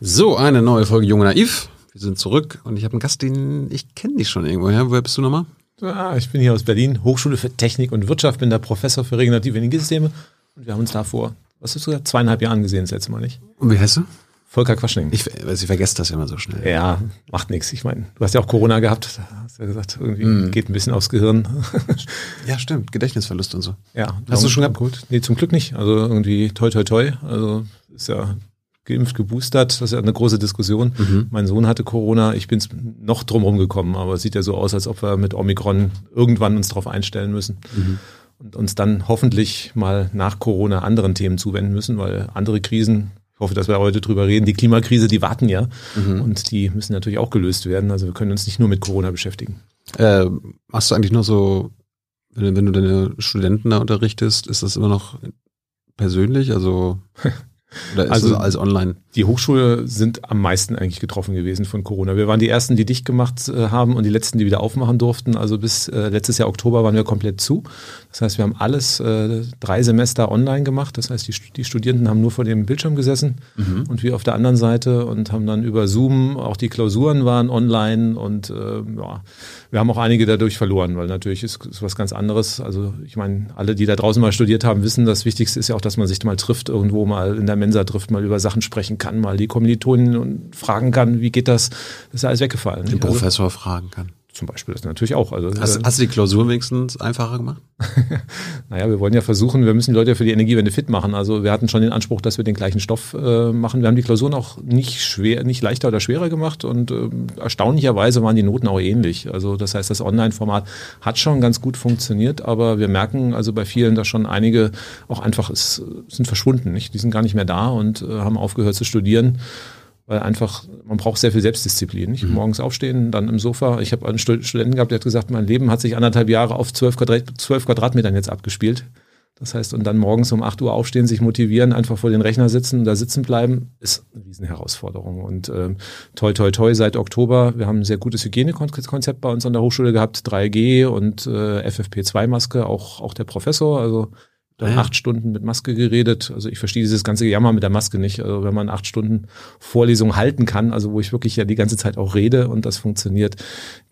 So, eine neue Folge Junge Naiv. Wir sind zurück und ich habe einen Gast, den ich kenne dich schon irgendwo. Ja? Woher bist du nochmal? Ah, ich bin hier aus Berlin, Hochschule für Technik und Wirtschaft, bin der Professor für regenerative Energiesysteme und wir haben uns da vor, was hast du gesagt, zweieinhalb Jahren gesehen das letzte Mal nicht. Und wie heißt du? Volker Quaschning. Ich, also ich vergesse das ja immer so schnell. Ja, macht nichts. Ich meine, du hast ja auch Corona gehabt, hast ja gesagt, irgendwie mm. geht ein bisschen aufs Gehirn. ja, stimmt, Gedächtnisverlust und so. Ja. Hast du schon gehabt? Gut. Nee, zum Glück nicht. Also irgendwie toi toi toi. Also ist ja geimpft, geboostert. Das ist ja eine große Diskussion. Mhm. Mein Sohn hatte Corona. Ich bin noch drumherum gekommen, aber es sieht ja so aus, als ob wir mit Omikron irgendwann uns darauf einstellen müssen. Mhm. Und uns dann hoffentlich mal nach Corona anderen Themen zuwenden müssen, weil andere Krisen ich hoffe, dass wir heute drüber reden. Die Klimakrise, die warten ja. Mhm. Und die müssen natürlich auch gelöst werden. Also wir können uns nicht nur mit Corona beschäftigen. Äh, hast du eigentlich nur so, wenn, wenn du deine Studenten da unterrichtest, ist das immer noch persönlich? Also Oder ist also als online? Die Hochschule sind am meisten eigentlich getroffen gewesen von Corona. Wir waren die ersten, die dicht gemacht äh, haben und die letzten, die wieder aufmachen durften. Also bis äh, letztes Jahr Oktober waren wir komplett zu. Das heißt, wir haben alles äh, drei Semester online gemacht. Das heißt, die, die Studierenden haben nur vor dem Bildschirm gesessen mhm. und wir auf der anderen Seite und haben dann über Zoom, auch die Klausuren waren online und äh, ja, wir haben auch einige dadurch verloren, weil natürlich ist, ist was ganz anderes. Also ich meine, alle, die da draußen mal studiert haben, wissen, das Wichtigste ist ja auch, dass man sich mal trifft, irgendwo mal in der Mensa trifft, mal über Sachen sprechen kann, mal die Kommilitonen fragen kann, wie geht das? Das ist alles weggefallen. Den Professor also, fragen kann zum Beispiel. Das natürlich auch. Also, hast, äh, hast du die Klausur wenigstens einfacher gemacht? naja, wir wollen ja versuchen, wir müssen die Leute für die Energiewende fit machen. Also wir hatten schon den Anspruch, dass wir den gleichen Stoff äh, machen. Wir haben die Klausuren auch nicht schwer, nicht leichter oder schwerer gemacht und äh, erstaunlicherweise waren die Noten auch ähnlich. Also das heißt, das Online-Format hat schon ganz gut funktioniert, aber wir merken also bei vielen, dass schon einige auch einfach ist, sind verschwunden. Nicht? Die sind gar nicht mehr da und äh, haben aufgehört zu studieren weil einfach, man braucht sehr viel Selbstdisziplin. Nicht? Mhm. Morgens aufstehen, dann im Sofa. Ich habe einen Studenten gehabt, der hat gesagt, mein Leben hat sich anderthalb Jahre auf zwölf Quadrat, zwölf Quadratmetern jetzt abgespielt. Das heißt, und dann morgens um 8 Uhr aufstehen, sich motivieren, einfach vor den Rechner sitzen, da sitzen bleiben, ist eine Riesenherausforderung. Und ähm, toi, toi, toi, seit Oktober, wir haben ein sehr gutes Hygienekonzept bei uns an der Hochschule gehabt, 3G und äh, FFP2-Maske, auch, auch der Professor, also dann ja. acht Stunden mit Maske geredet. Also ich verstehe dieses ganze Jammer mit der Maske nicht. Also wenn man acht Stunden Vorlesung halten kann, also wo ich wirklich ja die ganze Zeit auch rede und das funktioniert,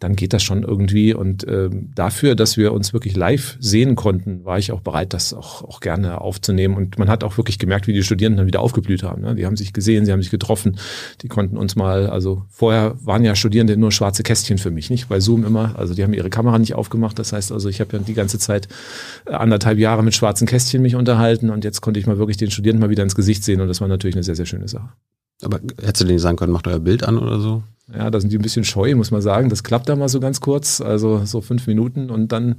dann geht das schon irgendwie. Und äh, dafür, dass wir uns wirklich live sehen konnten, war ich auch bereit, das auch, auch gerne aufzunehmen. Und man hat auch wirklich gemerkt, wie die Studierenden dann wieder aufgeblüht haben. Ne? Die haben sich gesehen, sie haben sich getroffen, die konnten uns mal, also vorher waren ja Studierende nur schwarze Kästchen für mich, nicht? Bei Zoom immer, also die haben ihre Kamera nicht aufgemacht. Das heißt also, ich habe ja die ganze Zeit äh, anderthalb Jahre mit schwarzen Kästchen Kästchen mich unterhalten und jetzt konnte ich mal wirklich den Studierenden mal wieder ins Gesicht sehen und das war natürlich eine sehr, sehr schöne Sache. Aber hättest du denen sagen können, macht euer Bild an oder so? Ja, da sind die ein bisschen scheu, muss man sagen. Das klappt da mal so ganz kurz, also so fünf Minuten und dann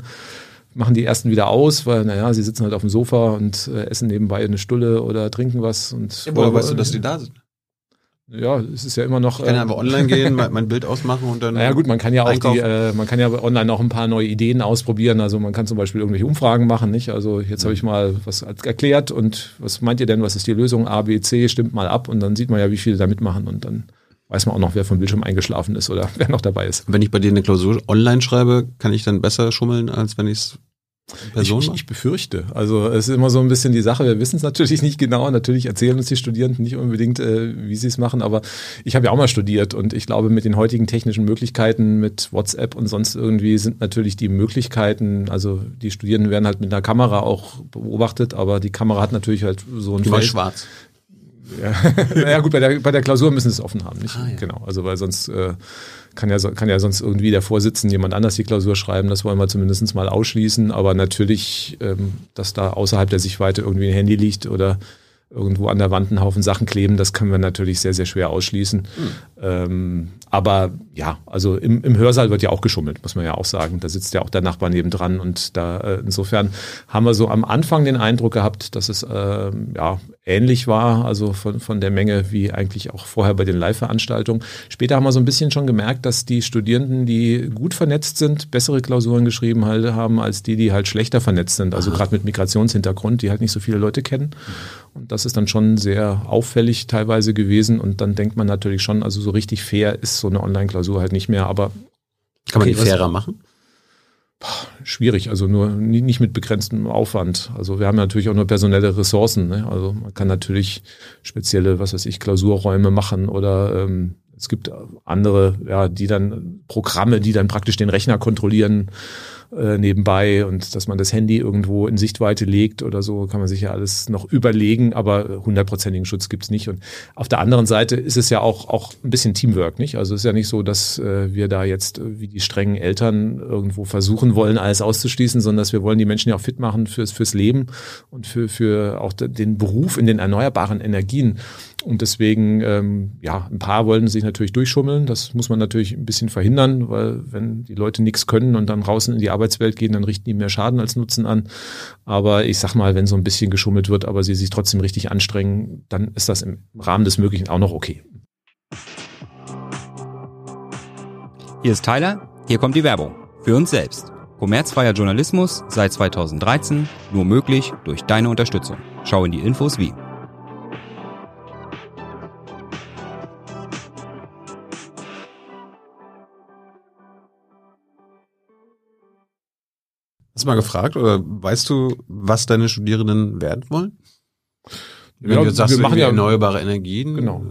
machen die ersten wieder aus, weil, naja, sie sitzen halt auf dem Sofa und äh, essen nebenbei eine Stulle oder trinken was. Und ja, woher weißt du, dass die da sind? Ja, es ist ja immer noch. Ich kann ja ähm, aber online gehen, mein Bild ausmachen und dann. Naja gut, man kann ja auch die, äh, man kann ja online auch ein paar neue Ideen ausprobieren. Also man kann zum Beispiel irgendwelche Umfragen machen, nicht? Also jetzt habe ich mal was erklärt und was meint ihr denn, was ist die Lösung? A, B, C, stimmt mal ab und dann sieht man ja, wie viele da mitmachen und dann weiß man auch noch, wer vom Bildschirm eingeschlafen ist oder wer noch dabei ist. Wenn ich bei dir eine Klausur online schreibe, kann ich dann besser schummeln, als wenn ich es ich, ich, ich, befürchte. Also es ist immer so ein bisschen die Sache, wir wissen es natürlich nicht genau. Natürlich erzählen uns die Studierenden nicht unbedingt, äh, wie sie es machen, aber ich habe ja auch mal studiert und ich glaube, mit den heutigen technischen Möglichkeiten, mit WhatsApp und sonst irgendwie sind natürlich die Möglichkeiten, also die Studierenden werden halt mit einer Kamera auch beobachtet, aber die Kamera hat natürlich halt so ein Fall. schwarz. Ja, naja gut, bei der, bei der Klausur müssen sie es offen haben, nicht? Ah, ja. Genau, also weil sonst äh, kann ja, kann ja sonst irgendwie der Vorsitzende jemand anders die Klausur schreiben, das wollen wir zumindest mal ausschließen. Aber natürlich, ähm, dass da außerhalb der Sichtweite irgendwie ein Handy liegt oder irgendwo an der Wand einen Haufen Sachen kleben, das können wir natürlich sehr, sehr schwer ausschließen. Mhm. Ähm, aber ja, also im, im Hörsaal wird ja auch geschummelt, muss man ja auch sagen. Da sitzt ja auch der Nachbar nebendran und da äh, insofern haben wir so am Anfang den Eindruck gehabt, dass es äh, ja ähnlich war, also von, von der Menge wie eigentlich auch vorher bei den Live-Veranstaltungen. Später haben wir so ein bisschen schon gemerkt, dass die Studierenden, die gut vernetzt sind, bessere Klausuren geschrieben halt haben, als die, die halt schlechter vernetzt sind. Also gerade mit Migrationshintergrund, die halt nicht so viele Leute kennen. Und das ist dann schon sehr auffällig teilweise gewesen. Und dann denkt man natürlich schon, also so richtig fair ist so eine Online-Klausur halt nicht mehr. Aber kann man die fairer machen? schwierig, also nur nicht mit begrenztem Aufwand. Also wir haben natürlich auch nur personelle Ressourcen. Ne? Also man kann natürlich spezielle, was weiß ich, Klausurräume machen oder ähm, es gibt andere, ja, die dann Programme, die dann praktisch den Rechner kontrollieren äh, nebenbei und dass man das Handy irgendwo in Sichtweite legt oder so, kann man sich ja alles noch überlegen, aber hundertprozentigen Schutz gibt's nicht. Und auf der anderen Seite ist es ja auch, auch ein bisschen Teamwork, nicht? Also es ist ja nicht so, dass äh, wir da jetzt äh, wie die strengen Eltern irgendwo versuchen wollen, alles auszuschließen, sondern dass wir wollen die Menschen ja auch fit machen fürs, fürs Leben und für, für auch den Beruf in den erneuerbaren Energien. Und deswegen, ähm, ja, ein paar wollten sich natürlich durchschummeln. Das muss man natürlich ein bisschen verhindern, weil wenn die Leute nichts können und dann draußen in die Arbeitswelt gehen, dann richten die mehr Schaden als Nutzen an. Aber ich sag mal, wenn so ein bisschen geschummelt wird, aber sie sich trotzdem richtig anstrengen, dann ist das im Rahmen des Möglichen auch noch okay. Hier ist Tyler, hier kommt die Werbung. Für uns selbst. Kommerzfreier Journalismus seit 2013, nur möglich durch deine Unterstützung. Schau in die Infos wie. Hast du mal gefragt oder weißt du, was deine Studierenden werden wollen? Wenn ja, du sagst, wir machen ja erneuerbare Energien. Genau.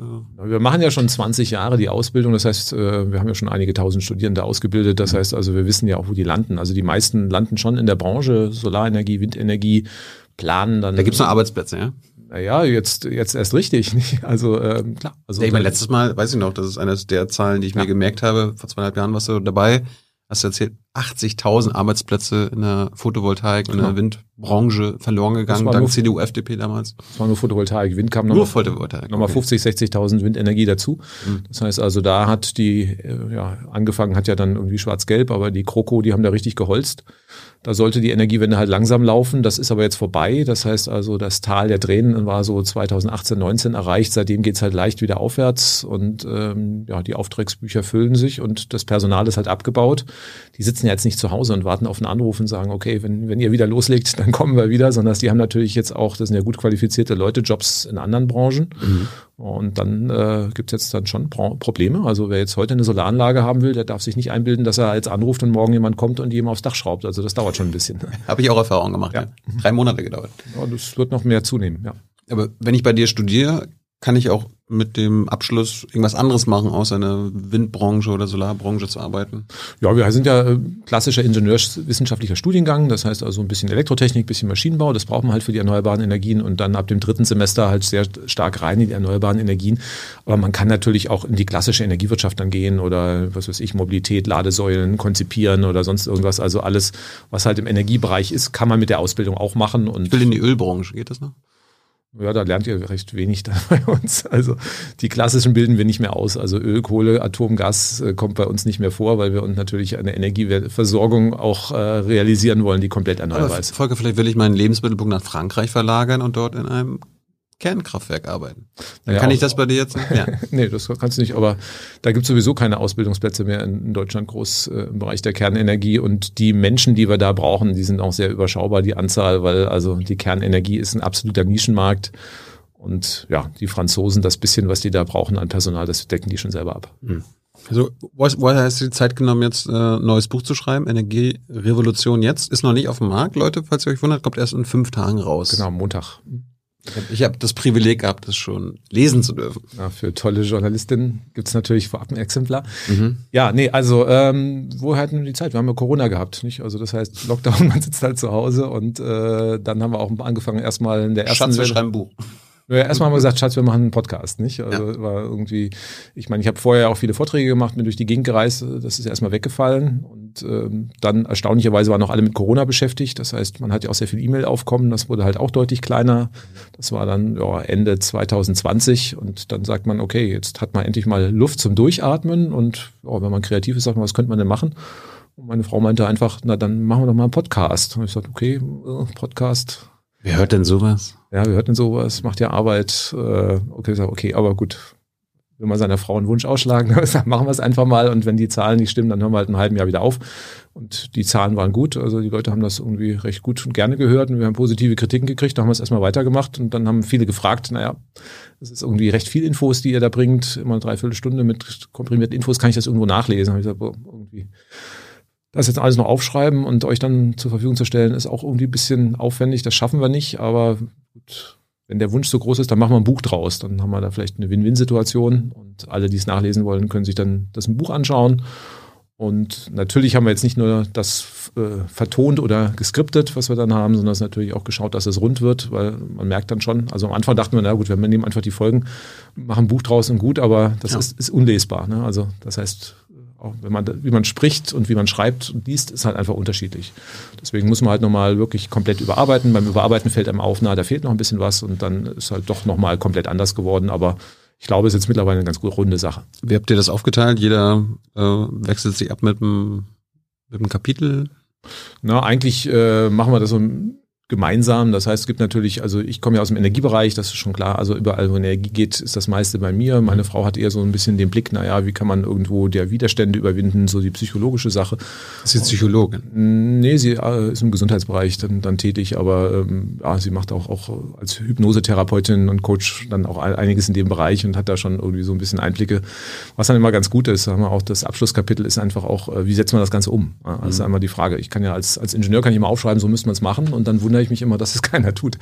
Wir machen ja schon 20 Jahre die Ausbildung. Das heißt, äh, wir haben ja schon einige tausend Studierende ausgebildet. Das heißt also, wir wissen ja auch, wo die landen. Also die meisten landen schon in der Branche Solarenergie, Windenergie, planen dann. Da gibt's noch Arbeitsplätze, ja? Naja, jetzt, jetzt erst richtig. Nicht? Also ähm, klar. Also ja, ich meine, letztes Mal, weiß ich noch, das ist eines der Zahlen, die ich ja. mir gemerkt habe. Vor zweieinhalb Jahren warst du dabei hast du erzählt, 80.000 Arbeitsplätze in der Photovoltaik und in der Windbranche verloren gegangen, dank CDU, FDP damals. Das war nur Photovoltaik. Wind kam nochmal. Nur Photovoltaik. Nochmal okay. 50, 60.000 Windenergie dazu. Mhm. Das heißt also, da hat die, äh, ja, angefangen hat ja dann irgendwie schwarz-gelb, aber die Kroko, die haben da richtig geholzt. Da sollte die Energiewende halt langsam laufen. Das ist aber jetzt vorbei. Das heißt also, das Tal der Tränen war so 2018, 19 erreicht. Seitdem geht's halt leicht wieder aufwärts und ähm, ja, die Auftragsbücher füllen sich und das Personal ist halt abgebaut. Die sitzen ja jetzt nicht zu Hause und warten auf einen Anruf und sagen, okay, wenn, wenn ihr wieder loslegt, dann kommen wir wieder, sondern die haben natürlich jetzt auch, das sind ja gut qualifizierte Leute, Jobs in anderen Branchen. Mhm. Und dann äh, gibt es jetzt dann schon Probleme. Also wer jetzt heute eine Solaranlage haben will, der darf sich nicht einbilden, dass er jetzt anruft und morgen jemand kommt und ihm aufs Dach schraubt. Also das dauert schon ein bisschen. Habe ich auch Erfahrung gemacht. Ja. ja. Drei Monate gedauert. Ja, das wird noch mehr zunehmen, ja. Aber wenn ich bei dir studiere, kann ich auch mit dem Abschluss irgendwas anderes machen, außer in der Windbranche oder Solarbranche zu arbeiten? Ja, wir sind ja äh, klassischer ingenieurswissenschaftlicher Studiengang, das heißt also ein bisschen Elektrotechnik, ein bisschen Maschinenbau, das braucht man halt für die erneuerbaren Energien und dann ab dem dritten Semester halt sehr stark rein in die erneuerbaren Energien. Aber man kann natürlich auch in die klassische Energiewirtschaft dann gehen oder was weiß ich, Mobilität, Ladesäulen konzipieren oder sonst irgendwas. Also alles, was halt im Energiebereich ist, kann man mit der Ausbildung auch machen. Und ich will in die Ölbranche, geht das noch? Ja, da lernt ihr recht wenig da bei uns. Also die klassischen bilden wir nicht mehr aus. Also Öl, Kohle, Atom, Gas äh, kommt bei uns nicht mehr vor, weil wir uns natürlich eine Energieversorgung auch äh, realisieren wollen, die komplett erneuerbar ist. Volker, vielleicht will ich meinen Lebensmittelpunkt nach Frankreich verlagern und dort in einem Kernkraftwerk arbeiten. Dann ja, kann ich das bei dir jetzt nicht? Ja. nee, das kannst du nicht, aber da gibt es sowieso keine Ausbildungsplätze mehr in, Deutschland groß äh, im Bereich der Kernenergie und die Menschen, die wir da brauchen, die sind auch sehr überschaubar, die Anzahl, weil also die Kernenergie ist ein absoluter Nischenmarkt und ja, die Franzosen, das bisschen, was die da brauchen an Personal, das decken die schon selber ab. Hm. Also, woher hast du die Zeit genommen, jetzt äh, ein neues Buch zu schreiben? Energierevolution jetzt? Ist noch nicht auf dem Markt, Leute, falls ihr euch wundert, kommt erst in fünf Tagen raus. Genau, Montag. Ich habe das Privileg gehabt, das schon lesen zu dürfen. Ja, für tolle Journalistinnen gibt's natürlich vorab ein Exemplar. Mhm. Ja, nee, also ähm, wo hatten wir die Zeit? Wir haben ja Corona gehabt, nicht? Also das heißt Lockdown, man sitzt halt zu Hause und äh, dann haben wir auch angefangen erstmal in der ersten Schatz, wir schreiben Buch. Ja, erstmal haben wir gesagt, Schatz, wir machen einen Podcast, nicht? Also ja. war irgendwie, ich meine, ich habe vorher auch viele Vorträge gemacht, bin durch die Gegend gereist, das ist erstmal weggefallen. Und ähm, dann erstaunlicherweise waren auch alle mit Corona beschäftigt. Das heißt, man hat ja auch sehr viel E-Mail-Aufkommen, das wurde halt auch deutlich kleiner. Das war dann ja, Ende 2020 und dann sagt man, okay, jetzt hat man endlich mal Luft zum Durchatmen und oh, wenn man kreativ ist, sagt man, was könnte man denn machen? Und meine Frau meinte einfach, na dann machen wir doch mal einen Podcast. Und ich sagte, okay, äh, Podcast. Wer hört denn sowas? Ja, wir hörten sowas, macht ja Arbeit. Äh, okay, sag, okay, aber gut. Will man seiner Frau einen Wunsch ausschlagen, dann machen wir es einfach mal. Und wenn die Zahlen nicht stimmen, dann hören wir halt ein halben Jahr wieder auf. Und die Zahlen waren gut. Also die Leute haben das irgendwie recht gut und gerne gehört. Und wir haben positive Kritiken gekriegt. Da haben wir es erstmal weitergemacht. Und dann haben viele gefragt, naja, das ist irgendwie recht viel Infos, die ihr da bringt. Immer eine Dreiviertelstunde mit komprimierten Infos. Kann ich das irgendwo nachlesen? Hab ich gesagt, boah, irgendwie Das jetzt alles noch aufschreiben und euch dann zur Verfügung zu stellen, ist auch irgendwie ein bisschen aufwendig. Das schaffen wir nicht, aber gut, wenn der Wunsch so groß ist, dann machen wir ein Buch draus. Dann haben wir da vielleicht eine Win-Win-Situation und alle, die es nachlesen wollen, können sich dann das Buch anschauen. Und natürlich haben wir jetzt nicht nur das äh, vertont oder geskriptet, was wir dann haben, sondern es natürlich auch geschaut, dass es rund wird, weil man merkt dann schon, also am Anfang dachten wir, na gut, wir nehmen einfach die Folgen, machen ein Buch draus und gut, aber das ja. ist, ist unlesbar. Ne? Also das heißt, auch wenn man, wie man spricht und wie man schreibt und liest, ist halt einfach unterschiedlich. Deswegen muss man halt nochmal wirklich komplett überarbeiten. Beim Überarbeiten fällt einem auf, na, da fehlt noch ein bisschen was und dann ist halt doch nochmal komplett anders geworden, aber ich glaube, es ist jetzt mittlerweile eine ganz gute runde Sache. Wie habt ihr das aufgeteilt? Jeder äh, wechselt sich ab mit einem, mit Kapitel? Na, eigentlich äh, machen wir das so gemeinsam. Das heißt, es gibt natürlich, also ich komme ja aus dem Energiebereich, das ist schon klar. Also überall, wo Energie geht, ist das meiste bei mir. Meine Frau hat eher so ein bisschen den Blick, naja, wie kann man irgendwo der Widerstände überwinden, so die psychologische Sache. Ist sie Psychologin? Nee, sie äh, ist im Gesundheitsbereich dann, dann tätig, aber ähm, ja, sie macht auch, auch als Hypnosetherapeutin und Coach dann auch einiges in dem Bereich und hat da schon irgendwie so ein bisschen Einblicke, was dann immer ganz gut ist. Haben wir auch das Abschlusskapitel ist einfach auch, äh, wie setzt man das Ganze um? Also mhm. einmal die Frage, ich kann ja als, als Ingenieur kann ich immer aufschreiben, so müsste man es machen und dann wundert wundere ich mich immer, dass es keiner tut.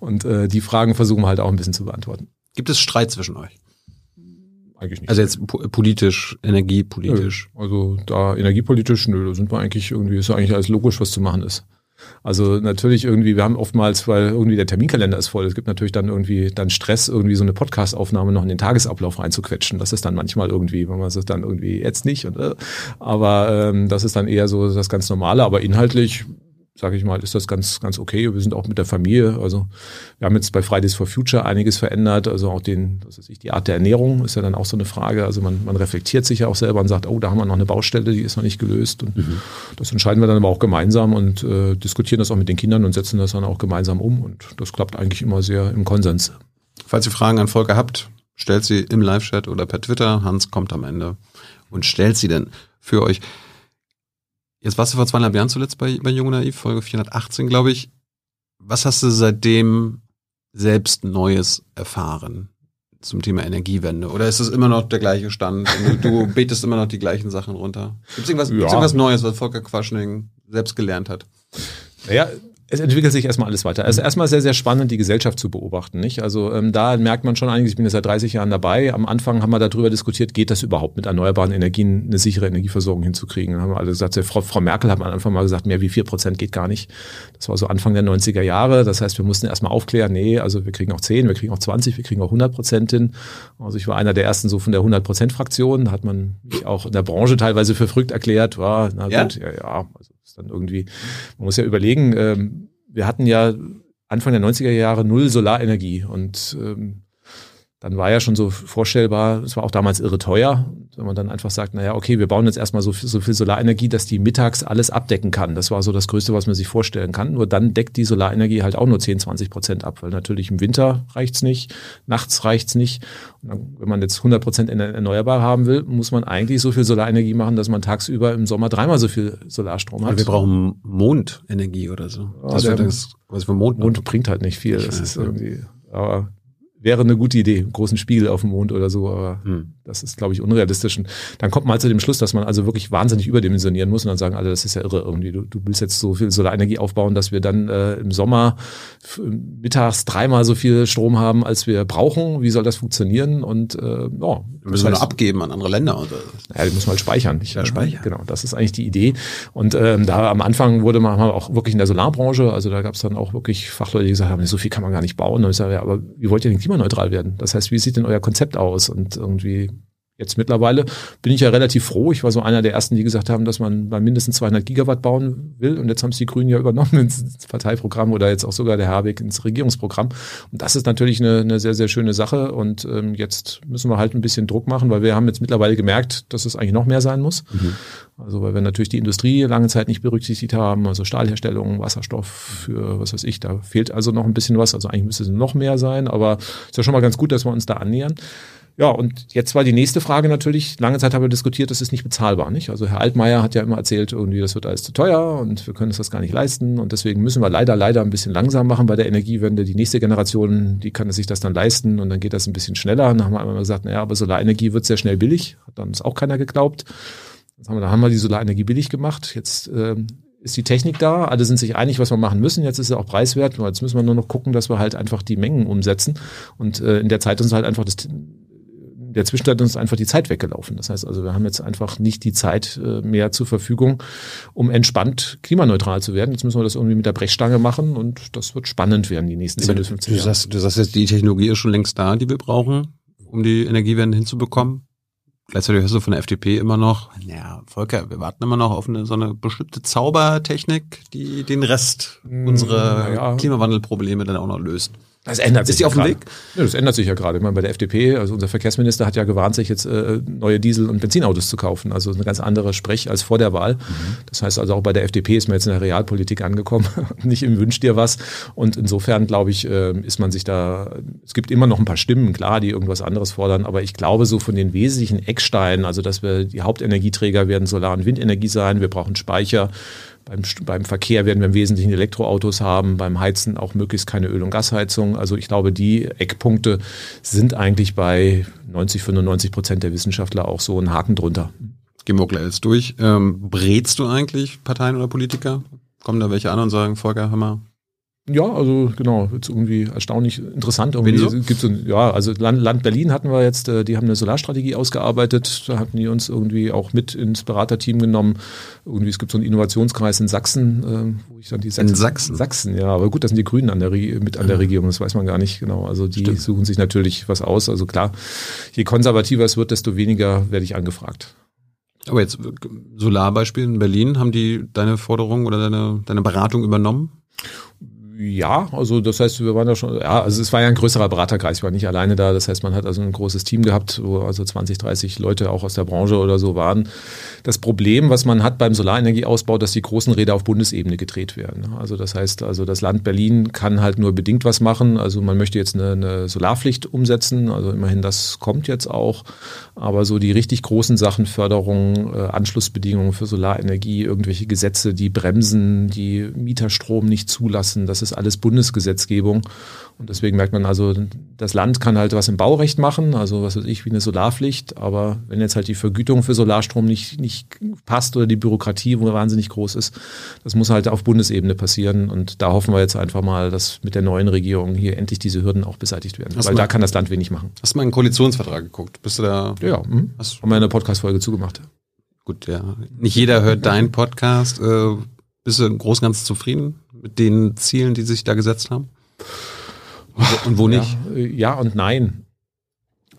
Und äh, die Fragen versuchen wir halt auch ein bisschen zu beantworten. Gibt es Streit zwischen euch? Eigentlich nicht. Also jetzt politisch, energiepolitisch. Nö. Also da energiepolitisch, nö, da sind wir eigentlich irgendwie, ist ja eigentlich alles logisch, was zu machen ist. Also natürlich irgendwie, wir haben oftmals, weil irgendwie der Terminkalender ist voll, es gibt natürlich dann irgendwie dann Stress, irgendwie so eine Podcast-Aufnahme noch in den Tagesablauf reinzuquetschen. Das ist dann manchmal irgendwie, wenn man es dann irgendwie jetzt nicht. Und, äh, aber ähm, das ist dann eher so das ganz Normale. Aber inhaltlich sage ich mal, ist das ganz, ganz okay. Wir sind auch mit der Familie. Also wir haben jetzt bei Fridays for Future einiges verändert. Also auch den, was weiß ich, die Art der Ernährung ist ja dann auch so eine Frage. Also man, man reflektiert sich ja auch selber und sagt, oh, da haben wir noch eine Baustelle, die ist noch nicht gelöst. Und mhm. das entscheiden wir dann aber auch gemeinsam und äh, diskutieren das auch mit den Kindern und setzen das dann auch gemeinsam um. Und das klappt eigentlich immer sehr im Konsens. Falls ihr Fragen an Volker habt, stellt sie im Live-Chat oder per Twitter. Hans kommt am Ende und stellt sie dann für euch. Jetzt warst du vor zweieinhalb Jahren zuletzt bei, bei Jung Naiv, Folge 418, glaube ich. Was hast du seitdem selbst Neues erfahren zum Thema Energiewende? Oder ist es immer noch der gleiche Stand? Du, betest immer noch die gleichen Sachen runter? Gibt es irgendwas, ja. irgendwas Neues, was Volker Quaschning selbst gelernt hat? Naja, es entwickelt sich erstmal alles weiter. Also erstmal sehr, sehr spannend, die Gesellschaft zu beobachten. Nicht? Also ähm, da merkt man schon einiges, ich bin jetzt seit 30 Jahren dabei. Am Anfang haben wir darüber diskutiert, geht das überhaupt mit erneuerbaren Energien eine sichere Energieversorgung hinzukriegen. Dann haben wir alle gesagt, Frau, Frau Merkel hat am Anfang mal gesagt, mehr wie vier Prozent geht gar nicht. Das war so Anfang der 90er Jahre. Das heißt, wir mussten erstmal aufklären, nee, also wir kriegen auch 10, wir kriegen auch 20, wir kriegen auch 100 Prozent hin. Also ich war einer der ersten so von der 100 Prozent Fraktion. Da hat man mich auch in der Branche teilweise für verrückt erklärt. War, na gut, ja, ja, ja also ist dann irgendwie, man muss ja überlegen, ähm, wir hatten ja Anfang der 90er Jahre null Solarenergie und ähm, dann war ja schon so vorstellbar, es war auch damals irre teuer, wenn man dann einfach sagt, naja, okay, wir bauen jetzt erstmal so viel, so viel Solarenergie, dass die mittags alles abdecken kann. Das war so das Größte, was man sich vorstellen kann. Nur dann deckt die Solarenergie halt auch nur 10, 20 Prozent ab, weil natürlich im Winter reicht's nicht, nachts reicht's nicht. Und dann, wenn man jetzt 100 Prozent erneuerbar haben will, muss man eigentlich so viel Solarenergie machen, dass man tagsüber im Sommer dreimal so viel Solarstrom hat. Aber wir brauchen Mondenergie oder so. Ja, das, das was für Mond, Mond bringt halt nicht viel. Das ist irgendwie, aber wäre eine gute Idee, großen Spiegel auf dem Mond oder so, aber hm. Das ist, glaube ich, unrealistisch. Und dann kommt man halt zu dem Schluss, dass man also wirklich wahnsinnig überdimensionieren muss und dann sagen alle, das ist ja irre irgendwie. Du, du willst jetzt so viel Solarenergie aufbauen, dass wir dann äh, im Sommer mittags dreimal so viel Strom haben, als wir brauchen. Wie soll das funktionieren? Und äh, ja, wir müssen wir heißt, abgeben an andere Länder. Oder? Ja, die muss man halt speichern. Nicht? Ja, speichern. Genau, das ist eigentlich die Idee. Und ähm, da am Anfang wurde man auch wirklich in der Solarbranche, also da gab es dann auch wirklich Fachleute, die gesagt haben, so viel kann man gar nicht bauen. Und ich sage, ja, aber wie wollt ihr denn klimaneutral werden. Das heißt, wie sieht denn euer Konzept aus? Und irgendwie Jetzt mittlerweile bin ich ja relativ froh. Ich war so einer der ersten, die gesagt haben, dass man bei mindestens 200 Gigawatt bauen will. Und jetzt haben es die Grünen ja übernommen ins Parteiprogramm oder jetzt auch sogar der Habeck ins Regierungsprogramm. Und das ist natürlich eine, eine sehr, sehr schöne Sache. Und ähm, jetzt müssen wir halt ein bisschen Druck machen, weil wir haben jetzt mittlerweile gemerkt, dass es eigentlich noch mehr sein muss. Mhm. Also weil wir natürlich die Industrie lange Zeit nicht berücksichtigt haben, also Stahlherstellung, Wasserstoff für was weiß ich, da fehlt also noch ein bisschen was. Also eigentlich müsste es noch mehr sein, aber ist ja schon mal ganz gut, dass wir uns da annähern. Ja, und jetzt war die nächste Frage natürlich, lange Zeit haben wir diskutiert, das ist nicht bezahlbar, nicht? Also Herr Altmaier hat ja immer erzählt, irgendwie, das wird alles zu teuer und wir können uns das gar nicht leisten und deswegen müssen wir leider, leider ein bisschen langsam machen bei der Energiewende. Die nächste Generation, die kann sich das dann leisten und dann geht das ein bisschen schneller. Und dann haben wir einmal gesagt, naja, aber Solarenergie wird sehr schnell billig, hat dann uns auch keiner geglaubt. Jetzt haben wir, da haben wir die Solarenergie billig gemacht. Jetzt äh, ist die Technik da, alle sind sich einig, was wir machen müssen. Jetzt ist sie auch preiswert. Jetzt müssen wir nur noch gucken, dass wir halt einfach die Mengen umsetzen. Und äh, in der Zeit uns halt einfach das der Zwischenzeit ist einfach die Zeit weggelaufen. Das heißt also, wir haben jetzt einfach nicht die Zeit äh, mehr zur Verfügung, um entspannt klimaneutral zu werden. Jetzt müssen wir das irgendwie mit der Brechstange machen und das wird spannend werden die nächsten 10 bis 15 Jahre. Du sagst, du sagst jetzt, die Technologie ist schon längst da, die wir brauchen, um die Energiewende hinzubekommen. Gleichzeitig hörst du von der FDP immer noch, ja, Volker, wir warten immer noch auf eine so eine bestimmte Zaubertechnik, die den Rest unserer ja. Klimawandelprobleme dann auch noch löst. Das ändert sich. Ist die auf dem Weg? Ja, das ändert sich ja gerade. Ich meine, bei der FDP, also unser Verkehrsminister hat ja gewarnt, sich jetzt äh, neue Diesel- und Benzinautos zu kaufen. Also eine ganz andere Sprech als vor der Wahl. Mhm. Das heißt also auch bei der FDP ist man jetzt in der Realpolitik angekommen, nicht im Wünsch dir was. Und insofern glaube ich, äh, ist man sich da, es gibt immer noch ein paar Stimmen, klar, die irgendwas anderes fordern. Aber ich glaube, so von den wesentlichen Ecksteinen, also dass wir die Hauptenergieträger werden Solar- und Windenergie sein, wir brauchen Speicher, beim, beim Verkehr werden wir im Wesentlichen Elektroautos haben, beim Heizen auch möglichst keine Öl- und Gasheizung. Also ich glaube, die Eckpunkte sind eigentlich bei 90, 95 Prozent der Wissenschaftler auch so ein Haken drunter. Gehen wir gleich jetzt durch. Ähm, brätst du eigentlich Parteien oder Politiker? Kommen da welche an und sagen, Volker, hör mal, ja, also genau, jetzt irgendwie erstaunlich interessant. Irgendwie so? gibt's so, ja, also Land, Land, Berlin hatten wir jetzt, äh, die haben eine Solarstrategie ausgearbeitet, da hatten die uns irgendwie auch mit ins Beraterteam genommen. Irgendwie, es gibt so einen Innovationskreis in Sachsen, äh, wo ich dann die Sachsen. In Sachsen? Sachsen, ja, aber gut, das sind die Grünen an der, mit an der Regierung, das weiß man gar nicht genau. Also die Stimmt. suchen sich natürlich was aus. Also klar, je konservativer es wird, desto weniger werde ich angefragt. Aber jetzt Solarbeispiel in Berlin, haben die deine Forderung oder deine, deine Beratung übernommen? Ja, also das heißt, wir waren da schon, ja, also es war ja ein größerer Beraterkreis, ich war nicht alleine da. Das heißt, man hat also ein großes Team gehabt, wo also 20, 30 Leute auch aus der Branche oder so waren. Das Problem, was man hat beim Solarenergieausbau, dass die großen Räder auf Bundesebene gedreht werden. Also das heißt, also das Land Berlin kann halt nur bedingt was machen. Also man möchte jetzt eine, eine Solarpflicht umsetzen. Also immerhin, das kommt jetzt auch. Aber so die richtig großen Sachen, Förderung, äh, Anschlussbedingungen für Solarenergie, irgendwelche Gesetze, die bremsen, die Mieterstrom nicht zulassen, das ist alles Bundesgesetzgebung. Und deswegen merkt man also, das Land kann halt was im Baurecht machen, also was weiß ich, wie eine Solarpflicht. Aber wenn jetzt halt die Vergütung für Solarstrom nicht, nicht passt oder die Bürokratie wo wahnsinnig groß ist, das muss halt auf Bundesebene passieren. Und da hoffen wir jetzt einfach mal, dass mit der neuen Regierung hier endlich diese Hürden auch beseitigt werden. Hast weil mal, da kann das Land wenig machen. Hast du mal einen Koalitionsvertrag geguckt? Bist du da? Ja, mhm. hast haben wir eine Podcast-Folge zugemacht. Gut, ja. Nicht jeder hört deinen Podcast. Äh, bist du im Großen und Ganzen zufrieden mit den Zielen, die sich da gesetzt haben? Und wo nicht? Ja, ja und nein.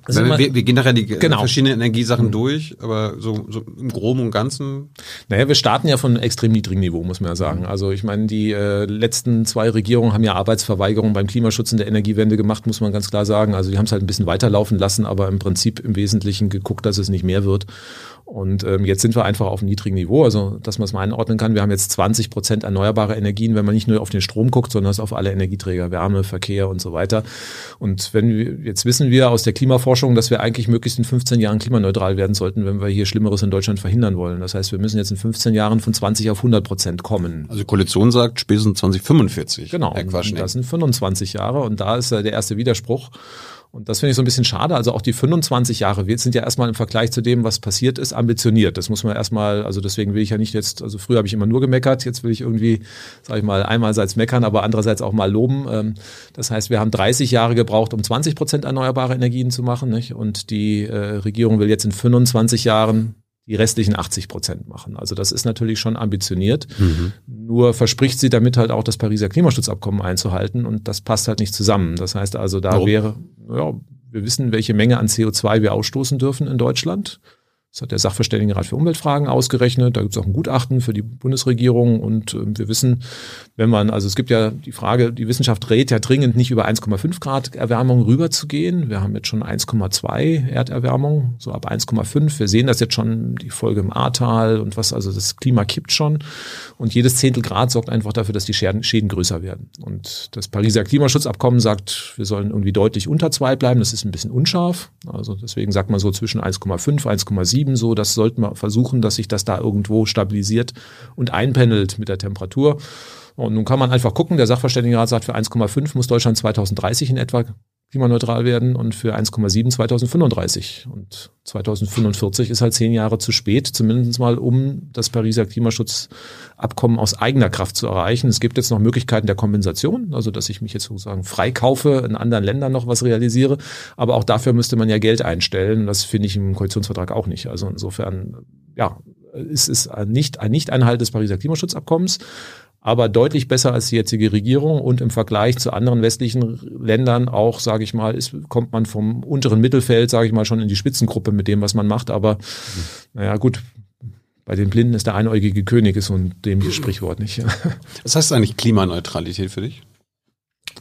Also wir, wir, gehen nachher die genau. verschiedenen Energiesachen mhm. durch, aber so, so im Groben und Ganzen. Naja, wir starten ja von einem extrem niedrigen Niveau, muss man ja sagen. Also ich meine, die äh, letzten zwei Regierungen haben ja Arbeitsverweigerung beim Klimaschutz in der Energiewende gemacht, muss man ganz klar sagen. Also die haben es halt ein bisschen weiterlaufen lassen, aber im Prinzip im Wesentlichen geguckt, dass es nicht mehr wird. Und ähm, jetzt sind wir einfach auf einem niedrigen Niveau, also dass man es mal einordnen kann. Wir haben jetzt 20 Prozent erneuerbare Energien, wenn man nicht nur auf den Strom guckt, sondern auf alle Energieträger, Wärme, Verkehr und so weiter. Und wenn wir, jetzt wissen wir aus der Klimaforschung, dass wir eigentlich möglichst in 15 Jahren klimaneutral werden sollten, wenn wir hier Schlimmeres in Deutschland verhindern wollen. Das heißt, wir müssen jetzt in 15 Jahren von 20 auf 100 Prozent kommen. Also die Koalition sagt spätestens 2045. Genau, das sind 25 Jahre und da ist der erste Widerspruch. Und das finde ich so ein bisschen schade. Also auch die 25 Jahre wir sind ja erstmal im Vergleich zu dem, was passiert ist, ambitioniert. Das muss man erstmal, also deswegen will ich ja nicht jetzt, also früher habe ich immer nur gemeckert, jetzt will ich irgendwie, sage ich mal, einmalseits meckern, aber andererseits auch mal loben. Ähm, das heißt, wir haben 30 Jahre gebraucht, um 20 Prozent erneuerbare Energien zu machen. Nicht? Und die äh, Regierung will jetzt in 25 Jahren die restlichen 80 Prozent machen. Also das ist natürlich schon ambitioniert. Mhm. Nur verspricht sie damit halt auch das Pariser Klimaschutzabkommen einzuhalten und das passt halt nicht zusammen. Das heißt also, da Warum? wäre, ja, wir wissen, welche Menge an CO2 wir ausstoßen dürfen in Deutschland. Das hat der Sachverständigenrat für Umweltfragen ausgerechnet. Da gibt es auch ein Gutachten für die Bundesregierung. Und äh, wir wissen, wenn man, also es gibt ja die Frage, die Wissenschaft rät ja dringend nicht über 1,5 Grad Erwärmung rüberzugehen. Wir haben jetzt schon 1,2 Erderwärmung, so ab 1,5. Wir sehen das jetzt schon, die Folge im Ahrtal und was, also das Klima kippt schon. Und jedes Zehntel Grad sorgt einfach dafür, dass die Schäden, Schäden größer werden. Und das Pariser Klimaschutzabkommen sagt, wir sollen irgendwie deutlich unter zwei bleiben. Das ist ein bisschen unscharf. Also deswegen sagt man so zwischen 1,5, 1,7 7 so. Das sollten wir versuchen, dass sich das da irgendwo stabilisiert und einpendelt mit der Temperatur. Und nun kann man einfach gucken, der Sachverständigenrat sagt, für 1,5 muss Deutschland 2030 in etwa klimaneutral werden und für 1,7 2035. Und 2045 ist halt zehn Jahre zu spät, zumindest mal, um das Pariser Klimaschutzabkommen aus eigener Kraft zu erreichen. Es gibt jetzt noch Möglichkeiten der Kompensation, also dass ich mich jetzt sozusagen freikaufe, in anderen Ländern noch was realisiere. Aber auch dafür müsste man ja Geld einstellen. Das finde ich im Koalitionsvertrag auch nicht. Also insofern, ja, es ist nicht ein Nicht-Einhalt des Pariser Klimaschutzabkommens aber deutlich besser als die jetzige Regierung und im Vergleich zu anderen westlichen Ländern auch, sage ich mal, ist, kommt man vom unteren Mittelfeld, sage ich mal, schon in die Spitzengruppe mit dem, was man macht. Aber mhm. naja, gut, bei den Blinden ist der einäugige König, ist so ein dämliches Sprichwort, nicht? Was heißt eigentlich Klimaneutralität für dich?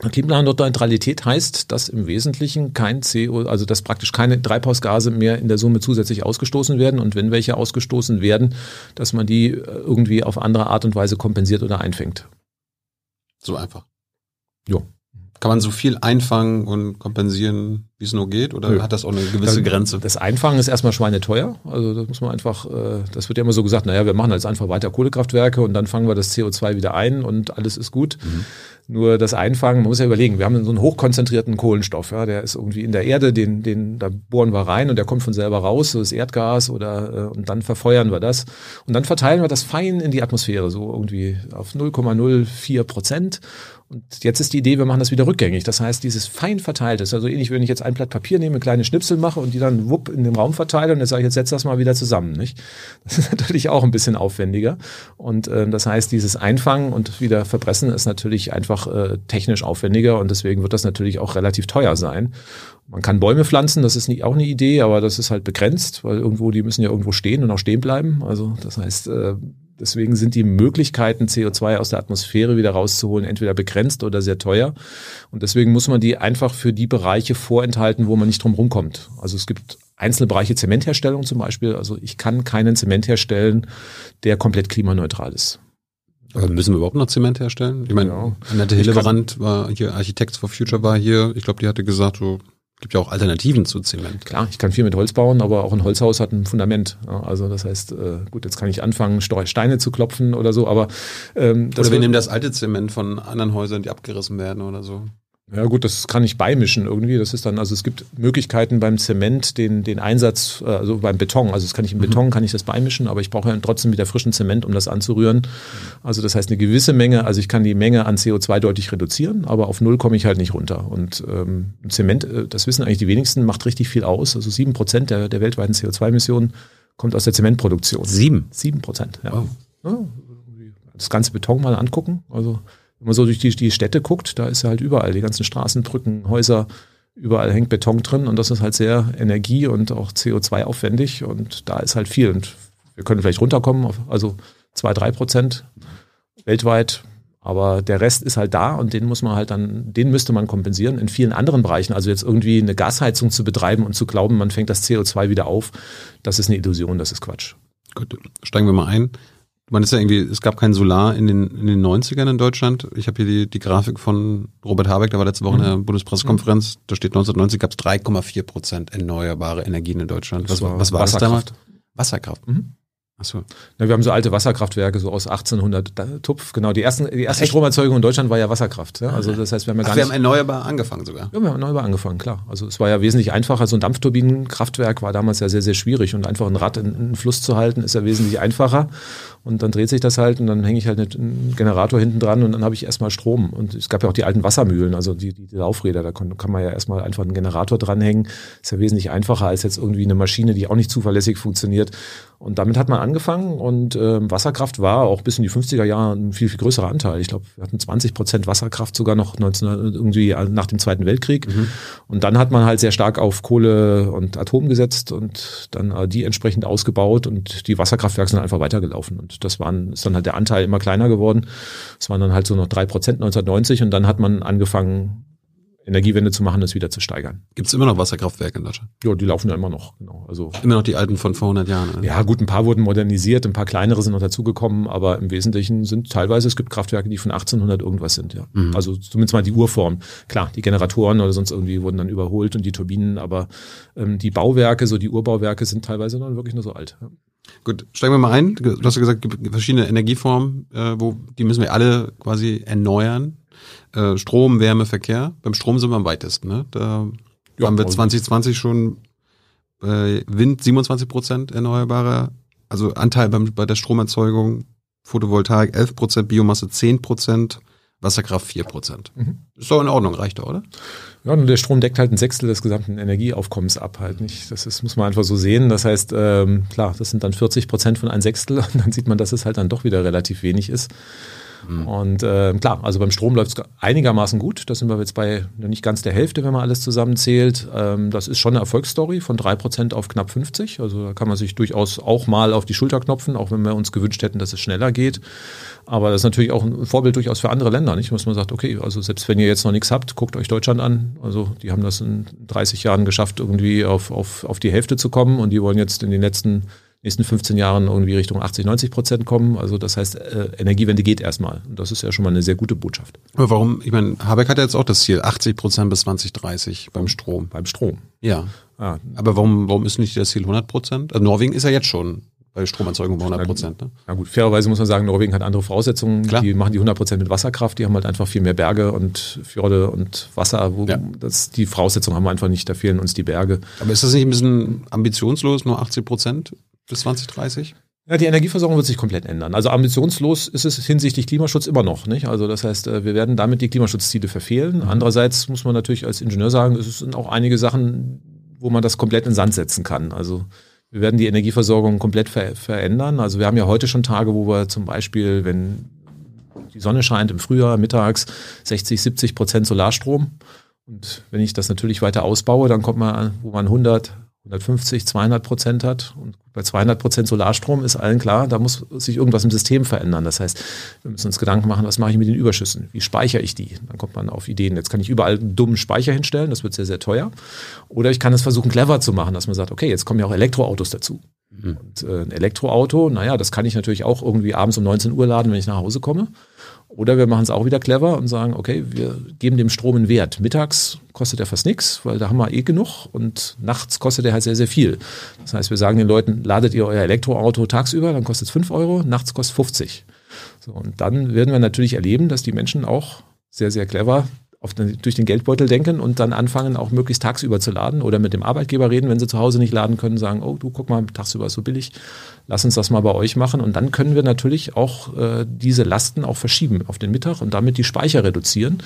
Klimaneutralität heißt, dass im Wesentlichen kein CO, also dass praktisch keine Treibhausgase mehr in der Summe zusätzlich ausgestoßen werden und wenn welche ausgestoßen werden, dass man die äh, irgendwie auf andere Art und Weise kompensiert oder einfängt. So einfach. Ja. Kann man so viel einfangen und kompensieren, wie es nur geht? Oder ja. hat das auch eine gewisse Grenze? Das Einfangen ist erstmal schweineteuer. Also das muss man einfach, äh, das wird ja immer so gesagt, naja, wir machen jetzt einfach weiter Kohlekraftwerke und dann fangen wir das CO2 wieder ein und alles ist gut. Mhm. Nur das Einfangen, man muss ja überlegen, wir haben so einen hochkonzentrierten Kohlenstoff, ja, der ist irgendwie in der Erde, den, den, da bohren wir rein und der kommt von selber raus, so das Erdgas oder äh, und dann verfeuern wir das. Und dann verteilen wir das fein in die Atmosphäre, so irgendwie auf 0,04 Prozent. Und jetzt ist die Idee, wir machen das wieder rückgängig. Das heißt, dieses fein verteilt ist, also ähnlich, wenn ich jetzt ein Blatt Papier nehme, kleine Schnipsel mache und die dann wupp in den Raum verteile und jetzt sage ich, jetzt setz das mal wieder zusammen. Nicht? Das ist natürlich auch ein bisschen aufwendiger. Und äh, das heißt, dieses Einfangen und wieder verpressen ist natürlich einfach äh, technisch aufwendiger und deswegen wird das natürlich auch relativ teuer sein. Man kann Bäume pflanzen, das ist nicht, auch eine Idee, aber das ist halt begrenzt, weil irgendwo, die müssen ja irgendwo stehen und auch stehen bleiben. Also das heißt, äh, Deswegen sind die Möglichkeiten, CO2 aus der Atmosphäre wieder rauszuholen, entweder begrenzt oder sehr teuer. Und deswegen muss man die einfach für die Bereiche vorenthalten, wo man nicht drum rumkommt. Also es gibt einzelne Bereiche Zementherstellung zum Beispiel. Also ich kann keinen Zement herstellen, der komplett klimaneutral ist. Also müssen wir überhaupt noch Zement herstellen? Ich meine, ja. Annette Hillebrand war hier, Architects for Future war hier. Ich glaube, die hatte gesagt, so gibt ja auch Alternativen zu Zement. Klar, ich kann viel mit Holz bauen, aber auch ein Holzhaus hat ein Fundament. Also das heißt, äh, gut, jetzt kann ich anfangen, Steine zu klopfen oder so, aber ähm, das Oder wir nehmen das alte Zement von anderen Häusern, die abgerissen werden oder so. Ja gut, das kann ich beimischen irgendwie. Das ist dann, also es gibt Möglichkeiten beim Zement, den, den Einsatz, äh, also beim Beton, also das kann ich im mhm. Beton, kann ich das beimischen, aber ich brauche ja trotzdem wieder frischen Zement, um das anzurühren. Also das heißt eine gewisse Menge, also ich kann die Menge an CO2 deutlich reduzieren, aber auf null komme ich halt nicht runter. Und ähm, Zement, äh, das wissen eigentlich die wenigsten, macht richtig viel aus. Also sieben Prozent der, der weltweiten CO2-Emissionen kommt aus der Zementproduktion. Sieben? Sieben Prozent, ja. Wow. ja. Das ganze Beton mal angucken, also wenn man so durch die, die Städte guckt, da ist ja halt überall, die ganzen Straßen, Brücken, Häuser, überall hängt Beton drin und das ist halt sehr energie- und auch CO2 aufwendig und da ist halt viel. Und wir können vielleicht runterkommen auf also zwei, drei Prozent weltweit, aber der Rest ist halt da und den muss man halt dann, den müsste man kompensieren in vielen anderen Bereichen. Also jetzt irgendwie eine Gasheizung zu betreiben und zu glauben, man fängt das CO2 wieder auf, das ist eine Illusion, das ist Quatsch. Gut, steigen wir mal ein. Man ist ja irgendwie, es gab kein Solar in den, in den 90ern in Deutschland. Ich habe hier die, die Grafik von Robert Habeck, der war letzte Woche mhm. in der Bundespressekonferenz. Da steht 1990 gab es 3,4 Prozent erneuerbare Energien in Deutschland. Was, was war das damals? Wasserkraft. Mhm. Achso. Na, wir haben so alte Wasserkraftwerke, so aus 1800 Tupf. Genau, die, ersten, die erste Ach, Stromerzeugung in Deutschland war ja Wasserkraft. Ja? Also das heißt, wir haben ja gar Ach, wir haben erneuerbar angefangen sogar. Ja, wir haben erneuerbar angefangen, klar. Also es war ja wesentlich einfacher. So ein Dampfturbinenkraftwerk war damals ja sehr, sehr schwierig und einfach ein Rad in, in Fluss zu halten, ist ja wesentlich einfacher. Und dann dreht sich das halt und dann hänge ich halt einen Generator hinten dran und dann habe ich erstmal Strom. Und es gab ja auch die alten Wassermühlen, also die, die Laufräder, da kann, kann man ja erstmal einfach einen Generator dranhängen. Ist ja wesentlich einfacher als jetzt irgendwie eine Maschine, die auch nicht zuverlässig funktioniert. Und damit hat man angefangen und äh, Wasserkraft war auch bis in die 50er Jahre ein viel, viel größerer Anteil. Ich glaube, wir hatten 20 Prozent Wasserkraft sogar noch 19, irgendwie nach dem Zweiten Weltkrieg. Mhm. Und dann hat man halt sehr stark auf Kohle und Atom gesetzt und dann äh, die entsprechend ausgebaut und die Wasserkraftwerke sind einfach weitergelaufen. Und das waren, ist dann halt der Anteil immer kleiner geworden. Es waren dann halt so noch drei Prozent 1990 und dann hat man angefangen, Energiewende zu machen, das wieder zu steigern. Gibt es immer noch Wasserkraftwerke in Deutschland? Ja, die laufen ja immer noch. Genau. Also immer noch die alten von vor 100 Jahren. Also. Ja, gut, ein paar wurden modernisiert, ein paar kleinere sind noch dazugekommen, aber im Wesentlichen sind teilweise es gibt Kraftwerke, die von 1800 irgendwas sind. Ja, mhm. also zumindest mal die Urform. Klar, die Generatoren oder sonst irgendwie wurden dann überholt und die Turbinen, aber ähm, die Bauwerke, so die Urbauwerke, sind teilweise noch wirklich nur so alt. Ja. Gut, steigen wir mal ein. Du hast ja gesagt, es gibt verschiedene Energieformen, äh, wo die müssen wir alle quasi erneuern. Äh, Strom, Wärme, Verkehr. Beim Strom sind wir am weitesten. Ne? Da ja, haben wir 2020 also schon äh, Wind 27 Prozent erneuerbarer, also Anteil beim, bei der Stromerzeugung, Photovoltaik 11 Prozent, Biomasse 10 Prozent, Wasserkraft 4 Prozent. Mhm. Ist doch in Ordnung, reicht doch, oder? Ja, und der Strom deckt halt ein Sechstel des gesamten Energieaufkommens ab halt nicht. Das ist, muss man einfach so sehen. Das heißt, ähm, klar, das sind dann 40 Prozent von ein Sechstel und dann sieht man, dass es halt dann doch wieder relativ wenig ist. Mhm. Und äh, klar, also beim Strom läuft es einigermaßen gut. Da sind wir jetzt bei nicht ganz der Hälfte, wenn man alles zusammenzählt. Ähm, das ist schon eine Erfolgsstory von drei Prozent auf knapp 50. Also da kann man sich durchaus auch mal auf die Schulter knopfen, auch wenn wir uns gewünscht hätten, dass es schneller geht. Aber das ist natürlich auch ein Vorbild durchaus für andere Länder, nicht? Dass man sagt, okay, also selbst wenn ihr jetzt noch nichts habt, guckt euch Deutschland an. Also die haben das in 30 Jahren geschafft, irgendwie auf, auf, auf die Hälfte zu kommen und die wollen jetzt in den letzten nächsten 15 Jahren irgendwie Richtung 80, 90 Prozent kommen. Also das heißt, äh, Energiewende geht erstmal. Und das ist ja schon mal eine sehr gute Botschaft. Aber warum, ich meine, Habeck hat ja jetzt auch das Ziel, 80 Prozent bis 2030 beim Strom. Beim Strom. Ja. Ah. Aber warum, warum ist nicht das Ziel 100 Prozent? Also Norwegen ist ja jetzt schon bei Stromerzeugung bei 100 Prozent. Ne? Na gut, fairerweise muss man sagen, Norwegen hat andere Voraussetzungen. Klar. Die machen die 100 Prozent mit Wasserkraft. Die haben halt einfach viel mehr Berge und Fjorde und Wasser. Wo ja. das, die Voraussetzungen haben wir einfach nicht. Da fehlen uns die Berge. Aber ist das nicht ein bisschen ambitionslos, nur 80 Prozent? Bis 2030? Ja, die Energieversorgung wird sich komplett ändern. Also ambitionslos ist es hinsichtlich Klimaschutz immer noch. Nicht? Also das heißt, äh, wir werden damit die Klimaschutzziele verfehlen. Mhm. Andererseits muss man natürlich als Ingenieur sagen, es sind auch einige Sachen, wo man das komplett in Sand setzen kann. Also wir werden die Energieversorgung komplett ver verändern. Also wir haben ja heute schon Tage, wo wir zum Beispiel, wenn die Sonne scheint im Frühjahr, mittags 60, 70 Prozent Solarstrom. Und wenn ich das natürlich weiter ausbaue, dann kommt man, wo man 100, 150, 200 Prozent hat. Und bei 200 Prozent Solarstrom ist allen klar, da muss sich irgendwas im System verändern. Das heißt, wir müssen uns Gedanken machen, was mache ich mit den Überschüssen? Wie speichere ich die? Dann kommt man auf Ideen. Jetzt kann ich überall einen dummen Speicher hinstellen, das wird sehr, sehr teuer. Oder ich kann es versuchen, clever zu machen, dass man sagt, okay, jetzt kommen ja auch Elektroautos dazu. Mhm. Und äh, ein Elektroauto, naja, das kann ich natürlich auch irgendwie abends um 19 Uhr laden, wenn ich nach Hause komme. Oder wir machen es auch wieder clever und sagen, okay, wir geben dem Strom einen Wert. Mittags kostet er fast nichts, weil da haben wir eh genug und nachts kostet er halt sehr, sehr viel. Das heißt, wir sagen den Leuten, ladet ihr euer Elektroauto tagsüber, dann kostet es 5 Euro, nachts kostet es 50. So, und dann werden wir natürlich erleben, dass die Menschen auch sehr, sehr clever den, durch den Geldbeutel denken und dann anfangen, auch möglichst tagsüber zu laden oder mit dem Arbeitgeber reden, wenn sie zu Hause nicht laden können, sagen, oh, du guck mal, tagsüber ist so billig, lass uns das mal bei euch machen. Und dann können wir natürlich auch äh, diese Lasten auch verschieben auf den Mittag und damit die Speicher reduzieren.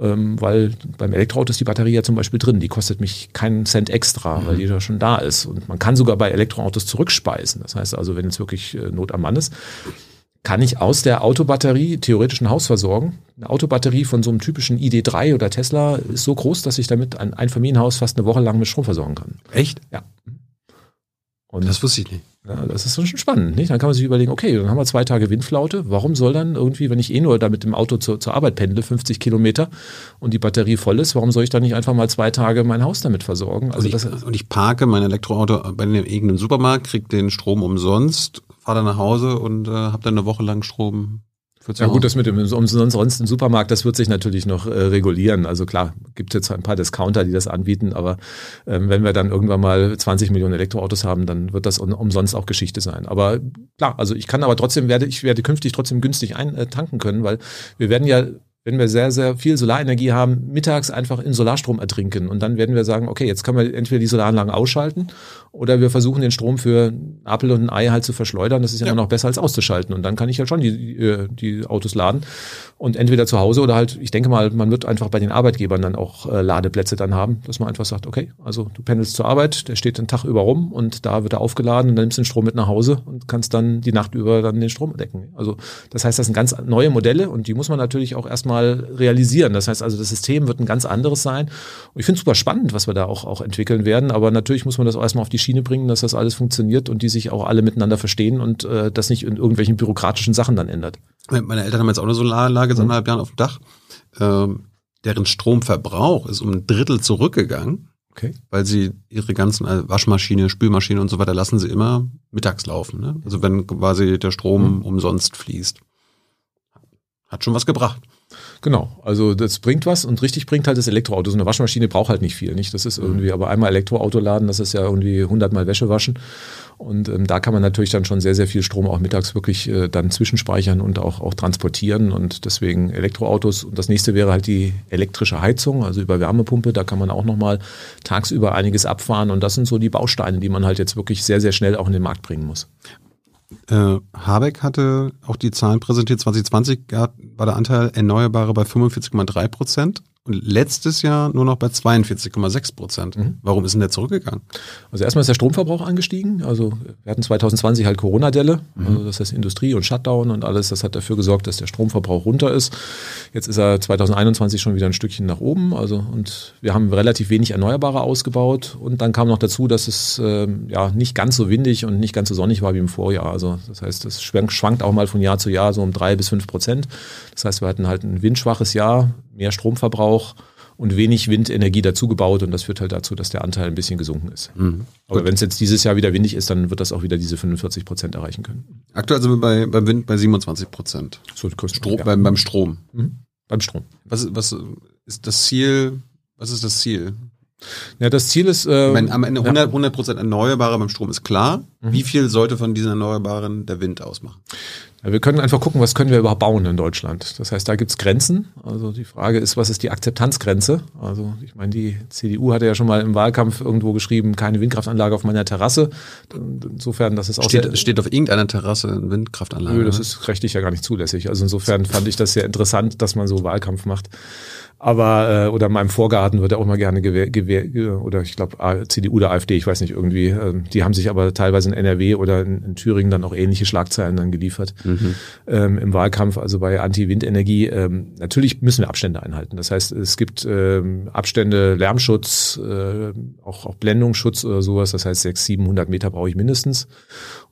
Ähm, weil beim Elektroauto ist die Batterie ja zum Beispiel drin, die kostet mich keinen Cent extra, mhm. weil die da schon da ist. Und man kann sogar bei Elektroautos zurückspeisen. Das heißt also, wenn jetzt wirklich äh, Not am Mann ist, kann ich aus der Autobatterie theoretisch ein Haus versorgen. Eine Autobatterie von so einem typischen ID3 oder Tesla ist so groß, dass ich damit ein Einfamilienhaus fast eine Woche lang mit Strom versorgen kann. Echt? Ja. Und das wusste ich nicht. Ja, das ist schon spannend. Nicht? Dann kann man sich überlegen, okay, dann haben wir zwei Tage Windflaute. Warum soll dann irgendwie, wenn ich eh nur da mit dem Auto zur, zur Arbeit pendle, 50 Kilometer und die Batterie voll ist, warum soll ich dann nicht einfach mal zwei Tage mein Haus damit versorgen? Also und, ich, das, und ich parke mein Elektroauto bei irgendeinem Supermarkt, kriege den Strom umsonst fahre dann nach Hause und äh, habe dann eine Woche lang Strom Ja gut, das mit dem umsonst im Supermarkt, das wird sich natürlich noch äh, regulieren. Also klar, gibt jetzt ein paar Discounter, die das anbieten, aber ähm, wenn wir dann irgendwann mal 20 Millionen Elektroautos haben, dann wird das um, umsonst auch Geschichte sein. Aber klar, also ich kann aber trotzdem werde ich werde künftig trotzdem günstig eintanken äh, können, weil wir werden ja wenn wir sehr, sehr viel Solarenergie haben, mittags einfach in Solarstrom ertrinken. Und dann werden wir sagen, okay, jetzt können wir entweder die Solaranlagen ausschalten oder wir versuchen den Strom für einen Apfel und ein Ei halt zu verschleudern. Das ist ja, ja. immer noch besser als auszuschalten. Und dann kann ich ja schon die, die Autos laden. Und entweder zu Hause oder halt, ich denke mal, man wird einfach bei den Arbeitgebern dann auch äh, Ladeplätze dann haben, dass man einfach sagt, okay, also du pendelst zur Arbeit, der steht den Tag über rum und da wird er aufgeladen und dann nimmst du den Strom mit nach Hause und kannst dann die Nacht über dann den Strom decken. Also das heißt, das sind ganz neue Modelle und die muss man natürlich auch erstmal realisieren. Das heißt also, das System wird ein ganz anderes sein. Und ich finde es super spannend, was wir da auch, auch entwickeln werden, aber natürlich muss man das auch erstmal auf die Schiene bringen, dass das alles funktioniert und die sich auch alle miteinander verstehen und äh, das nicht in irgendwelchen bürokratischen Sachen dann ändert. Meine Eltern haben jetzt auch eine Solaranlage seit mhm. anderthalb Jahren auf dem Dach. Ähm, deren Stromverbrauch ist um ein Drittel zurückgegangen. Okay. Weil sie ihre ganzen also Waschmaschine, Spülmaschine und so weiter lassen sie immer mittags laufen. Ne? Also wenn quasi der Strom mhm. umsonst fließt. Hat schon was gebracht. Genau, also das bringt was und richtig bringt halt das Elektroauto. So eine Waschmaschine braucht halt nicht viel, nicht? Das ist irgendwie, aber einmal Elektroauto laden, das ist ja irgendwie hundertmal Wäsche waschen. Und ähm, da kann man natürlich dann schon sehr, sehr viel Strom auch mittags wirklich äh, dann zwischenspeichern und auch, auch transportieren. Und deswegen Elektroautos. Und das nächste wäre halt die elektrische Heizung, also über Wärmepumpe. Da kann man auch nochmal tagsüber einiges abfahren. Und das sind so die Bausteine, die man halt jetzt wirklich sehr, sehr schnell auch in den Markt bringen muss. Äh, Habeck hatte auch die Zahlen präsentiert. 2020 war der Anteil Erneuerbare bei 45,3 Prozent letztes Jahr nur noch bei 42,6 Prozent. Mhm. Warum ist denn der zurückgegangen? Also erstmal ist der Stromverbrauch angestiegen. Also wir hatten 2020 halt Corona-Delle, mhm. also das heißt Industrie und Shutdown und alles. Das hat dafür gesorgt, dass der Stromverbrauch runter ist. Jetzt ist er 2021 schon wieder ein Stückchen nach oben. Also und wir haben relativ wenig Erneuerbare ausgebaut. Und dann kam noch dazu, dass es äh, ja nicht ganz so windig und nicht ganz so sonnig war wie im Vorjahr. Also das heißt, es schwankt auch mal von Jahr zu Jahr so um drei bis fünf Prozent. Das heißt, wir hatten halt ein windschwaches Jahr mehr Stromverbrauch und wenig Windenergie dazugebaut und das führt halt dazu, dass der Anteil ein bisschen gesunken ist. Mhm. Aber wenn es jetzt dieses Jahr wieder windig ist, dann wird das auch wieder diese 45 Prozent erreichen können. Aktuell sind wir bei, beim Wind bei 27 Prozent. So, Strom, ja. beim, beim Strom. Mhm. Beim Strom. Was, was ist das Ziel? Was ist das Ziel? Ja, das Ziel ist. Äh, meine, am Ende 100 Prozent Erneuerbare beim Strom ist klar. Mhm. Wie viel sollte von diesen Erneuerbaren der Wind ausmachen? Ja, wir können einfach gucken, was können wir überhaupt bauen in Deutschland. Das heißt, da gibt's Grenzen. Also die Frage ist, was ist die Akzeptanzgrenze? Also ich meine, die CDU hatte ja schon mal im Wahlkampf irgendwo geschrieben, keine Windkraftanlage auf meiner Terrasse. Insofern, das ist auch steht, sehr, steht auf irgendeiner Terrasse eine Windkraftanlage. Nö, das ist rechtlich ja gar nicht zulässig. Also insofern fand ich das sehr interessant, dass man so Wahlkampf macht. Aber äh, oder in meinem Vorgarten wird auch mal gerne Gewehr, Gewehr oder ich glaube CDU oder AfD, ich weiß nicht irgendwie. Äh, die haben sich aber teilweise in NRW oder in, in Thüringen dann auch ähnliche Schlagzeilen dann geliefert mhm. ähm, im Wahlkampf. Also bei Anti-Windenergie ähm, natürlich müssen wir Abstände einhalten. Das heißt, es gibt ähm, Abstände, Lärmschutz, äh, auch auch Blendungsschutz oder sowas. Das heißt, 600, 700 Meter brauche ich mindestens.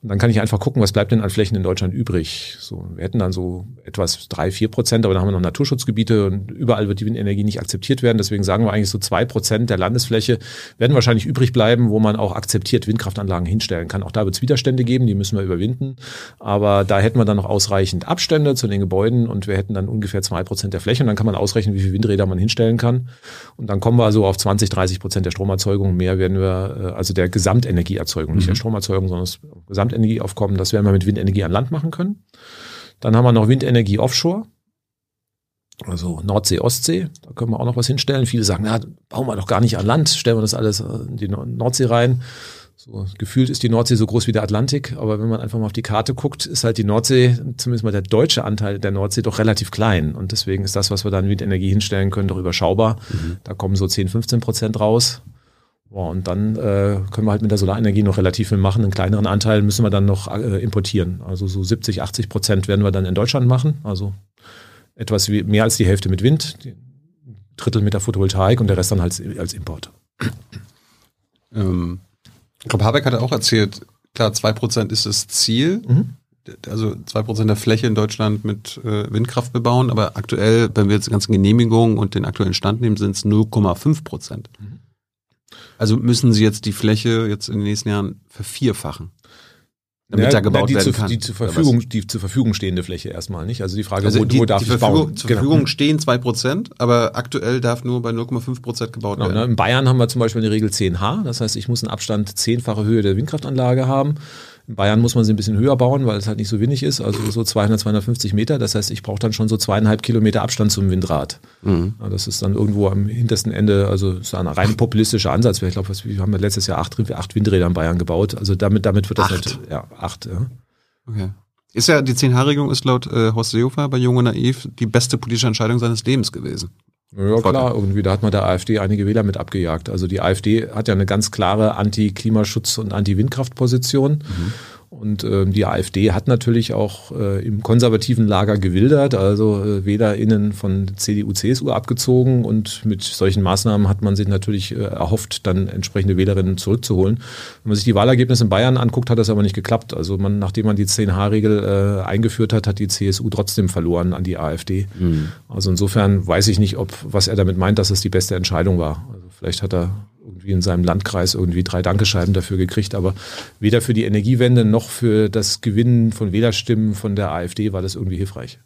Und dann kann ich einfach gucken, was bleibt denn an Flächen in Deutschland übrig. So, wir hätten dann so etwas drei, vier Prozent, aber dann haben wir noch Naturschutzgebiete und überall wird die Windenergie nicht akzeptiert werden. Deswegen sagen wir eigentlich so zwei Prozent der Landesfläche werden wahrscheinlich übrig bleiben, wo man auch akzeptiert Windkraftanlagen hinstellen kann. Auch da wird es Widerstände geben, die müssen wir überwinden. Aber da hätten wir dann noch ausreichend Abstände zu den Gebäuden und wir hätten dann ungefähr zwei Prozent der Fläche und dann kann man ausrechnen, wie viele Windräder man hinstellen kann. Und dann kommen wir also auf 20, 30 Prozent der Stromerzeugung. Mehr werden wir, äh, also der Gesamtenergieerzeugung, nicht der mhm. Stromerzeugung, sondern das Gesamtenergieaufkommen, das werden wir mit Windenergie an Land machen können. Dann haben wir noch Windenergie offshore. Also Nordsee, Ostsee, da können wir auch noch was hinstellen. Viele sagen, na, bauen wir doch gar nicht an Land, stellen wir das alles in die Nordsee rein. So, gefühlt ist die Nordsee so groß wie der Atlantik, aber wenn man einfach mal auf die Karte guckt, ist halt die Nordsee, zumindest mal der deutsche Anteil der Nordsee, doch relativ klein. Und deswegen ist das, was wir da in Windenergie hinstellen können, doch überschaubar. Mhm. Da kommen so 10, 15 Prozent raus. Boah, und dann äh, können wir halt mit der Solarenergie noch relativ viel machen. Einen kleineren Anteil müssen wir dann noch äh, importieren. Also so 70, 80 Prozent werden wir dann in Deutschland machen. Also etwas wie, mehr als die Hälfte mit Wind, Drittel mit der Photovoltaik und der Rest dann halt als Import. Ähm, ich glaube, Habeck hatte auch erzählt, klar, zwei Prozent ist das Ziel. Mhm. Also zwei Prozent der Fläche in Deutschland mit äh, Windkraft bebauen, aber aktuell, wenn wir jetzt die ganzen Genehmigungen und den aktuellen Stand nehmen, sind es 0,5 Prozent. Mhm. Also müssen Sie jetzt die Fläche jetzt in den nächsten Jahren vervierfachen damit ja, da gebaut werden zu, kann. Die zur, Verfügung, die zur Verfügung stehende Fläche erstmal nicht. Also die Frage, also wo, die, wo darf die ich Verfügung, bauen? Zur genau. Verfügung stehen zwei Prozent, aber aktuell darf nur bei 0,5 Prozent gebaut genau, werden. Ne? In Bayern haben wir zum Beispiel eine Regel 10H. Das heißt, ich muss einen Abstand zehnfache Höhe der Windkraftanlage haben. In Bayern muss man sie ein bisschen höher bauen, weil es halt nicht so windig ist, also so 200, 250 Meter. Das heißt, ich brauche dann schon so zweieinhalb Kilometer Abstand zum Windrad. Mhm. das ist dann irgendwo am hintersten Ende, also ist ein rein populistischer Ansatz. Ich glaube, wir haben letztes Jahr acht, acht Windräder in Bayern gebaut. Also damit, damit wird das acht. Nicht, ja, acht, ja. Okay. Ist ja, die 10-H-Regelung ist laut äh, Horst Seehofer bei Jung und Naiv die beste politische Entscheidung seines Lebens gewesen. Ja, klar, irgendwie, da hat man der AfD einige Wähler mit abgejagt. Also die AfD hat ja eine ganz klare Anti-Klimaschutz- und Anti-Windkraftposition. Mhm. Und ähm, die AfD hat natürlich auch äh, im konservativen Lager gewildert, also äh, WählerInnen von CDU, CSU abgezogen und mit solchen Maßnahmen hat man sich natürlich äh, erhofft, dann entsprechende Wählerinnen zurückzuholen. Wenn man sich die Wahlergebnisse in Bayern anguckt, hat das aber nicht geklappt. Also man, nachdem man die 10H-Regel äh, eingeführt hat, hat die CSU trotzdem verloren an die AfD. Mhm. Also insofern weiß ich nicht, ob was er damit meint, dass es die beste Entscheidung war. Also vielleicht hat er irgendwie in seinem Landkreis irgendwie drei Dankescheiben dafür gekriegt, aber weder für die Energiewende noch für das Gewinnen von Wählerstimmen von der AfD war das irgendwie hilfreich.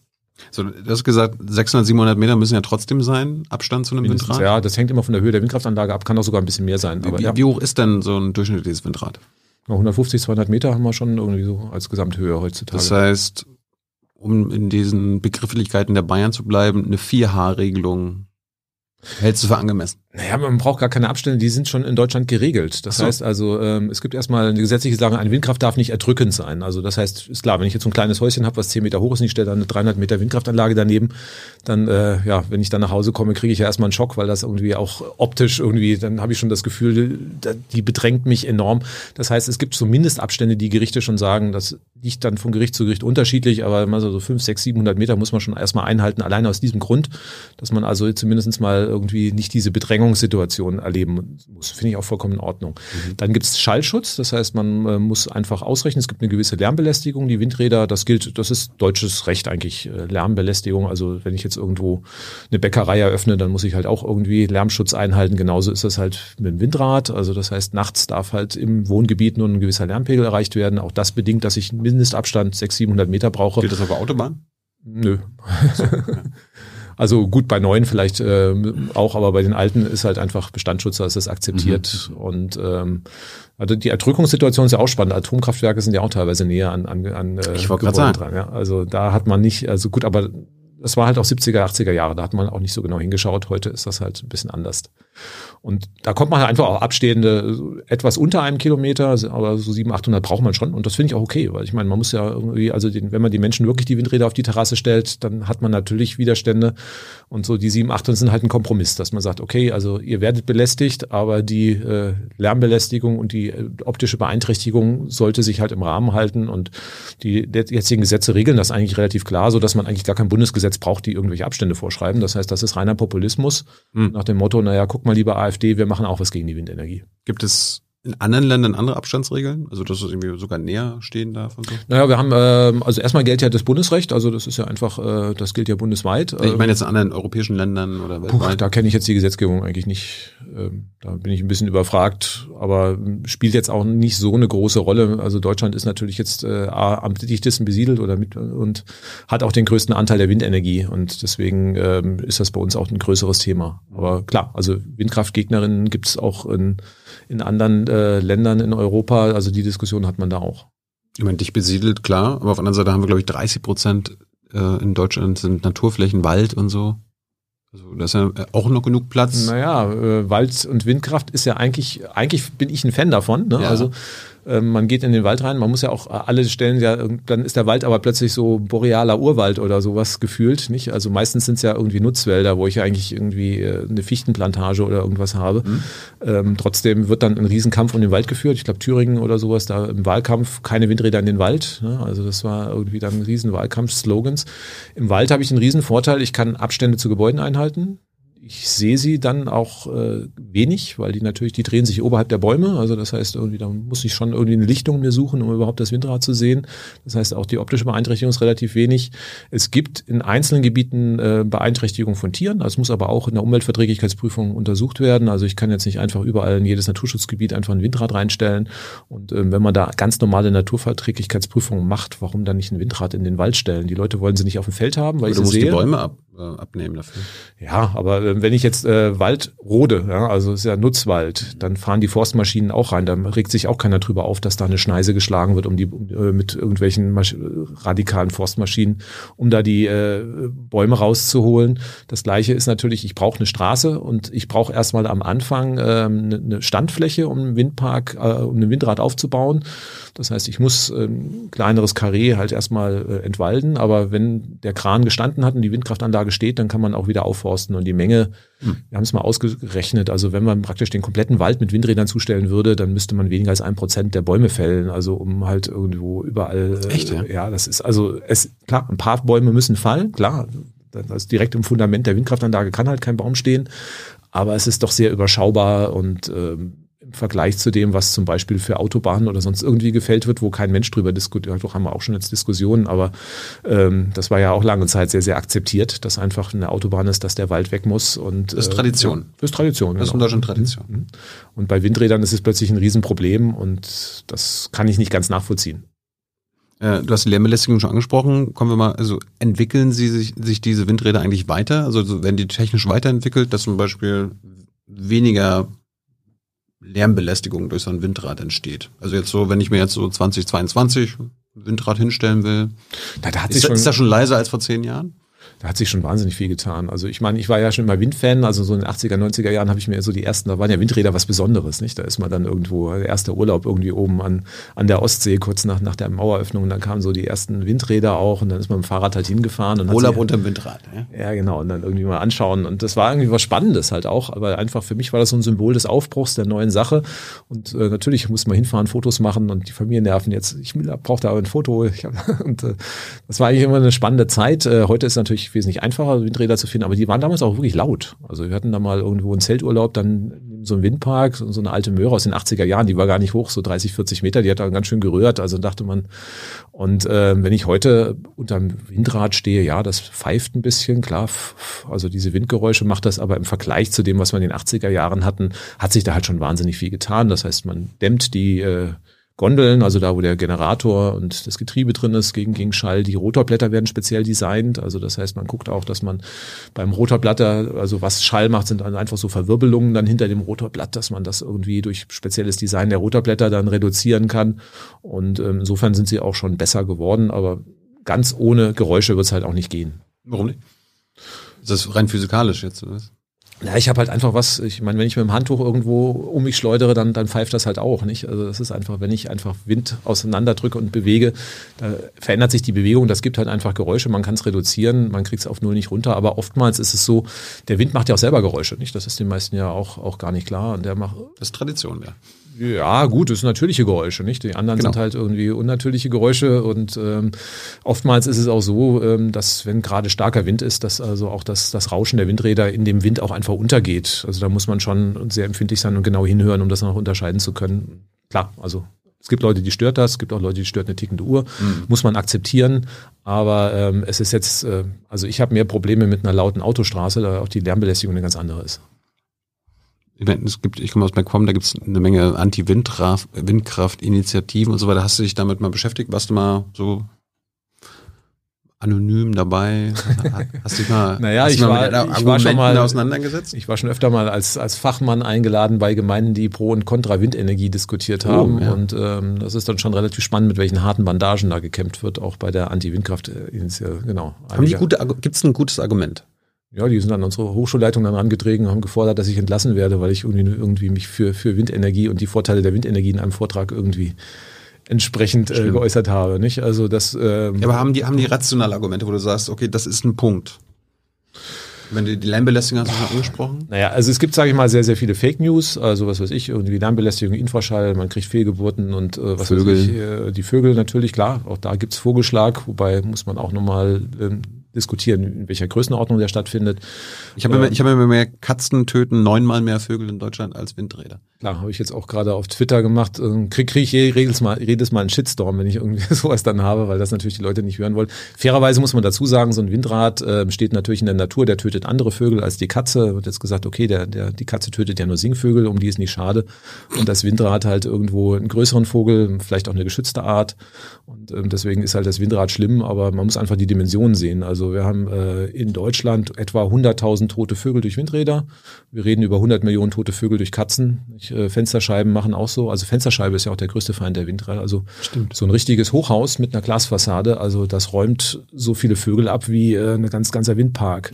So, du hast gesagt, 600, 700 Meter müssen ja trotzdem sein, Abstand zu einem Mindestens, Windrad? Ja, das hängt immer von der Höhe der Windkraftanlage ab, kann auch sogar ein bisschen mehr sein. Aber, wie, ja. wie hoch ist denn so ein durchschnittliches Windrad? 150, 200 Meter haben wir schon irgendwie so als Gesamthöhe heutzutage. Das heißt, um in diesen Begrifflichkeiten der Bayern zu bleiben, eine 4H-Regelung Hältst du für angemessen? Naja, man braucht gar keine Abstände, die sind schon in Deutschland geregelt. Das so. heißt also, ähm, es gibt erstmal eine gesetzliche Sache, eine Windkraft darf nicht erdrückend sein. Also das heißt, ist klar, wenn ich jetzt so ein kleines Häuschen habe, was 10 Meter hoch ist, und ich stelle dann eine 300 Meter Windkraftanlage daneben, dann, äh, ja, wenn ich dann nach Hause komme, kriege ich ja erstmal einen Schock, weil das irgendwie auch optisch irgendwie, dann habe ich schon das Gefühl, die bedrängt mich enorm. Das heißt, es gibt so Mindestabstände, die Gerichte schon sagen, das liegt dann von Gericht zu Gericht unterschiedlich, aber so 5, 6, 700 Meter muss man schon erstmal einhalten, allein aus diesem Grund, dass man also zumindest mal irgendwie nicht diese Bedrängungssituation erleben muss. Finde ich auch vollkommen in Ordnung. Mhm. Dann gibt es Schallschutz, das heißt, man äh, muss einfach ausrechnen, es gibt eine gewisse Lärmbelästigung. Die Windräder, das gilt, das ist deutsches Recht eigentlich, äh, Lärmbelästigung. Also wenn ich jetzt irgendwo eine Bäckerei eröffne, dann muss ich halt auch irgendwie Lärmschutz einhalten. Genauso ist das halt mit dem Windrad. Also das heißt, nachts darf halt im Wohngebiet nur ein gewisser Lärmpegel erreicht werden. Auch das bedingt, dass ich einen Mindestabstand 600, 700 Meter brauche. Gilt das auf Autobahn? Nö. So, okay. Also gut, bei neuen vielleicht äh, auch, aber bei den alten ist halt einfach Bestandsschutz, da ist das akzeptiert. Mhm. Und ähm, also die Erdrückungssituation ist ja auch spannend. Atomkraftwerke sind ja auch teilweise näher an, an, an äh, ich Gebäude sagen. dran. Ja. Also da hat man nicht, also gut, aber das war halt auch 70er, 80er Jahre, da hat man auch nicht so genau hingeschaut. Heute ist das halt ein bisschen anders. Und da kommt man halt einfach auch abstehende, etwas unter einem Kilometer, aber so 700, 800 braucht man schon. Und das finde ich auch okay, weil ich meine, man muss ja irgendwie, also den, wenn man die Menschen wirklich die Windräder auf die Terrasse stellt, dann hat man natürlich Widerstände. Und so die 700, 800 sind halt ein Kompromiss, dass man sagt, okay, also ihr werdet belästigt, aber die äh, Lärmbelästigung und die äh, optische Beeinträchtigung sollte sich halt im Rahmen halten. Und die jetzigen Gesetze regeln das eigentlich relativ klar, so dass man eigentlich gar kein Bundesgesetz braucht, die irgendwelche Abstände vorschreiben. Das heißt, das ist reiner Populismus hm. nach dem Motto, naja, guck mal lieber AfD, wir machen auch was gegen die Windenergie. Gibt es in anderen Ländern andere Abstandsregeln? Also dass es irgendwie sogar näher stehen darf und so? Naja, wir haben, äh, also erstmal gilt ja das Bundesrecht, also das ist ja einfach, äh, das gilt ja bundesweit. Ich meine jetzt in anderen europäischen Ländern oder weltweit. Puh, da kenne ich jetzt die Gesetzgebung eigentlich nicht. Ähm, da bin ich ein bisschen überfragt, aber spielt jetzt auch nicht so eine große Rolle. Also Deutschland ist natürlich jetzt äh, am dichtesten besiedelt oder mit und hat auch den größten Anteil der Windenergie und deswegen ähm, ist das bei uns auch ein größeres Thema. Aber klar, also Windkraftgegnerinnen gibt es auch in in anderen äh, Ländern in Europa. Also die Diskussion hat man da auch. Ich meine, dich besiedelt, klar, aber auf der anderen Seite haben wir, glaube ich, 30 Prozent äh, in Deutschland sind Naturflächen, Wald und so. Also da ist ja auch noch genug Platz. Naja, äh, Wald und Windkraft ist ja eigentlich, eigentlich bin ich ein Fan davon. Ne? Ja. Also man geht in den Wald rein, man muss ja auch alle Stellen ja, dann ist der Wald aber plötzlich so borealer Urwald oder sowas gefühlt, nicht? Also meistens sind es ja irgendwie Nutzwälder, wo ich ja eigentlich irgendwie äh, eine Fichtenplantage oder irgendwas habe. Mhm. Ähm, trotzdem wird dann ein Riesenkampf um den Wald geführt. Ich glaube Thüringen oder sowas, da im Wahlkampf keine Windräder in den Wald. Ne? Also das war irgendwie dann ein Riesenwahlkampf-Slogans. Im Wald habe ich einen riesen Vorteil, ich kann Abstände zu Gebäuden einhalten ich sehe sie dann auch äh, wenig, weil die natürlich, die drehen sich oberhalb der Bäume. Also das heißt, irgendwie, da muss ich schon irgendwie eine Lichtung mir suchen, um überhaupt das Windrad zu sehen. Das heißt, auch die optische Beeinträchtigung ist relativ wenig. Es gibt in einzelnen Gebieten äh, Beeinträchtigung von Tieren. Das muss aber auch in der Umweltverträglichkeitsprüfung untersucht werden. Also ich kann jetzt nicht einfach überall in jedes Naturschutzgebiet einfach ein Windrad reinstellen. Und ähm, wenn man da ganz normale Naturverträglichkeitsprüfungen macht, warum dann nicht ein Windrad in den Wald stellen? Die Leute wollen sie nicht auf dem Feld haben, weil Oder ich sie sehe. die Bäume ab, äh, abnehmen dafür. Ja, aber äh, wenn ich jetzt äh, Wald rode, ja, also ist ja Nutzwald, dann fahren die Forstmaschinen auch rein. Da regt sich auch keiner drüber auf, dass da eine Schneise geschlagen wird, um die äh, mit irgendwelchen Masch radikalen Forstmaschinen, um da die äh, Bäume rauszuholen. Das gleiche ist natürlich, ich brauche eine Straße und ich brauche erstmal am Anfang eine, eine Standfläche, um einen Windpark, äh, um ein Windrad aufzubauen. Das heißt, ich muss ein ähm, kleineres Karree halt erstmal äh, entwalden, aber wenn der Kran gestanden hat und die Windkraftanlage steht, dann kann man auch wieder aufforsten und die Menge, hm. wir haben es mal ausgerechnet, also wenn man praktisch den kompletten Wald mit Windrädern zustellen würde, dann müsste man weniger als ein Prozent der Bäume fällen, also um halt irgendwo überall. Äh, Echt, ja? ja, das ist also es klar, ein paar Bäume müssen fallen, klar, das direkt im Fundament der Windkraftanlage kann halt kein Baum stehen, aber es ist doch sehr überschaubar und ähm, im Vergleich zu dem, was zum Beispiel für Autobahnen oder sonst irgendwie gefällt wird, wo kein Mensch drüber diskutiert, doch haben wir auch schon jetzt Diskussionen, aber ähm, das war ja auch lange Zeit sehr, sehr akzeptiert, dass einfach eine Autobahn ist, dass der Wald weg muss. Und, das ist Tradition. Äh, das ist Tradition. Das ist genau. in Deutschland Tradition. Mhm. Und bei Windrädern ist es plötzlich ein Riesenproblem und das kann ich nicht ganz nachvollziehen. Äh, du hast die Lärmbelästigung schon angesprochen. Kommen wir mal, also entwickeln sie sich, sich diese Windräder eigentlich weiter? Also werden die technisch weiterentwickelt, dass zum Beispiel weniger Lärmbelästigung durch so ein Windrad entsteht. Also jetzt so, wenn ich mir jetzt so 2022 Windrad hinstellen will, Na, da hat ist, sich schon, ist das schon leiser als vor zehn Jahren? Da hat sich schon wahnsinnig viel getan. Also ich meine, ich war ja schon immer Windfan, also so in den 80er, 90er Jahren habe ich mir so die ersten, da waren ja Windräder was Besonderes, nicht? Da ist man dann irgendwo, der erste Urlaub irgendwie oben an, an der Ostsee, kurz nach, nach der Maueröffnung, und dann kamen so die ersten Windräder auch und dann ist man mit dem Fahrrad halt hingefahren. Und Urlaub sich- unterm Windrad. Ja? Ja, genau. Und dann irgendwie mal anschauen. Und das war irgendwie was Spannendes halt auch. Aber einfach für mich war das so ein Symbol des Aufbruchs der neuen Sache. Und äh, natürlich muss man hinfahren, Fotos machen und die Familie nerven jetzt. Ich brauchte aber ein Foto. Ich hab, und äh, das war eigentlich immer eine spannende Zeit. Äh, heute ist es wesentlich einfacher, Windräder zu finden. Aber die waren damals auch wirklich laut. Also wir hatten da mal irgendwo einen Zelturlaub, dann so einem Windpark, so eine alte Möhre aus den 80er Jahren. Die war gar nicht hoch, so 30, 40 Meter. Die hat dann ganz schön gerührt. Also dachte man, und äh, wenn ich heute unterm Windrad stehe, ja, das pfeift ein bisschen, klar. Also diese Windgeräusche macht das, aber im Vergleich zu dem, was wir in den 80er Jahren hatten, hat sich da halt schon wahnsinnig viel getan. Das heißt, man dämmt die äh, Gondeln, also da, wo der Generator und das Getriebe drin ist, gegen, gegen Schall. Die Rotorblätter werden speziell designt. Also das heißt, man guckt auch, dass man beim Rotorblatter, also was Schall macht, sind dann einfach so Verwirbelungen dann hinter dem Rotorblatt, dass man das irgendwie durch spezielles Design der Rotorblätter dann reduzieren kann. Und ähm, insofern sind sie auch schon besser geworden, aber ganz ohne Geräusche wird es halt auch nicht gehen. Warum nicht? Ist das rein physikalisch jetzt? Oder? Ja, ich habe halt einfach was, ich meine, wenn ich mit dem Handtuch irgendwo um mich schleudere, dann, dann pfeift das halt auch, nicht? Also das ist einfach, wenn ich einfach Wind auseinanderdrücke und bewege, da verändert sich die Bewegung, das gibt halt einfach Geräusche, man kann es reduzieren, man kriegt es auf null nicht runter, aber oftmals ist es so, der Wind macht ja auch selber Geräusche, nicht? Das ist den meisten ja auch, auch gar nicht klar und der macht, Das ist Tradition, ja. Ja, gut, das sind natürliche Geräusche, nicht? Die anderen Genau. sind halt irgendwie unnatürliche Geräusche und ähm, oftmals ist es auch so, ähm, dass wenn gerade starker Wind ist, dass also auch das, das Rauschen der Windräder in dem Wind auch einfach untergeht. Also da muss man schon sehr empfindlich sein und genau hinhören, um das noch unterscheiden zu können. Klar, also es gibt Leute, die stört das, es gibt auch Leute, die stört eine tickende Uhr, muss man akzeptieren. Aber ähm, es ist jetzt, äh, also ich habe mehr Probleme mit einer lauten Autostraße, da auch die Lärmbelästigung eine ganz andere ist. Es gibt, ich komme aus McCom, da gibt es eine Menge Anti-Windkraft-Initiativen und so weiter. Hast du dich damit mal beschäftigt? Warst du mal so anonym dabei? Hast du dich mal, Naja, ich mal war- ich war schon mal- auseinandergesetzt? Ich war schon öfter mal als, als Fachmann eingeladen bei Gemeinden, die Pro und Contra Windenergie diskutiert Oh, haben. ja. Und ähm, das ist dann schon relativ spannend, mit welchen harten Bandagen da gekämpft wird, auch bei der Anti-Windkraft-Initiative. Genau. Haben die Einige- gute, gibt es ein gutes Argument? Ja, die sind an unsere Hochschulleitung dann herangetreten und haben gefordert, dass ich entlassen werde, weil ich irgendwie, irgendwie mich für, für Windenergie und die Vorteile der Windenergie in einem Vortrag irgendwie entsprechend äh, geäußert habe. Nicht? Also das ähm, Ja, aber haben die, haben die rationale Argumente, wo du sagst, okay, das ist ein Punkt? Wenn du die Lärmbelästigung hast du schon angesprochen? Naja, also es gibt, sage ich mal, sehr, sehr viele Fake News, also was weiß ich, irgendwie Lärmbelästigung, Infraschall, man kriegt Fehlgeburten und äh, was Vögel. weiß ich, äh, die Vögel natürlich, klar, auch da gibt's Vogelschlag, wobei muss man auch nochmal ähm, diskutieren, in welcher Größenordnung der stattfindet. Ich habe Ähm. immer, ich habe immer mehr Katzen töten neunmal mehr Vögel in Deutschland als Windräder. Klar, habe ich jetzt auch gerade auf Twitter gemacht, ähm, krieg, krieg ich jedes Mal, jedes Mal einen Shitstorm, wenn ich irgendwie sowas dann habe, weil das natürlich die Leute nicht hören wollen. Fairerweise muss man dazu sagen, so ein Windrad äh, steht natürlich in der Natur, der tötet andere Vögel als die Katze. Wird jetzt gesagt, okay, der, der, die Katze tötet ja nur Singvögel, um die ist nicht schade. Und das Windrad halt irgendwo einen größeren Vogel, vielleicht auch eine geschützte Art. Und ähm, deswegen ist halt das Windrad schlimm, aber man muss einfach die Dimensionen sehen. Also wir haben äh, in Deutschland etwa 100.000 tote Vögel durch Windräder. Wir reden über 100 Millionen tote Vögel durch Katzen. Ich, äh, Fensterscheiben machen auch so. Also Fensterscheibe ist ja auch der größte Feind der Windräder. Also so ein richtiges Hochhaus mit einer Glasfassade, also das räumt so viele Vögel ab wie äh, ein ganz ganzer Windpark.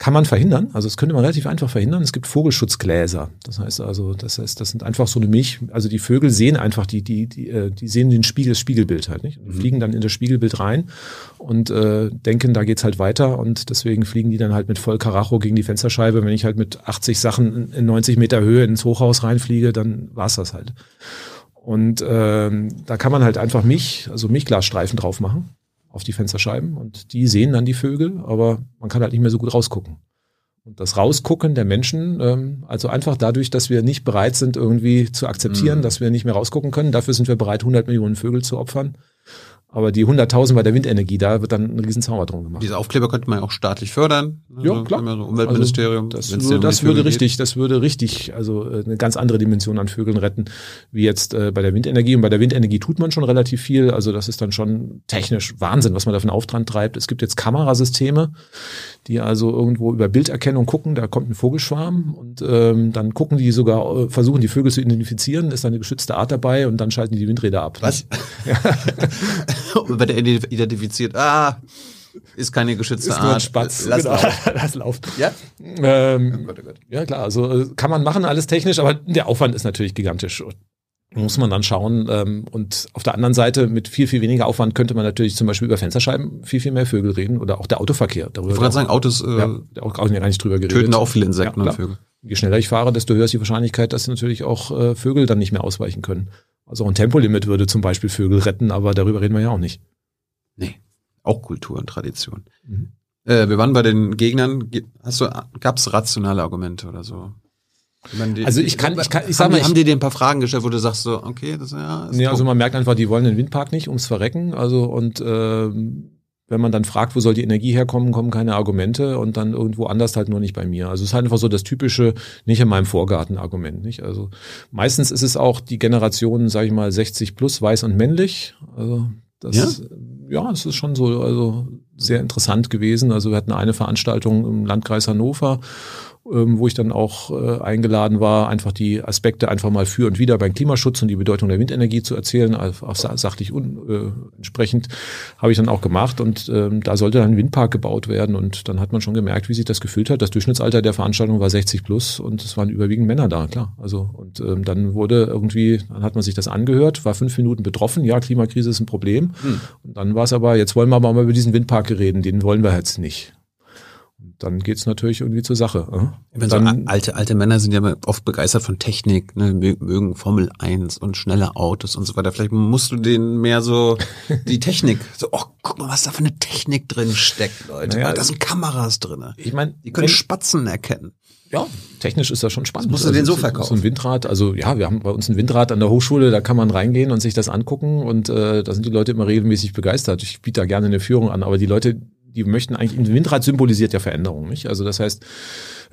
Kann man verhindern, also das könnte man relativ einfach verhindern. Es gibt Vogelschutzgläser. Das heißt also, das heißt, das sind einfach so eine Milch, also die Vögel sehen einfach die, die, die, äh, die sehen den Spiegel, das Spiegelbild halt nicht. Und fliegen dann in das Spiegelbild rein und äh, denken, da geht's halt weiter und deswegen fliegen die dann halt mit voll Karacho gegen die Fensterscheibe. Wenn ich halt mit 80 Sachen in 90 Meter Höhe ins Hochhaus reinfliege, dann war's das halt. Und ähm, da kann man halt einfach Milch, also Milchglasstreifen drauf machen auf die Fensterscheiben und die sehen dann die Vögel, aber man kann halt nicht mehr so gut rausgucken. Und das Rausgucken der Menschen, ähm, also einfach dadurch, dass wir nicht bereit sind, irgendwie zu akzeptieren, Mhm. dass wir nicht mehr rausgucken können, dafür sind wir bereit, 100 Millionen Vögel zu opfern. Aber die 100.000 bei der Windenergie, da wird dann ein Riesenzauber drum gemacht. Diese Aufkleber könnte man ja auch staatlich fördern. Also ja, klar. So Umweltministerium. Also das, würde, das würde richtig, das würde richtig, also äh, eine ganz andere Dimension an Vögeln retten, wie jetzt äh, bei der Windenergie. Und bei der Windenergie tut man schon relativ viel. Also das ist dann schon technisch Wahnsinn, was man da für einen Auftrag treibt. Es gibt jetzt Kamerasysteme, die also irgendwo über Bilderkennung gucken, da kommt ein Vogelschwarm und ähm, dann gucken die sogar, äh, versuchen die Vögel zu identifizieren, ist da eine geschützte Art dabei und dann schalten die die Windräder ab. Was? Ja. Wird er identifiziert, ah, ist keine geschützte ist Art. Ein Spatz. Lass genau. laufen. Lass laufen. Ja? Ähm, oh Gott, oh Gott. Ja, klar. Also äh, kann man machen, alles technisch, aber der Aufwand ist natürlich gigantisch. Muss man dann schauen. Ähm, und auf der anderen Seite, mit viel, viel weniger Aufwand könnte man natürlich zum Beispiel über Fensterscheiben viel, viel mehr Vögel reden oder auch der Autoverkehr. Darüber ich wollte sagen, Autos äh, ja, auch, auch gar nicht drüber geredet. töten auch viele Insekten ja, und Vögel. Je schneller ich fahre, desto höher ist die Wahrscheinlichkeit, dass natürlich auch äh, Vögel dann nicht mehr ausweichen können. Also ein Tempolimit würde zum Beispiel Vögel retten, aber darüber reden wir ja auch nicht. Nee, auch Kultur und Tradition. Mhm. Äh, wir waren bei den Gegnern. Hast du, gab es rationale Argumente oder so? Ich meine, die, also ich kann, ich kann, ich sag mal, die, haben die dir ein paar Fragen gestellt, wo du sagst so, okay, das ja. Ist nee, also man merkt einfach, die wollen den Windpark nicht ums Verrecken. Also und äh, wenn man dann fragt, wo soll die Energie herkommen, kommen keine Argumente und dann irgendwo anders halt nur nicht bei mir. Also es ist halt einfach so das typische nicht in meinem Vorgarten Argument, nicht? Also meistens ist es auch die Generation, sage ich mal 60 plus weiß und männlich. Also das ja? ja, es ist schon so also sehr interessant gewesen. Also wir hatten eine Veranstaltung im Landkreis Hannover wo ich dann auch äh, eingeladen war, einfach die Aspekte einfach mal für und wieder beim Klimaschutz und die Bedeutung der Windenergie zu erzählen, auch sachlich un, äh, entsprechend habe ich dann auch gemacht und ähm, da sollte dann ein Windpark gebaut werden und dann hat man schon gemerkt, wie sich das gefühlt hat. Das Durchschnittsalter der Veranstaltung war 60 plus und es waren überwiegend Männer da, klar. Also und ähm, dann wurde irgendwie, dann hat man sich das angehört, war fünf Minuten betroffen, ja, Klimakrise ist ein Problem. Hm. Und dann war es aber, jetzt wollen wir aber mal über diesen Windpark reden, den wollen wir jetzt nicht dann geht's natürlich irgendwie zur Sache. Äh? Dann, so alte, alte Männer sind ja oft begeistert von Technik, ne, mögen Formel 1 und schnelle Autos und so weiter. Vielleicht musst du denen mehr so die Technik, so, oh, guck mal, was da für eine Technik drin steckt, Leute. Naja, da sind Kameras drin. Ich meine, die können Spatzen erkennen. Ja, technisch ist das schon spannend. Das musst du den also so verkaufen? So ein Windrad, also ja, wir haben bei uns ein Windrad an der Hochschule, da kann man reingehen und sich das angucken und äh, da sind die Leute immer regelmäßig begeistert. Ich biete da gerne eine Führung an, aber die Leute, die möchten eigentlich, ein Windrad symbolisiert ja Veränderung, nicht? Also das heißt,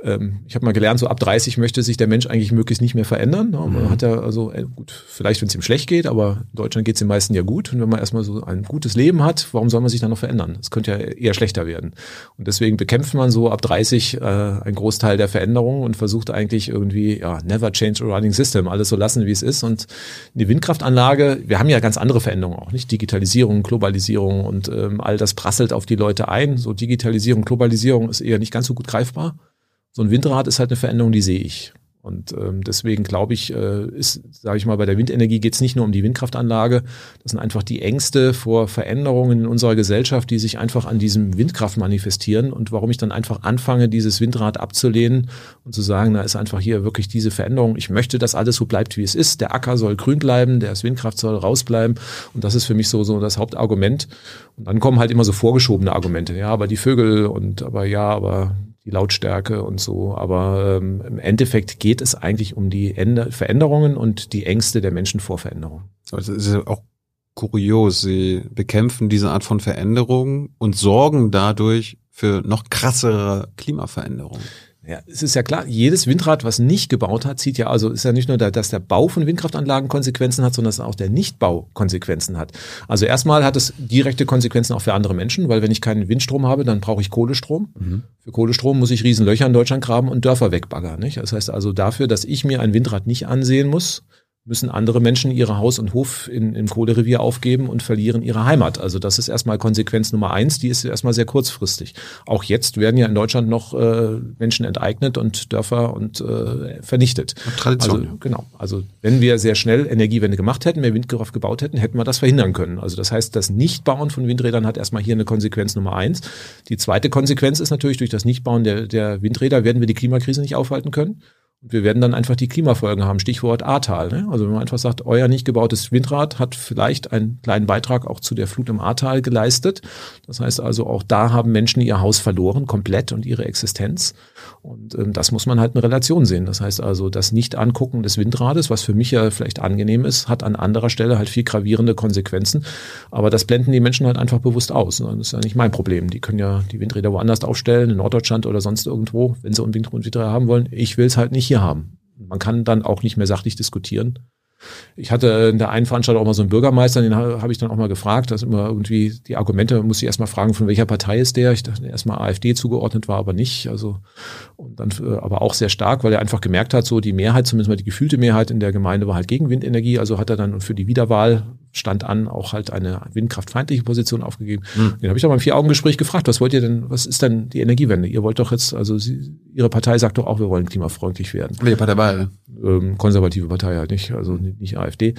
ähm, ich habe mal gelernt, so ab 30 möchte sich der Mensch eigentlich möglichst nicht mehr verändern. Ne? Man mhm. hat ja also, äh, gut, vielleicht wenn es ihm schlecht geht, aber in Deutschland geht es den meisten ja gut. Und wenn man erstmal so ein gutes Leben hat, warum soll man sich dann noch verändern? Es könnte ja eher schlechter werden. Und deswegen bekämpft man so ab 30 äh, einen Großteil der Veränderungen und versucht eigentlich irgendwie, ja, never change a running system, alles so lassen, wie es ist. Und die Windkraftanlage, wir haben ja ganz andere Veränderungen auch, nicht? Digitalisierung, Globalisierung und ähm, all das prasselt auf die Leute ein. So Digitalisierung, Globalisierung ist eher nicht ganz so gut greifbar so ein Windrad ist halt eine Veränderung, die sehe ich. Und ähm, deswegen glaube ich, äh, ist, sage ich mal, bei der Windenergie geht es nicht nur um die Windkraftanlage. Das sind einfach die Ängste vor Veränderungen in unserer Gesellschaft, die sich einfach an diesem Windkraft manifestieren. Und warum ich dann einfach anfange, dieses Windrad abzulehnen und zu sagen, da ist einfach hier wirklich diese Veränderung. Ich möchte, dass alles so bleibt, wie es ist. Der Acker soll grün bleiben, der Windkraft soll rausbleiben. Und das ist für mich so, so das Hauptargument. Und dann kommen halt immer so vorgeschobene Argumente. Ja, aber die Vögel und aber ja, aber die Lautstärke und so. Aber ähm, im Endeffekt geht es eigentlich um die Änder Veränderungen und die Ängste der Menschen vor Veränderungen. Also es ist ja auch kurios. Sie bekämpfen diese Art von Veränderungen und sorgen dadurch für noch krassere Klimaveränderungen. Ja, es ist ja klar, jedes Windrad, was nicht gebaut hat, zieht ja, also ist ja nicht nur, da, dass der Bau von Windkraftanlagen Konsequenzen hat, sondern dass auch der Nichtbau Konsequenzen hat. Also erstmal hat es direkte Konsequenzen auch für andere Menschen, weil wenn ich keinen Windstrom habe, dann brauche ich Kohlestrom. Mhm. Für Kohlestrom muss ich Riesenlöcher in Deutschland graben und Dörfer wegbaggern. Nicht? Das heißt also dafür, dass ich mir ein Windrad nicht ansehen muss, müssen andere Menschen ihre Haus und Hof in, im Kohlerevier aufgeben und verlieren ihre Heimat. Also das ist erstmal Konsequenz Nummer eins, die ist erstmal sehr kurzfristig. Auch jetzt werden ja in Deutschland noch äh, Menschen enteignet und Dörfer und äh, vernichtet. Und Tradition. Also, genau. Also wenn wir sehr schnell Energiewende gemacht hätten, mehr Windkraft gebaut hätten, hätten wir das verhindern können. Also das heißt, das Nichtbauen von Windrädern hat erstmal hier eine Konsequenz Nummer eins. Die zweite Konsequenz ist natürlich, durch das Nichtbauen der, der Windräder werden wir die Klimakrise nicht aufhalten können. Wir werden dann einfach die Klimafolgen haben, Stichwort Ahrtal. Ne? Also wenn man einfach sagt, euer nicht gebautes Windrad hat vielleicht einen kleinen Beitrag auch zu der Flut im Ahrtal geleistet. Das heißt also, auch da haben Menschen ihr Haus verloren, komplett und ihre Existenz. Und ähm, das muss man halt in Relation sehen. Das heißt also, das Nicht-Angucken des Windrades, was für mich ja vielleicht angenehm ist, hat an anderer Stelle halt viel gravierende Konsequenzen. Aber das blenden die Menschen halt einfach bewusst aus. Das ist ja nicht mein Problem. Die können ja die Windräder woanders aufstellen, in Norddeutschland oder sonst irgendwo, wenn sie unbedingt Windräder haben wollen. Ich will es halt nicht hier haben. Man kann dann auch nicht mehr sachlich diskutieren. Ich hatte in der einen Veranstaltung auch mal so einen Bürgermeister, den habe ich dann auch mal gefragt, dass immer irgendwie die Argumente, muss ich erstmal fragen, von welcher Partei ist der? Ich dachte erstmal AfD zugeordnet war, aber nicht. Also, und dann, äh, aber auch sehr stark, weil er einfach gemerkt hat, so die Mehrheit, zumindest mal die gefühlte Mehrheit in der Gemeinde war halt gegen Windenergie. Also hat er dann für die Wiederwahl stand an, auch halt eine windkraftfeindliche Position aufgegeben. Hm. Den habe ich aber im Vier-Augen-Gespräch gefragt, was wollt ihr denn, was ist denn die Energiewende? Ihr wollt doch jetzt, also Sie, Ihre Partei sagt doch auch, wir wollen klimafreundlich werden. Welche Partei war ähm, Konservative Partei halt nicht, also nicht, nicht AfD.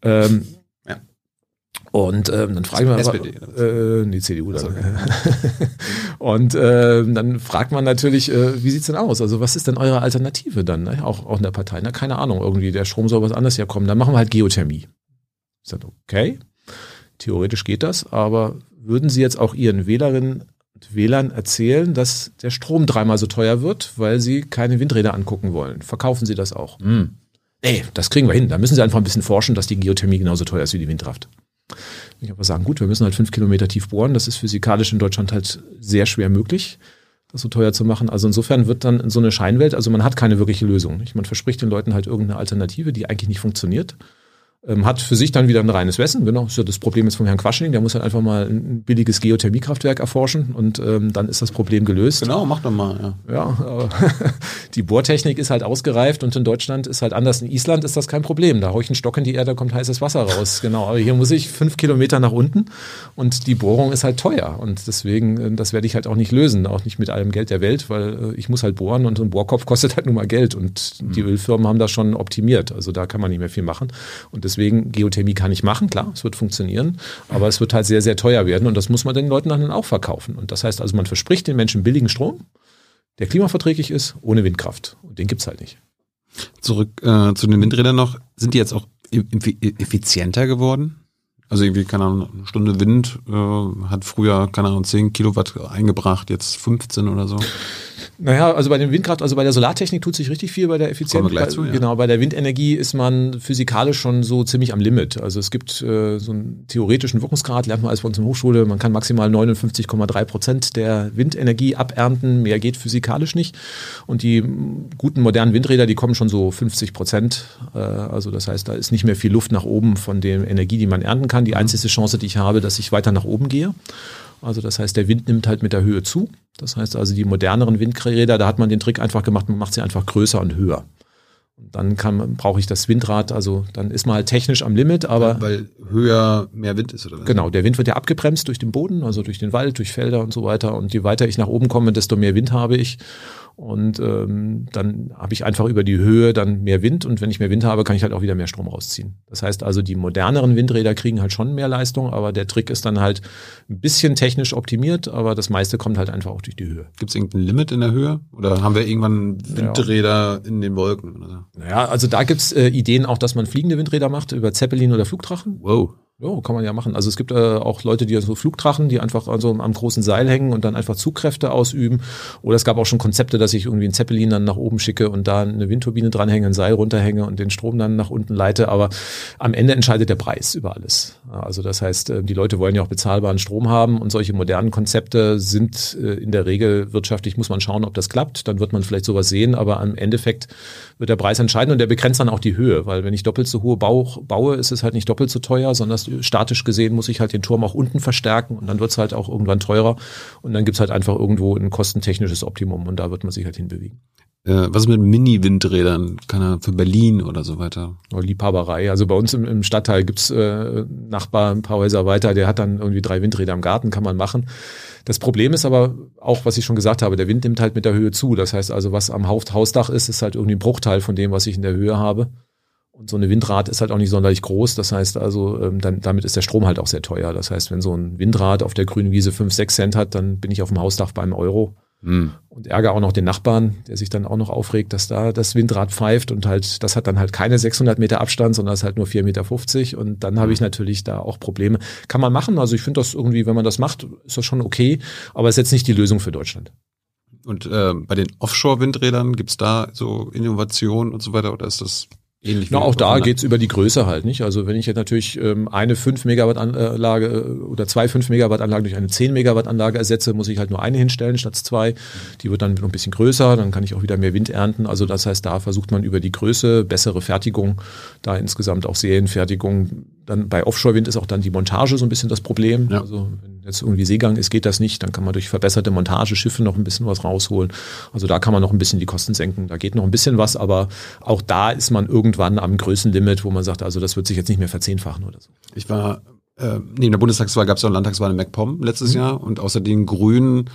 Ähm, ja. Und ähm, dann fragt man, SPD, äh, die CDU dann. und äh, dann fragt man natürlich, äh, wie sieht's denn aus? Also was ist denn eure Alternative dann? Ne? Auch, auch in der Partei? Na, keine Ahnung, irgendwie der Strom soll was anderes herkommen. Dann machen wir halt Geothermie. Ich sage, okay, theoretisch geht das, aber würden Sie jetzt auch Ihren Wählerinnen und Wählern erzählen, dass der Strom dreimal so teuer wird, weil Sie keine Windräder angucken wollen? Verkaufen Sie das auch? Mm. Nee, das kriegen wir hin. Da müssen Sie einfach ein bisschen forschen, dass die Geothermie genauso teuer ist wie die Windkraft. Ich aber sagen, gut, wir müssen halt fünf Kilometer tief bohren. Das ist physikalisch in Deutschland halt sehr schwer möglich, das so teuer zu machen. Also insofern wird dann so eine Scheinwelt, also man hat keine wirkliche Lösung. Man verspricht den Leuten halt irgendeine Alternative, die eigentlich nicht funktioniert ähm, hat für sich dann wieder ein reines Wessen. Genau, das ist ja das Problem jetzt vom Herrn Quaschning. Der muss halt einfach mal ein billiges Geothermiekraftwerk erforschen und ähm, dann ist das Problem gelöst. Genau, mach doch mal. Ja, ja die Bohrtechnik ist halt ausgereift und in Deutschland ist halt anders. In Island ist das kein Problem. Da hau ich einen Stock in die Erde, kommt heißes Wasser raus. Genau, aber hier muss ich fünf Kilometer nach unten und die Bohrung ist halt teuer und deswegen, äh, das werde ich halt auch nicht lösen, auch nicht mit allem Geld der Welt, weil äh, ich muss halt bohren und ein Bohrkopf kostet halt nun mal Geld und mhm. die Ölfirmen haben das schon optimiert. Also da kann man nicht mehr viel machen und deswegen, Geothermie kann ich machen, klar, es wird funktionieren, aber es wird halt sehr, sehr teuer werden und das muss man den Leuten dann auch verkaufen. Und das heißt also, man verspricht den Menschen billigen Strom, der klimaverträglich ist, ohne Windkraft. Und den gibt's halt nicht. Zurück äh, zu den Windrädern noch. Sind die jetzt auch effizienter geworden? Also irgendwie, keine Ahnung, eine Stunde Wind äh, hat früher, keine Ahnung, 10 Kilowatt eingebracht, jetzt 15 oder so. Naja, also bei den Windkraft, also bei der Solartechnik tut sich richtig viel bei der Effizienz. Bei, zu, ja. Genau, bei der Windenergie ist man physikalisch schon so ziemlich am Limit. Also es gibt äh, so einen theoretischen Wirkungsgrad, lernt man als bei uns in der Hochschule, man kann maximal 59,3 Prozent der Windenergie abernten, mehr geht physikalisch nicht. Und die guten modernen Windräder, die kommen schon so 50 Prozent. Äh, also das heißt, da ist nicht mehr viel Luft nach oben von der Energie, die man ernten kann. Die einzige Chance, die ich habe, dass ich weiter nach oben gehe. Also das heißt, der Wind nimmt halt mit der Höhe zu. Das heißt also, die moderneren Windräder, da hat man den Trick einfach gemacht, man macht sie einfach größer und höher. Und dann kann, brauche ich das Windrad, also dann ist man halt technisch am Limit, aber. Weil höher mehr Wind ist, oder was? Genau, der Wind wird ja abgebremst durch den Boden, also durch den Wald, durch Felder und so weiter. Und je weiter ich nach oben komme, desto mehr Wind habe ich. Und ähm, dann habe ich einfach über die Höhe dann mehr Wind und wenn ich mehr Wind habe, kann ich halt auch wieder mehr Strom rausziehen. Das heißt also, die moderneren Windräder kriegen halt schon mehr Leistung, aber der Trick ist dann halt ein bisschen technisch optimiert, aber das meiste kommt halt einfach auch durch die Höhe. Gibt es irgendein Limit in der Höhe? Oder haben wir irgendwann Windräder ja. in den Wolken? Oder? Naja, also da gibt's äh, Ideen auch, dass man fliegende Windräder macht über Zeppelin oder Flugdrachen. Wow. Ja, kann man ja machen. Also es gibt äh, auch Leute, die so Flugdrachen, die einfach also am großen Seil hängen und dann einfach Zugkräfte ausüben. Oder es gab auch schon Konzepte, dass ich irgendwie einen Zeppelin dann nach oben schicke und da eine Windturbine dranhänge, ein Seil runterhänge und den Strom dann nach unten leite. Aber am Ende entscheidet der Preis über alles. Also das heißt, äh, die Leute wollen ja auch bezahlbaren Strom haben und solche modernen Konzepte sind äh, in der Regel wirtschaftlich, muss man schauen, ob das klappt. Dann wird man vielleicht sowas sehen, aber am Endeffekt wird der Preis entscheiden und der begrenzt dann auch die Höhe, weil wenn ich doppelt so hohe Bauch baue, ist es halt nicht doppelt so teuer, sondern statisch gesehen muss ich halt den Turm auch unten verstärken und dann wird es halt auch irgendwann teurer und dann gibt's halt einfach irgendwo ein kostentechnisches Optimum und da wird man sich halt hinbewegen. Äh, was ist mit Mini-Windrädern? Kann er für Berlin oder so weiter? Oh, Liebhaberei. Also bei uns im, im Stadtteil gibt's äh, Nachbar ein paar Häuser weiter, der hat dann irgendwie drei Windräder im Garten, kann man machen. Das Problem ist aber auch, was ich schon gesagt habe, der Wind nimmt halt mit der Höhe zu. Das heißt also, was am Hausdach ist, ist halt irgendwie ein Bruchteil von dem, was ich in der Höhe habe. Und so eine Windrad ist halt auch nicht sonderlich groß. Das heißt also, ähm, dann, damit ist der Strom halt auch sehr teuer. Das heißt, wenn so ein Windrad auf der grünen Wiese 5, 6 Cent hat, dann bin ich auf dem Hausdach bei einem Euro. Hm. Und ärgere auch noch den Nachbarn, der sich dann auch noch aufregt, dass da das Windrad pfeift und halt, das hat dann halt keine 600 Meter Abstand, sondern ist halt nur 4,50 Meter. Und dann habe ich hm. natürlich da auch Probleme. Kann man machen. Also ich finde das irgendwie, wenn man das macht, ist das schon okay. Aber ist jetzt nicht die Lösung für Deutschland. Und äh, bei den Offshore-Windrädern gibt's da so Innovationen und so weiter oder ist das ähnlich? Na, auch da geht's über die Größe halt, nicht? Also wenn ich jetzt natürlich ähm, eine 5 Megawatt Anlage äh, oder zwei 5 Megawatt Anlagen durch eine 10 Megawatt Anlage ersetze, muss ich halt nur eine hinstellen statt zwei. Die wird dann noch ein bisschen größer, dann kann ich auch wieder mehr Wind ernten. Also das heißt, da versucht man über die Größe bessere Fertigung, da insgesamt auch Serienfertigung. Dann bei Offshore-Wind ist auch dann die Montage so ein bisschen das Problem. Ja. Also wenn jetzt irgendwie Seegang ist, geht das nicht. Dann kann man durch verbesserte Montageschiffe noch ein bisschen was rausholen. Also da kann man noch ein bisschen die Kosten senken. Da geht noch ein bisschen was, aber auch da ist man irgendwann am Größenlimit, wo man sagt, also das wird sich jetzt nicht mehr verzehnfachen oder so. Ich war, äh, nee, in der Bundestagswahl gab es ja auch Landtagswahl in MacPom letztes mhm. Jahr und außer den Grünen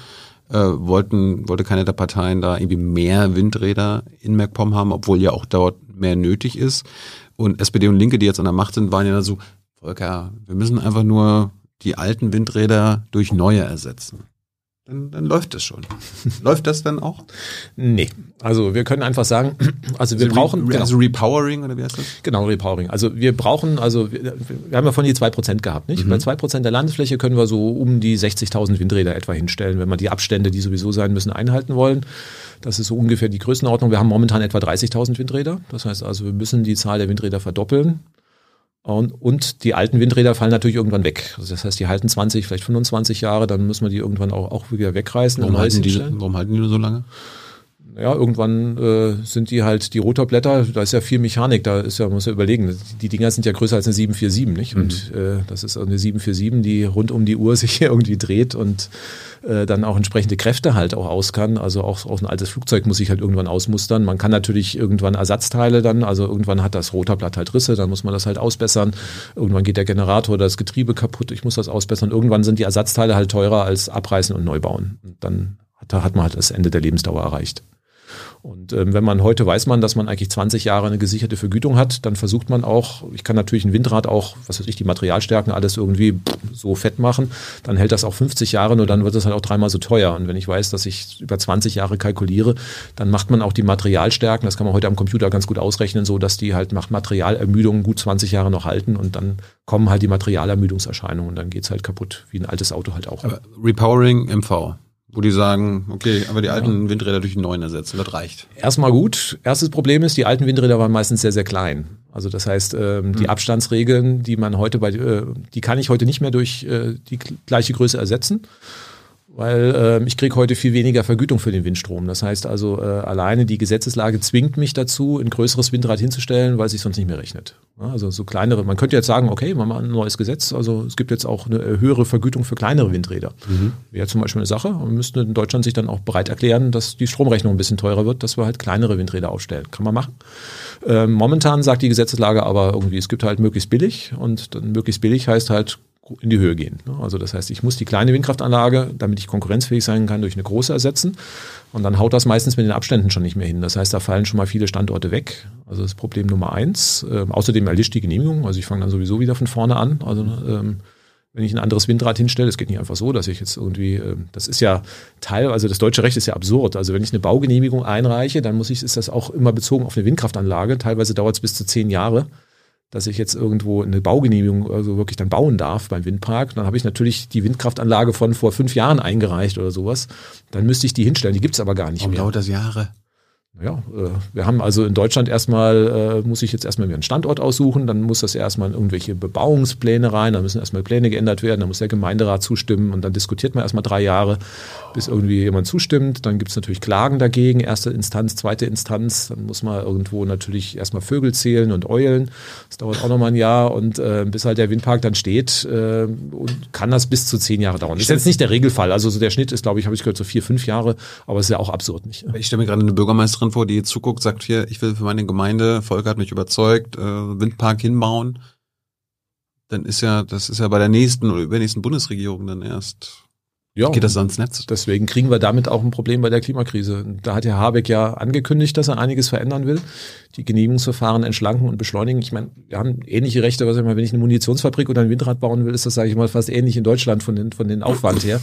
äh, wollten, wollte keine der Parteien da irgendwie mehr Windräder in MacPom haben, obwohl ja auch dort mehr nötig ist. Und SPD und Linke, die jetzt an der Macht sind, waren ja so, Volker, wir müssen einfach nur die alten Windräder durch neue ersetzen. Dann, dann läuft das schon. läuft das dann auch? Nee. Also wir können einfach sagen, also wir also brauchen. Re, also Repowering oder wie heißt das? Genau, Repowering. Also wir brauchen, also wir, wir haben ja von die zwei Prozent gehabt, nicht? Mhm. Bei zwei Prozent der Landesfläche können wir so um die 60.000 Windräder etwa hinstellen, wenn wir die Abstände, die sowieso sein müssen, einhalten wollen. Das ist so ungefähr die Größenordnung. Wir haben momentan etwa 30.000 Windräder. Das heißt also, wir müssen die Zahl der Windräder verdoppeln. Und, und die alten Windräder fallen natürlich irgendwann weg. Also das heißt, die halten 20, vielleicht 25 Jahre, dann müssen wir die irgendwann auch, auch wieder wegreißen. Warum, halten die, warum halten die nur so lange? Ja, irgendwann äh, sind die halt die Rotorblätter, da ist ja viel Mechanik, da ist ja, man muss ja überlegen, die Dinger sind ja größer als eine 747, nicht? Und mhm. äh, das ist eine 747, die rund um die Uhr sich irgendwie dreht und äh, dann auch entsprechende Kräfte halt auch aus kann. Also auch, auch ein altes Flugzeug muss sich halt irgendwann ausmustern. Man kann natürlich irgendwann Ersatzteile dann, also irgendwann hat das Rotorblatt halt Risse, dann muss man das halt ausbessern. Irgendwann geht der Generator oder das Getriebe kaputt, ich muss das ausbessern. Irgendwann sind die Ersatzteile halt teurer als abreißen und neu bauen. Und dann hat, hat man halt das Ende der Lebensdauer erreicht. Und ähm, wenn man heute weiß man, dass man eigentlich 20 Jahre eine gesicherte Vergütung hat, dann versucht man auch, ich kann natürlich ein Windrad auch, was weiß ich, die Materialstärken alles irgendwie so fett machen, dann hält das auch 50 Jahre, nur dann wird es halt auch dreimal so teuer. Und wenn ich weiß, dass ich über 20 Jahre kalkuliere, dann macht man auch die Materialstärken, das kann man heute am Computer ganz gut ausrechnen, so dass die halt nach Materialermüdung gut 20 Jahre noch halten und dann kommen halt die Materialermüdungserscheinungen und dann geht's halt kaputt, wie ein altes Auto halt auch. Aber Repowering MV. Wo die sagen, okay, aber die alten ja. Windräder durch die neuen ersetzen, das reicht. Erstmal gut. Erstes Problem ist, die alten Windräder waren meistens sehr, sehr klein. Also das heißt, ähm, die hm. Abstandsregeln, die man heute bei, äh, die kann ich heute nicht mehr durch äh, die gleiche Größe ersetzen weil äh, ich kriege heute viel weniger Vergütung für den Windstrom. Das heißt also, äh, alleine die Gesetzeslage zwingt mich dazu, ein größeres Windrad hinzustellen, weil es sich sonst nicht mehr rechnet. Ja, also so kleinere, man könnte jetzt sagen, okay, wir machen ein neues Gesetz, also es gibt jetzt auch eine höhere Vergütung für kleinere Windräder. Mhm. Wäre zum Beispiel eine Sache. Wir müssten in Deutschland sich dann auch bereit erklären, dass die Stromrechnung ein bisschen teurer wird, dass wir halt kleinere Windräder aufstellen. Kann man machen. Ähm, momentan sagt die Gesetzeslage aber irgendwie, es gibt halt möglichst billig und dann möglichst billig heißt halt in die Höhe gehen. Ne? Also das heißt, ich muss die kleine Windkraftanlage, damit ich konkurrenzfähig sein kann, durch eine große ersetzen. Und dann haut das meistens mit den Abständen schon nicht mehr hin. Das heißt, da fallen schon mal viele Standorte weg. Also das ist Problem Nummer eins. Ähm, außerdem erlischt die Genehmigung. Also ich fange dann sowieso wieder von vorne an. Also ähm, wenn ich ein anderes Windrad hinstelle, es geht nicht einfach so, dass ich jetzt irgendwie, ähm, das ist ja Teil, also das deutsche Recht ist ja absurd. Also wenn ich eine Baugenehmigung einreiche, dann muss ich, ist das auch immer bezogen auf eine Windkraftanlage. Teilweise dauert es bis zu zehn Jahre dass ich jetzt irgendwo eine Baugenehmigung also wirklich dann bauen darf beim Windpark. Dann habe ich natürlich die Windkraftanlage von vor fünf Jahren eingereicht oder sowas. Dann müsste ich die hinstellen. Die gibt's aber gar nicht Warum mehr. dauert das Jahre? Ja, äh, wir haben also in Deutschland erstmal, äh, muss ich jetzt erstmal mir einen Standort aussuchen, dann muss das erstmal in irgendwelche Bebauungspläne rein, dann müssen erstmal Pläne geändert werden, dann muss der Gemeinderat zustimmen und dann diskutiert man erstmal drei Jahre, bis irgendwie jemand zustimmt. Dann gibt es natürlich Klagen dagegen, erste Instanz, zweite Instanz, dann muss man irgendwo natürlich erstmal Vögel zählen und Eulen. Das dauert auch nochmal ein Jahr und äh, bis halt der Windpark dann steht, äh, und kann das bis zu zehn Jahre dauern. Das ist jetzt nicht der Regelfall. Also so der Schnitt ist, glaube ich, habe ich gehört, so vier, fünf Jahre, aber es ist ja auch absurd nicht. Ich stelle mir gerade eine Bürgermeisterin Bürgermeisterin vor, die zuguckt, sagt hier, ich will für meine Gemeinde, Volker hat mich überzeugt, äh, Windpark hinbauen, dann ist ja, das ist ja bei der nächsten oder übernächsten Bundesregierung dann erst Ja, geht das ans Netz. Deswegen kriegen wir damit auch ein Problem bei der Klimakrise. Da hat Herr Habeck ja angekündigt, dass er einiges verändern will die Genehmigungsverfahren entschlanken und beschleunigen. Ich meine, wir haben ähnliche Rechte, was ich mal, wenn ich eine Munitionsfabrik oder ein Windrad bauen will, ist das, sage ich mal, fast ähnlich in Deutschland von den, von den Aufwand her.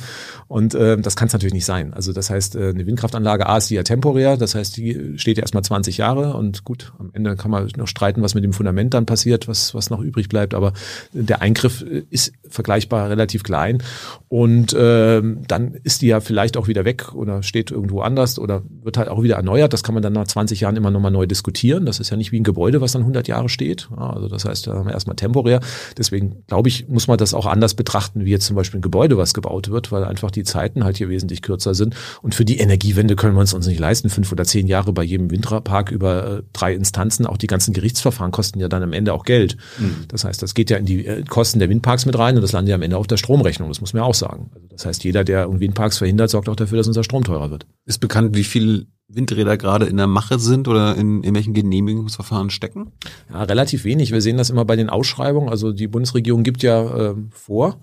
Und äh, das kann es natürlich nicht sein. Also das heißt, äh, eine Windkraftanlage A ist die ja temporär, das heißt, die steht ja erstmal 20 Jahre und gut, am Ende kann man noch streiten, was mit dem Fundament dann passiert, was, was noch übrig bleibt, aber der Eingriff ist vergleichbar relativ klein. Und äh, dann ist die ja vielleicht auch wieder weg oder steht irgendwo anders oder wird halt auch wieder erneuert. Das kann man dann nach 20 Jahren immer nochmal neu diskutieren. Das ist ja nicht wie ein Gebäude, was dann 100 Jahre steht. Also das heißt, da haben wir erstmal temporär. Deswegen glaube ich, muss man das auch anders betrachten, wie jetzt zum Beispiel ein Gebäude, was gebaut wird, weil einfach die Zeiten halt hier wesentlich kürzer sind. Und für die Energiewende können wir uns uns nicht leisten. Fünf oder zehn Jahre bei jedem Windpark über äh, drei Instanzen. Auch die ganzen Gerichtsverfahren kosten ja dann am Ende auch Geld. Mhm. Das heißt, das geht ja in die äh, Kosten der Windparks mit rein und das landet ja am Ende auf der Stromrechnung. Das muss man ja auch sagen. Also das heißt, jeder, der Windparks verhindert, sorgt auch dafür, dass unser Strom teurer wird. Ist bekannt, wie viel Windräder gerade in der Mache sind oder in irgendwelchen Genehmigungsverfahren stecken? Ja, relativ wenig. Wir sehen das immer bei den Ausschreibungen. Also die Bundesregierung gibt ja äh, vor,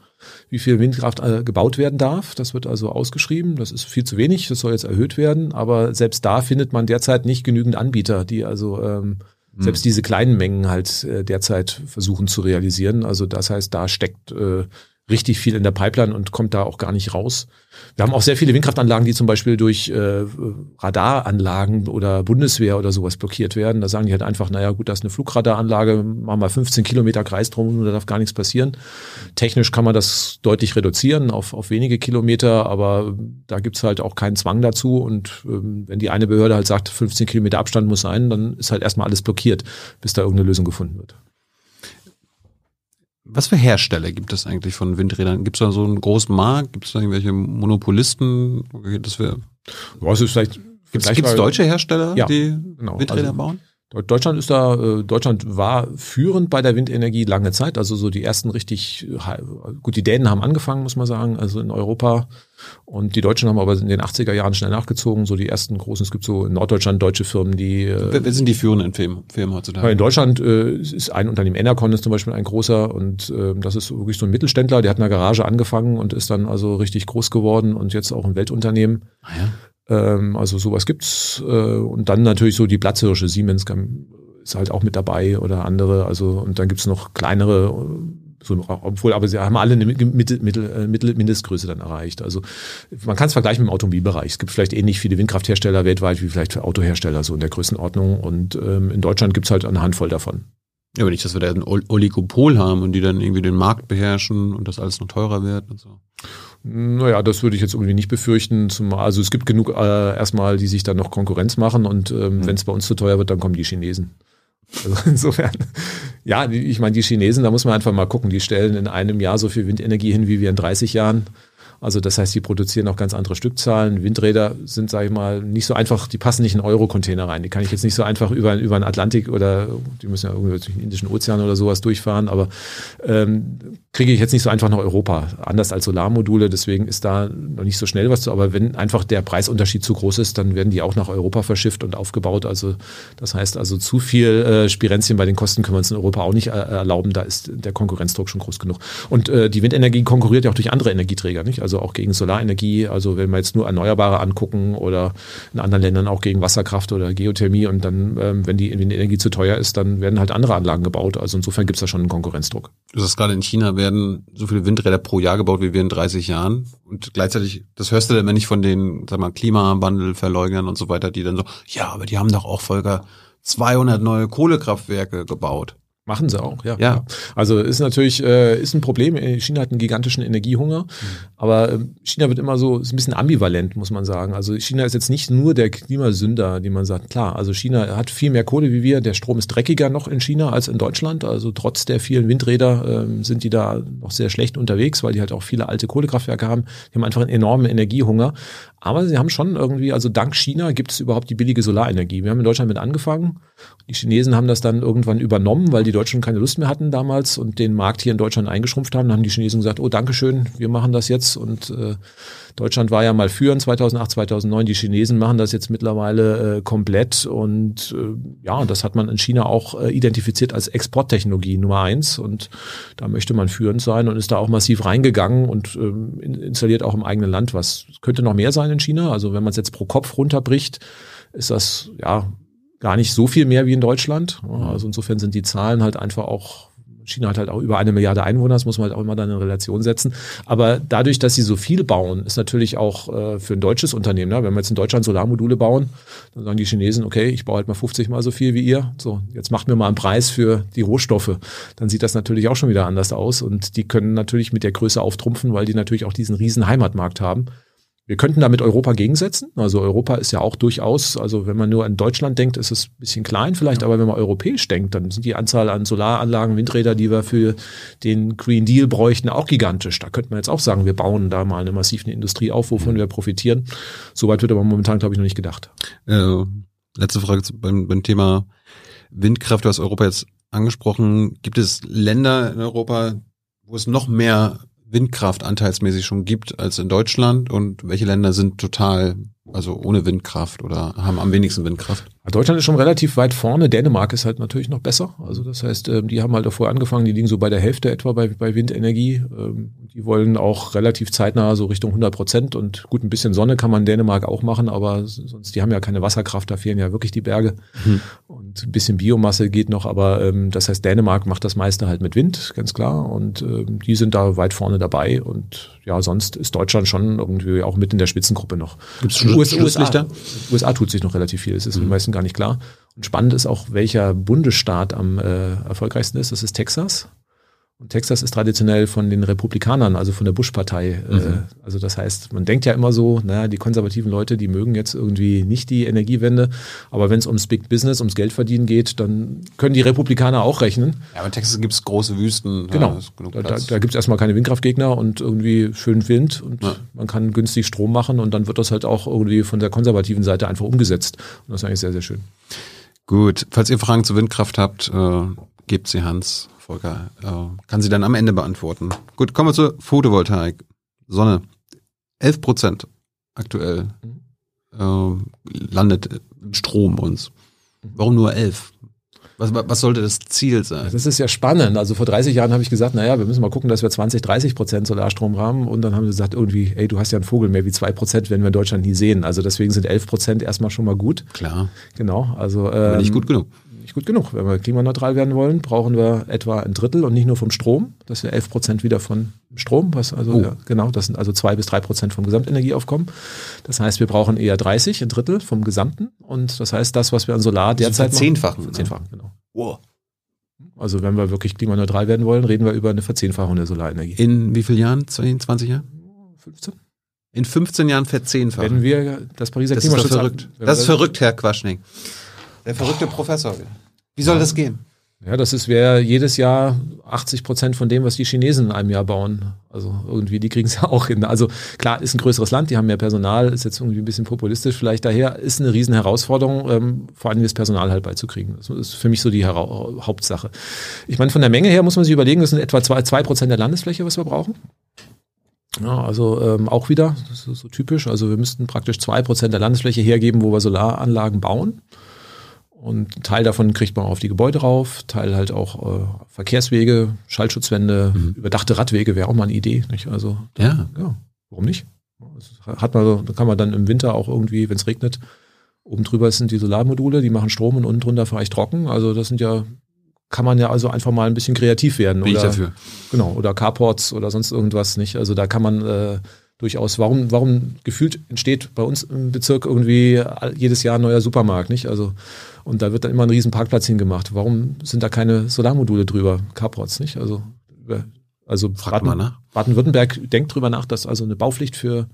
wie viel Windkraft äh, gebaut werden darf. Das wird also ausgeschrieben. Das ist viel zu wenig. Das soll jetzt erhöht werden. Aber selbst da findet man derzeit nicht genügend Anbieter, die also ähm, hm. selbst diese kleinen Mengen halt äh, derzeit versuchen zu realisieren. Also das heißt, da steckt äh, richtig viel in der Pipeline und kommt da auch gar nicht raus. Wir haben auch sehr viele Windkraftanlagen, die zum Beispiel durch äh, Radaranlagen oder Bundeswehr oder sowas blockiert werden. Da sagen die halt einfach, naja gut, das ist eine Flugradaranlage, machen wir 15 Kilometer Kreis drum und da darf gar nichts passieren. Technisch kann man das deutlich reduzieren auf, auf wenige Kilometer, aber da gibt's halt auch keinen Zwang dazu. Und ähm, wenn die eine Behörde halt sagt, 15 Kilometer Abstand muss sein, dann ist halt erstmal alles blockiert, bis da irgendeine Lösung gefunden wird. Was für Hersteller gibt es eigentlich von Windrädern? Gibt es da so einen großen Markt? Gibt es da irgendwelche Monopolisten? Das wäre. Was ist vielleicht? Gibt es deutsche Hersteller, ja, die genau. Windräder also, bauen? Deutschland ist da, äh, Deutschland war führend bei der Windenergie lange Zeit. Also so die ersten richtig, gut, die Dänen haben angefangen, muss man sagen, also in Europa. Und die Deutschen haben aber in den 80er Jahren schnell nachgezogen. So die ersten großen, es gibt so in Norddeutschland deutsche Firmen, die. Äh, Wer, wer sind die führenden Firmen, Firmen heutzutage? In Deutschland äh, ist ein Unternehmen, Enercon ist zum Beispiel ein großer und äh, das ist wirklich so ein Mittelständler, der hat in der Garage angefangen und ist dann also richtig groß geworden und jetzt auch ein Weltunternehmen. Ah ja. Ähm, also sowas gibt's. Äh, und dann natürlich so die Platzhirsche, Siemens ist halt auch mit dabei oder andere. Also und dann gibt's noch kleinere, so, obwohl, aber sie haben alle eine Mittel, Mittel, äh, Mittel, Mindestgröße dann erreicht. Also man kann es vergleichen mit dem Automobilbereich. Es gibt vielleicht ähnlich viele Windkrafthersteller weltweit wie vielleicht für Autohersteller, so in der Größenordnung. Und ähm, in Deutschland gibt's halt eine Handvoll davon. Ja, aber nicht, dass wir da ein Oligopol haben und die dann irgendwie den Markt beherrschen und das alles noch teurer wird und so. Naja, das würde ich jetzt irgendwie nicht befürchten. Zumal, also es gibt genug äh, erstmal, die sich dann noch Konkurrenz machen und ähm, mhm. wenn es bei uns zu teuer wird, dann kommen die Chinesen. Also insofern, ja, ich meine, die Chinesen, da muss man einfach mal gucken, die stellen in einem Jahr so viel Windenergie hin wie wir in 30 Jahren. Also das heißt, die produzieren auch ganz andere Stückzahlen. Windräder sind, sage ich mal, nicht so einfach, die passen nicht in Euro-Container rein. Die kann ich jetzt nicht so einfach über, über den Atlantik oder die müssen ja irgendwie durch den Indischen Ozean oder sowas durchfahren, aber ähm, kriege ich jetzt nicht so einfach nach Europa. Anders als Solarmodule, deswegen ist da noch nicht so schnell was zu. Aber wenn einfach der Preisunterschied zu groß ist, dann werden die auch nach Europa verschifft und aufgebaut. Also das heißt also zu viel äh, Spirenzien bei den Kosten können wir uns in Europa auch nicht äh, erlauben. Da ist der Konkurrenzdruck schon groß genug. Und äh, die Windenergie konkurriert ja auch durch andere Energieträger, nicht? Also auch gegen Solarenergie. Also wenn wir jetzt nur Erneuerbare angucken oder in anderen Ländern auch gegen Wasserkraft oder Geothermie und dann, ähm, wenn die Energie zu teuer ist, dann werden halt andere Anlagen gebaut. Also insofern gibt es da schon einen Konkurrenzdruck. Du sagst gerade, in China werden so viele Windräder pro Jahr gebaut wie wir in 30 Jahren. Und gleichzeitig, das hörst du dann immer nicht von den, sag mal, Klimawandelverleugnern und so weiter, die dann so, ja, aber die haben doch auch Volker 200 neue Kohlekraftwerke gebaut. Machen sie auch, ja. ja. Also ist natürlich äh, ist ein Problem. China hat einen gigantischen Energiehunger, mhm. aber äh, China wird immer so ist ein bisschen ambivalent, muss man sagen. Also China ist jetzt nicht nur der Klimasünder, die man sagt. Klar, also China hat viel mehr Kohle wie wir. Der Strom ist dreckiger noch in China als in Deutschland. Also trotz der vielen Windräder äh, sind die da noch sehr schlecht unterwegs, weil die halt auch viele alte Kohlekraftwerke haben. Die haben einfach einen enormen Energiehunger. Aber sie haben schon irgendwie, also dank China gibt es überhaupt die billige Solarenergie. Wir haben in Deutschland mit angefangen. Die Chinesen haben das dann irgendwann übernommen, weil die Deutschen keine Lust mehr hatten damals und den Markt hier in Deutschland eingeschrumpft haben. Dann haben die Chinesen gesagt, oh, Dankeschön, wir machen das jetzt. Und äh, Deutschland war ja mal führend 2008, 2009. Die Chinesen machen das jetzt mittlerweile äh, komplett. Und äh, ja, das hat man in China auch äh, identifiziert als Exporttechnologie Nummer eins. Und da möchte man führend sein und ist da auch massiv reingegangen und ähm, installiert auch im eigenen Land was. Könnte noch mehr sein in China. Also wenn man es jetzt pro Kopf runterbricht, ist das ja gar nicht so viel mehr wie in Deutschland. Also insofern sind die Zahlen halt einfach auch China hat halt auch über eine Milliarde Einwohner, das muss man halt auch immer dann in Relation setzen. Aber dadurch, dass sie so viel bauen, ist natürlich auch äh, für ein deutsches Unternehmen, ne? wenn wir jetzt in Deutschland Solarmodule bauen, dann sagen die Chinesen, okay, ich baue halt mal 50 mal so viel wie ihr. So, jetzt macht mir mal einen Preis für die Rohstoffe. Dann sieht das natürlich auch schon wieder anders aus. Und die können natürlich mit der Größe auftrumpfen, weil die natürlich auch diesen riesen Heimatmarkt haben. Wir könnten damit Europa gegensetzen. Also Europa ist ja auch durchaus, also wenn man nur an Deutschland denkt, ist es ein bisschen klein vielleicht, aber wenn man europäisch denkt, dann sind die Anzahl an Solaranlagen, Windräder, die wir für den Green Deal bräuchten, auch gigantisch. Da könnte man jetzt auch sagen, wir bauen da mal eine massive Industrie auf, wovon mhm. wir profitieren. Soweit wird aber momentan, glaube ich, noch nicht gedacht. Äh, letzte Frage beim, beim Thema Windkraft. Du hast Europa jetzt angesprochen. Gibt es Länder in Europa, wo es noch mehr Windkraft anteilsmäßig schon gibt als in Deutschland und welche Länder sind total, also ohne Windkraft oder haben am wenigsten Windkraft? Deutschland ist schon relativ weit vorne. Dänemark ist halt natürlich noch besser. Also das heißt, ähm, die haben halt davor angefangen, die liegen so bei der Hälfte etwa bei, bei Windenergie. Ähm, die wollen auch relativ zeitnah so Richtung 100 Prozent und gut, ein bisschen Sonne kann man in Dänemark auch machen, aber sonst, die haben ja keine Wasserkraft, da fehlen ja wirklich die Berge. Mhm. Und ein bisschen Biomasse geht noch, aber ähm, das heißt, Dänemark macht das meiste halt mit Wind, ganz klar. Und die sind da weit vorne dabei. Und ja, sonst ist Deutschland schon irgendwie auch mit in der Spitzengruppe noch. Gibt es USA, USA, USA tut sich noch relativ viel. Es ist mhm. den meisten gar nicht klar. Und spannend ist auch, welcher Bundesstaat am äh, erfolgreichsten ist. Das ist Texas. Und Texas ist traditionell von den Republikanern, also von der Bush-Partei. Äh, mhm. also das heißt, man denkt ja immer so, naja, die konservativen Leute, die mögen jetzt irgendwie nicht die Energiewende. Aber wenn es ums Big Business, ums Geldverdienen geht, dann können die Republikaner auch rechnen. Ja, aber in Texas gibt es große Wüsten. Genau. Ja, da, da, da gibt es erstmal keine Windkraftgegner und irgendwie schön Wind und ja. man kann günstig Strom machen und dann wird das halt auch irgendwie von der konservativen Seite einfach umgesetzt. Und das ist eigentlich sehr, sehr schön. Gut, falls ihr Fragen zur Windkraft habt, äh, gebt sie Hans. Volker äh, kann sie dann am Ende beantworten. Gut, kommen wir zur Photovoltaik. Sonne. 11 Prozent aktuell äh, landet Strom uns. Warum nur 11? Was, was sollte das Ziel sein? Das ist ja spannend. Also vor 30 Jahren habe ich gesagt, naja, wir müssen mal gucken, dass wir 20, 30 Prozent Solarstrom haben. Und dann haben sie gesagt, irgendwie, ey, du hast ja einen Vogel mehr wie zwei Prozent, werden wir in Deutschland nie sehen. Also deswegen sind 11 Prozent erstmal schon mal gut. Klar. Genau. Also, ähm, Aber nicht gut genug nicht gut genug. Wenn wir klimaneutral werden wollen, brauchen wir etwa ein Drittel und nicht nur vom Strom. Das sind 11 Prozent wieder von Strom, was also oh. ja, genau, das sind also zwei bis drei Prozent vom Gesamtenergieaufkommen. Das heißt, wir brauchen eher 30, ein Drittel vom Gesamten. Und das heißt, das, was wir an Solar also derzeit verzehnfachen, machen, verzehnfachen, genau. Wow. Also wenn wir wirklich klimaneutral werden wollen, reden wir über eine Verzehnfachung der Solarenergie. In wie vielen Jahren? 20 Jahren? 15. In 15 Jahren verzehnfachen. Wenn wir das Pariser das Klimaschutz... Ist verrückt. Das ist verrückt, Herr Quaschning. Der verrückte oh. Professor. Wie soll das gehen? Ja, das ist wäre jedes Jahr 80 Prozent von dem, was die Chinesen in einem Jahr bauen. Also irgendwie, die kriegen es ja auch hin. Also klar, ist ein größeres Land, die haben mehr Personal, ist jetzt irgendwie ein bisschen populistisch vielleicht daher, ist eine riesen Herausforderung, ähm, vor allem das Personal halt beizukriegen. Das ist für mich so die Hera Hauptsache. Ich meine, von der Menge her muss man sich überlegen, das sind etwa zwei, zwei Prozent der Landesfläche, was wir brauchen. Ja, also ähm, auch wieder, das ist so typisch. Also wir müssten praktisch zwei Prozent der Landesfläche hergeben, wo wir Solaranlagen bauen. Und Teil davon kriegt man auf die Gebäude rauf, Teil halt auch äh, Verkehrswege, Schallschutzwände, mhm. überdachte Radwege wäre auch mal eine Idee. Nicht? Also ja. ja, warum nicht? Das hat man, da kann man dann im Winter auch irgendwie, wenn es regnet, oben drüber sind die Solarmodule, die machen Strom und unten drunter fahre ich trocken. Also das sind ja, kann man ja also einfach mal ein bisschen kreativ werden. Bin oder, ich dafür. Genau, oder Carports oder sonst irgendwas nicht. Also da kann man äh, durchaus, warum, warum gefühlt entsteht bei uns im Bezirk irgendwie jedes Jahr ein neuer Supermarkt, nicht? Also und da wird dann immer ein riesen Parkplatz hingemacht. Warum sind da keine Solarmodule drüber? Carports, nicht? Also, also Baden, Baden-Württemberg denkt drüber nach, dass also eine Baupflicht für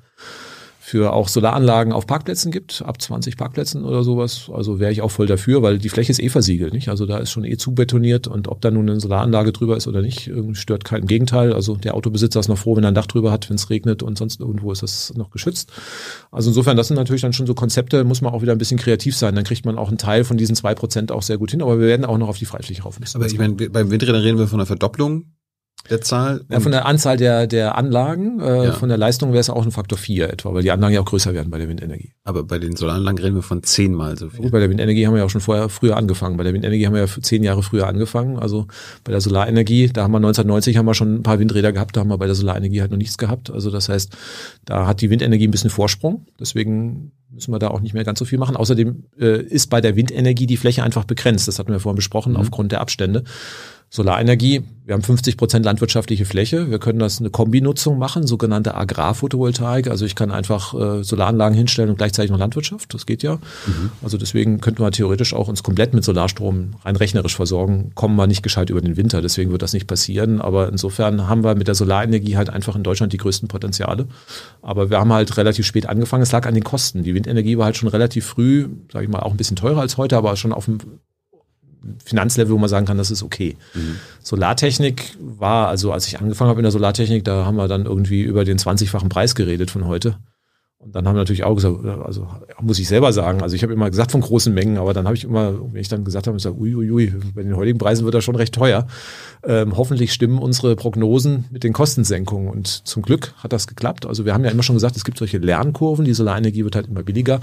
für auch Solaranlagen auf Parkplätzen gibt, ab 20 Parkplätzen oder sowas. Also wäre ich auch voll dafür, weil die Fläche ist eh versiegelt, nicht? Also da ist schon eh zubetoniert und ob da nun eine Solaranlage drüber ist oder nicht, stört kein Gegenteil. Also der Autobesitzer ist noch froh, wenn er ein Dach drüber hat, wenn es regnet und sonst irgendwo ist das noch geschützt. Also insofern, das sind natürlich dann schon so Konzepte, muss man auch wieder ein bisschen kreativ sein. Dann kriegt man auch einen Teil von diesen zwei Prozent auch sehr gut hin, aber wir werden auch noch auf die Freifläche rauf müssen. Aber ich meine, beim Windrädern reden wir von einer Verdopplung der Zahl? Ja, von der Anzahl der, der Anlagen, äh, ja. von der Leistung wäre es auch ein Faktor 4 etwa, weil die Anlagen ja auch größer werden bei der Windenergie. Aber bei den Solaranlagen reden wir von zehnmal so viel. Gut, bei der Windenergie haben wir ja auch schon vorher früher angefangen. Bei der Windenergie haben wir ja zehn Jahre früher angefangen. Also bei der Solarenergie, da haben wir 1990 haben wir schon ein paar Windräder gehabt, da haben wir bei der Solarenergie halt noch nichts gehabt. Also das heißt, da hat die Windenergie ein bisschen Vorsprung. Deswegen müssen wir da auch nicht mehr ganz so viel machen. Außerdem äh, ist bei der Windenergie die Fläche einfach begrenzt. Das hatten wir vorhin besprochen, mhm. aufgrund der Abstände. Solarenergie, wir haben 50 Prozent landwirtschaftliche Fläche. Wir können das eine Kombinutzung machen, sogenannte Agrarphotovoltaik. Also ich kann einfach äh, Solaranlagen hinstellen und gleichzeitig noch Landwirtschaft. Das geht ja. Mhm. Also deswegen könnten wir theoretisch auch uns komplett mit Solarstrom rein rechnerisch versorgen. Kommen wir nicht gescheit über den Winter. Deswegen wird das nicht passieren. Aber insofern haben wir mit der Solarenergie halt einfach in Deutschland die größten Potenziale. Aber wir haben halt relativ spät angefangen. Es lag an den Kosten. Die Windenergie war halt schon relativ früh, sage ich mal, auch ein bisschen teurer als heute, aber schon auf dem Finanzlevel, wo man sagen kann, das ist okay. Mhm. Solartechnik war, also als ich angefangen habe in der Solartechnik, da haben wir dann irgendwie über den 20-fachen Preis geredet von heute. Und dann haben wir natürlich auch gesagt, also muss ich selber sagen, also ich habe immer gesagt von großen Mengen, aber dann habe ich immer, wenn ich dann gesagt habe, ich sage, uiuiui, ui, bei den heutigen Preisen wird das schon recht teuer. Ähm, hoffentlich stimmen unsere Prognosen mit den Kostensenkungen. Und zum Glück hat das geklappt. Also wir haben ja immer schon gesagt, es gibt solche Lernkurven, die Solarenergie wird halt immer billiger.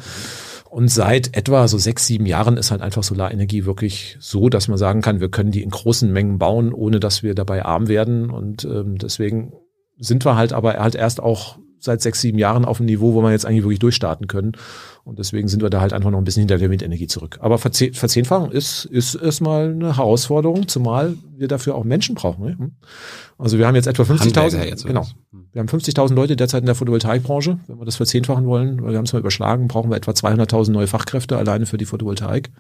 Und seit etwa so sechs, sieben Jahren ist halt einfach Solarenergie wirklich so, dass man sagen kann, wir können die in großen Mengen bauen, ohne dass wir dabei arm werden. Und ähm, deswegen sind wir halt aber halt erst auch seit sechs, sieben Jahren auf einem Niveau, wo wir jetzt eigentlich wirklich durchstarten können. Und deswegen sind wir da halt einfach noch ein bisschen hinter der Windenergie zurück. Aber Verzehnfachung ist, ist erstmal eine Herausforderung, zumal wir dafür auch Menschen brauchen. Ne? Also wir haben jetzt etwa 50.000, genau. Wir haben 50.000 Leute derzeit in der Photovoltaikbranche. Wenn wir das verzehnfachen wollen, weil wir haben es mal überschlagen, brauchen wir etwa 200.000 neue Fachkräfte alleine für die Photovoltaik.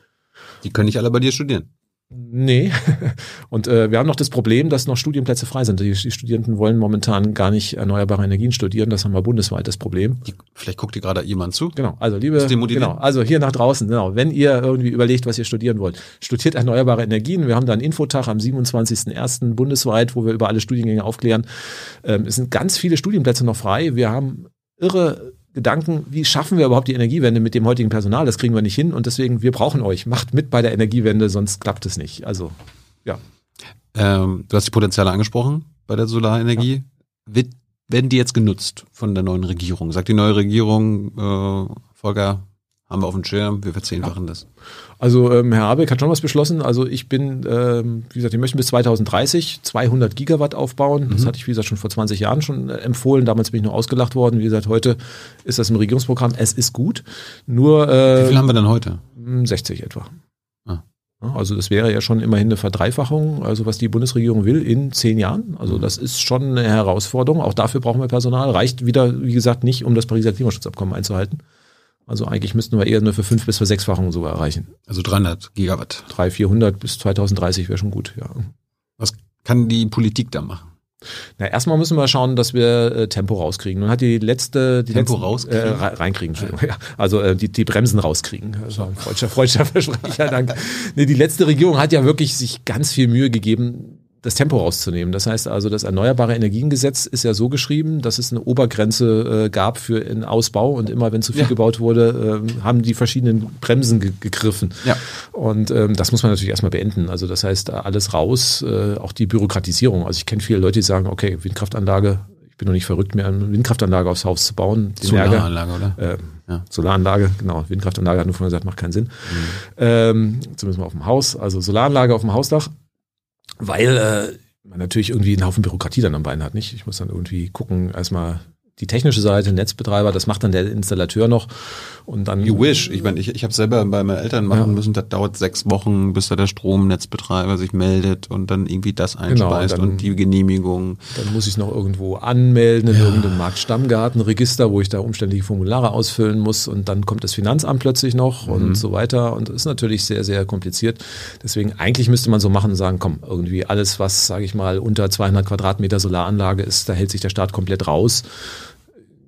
Die können nicht alle bei dir studieren. Nee. Und äh, wir haben noch das Problem, dass noch Studienplätze frei sind. Die, die, Studierenden wollen momentan gar nicht erneuerbare Energien studieren. Das haben wir bundesweit das Problem. Die, vielleicht guckt dir gerade jemand zu. Genau. Also liebe, genau. Also hier nach draußen. Genau. Wenn ihr irgendwie überlegt, was ihr studieren wollt, studiert erneuerbare Energien. Wir haben da einen Infotag am 27.01. bundesweit, wo wir über alle Studiengänge aufklären. Ähm, es sind ganz viele Studienplätze noch frei. Wir haben irre Gedanken, wie schaffen wir überhaupt die Energiewende mit dem heutigen Personal? Das kriegen wir nicht hin und deswegen, wir brauchen euch. Macht mit bei der Energiewende, sonst klappt es nicht. Also, ja. Ähm, du hast die Potenziale angesprochen bei der Solarenergie. Ja. Wird, werden die jetzt genutzt von der neuen Regierung? Sagt die neue Regierung, äh, Volker, haben wir auf dem Schirm, wir verzehnfachen ja. das. Also ähm, Herr Abeck hat schon was beschlossen. Also ich bin, ähm, wie gesagt, wir möchten bis 2030 200 Gigawatt aufbauen. Mhm. Das hatte ich, wie gesagt, schon vor 20 Jahren schon äh, empfohlen. Damals bin ich nur ausgelacht worden. Wie gesagt, heute ist das im Regierungsprogramm. Es ist gut. Nur äh, Wie viel haben wir denn heute? 60 hm, etwa. Ah. Also das wäre ja schon immerhin eine Verdreifachung, also was die Bundesregierung will in zehn Jahren. Also mhm. das ist schon eine Herausforderung. Auch dafür brauchen wir Personal. Reicht wieder, wie gesagt, nicht, um das Pariser Klimaschutzabkommen einzuhalten. Also eigentlich müssten wir eher nur für fünf bis für sechsfachungen sogar erreichen. Also 300 Gigawatt. 300, 400 bis 2030 wäre schon gut, ja. Was kann die Politik da machen? Na, erstmal müssen wir schauen, dass wir äh, Tempo rauskriegen. Nun hat die letzte die Tempo letzten, rauskriegen, äh, reinkriegen, Entschuldigung. Ja. Also äh, die, die Bremsen rauskriegen. Also, freudscher, freudscher Versprecher, danke. Nee, die letzte Regierung hat ja wirklich sich ganz viel Mühe gegeben, das Tempo rauszunehmen. Das heißt also, das Erneuerbare Energiengesetz ist ja so geschrieben, dass es eine Obergrenze äh, gab für den Ausbau und immer wenn zu viel ja. gebaut wurde, äh, haben die verschiedenen Bremsen ge gegriffen. Ja. Und ähm, das muss man natürlich erstmal beenden. Also das heißt, alles raus, äh, auch die Bürokratisierung. Also ich kenne viele Leute, die sagen, okay, Windkraftanlage, ich bin noch nicht verrückt, mehr eine Windkraftanlage aufs Haus zu bauen. Solaranlage, oder? Äh, ja. Solaranlage, genau. Windkraftanlage hat nur vorhin gesagt, macht keinen Sinn. Mhm. Ähm, zumindest mal auf dem Haus. Also Solaranlage auf dem Hausdach weil äh, man natürlich irgendwie einen Haufen Bürokratie dann am Bein hat, nicht? Ich muss dann irgendwie gucken, erstmal die technische Seite, Netzbetreiber, das macht dann der Installateur noch. Und dann. You wish. Ich meine, ich, ich habe selber bei meinen Eltern machen ja. müssen, das dauert sechs Wochen, bis da der Stromnetzbetreiber sich meldet und dann irgendwie das einspeist genau, dann, und die Genehmigung. Dann muss ich es noch irgendwo anmelden in ja. irgendeinem Marktstammgartenregister, wo ich da umständliche Formulare ausfüllen muss und dann kommt das Finanzamt plötzlich noch mhm. und so weiter. Und das ist natürlich sehr, sehr kompliziert. Deswegen eigentlich müsste man so machen und sagen, komm, irgendwie alles, was, sage ich mal, unter 200 Quadratmeter Solaranlage ist, da hält sich der Staat komplett raus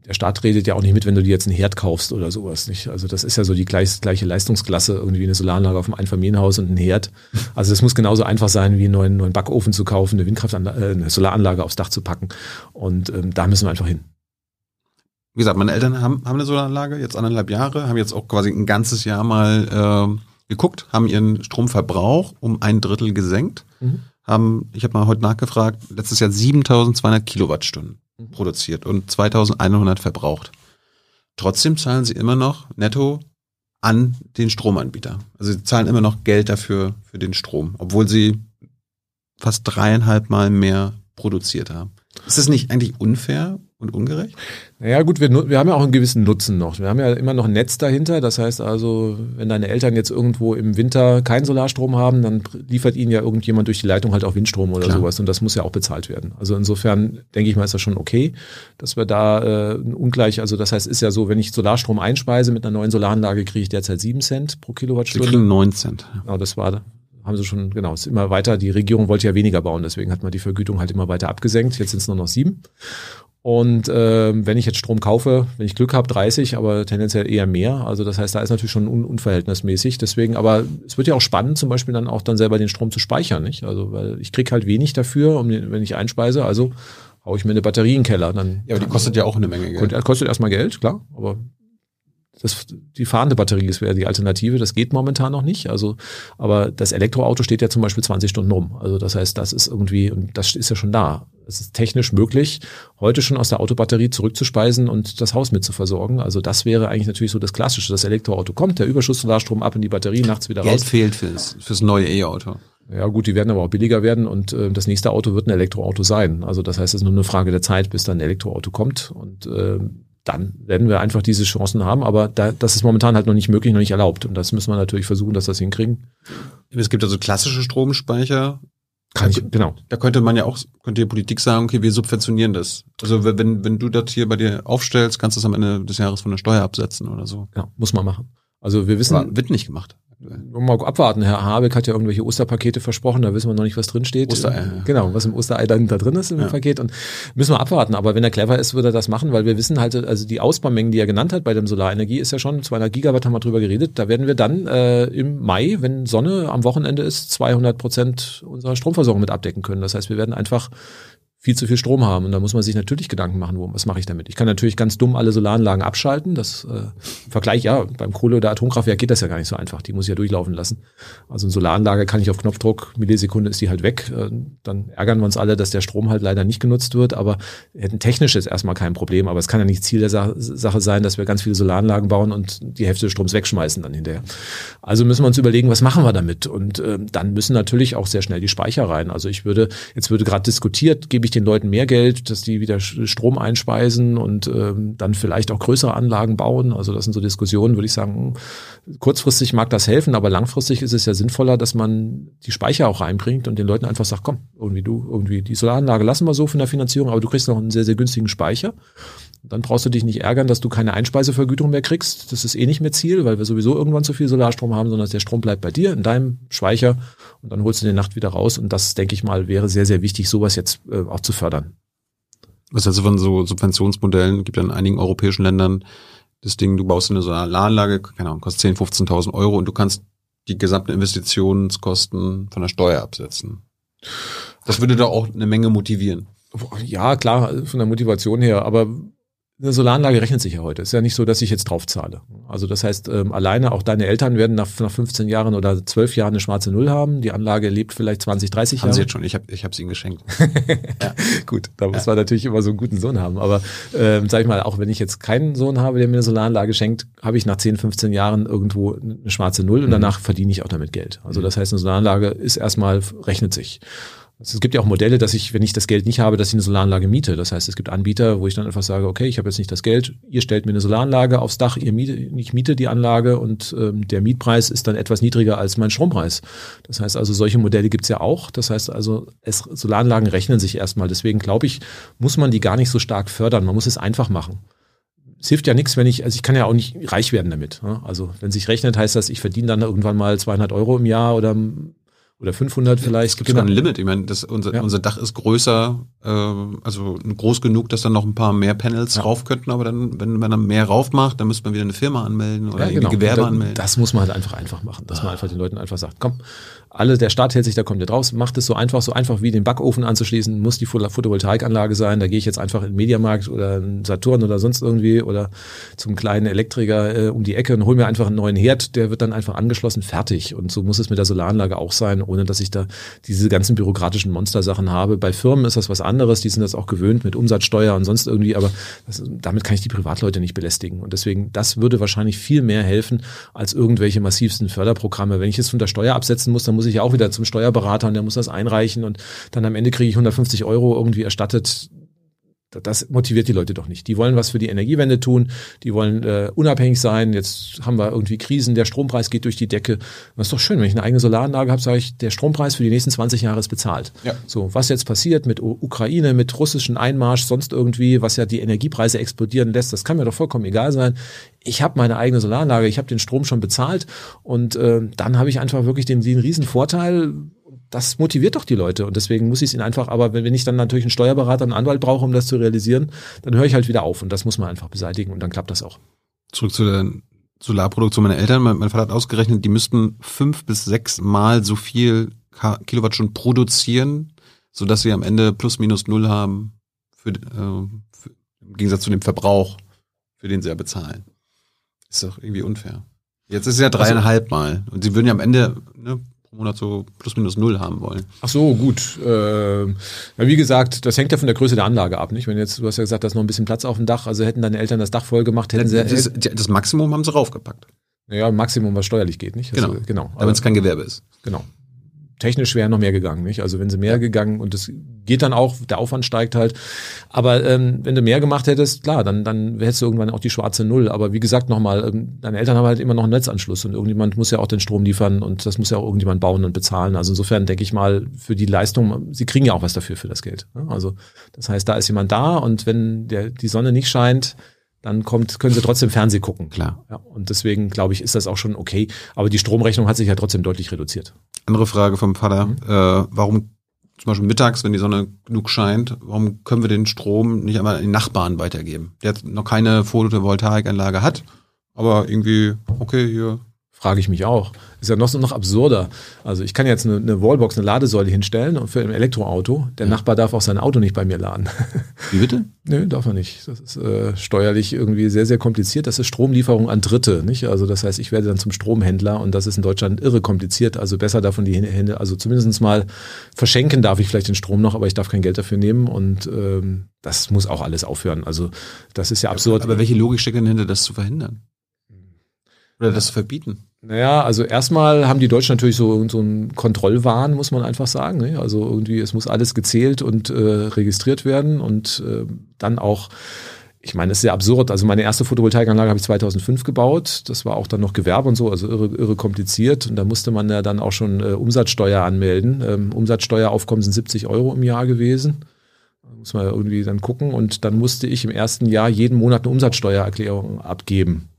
der Staat redet ja auch nicht mit, wenn du dir jetzt einen Herd kaufst oder sowas nicht. Also das ist ja so die gleich, gleiche Leistungsklasse, irgendwie eine Solaranlage auf einem Einfamilienhaus und ein Herd. Also das muss genauso einfach sein, wie einen neuen, neuen Backofen zu kaufen, eine Windkraftanlage, äh, eine Solaranlage aufs Dach zu packen. Und ähm, da müssen wir einfach hin. Wie gesagt, meine Eltern haben, haben eine Solaranlage, jetzt anderthalb Jahre, haben jetzt auch quasi ein ganzes Jahr mal äh, geguckt, haben ihren Stromverbrauch um ein Drittel gesenkt, mhm. haben, ich habe mal heute nachgefragt, letztes Jahr 7200 Kilowattstunden. Produziert und 2100 verbraucht. Trotzdem zahlen sie immer noch netto an den Stromanbieter. Also sie zahlen immer noch Geld dafür, für den Strom, obwohl sie fast dreieinhalb Mal mehr produziert haben. Ist das nicht eigentlich unfair und ungerecht? Naja gut, wir, wir haben ja auch einen gewissen Nutzen noch. Wir haben ja immer noch ein Netz dahinter. Das heißt also, wenn deine Eltern jetzt irgendwo im Winter keinen Solarstrom haben, dann liefert ihnen ja irgendjemand durch die Leitung halt auch Windstrom oder Klar. sowas. Und das muss ja auch bezahlt werden. Also insofern denke ich mal, ist das schon okay, dass wir da äh, ungleich, also das heißt, ist ja so, wenn ich Solarstrom einspeise mit einer neuen Solaranlage, kriege ich derzeit sieben Cent pro Kilowattstunde. Wir kriegen neun Cent. Genau, das war haben sie schon, genau, ist immer weiter, die Regierung wollte ja weniger bauen, deswegen hat man die Vergütung halt immer weiter abgesenkt. Jetzt sind es nur noch sieben. Und äh, wenn ich jetzt Strom kaufe, wenn ich Glück habe, 30, aber tendenziell eher mehr. Also das heißt, da ist natürlich schon un unverhältnismäßig. Deswegen, aber es wird ja auch spannend, zum Beispiel dann auch dann selber den Strom zu speichern, nicht? Also weil ich krieg halt wenig dafür, um den, wenn ich einspeise. Also hau ich mir eine Batterie in den Keller. Dann, ja, aber die kostet ja auch eine Menge Geld. Kostet erstmal Geld, klar. Aber das, die fahrende Batterie ist wäre die Alternative. Das geht momentan noch nicht. Also, aber das Elektroauto steht ja zum Beispiel 20 Stunden rum. Also das heißt, das ist irgendwie, und das ist ja schon da. Es ist technisch möglich, heute schon aus der Autobatterie zurückzuspeisen und das Haus mit zu versorgen. Also das wäre eigentlich natürlich so das Klassische. Das Elektroauto kommt, der Überschuss Solarstrom ab in die Batterie, nachts wieder Geld raus. Geld fehlt fürs, fürs neue E-Auto. Ja gut, die werden aber auch billiger werden und äh, das nächste Auto wird ein Elektroauto sein. Also das heißt, es ist nur eine Frage der Zeit, bis dann ein Elektroauto kommt und äh, dann werden wir einfach diese Chancen haben. Aber da, das ist momentan halt noch nicht möglich, noch nicht erlaubt. Und das müssen wir natürlich versuchen, dass wir das hinkriegen. Es gibt also klassische Stromspeicher. Kann ich, genau. Da könnte man ja auch, könnte die Politik sagen, okay, wir subventionieren das. Also wenn, wenn du das hier bei dir aufstellst, kannst du es am Ende des Jahres von der Steuer absetzen oder so. Ja, muss man machen. Also wir wissen. Aber wird nicht gemacht. Mal abwarten. Herr Habeck hat ja irgendwelche Osterpakete versprochen, da wissen wir noch nicht, was drin steht. Osterei. Genau, was im Osterei dann da drin ist im ja. Paket. Und müssen wir abwarten. Aber wenn er clever ist, würde er das machen, weil wir wissen halt, also die Ausbaumengen, die er genannt hat bei dem Solarenergie, ist ja schon 200 Gigawatt, haben wir drüber geredet. Da werden wir dann äh, im Mai, wenn Sonne am Wochenende ist, 200 Prozent unserer Stromversorgung mit abdecken können. Das heißt, wir werden einfach viel zu viel Strom haben. Und da muss man sich natürlich Gedanken machen, wo, was mache ich damit? Ich kann natürlich ganz dumm alle Solaranlagen abschalten. Das äh, Vergleich, ja, beim Kohle- oder Atomkraftwerk geht das ja gar nicht so einfach. Die muss ich ja durchlaufen lassen. Also eine Solaranlage kann ich auf Knopfdruck, Millisekunde ist die halt weg. Äh, dann ärgern wir uns alle, dass der Strom halt leider nicht genutzt wird. Aber hätten technisch ist erstmal kein Problem. Aber es kann ja nicht Ziel der Sa Sache sein, dass wir ganz viele Solaranlagen bauen und die Hälfte des Stroms wegschmeißen dann hinterher. Also müssen wir uns überlegen, was machen wir damit? Und äh, dann müssen natürlich auch sehr schnell die Speicher rein. Also ich würde, jetzt würde gerade diskutiert, gebe ich den Leuten mehr Geld, dass die wieder Strom einspeisen und ähm, dann vielleicht auch größere Anlagen bauen. Also das sind so Diskussionen, würde ich sagen, kurzfristig mag das helfen, aber langfristig ist es ja sinnvoller, dass man die Speicher auch reinbringt und den Leuten einfach sagt, komm, irgendwie du, irgendwie die Solaranlage lassen wir so von der Finanzierung, aber du kriegst noch einen sehr, sehr günstigen Speicher. Dann brauchst du dich nicht ärgern, dass du keine Einspeisevergütung mehr kriegst. Das ist eh nicht mehr Ziel, weil wir sowieso irgendwann zu viel Solarstrom haben, sondern der Strom bleibt bei dir in deinem Speicher und dann holst du den Nacht wieder raus. Und das, denke ich mal, wäre sehr, sehr wichtig, sowas jetzt äh, auch zu fördern. Was du von so Subventionsmodellen? Gibt ja in einigen europäischen Ländern das Ding, du baust eine Solaranlage, keine Ahnung, kostet 10.000, 15.000 Euro und du kannst die gesamten Investitionskosten von der Steuer absetzen. Das würde doch auch eine Menge motivieren. Ja, klar, von der Motivation her, aber eine Solaranlage rechnet sich ja heute. Ist ja nicht so, dass ich jetzt drauf zahle. Also das heißt, ähm, alleine auch deine Eltern werden nach, nach 15 Jahren oder 12 Jahren eine schwarze Null haben. Die Anlage lebt vielleicht 20, 30 haben Jahre. Haben sie jetzt schon. Ich habe ich hab's ihnen geschenkt. ja. Gut, da muss man natürlich immer so einen guten Sohn haben. Aber ähm, sag ich mal, auch wenn ich jetzt keinen Sohn habe, der mir eine Solaranlage schenkt, habe ich nach 10, 15 Jahren irgendwo eine schwarze Null und mhm. danach verdiene ich auch damit Geld. Also mhm. das heißt, eine Solaranlage ist erstmal, rechnet sich. Es gibt ja auch Modelle, dass ich, wenn ich das Geld nicht habe, dass ich eine Solaranlage miete. Das heißt, es gibt Anbieter, wo ich dann einfach sage, okay, ich habe jetzt nicht das Geld, ihr stellt mir eine Solaranlage aufs Dach, ihr miete, ich miete die Anlage und ähm, der Mietpreis ist dann etwas niedriger als mein Strompreis. Das heißt also, solche Modelle gibt's ja auch. Das heißt also, es, Solaranlagen rechnen sich erstmal. Deswegen glaube ich, muss man die gar nicht so stark fördern. Man muss es einfach machen es hilft ja nichts, wenn ich, also ich kann ja auch nicht reich werden damit. Ne? Also wenn sich rechnet, heißt das, ich verdiene dann irgendwann mal 200 Euro im Jahr oder oder 500 vielleicht. Es gibt genau. ein Limit. Ich meine, das, unser, ja. unser Dach ist größer, äh, also groß genug, dass dann noch ein paar mehr Panels ja. rauf könnten. Aber dann, wenn man dann mehr rauf macht, dann müsste man wieder eine Firma anmelden oder ja, genau. Gewerbe anmelden. Das muss man halt einfach einfach machen, dass ah. man einfach den Leuten einfach sagt, komm, alle, der Staat hält sich da komplett raus, macht es so einfach, so einfach wie den Backofen anzuschließen, muss die Photovoltaikanlage sein. Da gehe ich jetzt einfach in den Mediamarkt oder in Saturn oder sonst irgendwie oder zum kleinen Elektriker äh, um die Ecke und hol mir einfach einen neuen Herd, der wird dann einfach angeschlossen, fertig. Und so muss es mit der Solaranlage auch sein, ohne dass ich da diese ganzen bürokratischen Monstersachen habe. Bei Firmen ist das was anderes, die sind das auch gewöhnt mit Umsatzsteuer und sonst irgendwie, aber das, damit kann ich die Privatleute nicht belästigen. Und deswegen, das würde wahrscheinlich viel mehr helfen als irgendwelche massivsten Förderprogramme. Wenn ich es von der Steuer absetzen muss, dann muss muss ich auch wieder zum Steuerberater und der muss das einreichen und dann am Ende kriege ich 150 Euro irgendwie erstattet das motiviert die Leute doch nicht. Die wollen was für die Energiewende tun, die wollen äh, unabhängig sein. Jetzt haben wir irgendwie Krisen, der Strompreis geht durch die Decke. Das ist doch schön, wenn ich eine eigene Solaranlage habe, sage ich, der Strompreis für die nächsten 20 Jahre ist bezahlt. Ja. So, was jetzt passiert mit Ukraine, mit russischen Einmarsch, sonst irgendwie, was ja die Energiepreise explodieren lässt, das kann mir doch vollkommen egal sein. Ich habe meine eigene Solaranlage, ich habe den Strom schon bezahlt und äh, dann habe ich einfach wirklich den, den riesen Vorteil, das motiviert doch die Leute und deswegen muss ich es ihnen einfach, aber wenn, wenn ich dann natürlich einen Steuerberater, einen Anwalt brauche, um das zu realisieren, dann höre ich halt wieder auf und das muss man einfach beseitigen und dann klappt das auch. Zurück zu der Solarproduktion meiner Eltern. Mein, mein Vater hat ausgerechnet, die müssten fünf bis sechs Mal so viel Kilowattstunden produzieren, so dass sie am Ende plus minus null haben für, äh, für, im Gegensatz zu dem Verbrauch, für den sie ja bezahlen. Ist doch irgendwie unfair. Jetzt ist es ja dreieinhalb also, Mal. Und sie würden ja am Ende ne, pro Monat so plus minus null haben wollen. Ach so, gut. Äh, wie gesagt, das hängt ja von der Größe der Anlage ab, nicht? Wenn jetzt, du hast ja gesagt, da ist noch ein bisschen Platz auf dem Dach, also hätten deine Eltern das Dach voll gemacht, hätten das, sie. Das, das Maximum haben sie raufgepackt. Ja, Maximum, was steuerlich geht, nicht? Also, genau. genau. Aber wenn es kein Gewerbe ist. Genau technisch wäre noch mehr gegangen, nicht? Also wenn sie mehr gegangen und das geht dann auch, der Aufwand steigt halt. Aber ähm, wenn du mehr gemacht hättest, klar, dann dann hättest du irgendwann auch die schwarze Null. Aber wie gesagt nochmal, ähm, deine Eltern haben halt immer noch einen Netzanschluss und irgendjemand muss ja auch den Strom liefern und das muss ja auch irgendjemand bauen und bezahlen. Also insofern denke ich mal, für die Leistung, sie kriegen ja auch was dafür für das Geld. Ne? Also das heißt, da ist jemand da und wenn der die Sonne nicht scheint, dann kommt, können sie trotzdem Fernseh gucken. Klar. Ja, und deswegen glaube ich, ist das auch schon okay. Aber die Stromrechnung hat sich ja trotzdem deutlich reduziert. Andere Frage vom Vater. Mhm. Äh, warum zum Beispiel mittags, wenn die Sonne genug scheint, warum können wir den Strom nicht einmal an den Nachbarn weitergeben? Der noch keine Photovoltaikanlage hat, aber irgendwie, okay, hier Frage ich mich auch. Ist ja noch, noch absurder. Also ich kann jetzt eine, eine Wallbox, eine Ladesäule hinstellen und für ein Elektroauto. Der ja. Nachbar darf auch sein Auto nicht bei mir laden. Wie bitte? Nö, darf er nicht. Das ist äh, steuerlich irgendwie sehr, sehr kompliziert. Das ist Stromlieferung an Dritte, nicht? Also das heißt, ich werde dann zum Stromhändler und das ist in Deutschland irre kompliziert. Also besser davon die Hände, also zumindest mal verschenken darf ich vielleicht den Strom noch, aber ich darf kein Geld dafür nehmen und ähm, das muss auch alles aufhören. Also das ist ja absurd. Aber welche Logik steckt denn hinter, das zu verhindern? Oder das zu verbieten? Naja, also erstmal haben die Deutschen natürlich so, so einen Kontrollwahn, muss man einfach sagen. Ne? Also irgendwie, es muss alles gezählt und äh, registriert werden und äh, dann auch, ich meine, das ist ja absurd. Also meine erste Photovoltaikanlage habe ich 2005 gebaut. Das war auch dann noch Gewerbe und so, also irre, irre kompliziert. Und da musste man ja dann auch schon äh, Umsatzsteuer anmelden. Ähm, Umsatzsteueraufkommen sind 70 Euro im Jahr gewesen. Muss man irgendwie dann gucken. Und dann musste ich im ersten Jahr jeden Monat eine Umsatzsteuererklärung abgeben.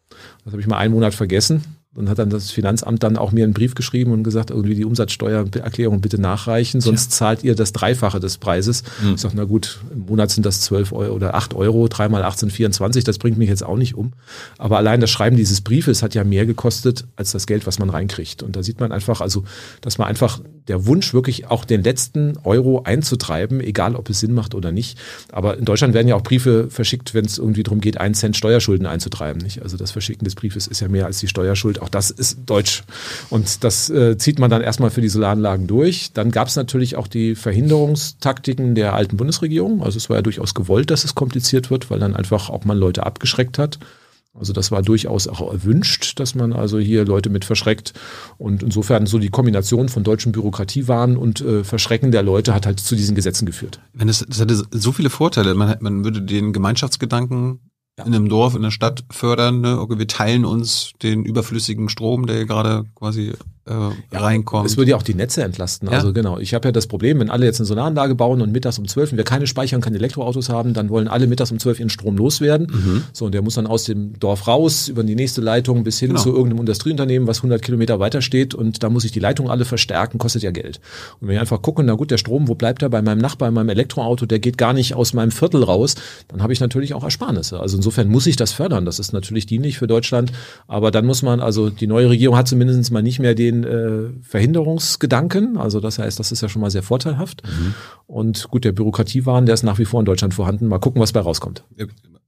Das habe ich mal einen Monat vergessen und hat dann das Finanzamt dann auch mir einen Brief geschrieben und gesagt, irgendwie die Umsatzsteuererklärung bitte nachreichen, sonst ja. zahlt ihr das Dreifache des Preises. Mhm. Ich sage, na gut, im Monat sind das 12 Euro oder 8 Euro, dreimal 18, 24, das bringt mich jetzt auch nicht um. Aber allein das Schreiben dieses Briefes hat ja mehr gekostet als das Geld, was man reinkriegt. Und da sieht man einfach, also, dass man einfach der Wunsch, wirklich auch den letzten Euro einzutreiben, egal ob es Sinn macht oder nicht. Aber in Deutschland werden ja auch Briefe verschickt, wenn es irgendwie darum geht, einen Cent Steuerschulden einzutreiben. Nicht? Also das Verschicken des Briefes ist ja mehr als die Steuerschuld. Auch das ist deutsch. Und das äh, zieht man dann erstmal für die Solaranlagen durch. Dann gab es natürlich auch die Verhinderungstaktiken der alten Bundesregierung. Also es war ja durchaus gewollt, dass es kompliziert wird, weil dann einfach auch mal Leute abgeschreckt hat. Also das war durchaus auch erwünscht, dass man also hier Leute mit verschreckt. Und insofern so die Kombination von deutschen Bürokratiewahn und äh, Verschrecken der Leute hat halt zu diesen Gesetzen geführt. Wenn es, das hätte so viele Vorteile. Man, man würde den Gemeinschaftsgedanken ja. in einem Dorf, in der Stadt fördern. Ne? Okay, wir teilen uns den überflüssigen Strom, der gerade quasi äh, ja, reinkommt. Es würde ja auch die Netze entlasten. Ja. Also genau, ich habe ja das Problem, wenn alle jetzt eine Solaranlage bauen und mittags um zwölf, wir keine Speicher und keine Elektroautos haben, dann wollen alle mittags um zwölf ihren Strom loswerden. Mhm. So, und der muss dann aus dem Dorf raus, über die nächste Leitung bis hin genau. zu irgendeinem Industrieunternehmen, was 100 Kilometer weiter steht und da muss ich die Leitung alle verstärken, kostet ja Geld. Und wenn ich einfach gucke, na gut, der Strom, wo bleibt er? Bei meinem Nachbar, in meinem Elektroauto, der geht gar nicht aus meinem Viertel raus, dann habe ich natürlich auch Ersparnisse. Also insofern muss ich das fördern. Das ist natürlich dienlich für Deutschland. Aber dann muss man, also die neue Regierung hat zumindest mal nicht mehr den äh, Verhinderungsgedanken. Also das heißt, das ist ja schon mal sehr vorteilhaft. Mhm. Und gut, der Bürokratiewahn, der ist nach wie vor in Deutschland vorhanden. Mal gucken, was bei rauskommt.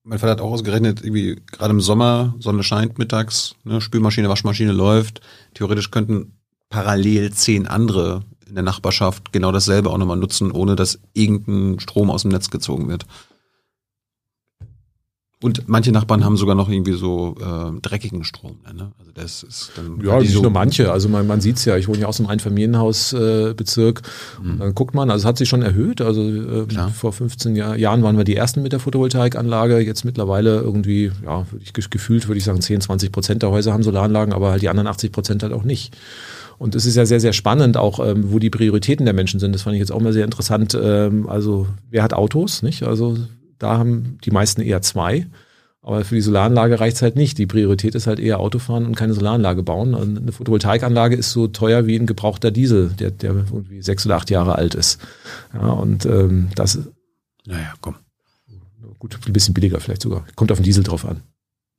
Mein Vater hat auch ausgerechnet, irgendwie gerade im Sommer, Sonne scheint mittags, ne, Spülmaschine, Waschmaschine läuft. Theoretisch könnten parallel zehn andere in der Nachbarschaft genau dasselbe auch nochmal nutzen, ohne dass irgendein Strom aus dem Netz gezogen wird. Und manche Nachbarn haben sogar noch irgendwie so äh, dreckigen Strom. Ne? Also das ist dann ja, nicht so nur manche. Also man, man sieht es ja. Ich wohne ja aus einem Einfamilienhausbezirk. Äh, mhm. Dann guckt man, also es hat sich schon erhöht. Also äh, vor 15 Jahr, Jahren waren wir die ersten mit der Photovoltaikanlage. Jetzt mittlerweile irgendwie, ja, würde ich gefühlt würde ich sagen 10, 20 Prozent der Häuser haben Solaranlagen, aber halt die anderen 80 Prozent halt auch nicht. Und es ist ja sehr, sehr spannend, auch ähm, wo die Prioritäten der Menschen sind. Das fand ich jetzt auch mal sehr interessant. Ähm, also wer hat Autos, nicht? Also da haben die meisten eher zwei. Aber für die Solaranlage reicht es halt nicht. Die Priorität ist halt eher Autofahren und keine Solaranlage bauen. Und eine Photovoltaikanlage ist so teuer wie ein gebrauchter Diesel, der, der irgendwie sechs oder acht Jahre alt ist. Ja, und ähm, das Naja, komm. Gut, ein bisschen billiger vielleicht sogar. Kommt auf den Diesel drauf an.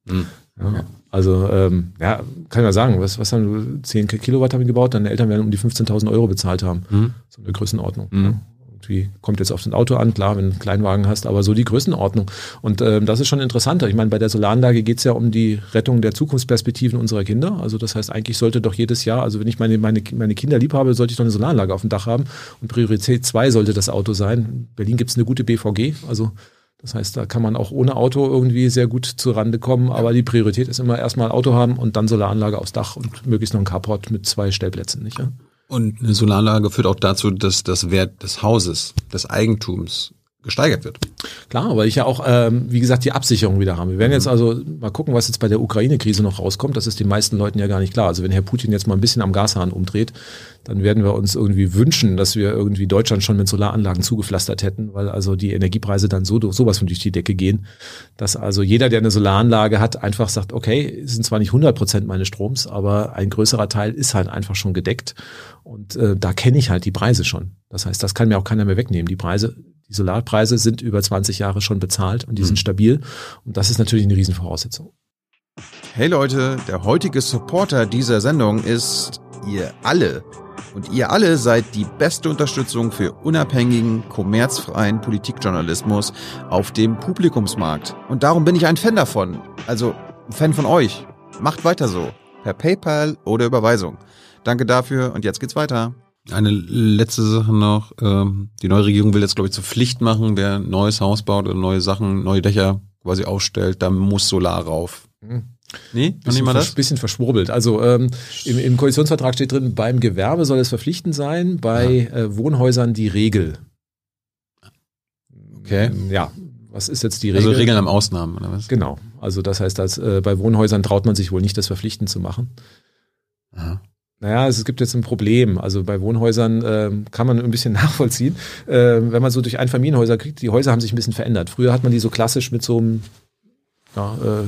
Mhm. Ja, also, ähm, ja, kann ich mal sagen, was, was haben wir, 10 Kilowatt haben wir gebaut, deine Eltern werden um die 15.000 Euro bezahlt haben. Mhm. So eine Größenordnung. Mhm irgendwie kommt jetzt auf das Auto an, klar, wenn du einen Kleinwagen hast, aber so die Größenordnung. Und ähm, das ist schon interessanter. Ich meine, bei der Solaranlage geht es ja um die Rettung der Zukunftsperspektiven unserer Kinder. Also das heißt, eigentlich sollte doch jedes Jahr, also wenn ich meine, meine, meine Kinder lieb habe, sollte ich doch eine Solaranlage auf dem Dach haben. Und Priorität 2 sollte das Auto sein. In Berlin gibt es eine gute BVG, also das heißt, da kann man auch ohne Auto irgendwie sehr gut zu Rande kommen, aber die Priorität ist immer erstmal Auto haben und dann Solaranlage aufs Dach und möglichst noch ein Carport mit zwei Stellplätzen, nicht? Ja? Und eine Solaranlage führt auch dazu, dass das Wert des Hauses, des Eigentums gesteigert wird. Klar, aber ich ja auch, ähm, wie gesagt, die Absicherung wieder haben. Wir werden jetzt also mal gucken, was jetzt bei der Ukraine-Krise noch rauskommt. Das ist den meisten Leuten ja gar nicht klar. Also wenn Herr Putin jetzt mal ein bisschen am Gashahn umdreht, dann werden wir uns irgendwie wünschen, dass wir irgendwie Deutschland schon mit Solaranlagen zugepflastert hätten, weil also die Energiepreise dann so sowas von durch die Decke gehen, dass also jeder, der eine Solaranlage hat, einfach sagt, okay, es sind zwar nicht 100 Prozent meines Stroms, aber ein größerer Teil ist halt einfach schon gedeckt und äh, da kenne ich halt die Preise schon. Das heißt, das kann mir auch keiner mehr wegnehmen. Die Preise die Solarpreise sind über 20 Jahre schon bezahlt und die mhm. sind stabil. Und das ist natürlich eine Riesenvoraussetzung. Hey Leute, der heutige Supporter dieser Sendung ist ihr alle. Und ihr alle seid die beste Unterstützung für unabhängigen, kommerzfreien Politikjournalismus auf dem Publikumsmarkt. Und darum bin ich ein Fan davon. Also ein Fan von euch. Macht weiter so. Per PayPal oder Überweisung. Danke dafür und jetzt geht's weiter. Eine letzte Sache noch. Ähm, die neue Regierung will jetzt, glaube ich, zur Pflicht machen, wer ein neues Haus baut oder neue Sachen, neue Dächer quasi aufstellt, da muss Solar rauf. Mhm. Nee, noch nicht mal das? Bisschen verschwurbelt. Also ähm, im, im Koalitionsvertrag steht drin, beim Gewerbe soll es verpflichtend sein, bei ja. äh, Wohnhäusern die Regel. Okay. Ja, was ist jetzt die also Regel? Also Regeln am Ausnahmen, oder was? Genau. Also das heißt, dass, äh, bei Wohnhäusern traut man sich wohl nicht, das verpflichtend zu machen. Aha. Naja, es gibt jetzt ein Problem. Also bei Wohnhäusern äh, kann man ein bisschen nachvollziehen. Äh, wenn man so durch Einfamilienhäuser kriegt, die Häuser haben sich ein bisschen verändert. Früher hat man die so klassisch mit so einem ja, äh,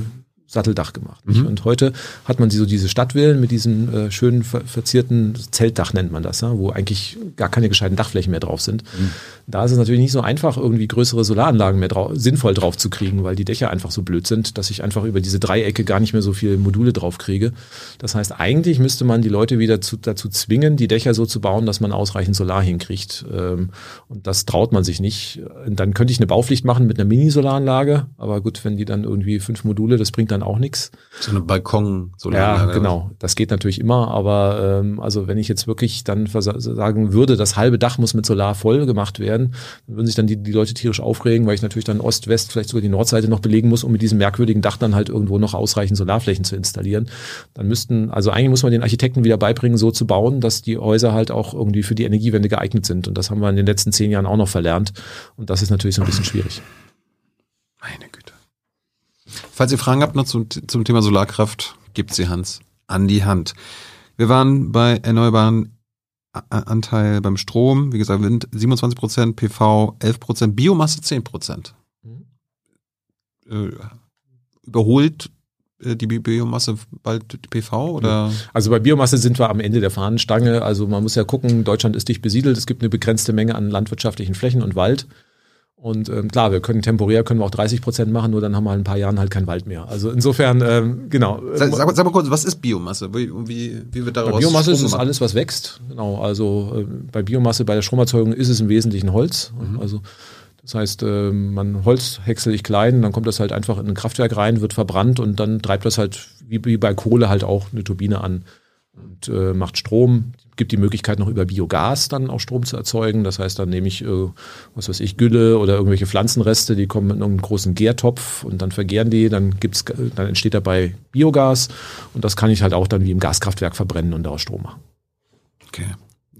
Satteldach gemacht. Mhm. Und heute hat man so diese Stadtvillen mit diesem äh, schönen ver verzierten Zeltdach nennt man das, ja, wo eigentlich gar keine gescheiten Dachflächen mehr drauf sind. Mhm. Da ist es natürlich nicht so einfach, irgendwie größere Solaranlagen mehr drauf, sinnvoll drauf zu kriegen, weil die Dächer einfach so blöd sind, dass ich einfach über diese Dreiecke gar nicht mehr so viele Module drauf kriege. Das heißt, eigentlich müsste man die Leute wieder zu, dazu zwingen, die Dächer so zu bauen, dass man ausreichend Solar hinkriegt. Ähm, und das traut man sich nicht. Und dann könnte ich eine Baupflicht machen mit einer Mini-Solaranlage, aber gut, wenn die dann irgendwie fünf Module, das bringt dann dann auch nichts. So eine balkon Ja, genau. Das geht natürlich immer, aber ähm, also wenn ich jetzt wirklich dann sagen würde, das halbe Dach muss mit Solar voll gemacht werden, dann würden sich dann die, die Leute tierisch aufregen, weil ich natürlich dann Ost, West, vielleicht sogar die Nordseite noch belegen muss, um mit diesem merkwürdigen Dach dann halt irgendwo noch ausreichend Solarflächen zu installieren. Dann müssten, also eigentlich muss man den Architekten wieder beibringen, so zu bauen, dass die Häuser halt auch irgendwie für die Energiewende geeignet sind. Und das haben wir in den letzten zehn Jahren auch noch verlernt. Und das ist natürlich so ein bisschen schwierig. Meine Güte. Falls ihr Fragen habt noch zum, zum Thema Solarkraft, gibt sie Hans an die Hand. Wir waren bei erneuerbaren Anteil beim Strom, wie gesagt, Wind 27 Prozent, PV 11 Prozent, Biomasse 10 Prozent. Mhm. Äh, überholt äh, die Biomasse bald die PV oder? Also bei Biomasse sind wir am Ende der Fahnenstange. Also man muss ja gucken, Deutschland ist dicht besiedelt, es gibt eine begrenzte Menge an landwirtschaftlichen Flächen und Wald. Und ähm, klar, wir können temporär können wir auch 30 Prozent machen, nur dann haben wir in ein paar Jahren halt kein Wald mehr. Also insofern, ähm, genau. Sag, sag, sag mal kurz, was ist Biomasse? Wie, wie, wie wird daraus bei Biomasse ist es alles, was wächst. Genau. Also äh, bei Biomasse, bei der Stromerzeugung ist es im Wesentlichen Holz. Mhm. Also das heißt, äh, man Holz häcksel ich klein, dann kommt das halt einfach in ein Kraftwerk rein, wird verbrannt und dann treibt das halt wie, wie bei Kohle halt auch eine Turbine an und äh, macht Strom gibt die Möglichkeit noch über Biogas dann auch Strom zu erzeugen. Das heißt, dann nehme ich, äh, was weiß ich, Gülle oder irgendwelche Pflanzenreste, die kommen in einem großen Gärtopf und dann vergären die, dann gibt's, dann entsteht dabei Biogas und das kann ich halt auch dann wie im Gaskraftwerk verbrennen und daraus Strom machen. Okay.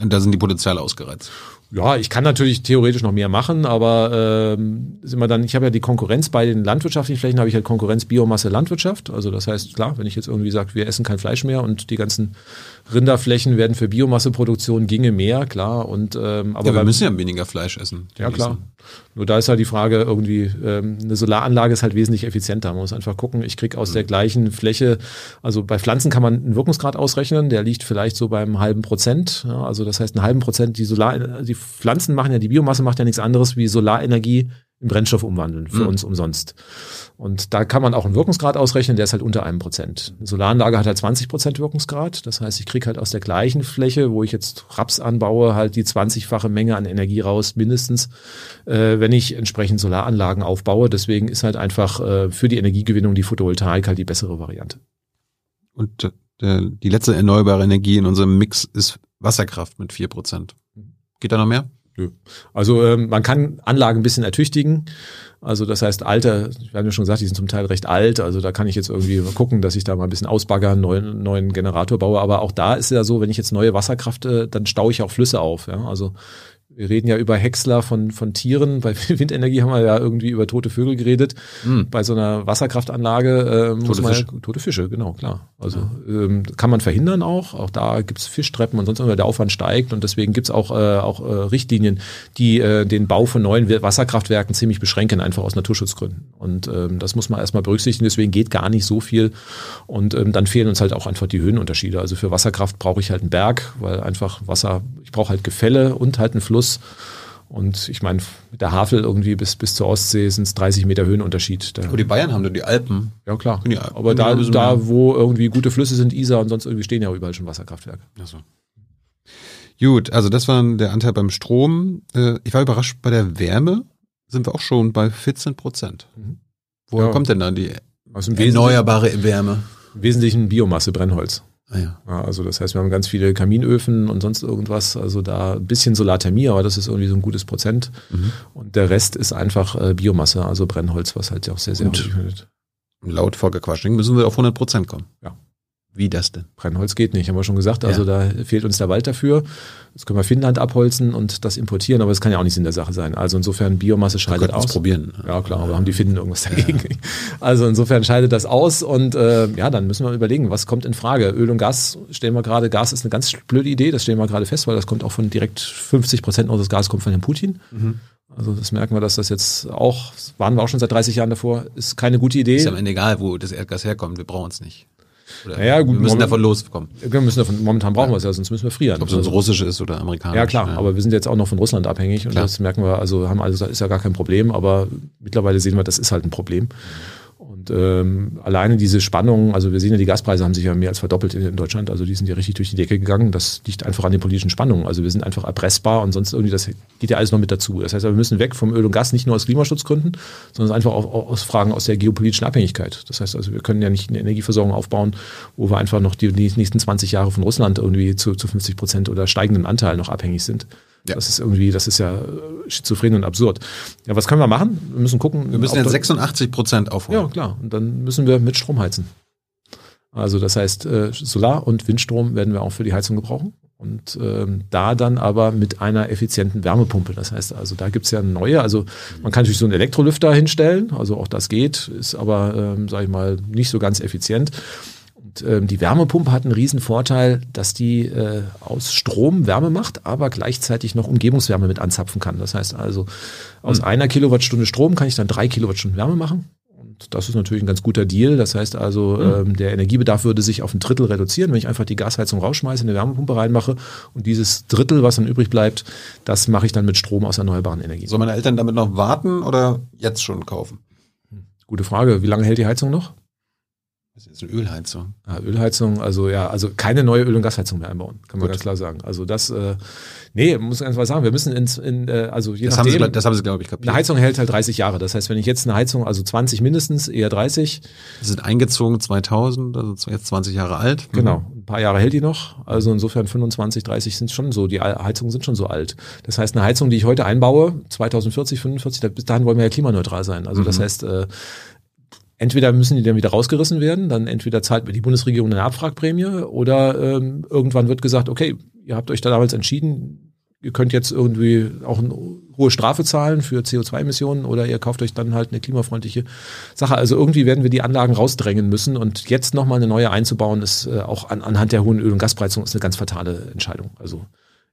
Und da sind die Potenziale ausgereizt. Ja, ich kann natürlich theoretisch noch mehr machen, aber ähm, sind wir dann, ich habe ja die Konkurrenz bei den landwirtschaftlichen Flächen, habe ich halt Konkurrenz Biomasse Landwirtschaft. Also das heißt, klar, wenn ich jetzt irgendwie sage, wir essen kein Fleisch mehr und die ganzen Rinderflächen werden für Biomasseproduktion ginge mehr, klar. Und ähm, aber ja, wir müssen ja weniger Fleisch essen. Ja, klar. Nur da ist halt die Frage irgendwie, ähm, eine Solaranlage ist halt wesentlich effizienter. Man muss einfach gucken, ich kriege aus mhm. der gleichen Fläche, also bei Pflanzen kann man einen Wirkungsgrad ausrechnen, der liegt vielleicht so beim halben Prozent. Ja, also das heißt, einen halben Prozent, die Solar, die Pflanzen machen ja, die Biomasse macht ja nichts anderes wie Solarenergie in Brennstoff umwandeln, für mhm. uns umsonst. Und da kann man auch einen Wirkungsgrad ausrechnen, der ist halt unter einem Prozent. Eine Solaranlage hat halt 20 Prozent Wirkungsgrad. Das heißt, ich kriege halt aus der gleichen Fläche, wo ich jetzt Raps anbaue, halt die 20-fache Menge an Energie raus, mindestens, äh, wenn ich entsprechend Solaranlagen aufbaue. Deswegen ist halt einfach äh, für die Energiegewinnung die Photovoltaik halt die bessere Variante. Und äh, die letzte erneuerbare Energie in unserem Mix ist Wasserkraft mit vier Prozent. Geht da noch mehr? Nö. Also ähm, man kann Anlagen ein bisschen ertüchtigen. Also das heißt, alte, wir haben ja schon gesagt, die sind zum Teil recht alt. Also da kann ich jetzt irgendwie mal gucken, dass ich da mal ein bisschen ausbagger, einen neuen, neuen Generator baue. Aber auch da ist ja so, wenn ich jetzt neue Wasserkraft, äh, dann staue ich auch Flüsse auf. Ja? Also wir reden ja über Häcksler von, von Tieren. Bei Windenergie haben wir ja irgendwie über tote Vögel geredet. Mhm. Bei so einer Wasserkraftanlage äh, muss tote man Fische. tote Fische, genau, klar. Also ja. ähm, kann man verhindern auch. Auch da gibt's Fischtreppen und sonst immer der Aufwand steigt und deswegen gibt's auch, äh, auch äh, Richtlinien, die äh, den Bau von neuen Wasserkraftwerken ziemlich beschränken, einfach aus Naturschutzgründen. Und ähm, das muss man erstmal berücksichtigen. Deswegen geht gar nicht so viel. Und ähm, dann fehlen uns halt auch einfach die Höhenunterschiede. Also für Wasserkraft brauche ich halt einen Berg, weil einfach Wasser, ich brauche halt Gefälle und halt einen Fluss Fluss. Und ich meine, mit der Havel irgendwie bis, bis zur Ostsee sind es 30 Meter Höhenunterschied. Aber die Bayern haben da die Alpen. Ja, klar. Die Alpen. Aber da, da, wo irgendwie gute Flüsse sind, Isar und sonst irgendwie stehen ja überall schon Wasserkraftwerke. Ach so. Gut, also das war der Anteil beim Strom. Äh, ich war überrascht, bei der Wärme sind wir auch schon bei 14 Prozent. Mhm. Woher ja. kommt denn dann die erneuerbare Wärme? Im Wesentlichen Biomasse, Brennholz. Ah, ja. ja. Also das heißt, wir haben ganz viele Kaminöfen und sonst irgendwas. Also da ein bisschen Solarthermie, aber das ist irgendwie so ein gutes Prozent. Mhm. Und der Rest ist einfach äh, Biomasse, also Brennholz, was halt auch sehr, sehr und findet. Laut Vorgequatsching müssen wir auf 100 Prozent kommen. Ja. Wie das denn? Brennholz geht nicht, haben wir schon gesagt. Also ja. da fehlt uns der Wald dafür. Jetzt können wir Finnland abholzen und das importieren, aber das kann ja auch nicht in der Sache sein. Also insofern Biomasse scheidet aus. probieren. Ja klar, aber haben die Finnen irgendwas dagegen. Ja. Also insofern scheidet das aus und äh, ja, dann müssen wir überlegen, was kommt in Frage. Öl und Gas stellen wir gerade. Gas ist eine ganz blöde Idee, das stellen wir gerade fest, weil das kommt auch von direkt 50 Prozent unseres Gas kommt von Herrn Putin. Mhm. Also das merken wir, dass das jetzt auch, waren wir auch schon seit 30 Jahren davor, ist keine gute Idee. Ist am Ende egal, wo das Erdgas herkommt, wir brauchen es nicht. Oder naja, gut, wir müssen davon loskommen. Wir müssen davon, momentan brauchen ja. wir es ja, sonst müssen wir frieren. Ob es also, russisch ist oder amerikanisch. Ja, klar, ja. aber wir sind jetzt auch noch von Russland abhängig und klar. das merken wir, also haben also ist ja gar kein Problem, aber mittlerweile sehen wir, das ist halt ein Problem. Mhm. Und ähm, alleine diese Spannung, also wir sehen ja, die Gaspreise haben sich ja mehr als verdoppelt in, in, Deutschland, also die sind ja richtig durch die Decke gegangen. Das liegt einfach an den politischen Spannungen. Also wir sind einfach erpressbar und sonst irgendwie, das geht ja alles noch mit dazu. Das heißt, wir müssen weg vom Öl und Gas, nicht nur aus Klimaschutzgründen, sondern einfach auch aus Fragen aus der geopolitischen Abhängigkeit. Das heißt also, wir können ja nicht eine Energieversorgung aufbauen, wo wir einfach noch die, die nächsten 20 Jahre von Russland irgendwie zu, zu 50 Prozent oder steigenden Anteil noch abhängig sind. Ja. Das ist irgendwie, das ist ja äh, schizophren und absurd. Ja, was können wir machen? Wir müssen gucken. Wir müssen jetzt 86 Prozent aufholen. Ja, klar. Und dann müssen wir mit Strom heizen. Also das heißt, äh, Solar- und Windstrom werden wir auch für die Heizung gebrauchen. Und ähm, da dann aber mit einer effizienten Wärmepumpe. Das heißt also, da gibt's ja neue, also man kann natürlich so einen Elektrolüfter hinstellen, also auch das geht, ist aber, ähm, sage ich mal, nicht so ganz effizient Und ähm, die Wärmepumpe hat einen riesen Vorteil, dass die äh, aus Strom Wärme macht, aber gleichzeitig noch Umgebungswärme mit anzapfen kann. Das heißt also, aus mhm. einer Kilowattstunde Strom kann ich dann drei Kilowattstunden Wärme machen. Und das ist natürlich ein ganz guter Deal. Das heißt also, mhm. ähm, der Energiebedarf würde sich auf ein Drittel reduzieren, wenn ich einfach die Gasheizung rausschmeiße, in eine Wärmepumpe reinmache. Und dieses Drittel, was dann übrig bleibt, das mache ich dann mit Strom aus erneuerbaren Energien. Soll meine Eltern damit noch warten oder jetzt schon kaufen? Gute Frage. Wie lange hält die Heizung noch? Das ist eine Ölheizung. Ja, Ölheizung, also ja, also keine neue Öl- und Gasheizung mehr einbauen, kann man Gut. ganz klar sagen. Also das, äh, nee, muss ganz klar sagen, wir müssen ins, in, äh, also je das nachdem, haben Sie, das haben Sie, glaube ich, kapiert. Eine Heizung hält halt 30 Jahre. Das heißt, wenn ich jetzt eine Heizung, also 20 mindestens, eher 30. Sie sind eingezogen 2000, also jetzt 20 Jahre alt. Mhm. Genau, ein paar Jahre hält die noch. Also insofern 25, 30 sind schon so, die Heizungen sind schon so alt. Das heißt, eine Heizung, die ich heute einbaue, 2040, 45, bis dahin wollen wir ja klimaneutral sein. Also das mhm. heißt, äh, entweder müssen die dann wieder rausgerissen werden, dann entweder zahlt mir die Bundesregierung eine Abfragprämie oder ähm, irgendwann wird gesagt, okay, ihr habt euch da damals entschieden, ihr könnt jetzt irgendwie auch eine hohe Strafe zahlen für CO2-Emissionen oder ihr kauft euch dann halt eine klimafreundliche Sache. Also irgendwie werden wir die Anlagen rausdrängen müssen und jetzt nochmal eine neue einzubauen, ist äh, auch an, anhand der hohen Öl- und Gaspreizung ist eine ganz fatale Entscheidung. Also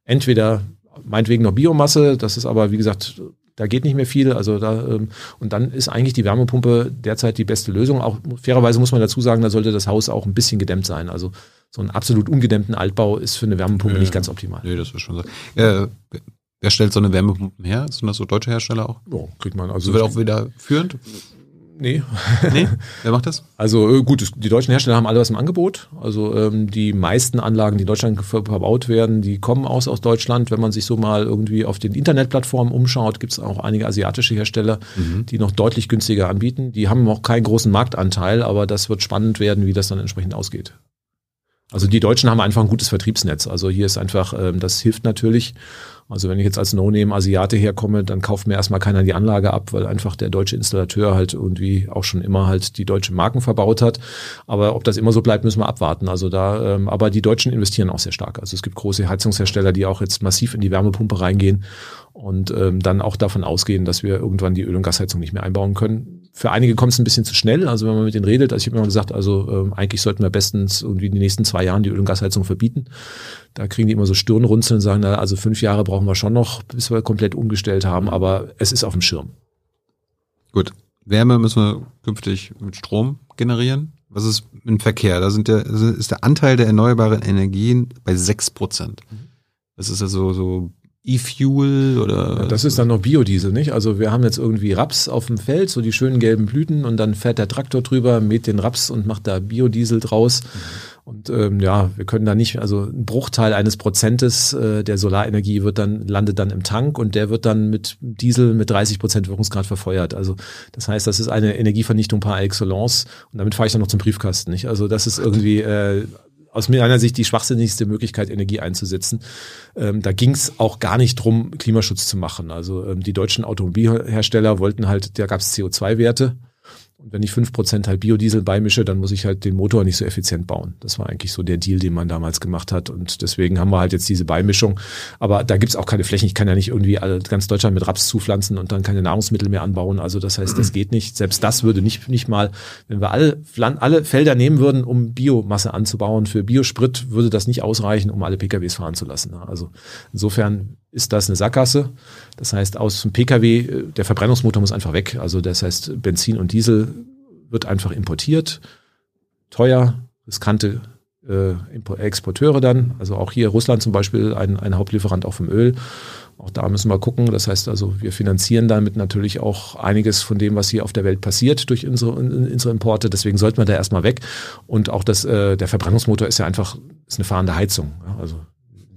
entweder meinetwegen noch Biomasse, das ist aber, wie gesagt, da geht nicht mehr viel. Also da, ähm, und dann ist eigentlich die Wärmepumpe derzeit die beste Lösung. Auch fairerweise muss man dazu sagen, da sollte das Haus auch ein bisschen gedämmt sein. Also so einen absolut ungedämmten Altbau ist für eine Wärmepumpe ja, nicht ganz optimal. Nee, das ist schon so. Äh, wer stellt so eine Wärmepumpe her? Sind das so deutsche Hersteller auch? Ja, kriegt man. Also so wird auch wieder führend? Nee. Nee? Wer macht das? Also äh, gut, die deutschen Hersteller haben alle was im Angebot. Also ähm, die meisten Anlagen, die in Deutschland verbaut werden, die kommen aus, aus Deutschland. Wenn man sich so mal irgendwie auf den Internetplattformen umschaut, gibt es auch einige asiatische Hersteller, mhm. die noch deutlich günstiger anbieten. Die haben noch keinen großen Marktanteil, aber das wird spannend werden, wie das dann entsprechend ausgeht. Also die Deutschen haben einfach ein gutes Vertriebsnetz. Also hier ist einfach, ähm, das hilft natürlich. Also wenn ich jetzt als No-Name-Asiate herkomme, dann kauft mir erstmal keiner die Anlage ab, weil einfach der deutsche Installateur halt irgendwie auch schon immer halt die deutschen Marken verbaut hat. Aber ob das immer so bleibt, müssen wir abwarten. Also da, ähm, aber die Deutschen investieren auch sehr stark. Also es gibt große Heizungshersteller, die auch jetzt massiv in die Wärmepumpe reingehen und ähm, dann auch davon ausgehen, dass wir irgendwann die Öl- und Gasheizung nicht mehr einbauen können. Für einige kommt es ein bisschen zu schnell. Also wenn man mit denen redet, also ich habe immer gesagt, also ähm, eigentlich sollten wir bestens irgendwie in den nächsten zwei Jahren die Öl- und Gasheizung verbieten. Da kriegen die immer so Stirnrunzeln und sagen, na, also fünf Jahre brauchen wir schon noch, bis wir komplett umgestellt haben, aber es ist auf dem Schirm. Gut. Wärme müssen wir künftig mit Strom generieren. Was ist im Verkehr? Da sind der, ist der Anteil der erneuerbaren Energien bei sechs Prozent. Das ist ja so, so E-Fuel oder? Ja, das ist dann noch Biodiesel, nicht? Also wir haben jetzt irgendwie Raps auf dem Feld, so die schönen gelben Blüten und dann fährt der Traktor drüber, mäht den Raps und macht da Biodiesel draus. Und ähm, ja, wir können da nicht, also ein Bruchteil eines Prozentes äh, der Solarenergie wird dann, landet dann im Tank und der wird dann mit Diesel mit 30 Prozent Wirkungsgrad verfeuert. Also das heißt, das ist eine Energievernichtung par excellence und damit fahre ich dann noch zum Briefkasten, nicht? Also das ist irgendwie äh, aus meiner Sicht die schwachsinnigste Möglichkeit, Energie einzusetzen. Ähm, da ging es auch gar nicht drum, Klimaschutz zu machen. Also ähm, die deutschen Automobilhersteller wollten halt, da gab es CO2-Werte und wenn ich fünf Prozent halt Biodiesel beimische, dann muss ich halt den Motor nicht so effizient bauen. Das war eigentlich so der Deal, den man damals gemacht hat. Und deswegen haben wir halt jetzt diese Beimischung. Aber da gibt's auch keine Flächen. Ich kann ja nicht irgendwie ganz Deutschland mit Raps zupflanzen und dann keine Nahrungsmittel mehr anbauen. Also das heißt, das geht nicht. Selbst das würde nicht, nicht mal, wenn wir alle, alle Felder nehmen würden, um Biomasse anzubauen, für Biosprit würde das nicht ausreichen, um alle PKWs fahren zu lassen. Also insofern ist das eine Sackgasse. Das heißt, aus dem Pkw, äh, der Verbrennungsmotor muss einfach weg. Also das heißt, Benzin und Diesel wird einfach importiert. Teuer, riskante äh, Exporteure dann. Also auch hier Russland zum Beispiel ein, ein Hauptlieferant auch vom Öl. Auch da müssen wir gucken. Das heißt also, wir finanzieren damit natürlich auch einiges von dem, was hier auf der Welt passiert durch unsere, unsere Importe. Deswegen sollten wir da erstmal weg. Und auch das, äh, der Verbrennungsmotor ist ja einfach ist eine fahrende Heizung. Ja, also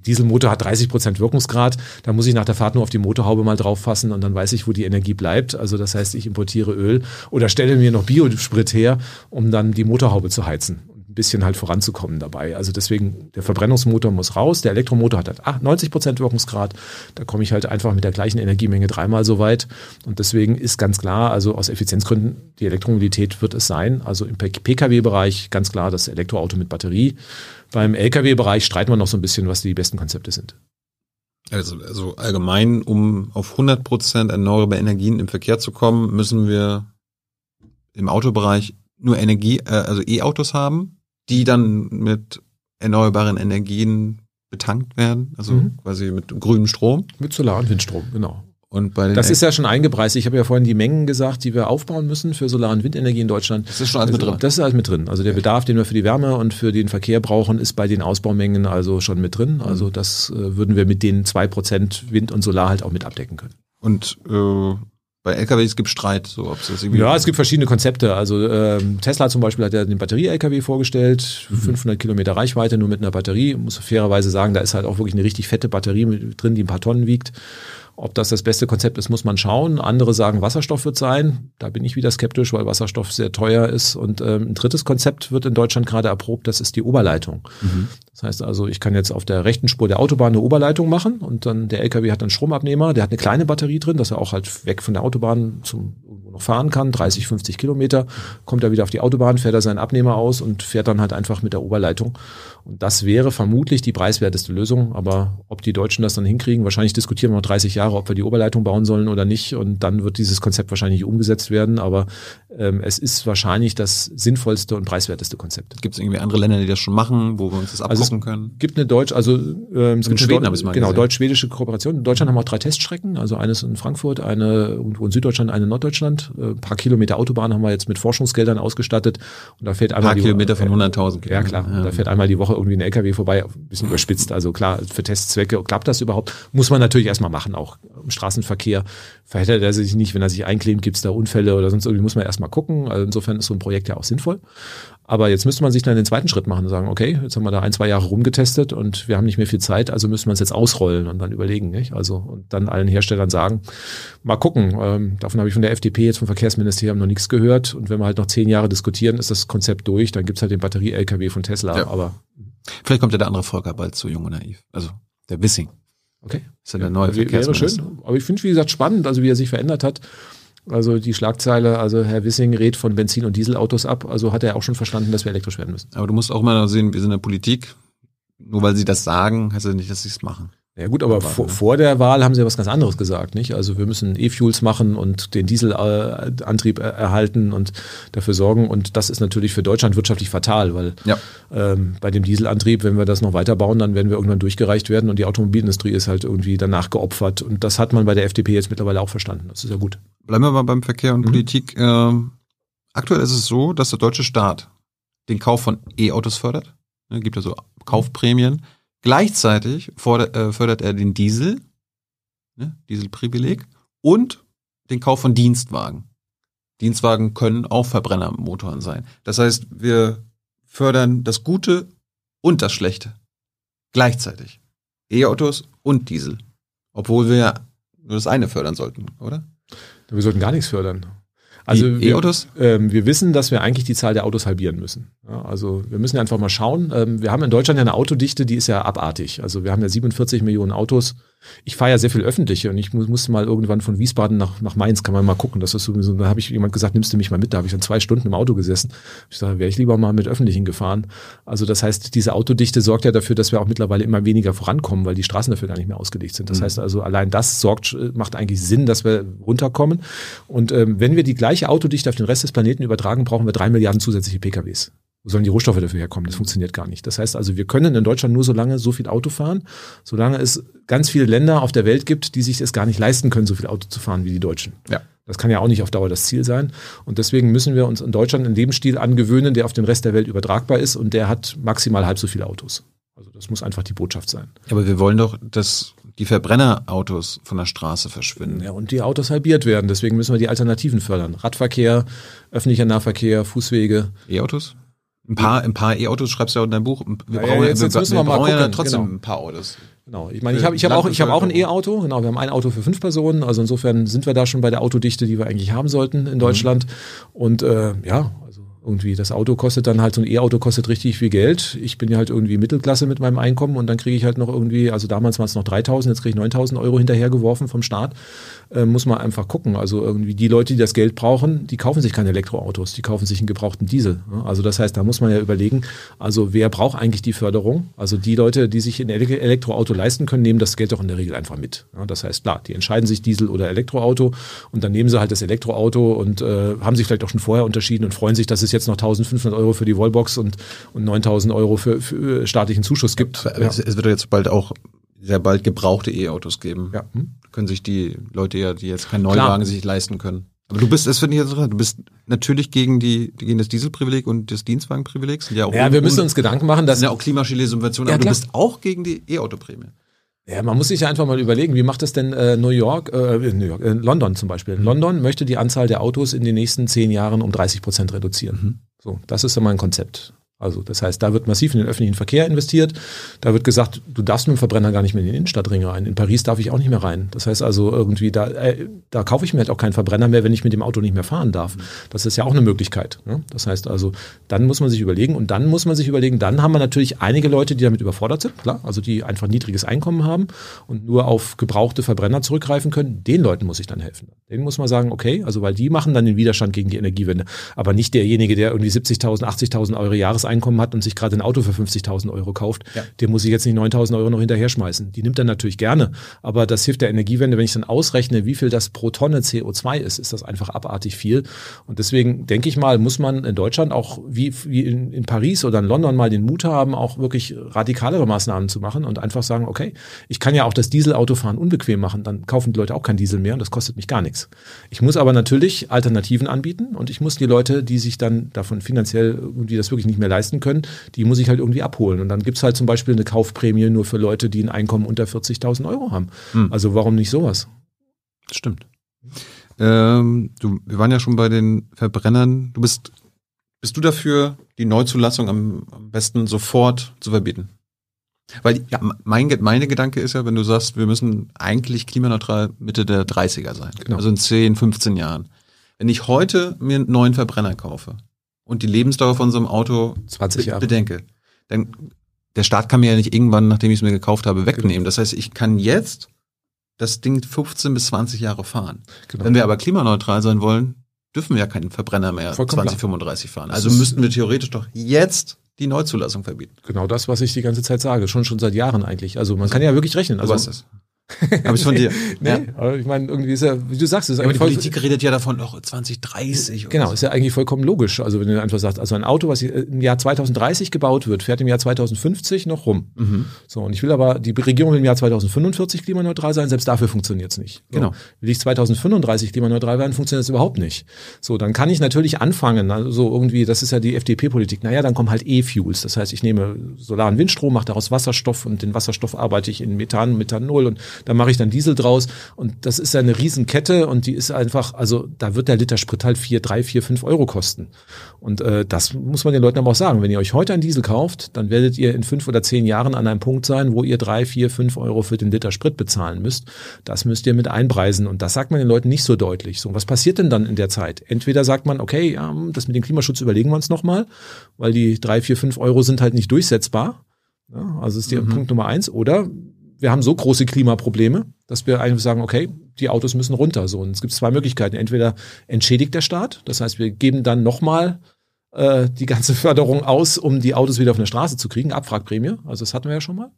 Dieselmotor hat 30 Prozent Wirkungsgrad, da muss ich nach der Fahrt nur auf die Motorhaube mal drauf fassen und dann weiß ich, wo die Energie bleibt. Also das heißt, ich importiere Öl oder stelle mir noch Biosprit her, um dann die Motorhaube zu heizen und ein bisschen halt voranzukommen dabei. Also deswegen, der Verbrennungsmotor muss raus, der Elektromotor hat halt 90 Prozent Wirkungsgrad, da komme ich halt einfach mit der gleichen Energiemenge dreimal so weit. Und deswegen ist ganz klar, also aus Effizienzgründen, die Elektromobilität wird es sein, also im Pkw-Bereich ganz klar das Elektroauto mit Batterie, beim Lkw-Bereich streiten wir noch so ein bisschen, was die besten Konzepte sind. Also, also allgemein, um auf 100 Prozent erneuerbare Energien im Verkehr zu kommen, müssen wir im Autobereich nur Energie, äh, also E-Autos haben, die dann mit erneuerbaren Energien betankt werden, also mhm. quasi mit grünem Strom. Mit Solar- und Windstrom, genau. Und bei das ist ja schon eingepreist. Ich habe ja vorhin die Mengen gesagt, die wir aufbauen müssen für Solar- und Windenergie in Deutschland. Das ist schon alles mit drin. Das ist alles mit drin. Also der Bedarf, den wir für die Wärme und für den Verkehr brauchen, ist bei den Ausbaumengen also schon mit drin. Also mhm. das äh, würden wir mit den zwei Prozent Wind und Solar halt auch mit abdecken können. Und äh, bei LKWs gibt es Streit, so ob es irgendwie. Ja, es gibt verschiedene Konzepte. Also ähm, Tesla zum Beispiel hat ja den Batterie-LKW vorgestellt, mhm. 500 Kilometer Reichweite nur mit einer Batterie. Muss fairerweise sagen, da ist halt auch wirklich eine richtig fette Batterie mit drin, die ein paar Tonnen wiegt. Ob das das beste Konzept ist, muss man schauen. Andere sagen, Wasserstoff wird sein. Da bin ich wieder skeptisch, weil Wasserstoff sehr teuer ist. Und ähm, ein drittes Konzept wird in Deutschland gerade erprobt, das ist die Oberleitung. Mhm. Das heißt also, ich kann jetzt auf der rechten Spur der Autobahn eine Oberleitung machen und dann der LKW hat einen Stromabnehmer, der hat eine kleine Batterie drin, dass er auch halt weg von der Autobahn zum noch fahren kann, 30, 50 Kilometer, kommt er wieder auf die Autobahn, fährt er seinen Abnehmer aus und fährt dann halt einfach mit der Oberleitung. Und das wäre vermutlich die preiswerteste Lösung. Aber ob die Deutschen das dann hinkriegen, wahrscheinlich diskutieren wir noch 30 Jahre, ob wir die Oberleitung bauen sollen oder nicht. Und dann wird dieses Konzept wahrscheinlich umgesetzt werden. Aber ähm, es ist wahrscheinlich das sinnvollste und preiswerteste Konzept. Gibt es irgendwie andere Länder, die das schon machen, wo wir uns das abgucken also können? Gibt eine Deutsch, also ähm, es gibt Schweden eine Deu genau deutsch-schwedische Kooperation. In Deutschland haben wir auch drei Teststrecken, also eines in Frankfurt, eine irgendwo in Süddeutschland, eine in Norddeutschland. Ein äh, paar Kilometer Autobahn haben wir jetzt mit Forschungsgeldern ausgestattet. Und da fährt einmal ein paar Kilometer von 100.000. Ja klar. Ja. Da fährt einmal die Woche irgendwie ein LKW vorbei, ein bisschen überspitzt. Also klar, für Testzwecke klappt das überhaupt. Muss man natürlich erstmal machen, auch im Straßenverkehr. Verhält er sich nicht, wenn er sich einklebt, gibt es da Unfälle oder sonst irgendwie, muss man erstmal gucken. Also insofern ist so ein Projekt ja auch sinnvoll. Aber jetzt müsste man sich dann den zweiten Schritt machen und sagen, okay, jetzt haben wir da ein, zwei Jahre rumgetestet und wir haben nicht mehr viel Zeit, also müssen wir es jetzt ausrollen und dann überlegen, nicht? Also und dann allen Herstellern sagen, mal gucken. Ähm, davon habe ich von der FDP jetzt vom Verkehrsministerium noch nichts gehört. Und wenn wir halt noch zehn Jahre diskutieren, ist das Konzept durch, dann gibt's halt den Batterie-LKW von Tesla. Ja. Aber vielleicht kommt ja der andere Volker bald zu Jung und Naiv. Also der Wissing. Okay. Ist ja der neue ja. Wäre schön. Aber ich finde, wie gesagt, spannend, also wie er sich verändert hat. Also die Schlagzeile, also Herr Wissing rät von Benzin- und Dieselautos ab. Also hat er auch schon verstanden, dass wir elektrisch werden müssen. Aber du musst auch mal sehen, wir sind in der Politik. Nur weil sie das sagen, heißt ja nicht, dass sie es machen. Ja gut, aber vor, ne? vor der Wahl haben sie ja was ganz anderes gesagt, nicht? Also wir müssen E-Fuels machen und den Dieselantrieb erhalten und dafür sorgen. Und das ist natürlich für Deutschland wirtschaftlich fatal, weil ja. ähm, bei dem Dieselantrieb, wenn wir das noch weiterbauen, dann werden wir irgendwann durchgereicht werden und die Automobilindustrie ist halt irgendwie danach geopfert. Und das hat man bei der FDP jetzt mittlerweile auch verstanden. Das ist ja gut. Bleiben wir mal beim Verkehr und mhm. Politik. Ähm, aktuell ist es so, dass der deutsche Staat den Kauf von E-Autos fördert. Ne, gibt also Kaufprämien. Gleichzeitig äh, fördert er den Diesel, ne, Dieselprivileg, und den Kauf von Dienstwagen. Dienstwagen können auch Verbrennermotoren sein. Das heißt, wir fördern das Gute und das Schlechte. Gleichzeitig. E-Autos und Diesel. Obwohl wir nur das eine fördern sollten, oder? Wir sollten gar nichts fördern. Also E-Autos? Wir, ähm, wir wissen, dass wir eigentlich die Zahl der Autos halbieren müssen. Ja, also wir müssen einfach mal schauen. Ähm, wir haben in Deutschland ja eine Autodichte, die ist ja abartig. Also wir haben ja 47 Millionen Autos ich fahre ja sehr viel öffentliche und ich muss, musste mal irgendwann von Wiesbaden nach, nach Mainz, kann man mal gucken. Das ist sowieso, da habe ich jemand gesagt, nimmst du mich mal mit? Da habe ich dann zwei Stunden im Auto gesessen. Ich sage, wäre ich lieber mal mit öffentlichen gefahren. Also das heißt, diese Autodichte sorgt ja dafür, dass wir auch mittlerweile immer weniger vorankommen, weil die Straßen dafür gar nicht mehr ausgelegt sind. Das mhm. heißt also, allein das sorgt, macht eigentlich Sinn, dass wir runterkommen. Und ähm, wenn wir die gleiche Autodichte auf den Rest des Planeten übertragen, brauchen wir drei Milliarden zusätzliche PKWs. Sollen die Rohstoffe dafür herkommen? Das funktioniert gar nicht. Das heißt also, wir können in Deutschland nur so lange so viel Auto fahren, solange es ganz viele Länder auf der Welt gibt, die sich es gar nicht leisten können, so viel Auto zu fahren wie die Deutschen. Ja. Das kann ja auch nicht auf Dauer das Ziel sein. Und deswegen müssen wir uns in Deutschland einen Lebensstil angewöhnen, der auf den Rest der Welt übertragbar ist und der hat maximal halb so viele Autos. Also das muss einfach die Botschaft sein. Aber wir wollen doch, dass die Verbrennerautos von der Straße verschwinden. Ja, und die Autos halbiert werden. Deswegen müssen wir die Alternativen fördern. Radverkehr, öffentlicher Nahverkehr, Fußwege. E-Autos? Ein paar, ein paar E-Autos schreibst du ja in deinem Buch. Wir brauchen, ja, jetzt, jetzt müssen wir, wir mal gucken. ja trotzdem genau. ein paar Autos. Genau. Ich meine, ich habe ich hab auch, ich hab auch ein E-Auto. Genau, wir haben ein Auto für fünf Personen. Also insofern sind wir da schon bei der Autodichte, die wir eigentlich haben sollten in Deutschland. Mhm. Und äh, ja, irgendwie das Auto kostet dann halt so ein E-Auto kostet richtig viel Geld. Ich bin ja halt irgendwie Mittelklasse mit meinem Einkommen und dann kriege ich halt noch irgendwie, also damals waren es noch 3000, jetzt kriege ich 9000 Euro hinterhergeworfen vom Staat. Äh, muss man einfach gucken. Also irgendwie die Leute, die das Geld brauchen, die kaufen sich keine Elektroautos, die kaufen sich einen gebrauchten Diesel. Also das heißt, da muss man ja überlegen, also wer braucht eigentlich die Förderung? Also die Leute, die sich ein Elektroauto leisten können, nehmen das Geld doch in der Regel einfach mit. Das heißt, klar, die entscheiden sich Diesel oder Elektroauto und dann nehmen sie halt das Elektroauto und äh, haben sich vielleicht auch schon vorher unterschieden und freuen sich, dass es jetzt jetzt noch 1500 Euro für die Wallbox und, und 9000 Euro für, für staatlichen Zuschuss gibt. Ja, es, es, wird jetzt bald auch sehr bald gebrauchte E-Autos geben. Ja. Hm? Können sich die Leute ja, die jetzt keinen Neuwagen Klar. sich leisten können. Aber du bist, das finde ich jetzt du bist natürlich gegen die, gegen das Dieselprivileg und das Dienstwagenprivileg. Ja, auch ja, wir müssen uns Gedanken machen, dass. Ja auch Klimaschäle-Subventionen, ja, aber klar. du bist auch gegen die E-Auto-Prämie. Ja, man muss sich ja einfach mal überlegen, wie macht das denn äh, New York, äh, New York, äh, London zum Beispiel. In London möchte die Anzahl der Autos in den nächsten zehn Jahren um 30 Prozent reduzieren. Mhm. So, das ist ja mal ein Konzept. Also das heißt, da wird massiv in den öffentlichen Verkehr investiert. Da wird gesagt, du darfst mit dem Verbrenner gar nicht mehr in den Innenstadtring rein. In Paris darf ich auch nicht mehr rein. Das heißt also irgendwie, da, äh, da kaufe ich mir halt auch keinen Verbrenner mehr, wenn ich mit dem Auto nicht mehr fahren darf. Das ist ja auch eine Möglichkeit. Ne? Das heißt also, dann muss man sich überlegen und dann muss man sich überlegen, dann haben wir natürlich einige Leute, die damit überfordert sind, klar, also die einfach niedriges Einkommen haben und nur auf gebrauchte Verbrenner zurückgreifen können. Den Leuten muss ich dann helfen. Denen muss man sagen, okay, also weil die machen dann den Widerstand gegen die Energiewende, aber nicht derjenige, der irgendwie 70.000, 80.000 Euro Jahres Einkommen hat und sich gerade ein Auto für 50.000 Euro kauft, ja. der muss ich jetzt nicht 9.000 Euro noch hinterher schmeißen. Die nimmt er natürlich gerne, aber das hilft der Energiewende. Wenn ich dann ausrechne, wie viel das pro Tonne CO2 ist, ist das einfach abartig viel. Und deswegen denke ich mal, muss man in Deutschland auch wie, wie in, in Paris oder in London mal den Mut haben, auch wirklich radikalere Maßnahmen zu machen und einfach sagen, okay, ich kann ja auch das Dieselautofahren unbequem machen, dann kaufen die Leute auch kein Diesel mehr und das kostet mich gar nichts. Ich muss aber natürlich Alternativen anbieten und ich muss die Leute, die sich dann davon finanziell irgendwie das wirklich nicht mehr leisten können, können, die muss ich halt irgendwie abholen. Und dann gibt es halt zum Beispiel eine Kaufprämie nur für Leute, die ein Einkommen unter 40.000 Euro haben. Hm. Also warum nicht sowas? Stimmt. Ähm, du, wir waren ja schon bei den Verbrennern. Du bist, bist du dafür, die Neuzulassung am, am besten sofort zu verbieten? Weil ja, mein, meine Gedanke ist ja, wenn du sagst, wir müssen eigentlich klimaneutral Mitte der 30er sein. Genau. Also in 10, 15 Jahren. Wenn ich heute mir einen neuen Verbrenner kaufe, und die Lebensdauer von so einem Auto 20 Jahre. bedenke, dann der Staat kann mir ja nicht irgendwann, nachdem ich es mir gekauft habe, wegnehmen. Genau. Das heißt, ich kann jetzt das Ding 15 bis 20 Jahre fahren. Genau. Wenn wir aber klimaneutral sein wollen, dürfen wir ja keinen Verbrenner mehr Vollkommen 2035 fahren. Also müssten wir theoretisch doch jetzt die Neuzulassung verbieten. Genau das, was ich die ganze Zeit sage, schon schon seit Jahren eigentlich. Also man kann ja wirklich rechnen. Also, du weißt das. Habe ich von dir. nee, ja. aber ich meine, irgendwie ist ja, wie du sagst, ist ja, aber die Politik redet ja davon, noch 2030. Genau, so. ist ja eigentlich vollkommen logisch. Also wenn du einfach sagst, also ein Auto, was im Jahr 2030 gebaut wird, fährt im Jahr 2050 noch rum. Mhm. So, und ich will aber, die Regierung will im Jahr 2045 klimaneutral sein, selbst dafür funktioniert es nicht. So, genau. Will ich 2035 klimaneutral werden, funktioniert das überhaupt nicht. So, dann kann ich natürlich anfangen, also irgendwie, das ist ja die FDP-Politik, naja, dann kommen halt E-Fuels. Das heißt, ich nehme Solar- und Windstrom, mache daraus Wasserstoff und den Wasserstoff arbeite ich in Methan, Methanol und da mache ich dann Diesel draus und das ist ja eine Riesenkette und die ist einfach, also da wird der Liter Sprit halt vier, drei, vier, fünf Euro kosten. Und äh, das muss man den Leuten aber auch sagen. Wenn ihr euch heute einen Diesel kauft, dann werdet ihr in fünf oder zehn Jahren an einem Punkt sein, wo ihr drei, vier, fünf Euro für den Liter Sprit bezahlen müsst. Das müsst ihr mit einpreisen und das sagt man den Leuten nicht so deutlich. So, was passiert denn dann in der Zeit? Entweder sagt man, okay, ja, das mit dem Klimaschutz überlegen wir uns nochmal, weil die drei, vier, fünf Euro sind halt nicht durchsetzbar. Ja, also ist der mhm. Punkt Nummer eins. Oder wir haben so große Klimaprobleme, dass wir einfach sagen, okay, die Autos müssen runter. So, und es gibt zwei Möglichkeiten. Entweder entschädigt der Staat, das heißt, wir geben dann nochmal äh, die ganze Förderung aus, um die Autos wieder auf eine Straße zu kriegen, Abwrackprämie. Also das hatten wir ja schon mal.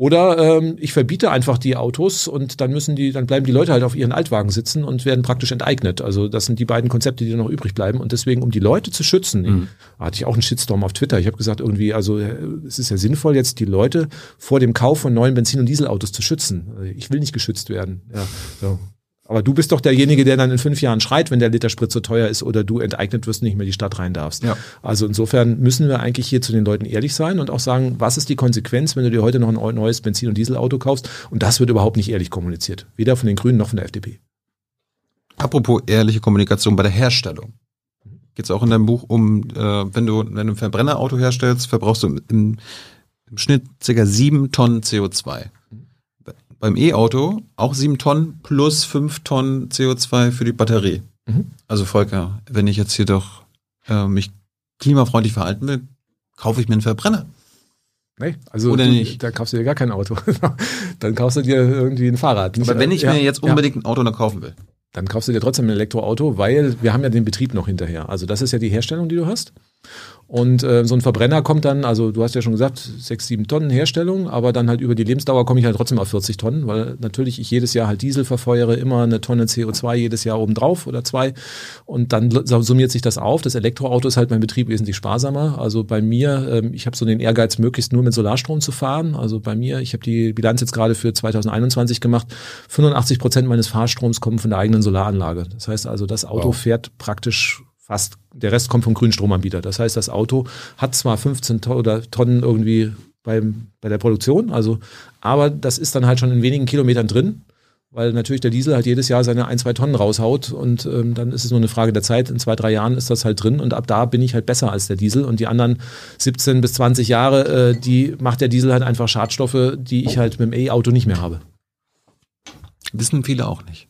Oder ähm, ich verbiete einfach die Autos und dann müssen die, dann bleiben die Leute halt auf ihren Altwagen sitzen und werden praktisch enteignet. Also das sind die beiden Konzepte, die noch übrig bleiben. Und deswegen, um die Leute zu schützen, mhm. hatte ich auch einen Shitstorm auf Twitter. Ich habe gesagt, irgendwie, also äh, es ist ja sinnvoll, jetzt die Leute vor dem Kauf von neuen Benzin- und Dieselautos zu schützen. Ich will nicht geschützt werden. Ja, so. Aber du bist doch derjenige, der dann in fünf Jahren schreit, wenn der Liter Sprit zu teuer ist oder du enteignet wirst und nicht mehr die Stadt rein darfst. Ja. Also insofern müssen wir eigentlich hier zu den Leuten ehrlich sein und auch sagen, was ist die Konsequenz, wenn du dir heute noch ein neues Benzin- und Dieselauto kaufst? Und das wird überhaupt nicht ehrlich kommuniziert. Weder von den Grünen noch von der FDP. Apropos ehrliche Kommunikation bei der Herstellung. Geht es auch in deinem Buch um, äh, wenn du, wenn du ein Verbrennerauto herstellst, verbrauchst du im, im Schnitt circa sieben Tonnen CO2 beim E-Auto auch sieben Tonnen plus fünf Tonnen CO2 für die Batterie. Mhm. Also Volker, wenn ich jetzt hier doch äh, mich klimafreundlich verhalten will, kaufe ich mir einen Verbrenner. Nee, also Oder du, nicht? da kaufst du dir gar kein Auto. dann kaufst du dir irgendwie ein Fahrrad. Aber wenn ich ja, mir jetzt unbedingt ja. ein Auto noch kaufen will. Dann kaufst du dir trotzdem ein Elektroauto, weil wir haben ja den Betrieb noch hinterher. Also das ist ja die Herstellung, die du hast. Und äh, so ein Verbrenner kommt dann, also du hast ja schon gesagt, sechs, sieben Tonnen Herstellung, aber dann halt über die Lebensdauer komme ich halt trotzdem auf 40 Tonnen, weil natürlich ich jedes Jahr halt Diesel verfeuere, immer eine Tonne CO2 jedes Jahr obendrauf oder zwei. Und dann summiert sich das auf. Das Elektroauto ist halt mein Betrieb wesentlich sparsamer. Also bei mir, ähm, ich habe so den Ehrgeiz, möglichst nur mit Solarstrom zu fahren. Also bei mir, ich habe die Bilanz jetzt gerade für 2021 gemacht. 85 Prozent meines Fahrstroms kommen von der eigenen Solaranlage. Das heißt also, das Auto wow. fährt praktisch fast, der Rest kommt vom grünen Stromanbieter. Das heißt, das Auto hat zwar 15 Tonnen irgendwie beim, bei der Produktion, also, aber das ist dann halt schon in wenigen Kilometern drin, weil natürlich der Diesel halt jedes Jahr seine ein, zwei Tonnen raushaut und ähm, dann ist es nur eine Frage der Zeit. In zwei, drei Jahren ist das halt drin und ab da bin ich halt besser als der Diesel und die anderen 17 bis 20 Jahre, äh, die macht der Diesel halt einfach Schadstoffe, die ich halt mit dem E-Auto nicht mehr habe. Wissen viele auch nicht.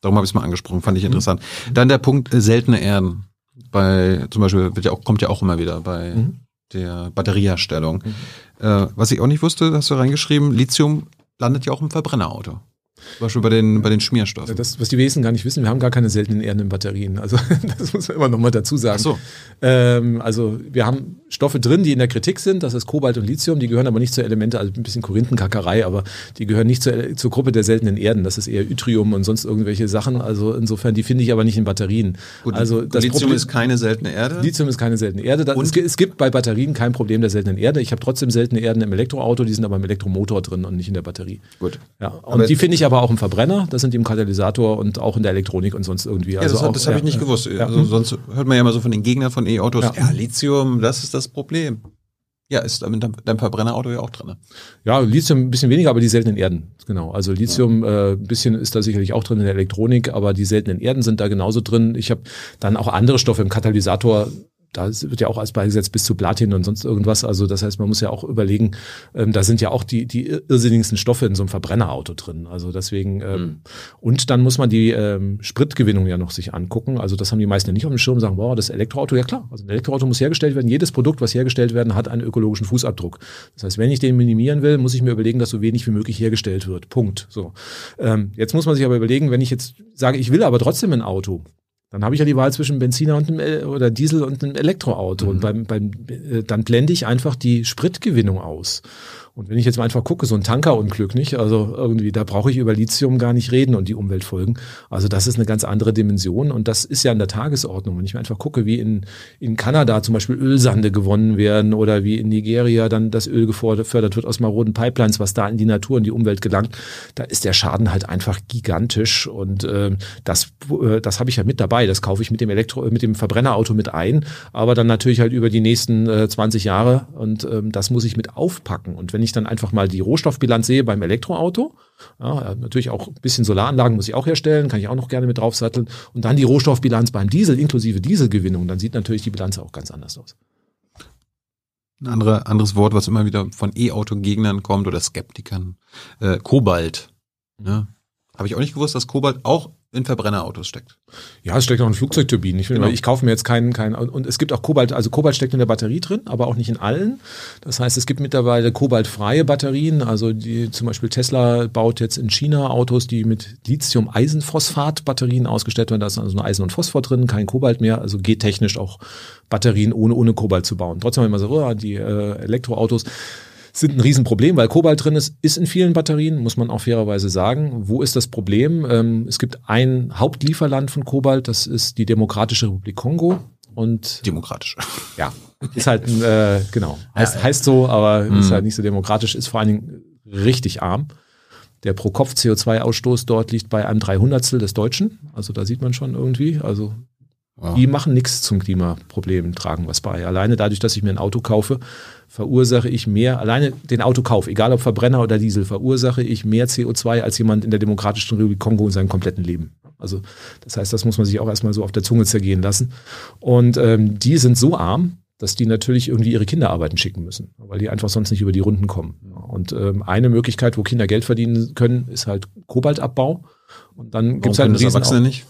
Darum habe ich es mal angesprochen, fand ich mhm. interessant. Mhm. Dann der Punkt äh, seltene Erden. Bei zum Beispiel wird ja auch, kommt ja auch immer wieder bei mhm. der Batterieherstellung. Mhm. Äh, was ich auch nicht wusste, hast du reingeschrieben, Lithium landet ja auch im Verbrennerauto. Zum Beispiel bei den, bei den Schmierstoffen. Das, was die Wesen gar nicht wissen, wir haben gar keine seltenen Erden in Batterien. Also das muss man immer noch mal dazu sagen. Ach so. Ähm, also wir haben Stoffe drin, die in der Kritik sind. Das ist Kobalt und Lithium. Die gehören aber nicht zur Elemente, also ein bisschen Korinthenkackerei, aber die gehören nicht zur, zur Gruppe der seltenen Erden. Das ist eher Yttrium und sonst irgendwelche Sachen. Also insofern, die finde ich aber nicht in Batterien. Gut, also das Lithium Problem, ist keine seltene Erde? Lithium ist keine seltene Erde. Das, es, es, gibt bei Batterien kein Problem der seltenen Erde. Ich habe trotzdem seltene Erden im Elektroauto, die sind aber im Elektromotor drin und nicht in der Batterie. Gut. Ja, und aber die finde ich aber auch im Verbrenner. Das sind die im Katalysator und auch in der Elektronik und sonst irgendwie. Ja, also das, das habe ich nicht gewusst. Ja. Also sonst hört man ja immer so von den Gegnern von E-Autos, ja, Lithium, das ist das Problem. Ja, ist mit deinem Verbrennerauto ja auch drin. Ne? Ja, Lithium ein bisschen weniger, aber die seltenen Erden, genau. Also Lithium ja. äh, ein bisschen ist da sicherlich auch drin in der Elektronik, aber die seltenen Erden sind da genauso drin. Ich habe dann auch andere Stoffe im Katalysator da wird ja auch als beigesetzt bis zu Platin und sonst irgendwas. Also das heißt, man muss ja auch überlegen, ähm, da sind ja auch die, die irrsinnigsten Stoffe in so einem Verbrennerauto drin. Also deswegen, ähm, mhm. und dann muss man die ähm, Spritgewinnung ja noch sich angucken. Also das haben die meisten ja nicht auf dem Schirm, sagen, boah, das Elektroauto, ja klar, also ein Elektroauto muss hergestellt werden. Jedes Produkt, was hergestellt werden, hat einen ökologischen Fußabdruck. Das heißt, wenn ich den minimieren will, muss ich mir überlegen, dass so wenig wie möglich hergestellt wird. Punkt. So. Ähm, jetzt muss man sich aber überlegen, wenn ich jetzt sage, ich will aber trotzdem ein Auto, dann habe ich ja die Wahl zwischen Benziner und einem, oder Diesel und einem Elektroauto. Mhm. Und beim, beim, äh, dann blende ich einfach die Spritgewinnung aus. Und wenn ich jetzt mal einfach gucke, so ein Tankerunglück, nicht? Also irgendwie, da brauche ich über Lithium gar nicht reden und die Umweltfolgen. Also das ist eine ganz andere Dimension und das ist ja an der Tagesordnung. Wenn ich mir einfach gucke, wie in, in Kanada zum Beispiel Ölsande gewonnen werden oder wie in Nigeria dann das Öl gefördert wird aus maroden Pipelines, was da in die Natur und die Umwelt gelangt, da ist der Schaden halt einfach gigantisch und äh, das, äh, das habe ich ja mit dabei. Das kaufe ich mit dem Elektro, mit dem Verbrennerauto mit ein, aber dann natürlich halt über die nächsten äh, 20 Jahre und ähm, das muss ich mit aufpacken. Und wenn wenn ich dann einfach mal die Rohstoffbilanz sehe beim Elektroauto, ja, natürlich auch ein bisschen Solaranlagen muss ich auch herstellen, kann ich auch noch gerne mit draufsatteln. Und dann die Rohstoffbilanz beim Diesel inklusive Dieselgewinnung, dann sieht natürlich die Bilanz auch ganz anders aus. Ein andere, anderes Wort, was immer wieder von E-Auto-Gegnern kommt oder Skeptikern, äh, Kobalt. Ja. Habe ich auch nicht gewusst, dass Kobalt auch in Verbrennerautos steckt. Ja, es steckt auch in Flugzeugturbinen. Ich, genau. ich kaufe mir jetzt keinen, keinen, und es gibt auch Kobalt, also Kobalt steckt in der Batterie drin, aber auch nicht in allen. Das heißt, es gibt mittlerweile kobaltfreie Batterien, also die, zum Beispiel Tesla baut jetzt in China Autos, die mit Lithium-Eisenphosphat-Batterien ausgestellt werden. Da ist also nur Eisen und Phosphor drin, kein Kobalt mehr, also geht technisch auch Batterien ohne, ohne Kobalt zu bauen. Trotzdem haben wir immer so, oh, die äh, Elektroautos sind ein Riesenproblem, weil Kobalt drin ist, ist in vielen Batterien, muss man auch fairerweise sagen. Wo ist das Problem? Ähm, es gibt ein Hauptlieferland von Kobalt, das ist die Demokratische Republik Kongo. Und demokratisch. Ja, ist halt äh, genau heißt, ja, heißt so, aber mhm. ist halt nicht so demokratisch. Ist vor allen Dingen richtig arm. Der pro Kopf CO2-Ausstoß dort liegt bei einem Dreihundertstel des Deutschen. Also da sieht man schon irgendwie. Also wow. die machen nichts zum Klimaproblem, tragen was bei. Alleine dadurch, dass ich mir ein Auto kaufe, verursache ich mehr, alleine den Autokauf, egal ob Verbrenner oder Diesel, verursache ich mehr CO2 als jemand in der Demokratischen Republik Kongo in seinem kompletten Leben. Also das heißt, das muss man sich auch erstmal so auf der Zunge zergehen lassen. Und ähm, die sind so arm, dass die natürlich irgendwie ihre Kinder arbeiten schicken müssen, weil die einfach sonst nicht über die Runden kommen. Und ähm, eine Möglichkeit, wo Kinder Geld verdienen können, ist halt Kobaltabbau. Und dann gibt es halt einen Riesen Erwachsene nicht?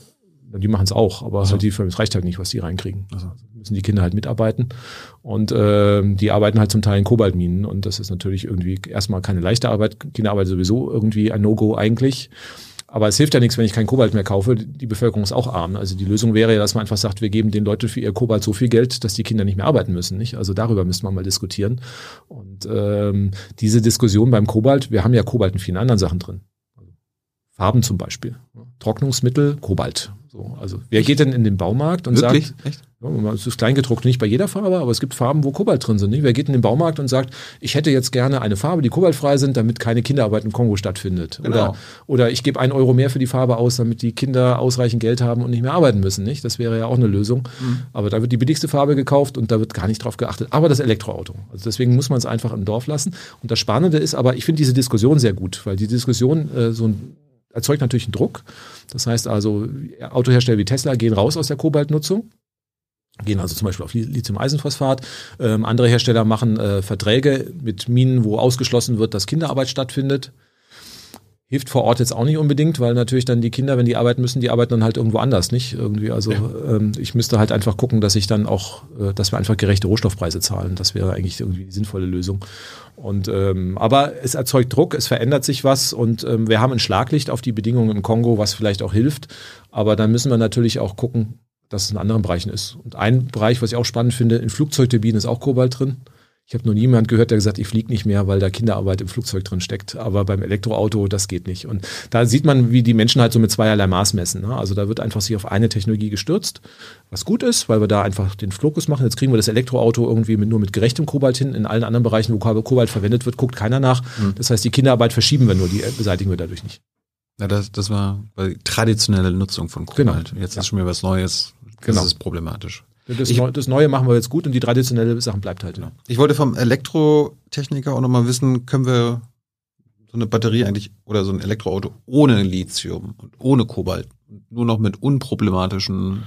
Die machen es auch, aber also. halt die, es reicht halt nicht, was die reinkriegen. Also müssen die Kinder halt mitarbeiten. Und äh, die arbeiten halt zum Teil in Kobaltminen. Und das ist natürlich irgendwie erstmal keine leichte Arbeit. Kinderarbeit sowieso irgendwie ein No-Go eigentlich. Aber es hilft ja nichts, wenn ich kein Kobalt mehr kaufe. Die Bevölkerung ist auch arm. Also die Lösung wäre ja, dass man einfach sagt, wir geben den Leuten für ihr Kobalt so viel Geld, dass die Kinder nicht mehr arbeiten müssen. Nicht? Also darüber müsste man mal diskutieren. Und ähm, diese Diskussion beim Kobalt, wir haben ja Kobalt in vielen anderen Sachen drin. Farben zum Beispiel. Trocknungsmittel, Kobalt. So, also wer geht denn in den Baumarkt und Wirklich? sagt, Echt? Ja, es ist kleingedruckt, nicht bei jeder Farbe, aber es gibt Farben, wo Kobalt drin sind. Nicht? Wer geht in den Baumarkt und sagt, ich hätte jetzt gerne eine Farbe, die kobaltfrei sind, damit keine Kinderarbeit im Kongo stattfindet. Genau. Oder, oder ich gebe einen Euro mehr für die Farbe aus, damit die Kinder ausreichend Geld haben und nicht mehr arbeiten müssen. Nicht? Das wäre ja auch eine Lösung. Mhm. Aber da wird die billigste Farbe gekauft und da wird gar nicht drauf geachtet. Aber das Elektroauto. Also deswegen muss man es einfach im Dorf lassen. Und das Spannende ist aber, ich finde diese Diskussion sehr gut, weil die Diskussion äh, so ein erzeugt natürlich einen Druck. Das heißt also, Autohersteller wie Tesla gehen raus aus der Kobaltnutzung gehen also zum Beispiel auf Lithium-Eisenphosphat. Ähm, andere Hersteller machen äh, Verträge mit Minen, wo ausgeschlossen wird, dass Kinderarbeit stattfindet. Hilft vor Ort jetzt auch nicht unbedingt, weil natürlich dann die Kinder, wenn die arbeiten müssen, die arbeiten dann halt irgendwo anders, nicht? Irgendwie, also ja. ähm, ich müsste halt einfach gucken, dass ich dann auch, äh, dass wir einfach gerechte Rohstoffpreise zahlen. Das wäre eigentlich irgendwie die sinnvolle Lösung. Und ähm, aber es erzeugt Druck, es verändert sich was und ähm, wir haben ein Schlaglicht auf die Bedingungen im Kongo, was vielleicht auch hilft. Aber dann müssen wir natürlich auch gucken, dass es in anderen Bereichen ist. Und ein Bereich, was ich auch spannend finde, in Flugzeugturbinen ist auch Kobalt drin. Ich habe noch niemand gehört, der gesagt, ich fliege nicht mehr, weil da Kinderarbeit im Flugzeug drin steckt. Aber beim Elektroauto, das geht nicht. Und da sieht man, wie die Menschen halt so mit zweierlei Maß messen. Ne? Also da wird einfach sich auf eine Technologie gestürzt, was gut ist, weil wir da einfach den Fokus machen. Jetzt kriegen wir das Elektroauto irgendwie mit, nur mit gerechtem Kobalt hin. In allen anderen Bereichen, wo Kobalt verwendet wird, guckt keiner nach. Mhm. Das heißt, die Kinderarbeit verschieben wir nur, die beseitigen wir dadurch nicht. Ja, das, das war die traditionelle Nutzung von Kobalt. Genau. Jetzt ja. ist schon wieder was Neues. Das genau. ist problematisch. Das, ich, Neu das, Neue machen wir jetzt gut und die traditionelle Sachen bleibt halt. Ja. Ich wollte vom Elektrotechniker auch nochmal wissen, können wir so eine Batterie eigentlich oder so ein Elektroauto ohne Lithium und ohne Kobalt, nur noch mit unproblematischen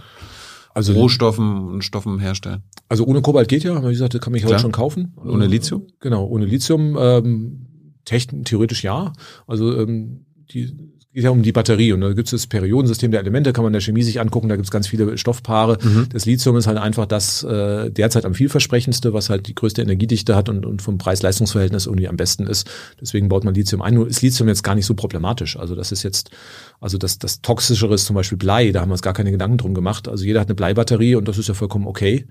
also, Rohstoffen und Stoffen herstellen? Also ohne Kobalt geht ja, wie gesagt, das kann ich heute schon kaufen. Und ohne Lithium? Genau, ohne Lithium ähm, theoretisch ja. Also ähm, die geht ja um die Batterie und da gibt es das Periodensystem der Elemente, kann man in der Chemie sich angucken, da gibt es ganz viele Stoffpaare. Mhm. Das Lithium ist halt einfach das äh, derzeit am vielversprechendste, was halt die größte Energiedichte hat und, und vom Preis-Leistungs-Verhältnis irgendwie am besten ist. Deswegen baut man Lithium ein. Nur ist Lithium jetzt gar nicht so problematisch. Also das ist jetzt, also das, das Toxischere ist zum Beispiel Blei, da haben wir uns gar keine Gedanken drum gemacht. Also jeder hat eine Bleibatterie und das ist ja vollkommen okay.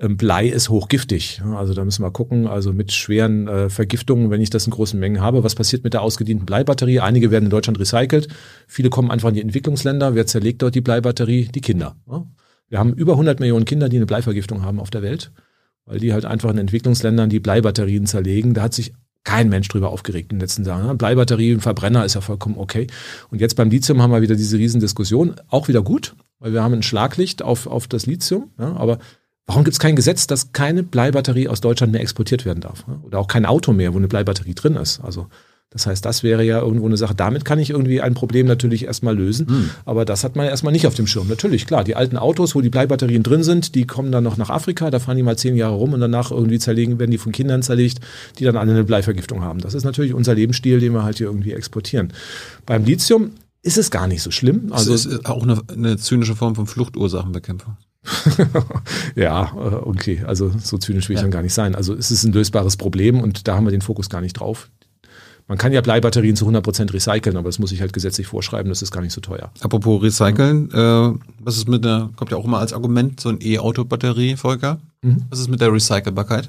Ähm, Blei ist hochgiftig. Also da müssen wir gucken, also mit schweren äh, Vergiftungen, wenn ich das in großen Mengen habe, was passiert mit der ausgedienten Bleibatterie? Einige werden in Deutschland recycelt entwickelt. Viele kommen einfach in die Entwicklungsländer. Wer zerlegt dort die Bleibatterie? Die Kinder. Wir haben über 100 Millionen Kinder, die eine Bleivergiftung haben auf der Welt, weil die halt einfach in Entwicklungsländern die Bleibatterien zerlegen. Da hat sich kein Mensch drüber aufgeregt in den letzten Jahren. Bleibatterie, ein Verbrenner ist ja vollkommen okay. Und jetzt beim Lithium haben wir wieder diese Riesendiskussion. Auch wieder gut, weil wir haben ein Schlaglicht auf, auf das Lithium. Ja, aber warum gibt es kein Gesetz, dass keine Bleibatterie aus Deutschland mehr exportiert werden darf? Oder auch kein Auto mehr, wo eine Bleibatterie drin ist? Also das heißt, das wäre ja irgendwo eine Sache. Damit kann ich irgendwie ein Problem natürlich erstmal lösen. Mhm. Aber das hat man erstmal nicht auf dem Schirm. Natürlich, klar, die alten Autos, wo die Bleibatterien drin sind, die kommen dann noch nach Afrika, da fahren die mal zehn Jahre rum und danach irgendwie zerlegen, werden die von Kindern zerlegt, die dann alle eine Bleivergiftung haben. Das ist natürlich unser Lebensstil, den wir halt hier irgendwie exportieren. Beim Lithium ist es gar nicht so schlimm. Also es ist auch eine, eine zynische Form von Fluchtursachenbekämpfung. ja, äh, okay. Also so zynisch will ich ja. dann gar nicht sein. Also es ist ein lösbares Problem und da haben wir den Fokus gar nicht drauf. Man kann ja Bleibatterien zu 100% recyceln, aber das muss ich halt gesetzlich vorschreiben, das ist gar nicht so teuer. Apropos recyceln, äh, was ist mit der, kommt ja auch immer als Argument, so ein E-Auto-Batterie, Volker. Mhm. Was ist mit der Recycelbarkeit?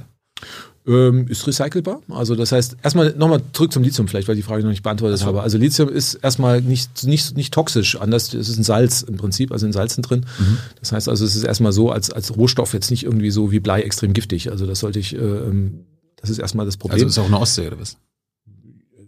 Ähm, ist recycelbar. Also das heißt, erstmal nochmal zurück zum Lithium vielleicht, weil die Frage noch nicht beantwortet so. habe. Also Lithium ist erstmal nicht, nicht, nicht toxisch, anders, es ist ein Salz im Prinzip, also in Salzen drin. Mhm. Das heißt also, es ist erstmal so als, als Rohstoff jetzt nicht irgendwie so wie Blei extrem giftig. Also das sollte ich, äh, ähm, das ist erstmal das Problem. Also ist auch eine Ostsee oder was?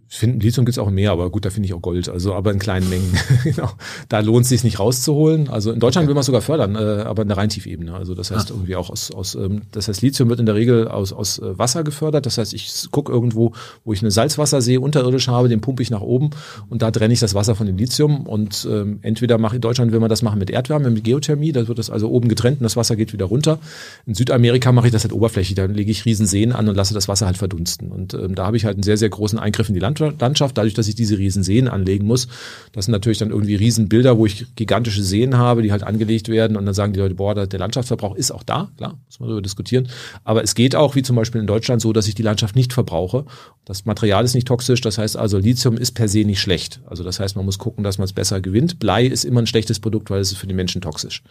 Finden, Lithium gibt's auch mehr, aber gut, da finde ich auch Gold, also aber in kleinen Mengen. genau. Da lohnt es sich nicht rauszuholen. Also in Deutschland okay. will man es sogar fördern, äh, aber in der Reintiefebene. Also das heißt ah. irgendwie auch aus, aus ähm, das heißt Lithium wird in der Regel aus, aus äh, Wasser gefördert. Das heißt, ich gucke irgendwo, wo ich eine Salzwassersee unterirdisch habe, den pumpe ich nach oben und da trenne ich das Wasser von dem Lithium. Und ähm, entweder mache in Deutschland will man das machen mit Erdwärme, mit Geothermie, da wird das also oben getrennt und das Wasser geht wieder runter. In Südamerika mache ich das halt oberflächlich, da lege ich Riesenseen an und lasse das Wasser halt verdunsten. Und ähm, da habe ich halt einen sehr, sehr großen Eingriff in die Landschaft Landschaft, dadurch, dass ich diese riesen Seen anlegen muss. Das sind natürlich dann irgendwie Riesenbilder, wo ich gigantische Seen habe, die halt angelegt werden und dann sagen die Leute, boah, der Landschaftsverbrauch ist auch da, klar, muss man darüber diskutieren. Aber es geht auch, wie zum Beispiel in Deutschland, so, dass ich die Landschaft nicht verbrauche. Das Material ist nicht toxisch, das heißt also, Lithium ist per se nicht schlecht. Also das heißt, man muss gucken, dass man es besser gewinnt. Blei ist immer ein schlechtes Produkt, weil es ist für die Menschen toxisch.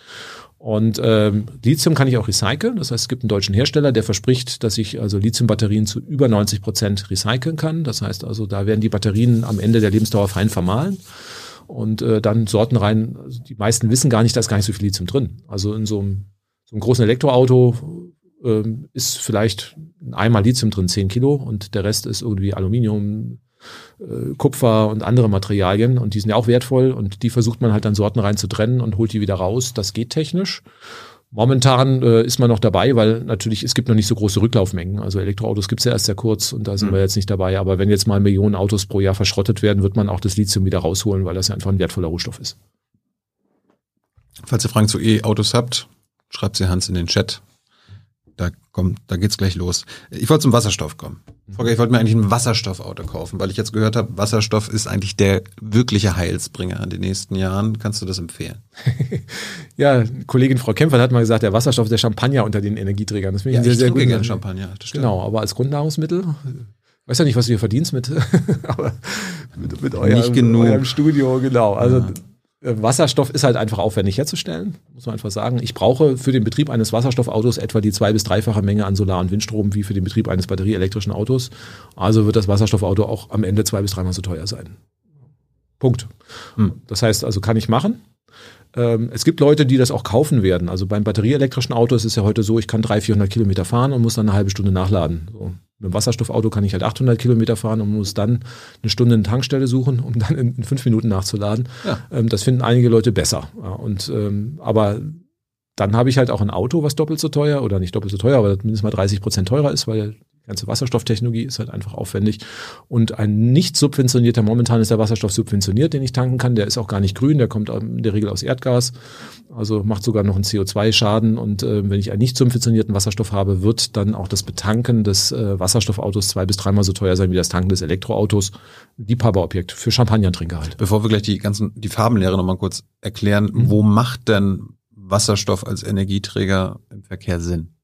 Und ähm, Lithium kann ich auch recyceln. Das heißt, es gibt einen deutschen Hersteller, der verspricht, dass ich also Lithiumbatterien zu über 90 Prozent recyceln kann. Das heißt also, da werden die Batterien am Ende der Lebensdauer fein vermahlen und äh, dann Sorten rein. Also die meisten wissen gar nicht, da ist gar nicht so viel Lithium drin. Also in so einem, so einem großen Elektroauto ähm, ist vielleicht einmal Lithium drin, 10 Kilo, und der Rest ist irgendwie Aluminium, äh, Kupfer und andere Materialien und die sind ja auch wertvoll und die versucht man halt dann Sorten rein zu trennen und holt die wieder raus. Das geht technisch. Momentan äh, ist man noch dabei, weil natürlich es gibt noch nicht so große Rücklaufmengen. Also Elektroautos gibt's ja erst sehr kurz und da sind mhm. wir jetzt nicht dabei. Aber wenn jetzt mal Millionen Autos pro Jahr verschrottet werden, wird man auch das Lithium wieder rausholen, weil das ja einfach ein wertvoller Rohstoff ist. Falls ihr Fragen zu E-Autos habt, schreibt sie Hans in den Chat. Da kommt, da geht's gleich los. Ich wollte zum Wasserstoff kommen. Volker, ich wollte mir eigentlich ein Wasserstoffauto kaufen, weil ich jetzt gehört habe, Wasserstoff ist eigentlich der wirkliche Heilsbringer in den nächsten Jahren. Kannst du das empfehlen? ja, Kollegin Frau Kämpfer hat mal gesagt, der Wasserstoff ist der Champagner unter den Energieträgern. Das finde ich ja, sehr, ich sehr gut. Champagner. Genau, aber als Grundnahrungsmittel weiß ja nicht, was du hier verdienst mit, aber mit, mit eurem, nicht genug. eurem Studio, genau. Also ja. Wasserstoff ist halt einfach aufwendig herzustellen, muss man einfach sagen. Ich brauche für den Betrieb eines Wasserstoffautos etwa die zwei- bis dreifache Menge an Solar- und Windstrom wie für den Betrieb eines batterieelektrischen Autos. Also wird das Wasserstoffauto auch am Ende zwei bis dreimal so teuer sein. Punkt. Hm. Das heißt also, kann ich machen. Ähm, es gibt Leute, die das auch kaufen werden. Also beim batterieelektrischen Auto ist es ja heute so, ich kann 300, 400 Kilometer fahren und muss dann eine halbe Stunde nachladen. So. Mit dem Wasserstoffauto kann ich halt 800 Kilometer fahren und muss dann eine Stunde eine Tankstelle suchen, um dann in, fünf Minuten nachzuladen. Ja. Ähm, das finden einige Leute besser. Ja, und, ähm, aber dann habe ich halt auch ein Auto, was doppelt so teuer oder nicht doppelt so teuer, aber mindestens mal 30 Prozent teurer ist, weil ganze Wasserstofftechnologie ist halt einfach aufwendig. Und ein nicht subventionierter, momentan ist der Wasserstoff subventioniert, den ich tanken kann. Der ist auch gar nicht grün, der kommt in der Regel aus Erdgas. Also macht sogar noch einen CO2-Schaden. Und äh, wenn ich einen nicht subventionierten Wasserstoff habe, wird dann auch das Betanken des äh, Wasserstoffautos zwei bis dreimal so teuer sein wie das Tanken des Elektroautos. Liebhaberobjekt für Champagnerdrinker halt. Bevor wir gleich die ganzen, die Farbenlehre nochmal kurz erklären, mhm. wo macht denn Wasserstoff als Energieträger im Verkehr Sinn?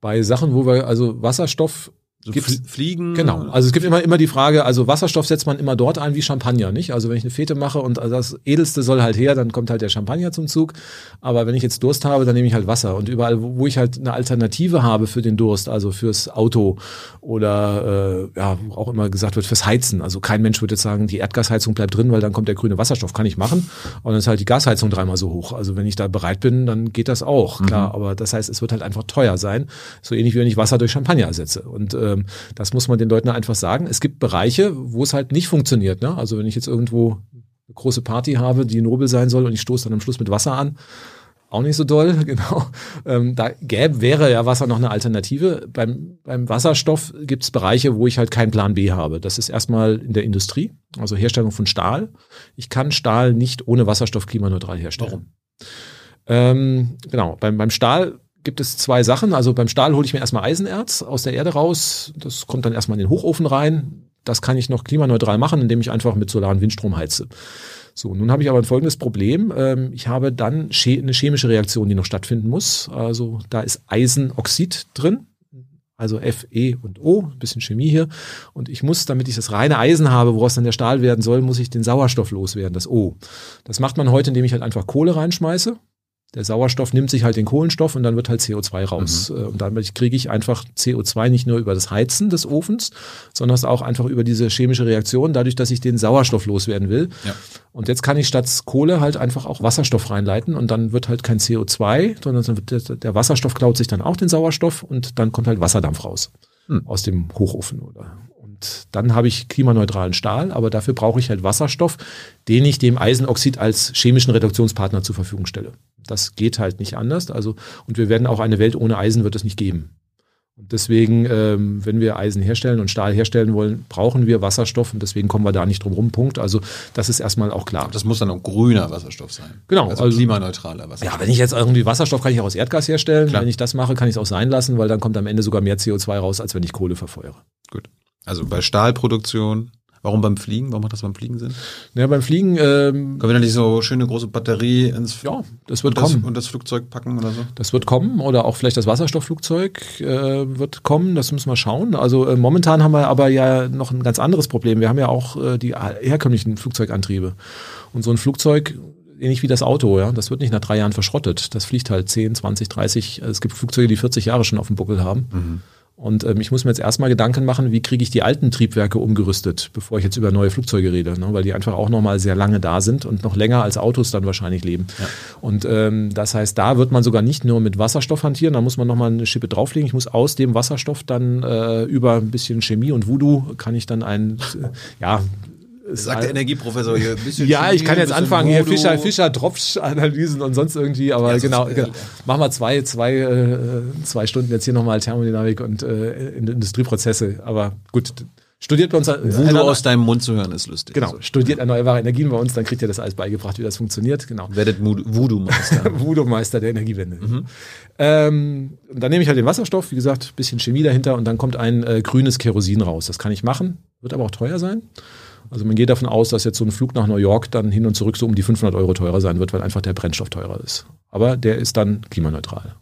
Bei Sachen, wo wir, also Wasserstoff so Gibt's, Fliegen? Genau. Also es gibt immer, immer die Frage, also Wasserstoff setzt man immer dort ein wie Champagner, nicht? Also wenn ich eine Fete mache und das Edelste soll halt her, dann kommt halt der Champagner zum Zug. Aber wenn ich jetzt Durst habe, dann nehme ich halt Wasser. Und überall, wo ich halt eine Alternative habe für den Durst, also fürs Auto oder äh, ja, auch immer gesagt wird, fürs Heizen. Also kein Mensch würde jetzt sagen, die Erdgasheizung bleibt drin, weil dann kommt der grüne Wasserstoff. Kann ich machen. Und dann ist halt die Gasheizung dreimal so hoch. Also wenn ich da bereit bin, dann geht das auch, klar. Mhm. Aber das heißt, es wird halt einfach teuer sein. So ähnlich wie wenn ich Wasser durch Champagner ersetze. Und äh, ähm, das muss man den Leuten einfach sagen. Es gibt Bereiche, wo es halt nicht funktioniert. Ne? Also wenn ich jetzt irgendwo eine große Party habe, die nobel sein soll und ich stoße dann am Schluss mit Wasser an, auch nicht so doll, genau. Ähm, da gäbe, wäre ja Wasser noch eine Alternative. Beim, beim Wasserstoff gibt es Bereiche, wo ich halt keinen Plan B habe. Das ist erstmal in der Industrie, also Herstellung von Stahl. Ich kann Stahl nicht ohne Wasserstoff klimaneutral herstellen. Warum? Ähm, genau, beim, beim Stahl gibt es zwei Sachen. Also beim Stahl hole ich mir erstmal Eisenerz aus der Erde raus. Das kommt dann erstmal in den Hochofen rein. Das kann ich noch klimaneutral machen, indem ich einfach mit Solar- und Windstrom heize. So, nun habe ich aber ein folgendes Problem. Ähm, ich habe dann eine chemische Reaktion, die noch stattfinden muss. Also da ist Eisenoxid drin. Also F, E und O, ein bisschen Chemie hier. Und ich muss, damit ich das reine Eisen habe, woraus dann der Stahl werden soll, muss ich den Sauerstoff loswerden, das O. Das macht man heute, indem ich halt einfach Kohle reinschmeiße der Sauerstoff nimmt sich halt den Kohlenstoff und dann wird halt CO2 raus. Mhm. Äh, und damit kriege ich einfach CO2 nicht nur über das Heizen des Ofens, sondern auch einfach über diese chemische Reaktion, dadurch, dass ich den Sauerstoff loswerden will. Ja. Und jetzt kann ich statt Kohle halt einfach auch Wasserstoff reinleiten und dann wird halt kein CO2, sondern wird der Wasserstoff klaut sich dann auch den Sauerstoff und dann kommt halt Wasserdampf raus mhm. aus dem Hochofen oder dann habe ich klimaneutralen Stahl, aber dafür brauche ich halt Wasserstoff, den ich dem Eisenoxid als chemischen Reduktionspartner zur Verfügung stelle. Das geht halt nicht anders. Also, und wir werden auch eine Welt ohne Eisen wird es nicht geben. Und deswegen, ähm, wenn wir Eisen herstellen und Stahl herstellen wollen, brauchen wir Wasserstoff und deswegen kommen wir da nicht drum rum. Punkt. Also das ist erstmal auch klar. Das muss dann auch grüner Wasserstoff sein. Genau. Also, also klimaneutraler Wasserstoff. Ja, wenn ich jetzt irgendwie Wasserstoff kann ich auch aus Erdgas herstellen. Klar. Wenn ich das mache, kann ich es auch sein lassen, weil dann kommt am Ende sogar mehr CO2 raus, als wenn ich Kohle verfeuere. Gut. Also bei Stahlproduktion Warum beim Fliegen? Warum macht das beim Fliegen Sinn? Ja, beim Fliegen. Ähm, Können wir da nicht so schöne große Batterie ins ja, das wird das, kommen. und das Flugzeug packen oder so? Das wird kommen oder auch vielleicht das Wasserstoffflugzeug äh, wird kommen. Das müssen wir schauen. Also äh, momentan haben wir aber ja noch ein ganz anderes Problem. Wir haben ja auch äh, die herkömmlichen Flugzeugantriebe. Und so ein Flugzeug ähnlich wie das Auto, ja. Das wird nicht nach drei Jahren verschrottet. Das fliegt halt 10, 20, 30. Es gibt Flugzeuge, die 40 Jahre schon auf dem Buckel haben. Mhm. Und ähm, ich muss mir jetzt erstmal Gedanken machen, wie kriege ich die alten Triebwerke umgerüstet, bevor ich jetzt über neue Flugzeuge rede, ne? weil die einfach auch nochmal sehr lange da sind und noch länger als Autos dann wahrscheinlich leben. Ja. Und ähm, das heißt, da wird man sogar nicht nur mit Wasserstoff hantieren, da muss man nochmal eine Schippe drauflegen. Ich muss aus dem Wasserstoff dann äh, über ein bisschen Chemie und Voodoo kann ich dann ein, äh, ja, Sagt der Energieprofessor hier. ja, Chemie, ich kann jetzt anfangen hier Fischer, Fischer Tropfanalysen und sonst irgendwie, aber ja, genau, genau. Machen wir zwei, zwei, äh, zwei Stunden jetzt hier nochmal Thermodynamik und äh, Industrieprozesse. Aber gut, studiert bei uns. Voodoo aus deinem Mund zu hören ist lustig. Genau, also. studiert erneuerbare Energien bei uns, dann kriegt ihr das alles beigebracht, wie das funktioniert. Genau. Werdet Voodoo-Meister. Voodoo-Meister der Energiewende. Mhm. Ähm, dann nehme ich halt den Wasserstoff, wie gesagt, bisschen Chemie dahinter und dann kommt ein äh, grünes Kerosin raus. Das kann ich machen, wird aber auch teuer sein. Also man geht davon aus, dass jetzt so ein Flug nach New York dann hin und zurück so um die 500 Euro teurer sein wird, weil einfach der Brennstoff teurer ist. Aber der ist dann klimaneutral.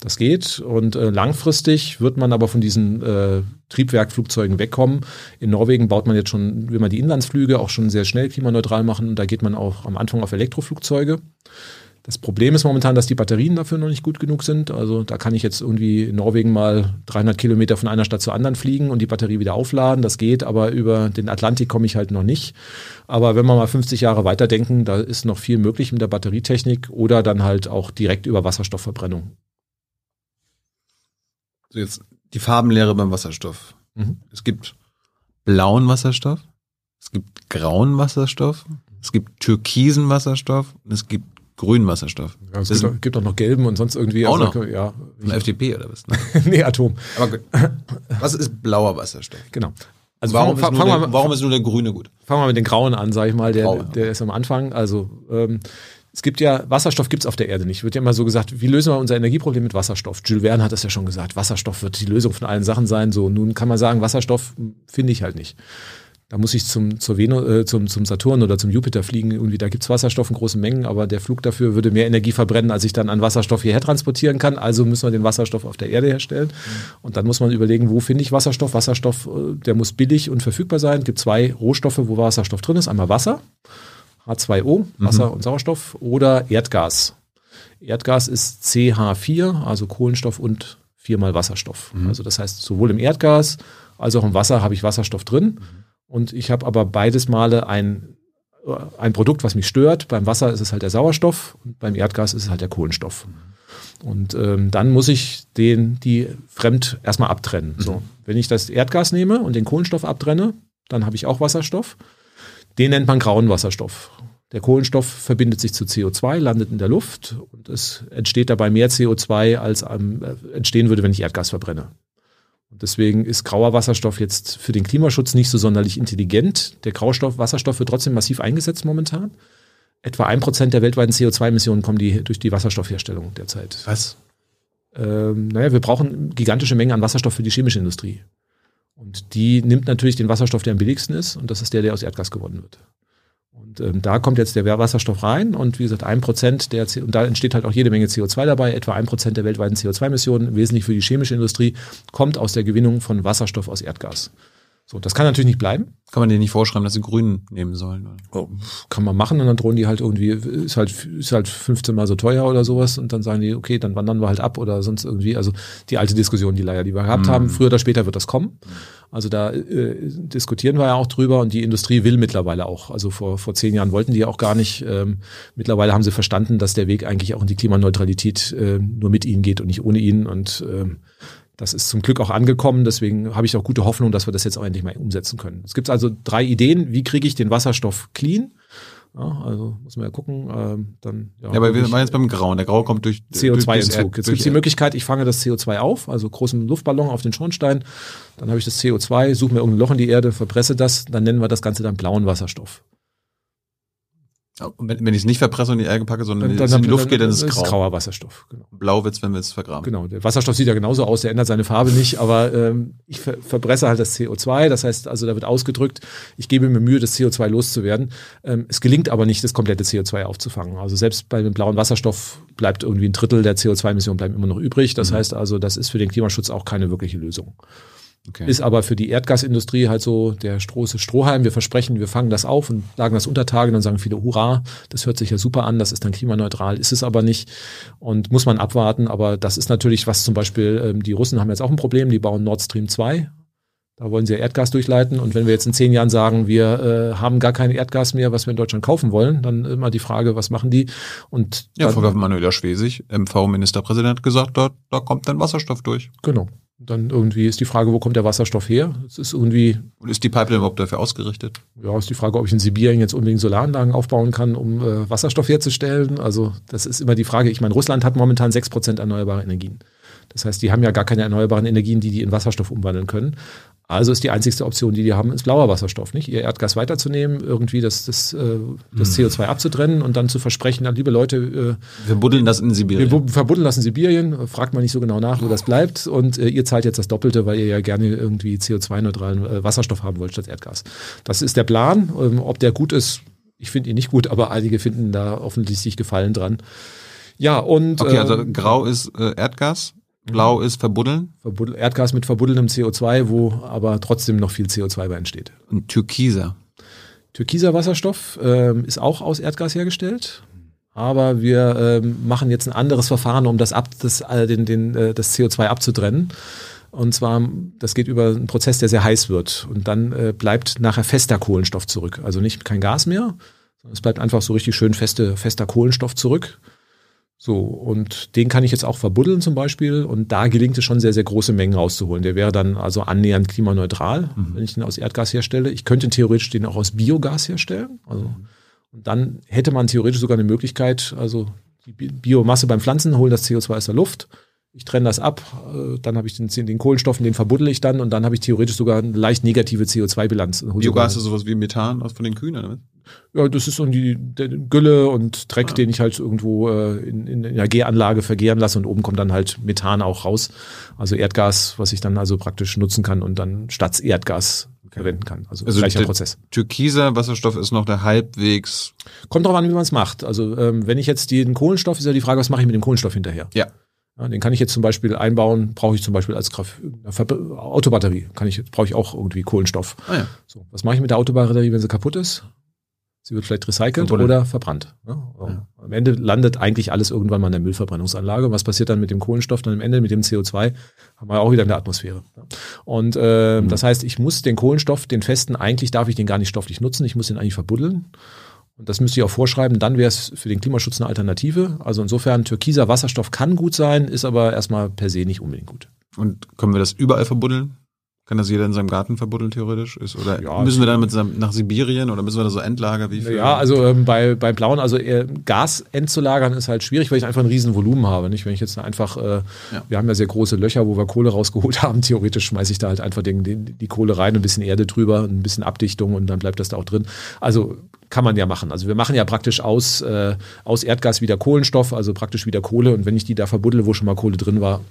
Das geht und äh, langfristig wird man aber von diesen äh, Triebwerkflugzeugen wegkommen. In Norwegen baut man jetzt schon, will man die Inlandsflüge auch schon sehr schnell klimaneutral machen und da geht man auch am Anfang auf Elektroflugzeuge. Das Problem ist momentan, dass die Batterien dafür noch nicht gut genug sind. Also da kann ich jetzt irgendwie in Norwegen mal 300 Kilometer von einer Stadt zur anderen fliegen und die Batterie wieder aufladen. Das geht, aber über den Atlantik komme ich halt noch nicht. Aber wenn wir mal 50 Jahre weiterdenken, da ist noch viel möglich mit der Batterietechnik oder dann halt auch direkt über Wasserstoffverbrennung. So jetzt die Farbenlehre beim Wasserstoff. Mhm. Es gibt blauen Wasserstoff, es gibt grauen Wasserstoff, es gibt türkisen Wasserstoff und es gibt grünen Wasserstoff. Ja, es gibt, auch, gibt auch noch gelben und sonst irgendwie. Auch also, noch? Ja. Von FDP oder was? Ne? nee, Atom. Aber gut. Was ist blauer Wasserstoff? Genau. Also warum, fang, ist, fang der, warum ist nur der grüne gut? Fangen wir mit den grauen an, sage ich mal. Der, Grau, der ist am Anfang. Also ähm, es gibt ja, Wasserstoff gibt es auf der Erde nicht. Wird ja immer so gesagt, wie lösen wir unser Energieproblem mit Wasserstoff? Jules Verne hat das ja schon gesagt, Wasserstoff wird die Lösung von allen Sachen sein. So, nun kann man sagen, Wasserstoff finde ich halt nicht. Da muss ich zum, zur Venus, äh, zum, zum Saturn oder zum Jupiter fliegen. Irgendwie, da gibt's Wasserstoff in großen Mengen, aber der Flug dafür würde mehr Energie verbrennen, als ich dann an Wasserstoff hierher transportieren kann. Also müssen wir den Wasserstoff auf der Erde herstellen. Mhm. Und dann muss man überlegen, wo finde ich Wasserstoff? Wasserstoff, äh, der muss billig und verfügbar sein. Es gibt zwei Rohstoffe, wo Wasserstoff drin ist. Einmal Wasser, H2O, Wasser mhm. und Sauerstoff, oder Erdgas. Erdgas ist CH4, also Kohlenstoff und viermal Wasserstoff. Mhm. Also das heißt, sowohl im Erdgas als auch im Wasser habe ich Wasserstoff drin. Mhm. Und ich habe aber beides Male ein, ein Produkt, was mich stört. Beim Wasser ist es halt der Sauerstoff und beim Erdgas ist es halt der Kohlenstoff. Und ähm, dann muss ich den, die fremd erstmal abtrennen. Mhm. So, wenn ich das Erdgas nehme und den Kohlenstoff abtrenne, dann habe ich auch Wasserstoff. Den nennt man grauen Wasserstoff. Der Kohlenstoff verbindet sich zu CO2, landet in der Luft und es entsteht dabei mehr CO2, als ähm, entstehen würde, wenn ich Erdgas verbrenne. Und deswegen ist grauer Wasserstoff jetzt für den Klimaschutz nicht so sonderlich intelligent. Der Graustoff, Wasserstoff wird trotzdem massiv eingesetzt momentan. Etwa ein Prozent der weltweiten CO2-Emissionen kommen die, durch die Wasserstoffherstellung derzeit. Was? Ähm, naja, wir brauchen gigantische Mengen an Wasserstoff für die chemische Industrie. Und die nimmt natürlich den Wasserstoff, der am billigsten ist, und das ist der, der aus Erdgas gewonnen wird. Und ähm, da kommt jetzt der Wasserstoff rein und wie gesagt, ein Prozent der, und da entsteht halt auch jede Menge CO2 dabei, etwa ein Prozent der weltweiten CO2-Emissionen, wesentlich für die chemische Industrie, kommt aus der Gewinnung von Wasserstoff aus Erdgas. So, das kann natürlich nicht bleiben. Kann man denen nicht vorschreiben, dass sie grün nehmen sollen? Oh, kann man machen und dann drohen die halt irgendwie, ist halt, ist halt 15 mal so teuer oder sowas und dann sagen die, okay, dann wandern wir halt ab oder sonst irgendwie. Also die alte Diskussion, die leider, die wir gehabt mm. haben, früher oder später wird das kommen. Also da äh, diskutieren wir ja auch drüber und die Industrie will mittlerweile auch. Also vor, vor zehn Jahren wollten die ja auch gar nicht. Ähm, mittlerweile haben sie verstanden, dass der Weg eigentlich auch in die Klimaneutralität äh, nur mit ihnen geht und nicht ohne ihn und ähm, das ist zum Glück auch angekommen, deswegen habe ich auch gute Hoffnung, dass wir das jetzt auch endlich mal umsetzen können. Es gibt also drei Ideen, wie kriege ich den Wasserstoff clean? Ja, also muss man ja gucken. Ähm, dann, ja, ja, aber wir waren jetzt beim Grauen. Der Grau kommt durch CO2-Entzug. Jetzt gibt es die Möglichkeit, ich fange das CO2 auf, also großen Luftballon auf den Schornstein. Dann habe ich das CO2, suche mir irgendein Loch in die Erde, verpresse das, dann nennen wir das Ganze dann blauen Wasserstoff. Wenn, wenn ich es nicht verpresse und in die Erde packe, sondern dann, dann, in die Luft geht, dann ist es grau. grauer Wasserstoff. Genau. Blau wird's, wenn wir es vergraben. Genau. Der Wasserstoff sieht ja genauso aus, der ändert seine Farbe nicht, aber ähm, ich ver verbresse halt das CO2. Das heißt, also da wird ausgedrückt, ich gebe mir Mühe, das CO2 loszuwerden. Ähm, es gelingt aber nicht, das komplette CO2 aufzufangen. Also selbst bei dem blauen Wasserstoff bleibt irgendwie ein Drittel der CO2-Emissionen bleiben immer noch übrig. Das mhm. heißt also, das ist für den Klimaschutz auch keine wirkliche Lösung. Okay. Ist aber für die Erdgasindustrie halt so der große Strohhalm. Wir versprechen, wir fangen das auf und sagen das unter Tage, dann sagen viele, hurra, das hört sich ja super an, das ist dann klimaneutral, ist es aber nicht und muss man abwarten. Aber das ist natürlich, was zum Beispiel, ähm, die Russen haben jetzt auch ein Problem, die bauen Nord Stream 2. Da wollen sie ja Erdgas durchleiten. Und wenn wir jetzt in zehn Jahren sagen, wir äh, haben gar kein Erdgas mehr, was wir in Deutschland kaufen wollen, dann immer die Frage, was machen die? Und ja, Frau Manuela Schwesig, MV-Ministerpräsident, gesagt, da, da kommt dann Wasserstoff durch. Genau. Dann irgendwie ist die Frage, wo kommt der Wasserstoff her? Es ist irgendwie. Und ist die Pipeline überhaupt dafür ausgerichtet? Ja, ist die Frage, ob ich in Sibirien jetzt unbedingt Solaranlagen aufbauen kann, um äh, Wasserstoff herzustellen. Also das ist immer die Frage. Ich meine, Russland hat momentan sechs Prozent erneuerbare Energien. Das heißt, die haben ja gar keine erneuerbaren Energien, die die in Wasserstoff umwandeln können. Also ist die einzigste Option, die die haben, ist blauer Wasserstoff, nicht? Ihr Erdgas weiterzunehmen, irgendwie das, das, äh, das hm. CO2 abzutrennen und dann zu versprechen, dann, liebe Leute, äh, wir buddeln das in Sibirien. Wir verbuddeln das in Sibirien, fragt man nicht so genau nach, wo das bleibt und äh, ihr zahlt jetzt das Doppelte, weil ihr ja gerne irgendwie CO2-neutralen äh, Wasserstoff haben wollt statt Erdgas. Das ist der Plan. Ähm, ob der gut ist, ich finde ihn nicht gut, aber einige finden da offensichtlich Gefallen dran. Ja, und. Okay, also ähm, grau ist äh, Erdgas, Blau ist verbuddeln. Verbuddel, Erdgas mit verbuddelndem CO2, wo aber trotzdem noch viel CO2 bei entsteht. Und Türkiser. Türkiser Wasserstoff ähm, ist auch aus Erdgas hergestellt. Aber wir ähm, machen jetzt ein anderes Verfahren, um das, ab, das, äh, den, den, äh, das CO2 abzutrennen. Und zwar, das geht über einen Prozess, der sehr heiß wird. Und dann äh, bleibt nachher fester Kohlenstoff zurück. Also nicht kein Gas mehr, sondern es bleibt einfach so richtig schön feste, fester Kohlenstoff zurück. So, und den kann ich jetzt auch verbuddeln zum Beispiel. Und da gelingt es schon sehr, sehr große Mengen rauszuholen. Der wäre dann also annähernd klimaneutral, mhm. wenn ich den aus Erdgas herstelle. Ich könnte theoretisch den auch aus Biogas herstellen. Also, und dann hätte man theoretisch sogar eine Möglichkeit, also die Biomasse beim Pflanzen holen das CO2 aus der Luft ich trenne das ab, äh, dann habe ich den, den Kohlenstoff, den verbuddel ich dann und dann habe ich theoretisch sogar eine leicht negative CO2-Bilanz. Biogas ist sowas wie Methan aus von den Kühen, oder? Ja, das ist so die, die Gülle und Dreck, ah. den ich halt irgendwo äh, in, in, in der Gäranlage vergehren lasse und oben kommt dann halt Methan auch raus. Also Erdgas, was ich dann also praktisch nutzen kann und dann statt Erdgas okay. verwenden kann. Also, also gleicher Prozess. Türkiser Wasserstoff ist noch der halbwegs. Kommt drauf an, wie man es macht. Also ähm, wenn ich jetzt den Kohlenstoff, ist ja die Frage, was mache ich mit dem Kohlenstoff hinterher? Ja. Ja, den kann ich jetzt zum Beispiel einbauen, brauche ich zum Beispiel als Graf Autobatterie, kann ich, brauche ich auch irgendwie Kohlenstoff. Ah, ja. so, was mache ich mit der Autobatterie, wenn sie kaputt ist? Sie wird vielleicht recycelt Verbrennt. oder verbrannt. Ja, ja. Am Ende landet eigentlich alles irgendwann mal in der Müllverbrennungsanlage. Was passiert dann mit dem Kohlenstoff? Dann am Ende mit dem CO2 haben wir auch wieder in der Atmosphäre. Und äh, mhm. das heißt, ich muss den Kohlenstoff, den festen, eigentlich darf ich den gar nicht stofflich nutzen. Ich muss den eigentlich verbuddeln. Und das müsste ich auch vorschreiben, dann wäre es für den Klimaschutz eine Alternative. Also insofern, türkiser Wasserstoff kann gut sein, ist aber erstmal per se nicht unbedingt gut. Und können wir das überall verbuddeln? Kann das jeder in seinem Garten verbuddeln, theoretisch? Ist, oder ja, müssen wir dann mit nach Sibirien oder müssen wir da so Endlager wie viel? Ja, also ähm, bei, bei Blauen, also äh, Gas entzulagern ist halt schwierig, weil ich einfach ein riesen Volumen habe. Nicht? Wenn ich jetzt einfach, äh, ja. wir haben ja sehr große Löcher, wo wir Kohle rausgeholt haben, theoretisch schmeiße ich da halt einfach den, den, die Kohle rein, ein bisschen Erde drüber, ein bisschen Abdichtung und dann bleibt das da auch drin. Also kann man ja machen. Also wir machen ja praktisch aus, äh, aus Erdgas wieder Kohlenstoff, also praktisch wieder Kohle. Und wenn ich die da verbuddle, wo schon mal Kohle drin war,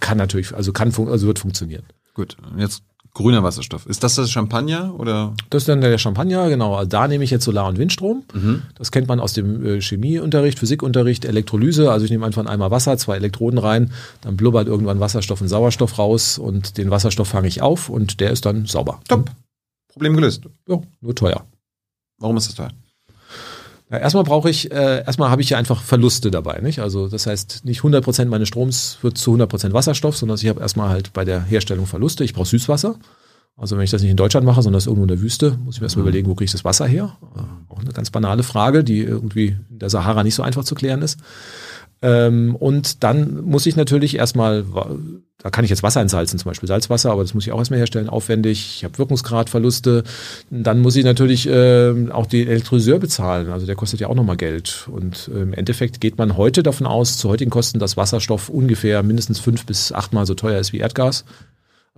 kann natürlich, also kann, also wird funktionieren. Gut, jetzt grüner Wasserstoff. Ist das das Champagner oder? Das ist dann der Champagner, genau. Also da nehme ich jetzt Solar- und Windstrom. Mhm. Das kennt man aus dem äh, Chemieunterricht, Physikunterricht, Elektrolyse. Also ich nehme einfach einmal Wasser, zwei Elektroden rein, dann blubbert irgendwann Wasserstoff und Sauerstoff raus und den Wasserstoff fange ich auf und der ist dann sauber. Top. Problem gelöst. Ja, nur teuer. Warum ist das teuer? Ja, erstmal brauche ich, äh, erstmal habe ich ja einfach Verluste dabei, nicht? Also das heißt, nicht 100% meines Stroms wird zu 100% Wasserstoff, sondern ich habe erstmal halt bei der Herstellung Verluste. Ich brauche Süßwasser. Also wenn ich das nicht in Deutschland mache, sondern das irgendwo in der Wüste, muss ich mir erstmal mhm. überlegen, wo kriege ich das Wasser her? Auch eine ganz banale Frage, die irgendwie in der Sahara nicht so einfach zu klären ist. Ähm, und dann muss ich natürlich erstmal, da kann ich jetzt Wasser entsalzen, zum Beispiel Salzwasser, aber das muss ich auch erstmal herstellen, aufwendig. Ich habe Wirkungsgradverluste. Dann muss ich natürlich äh, auch den Elektrolyseur bezahlen. Also der kostet ja auch nochmal Geld. Und äh, im Endeffekt geht man heute davon aus, zu heutigen Kosten, dass Wasserstoff ungefähr mindestens fünf bis achtmal so teuer ist wie Erdgas.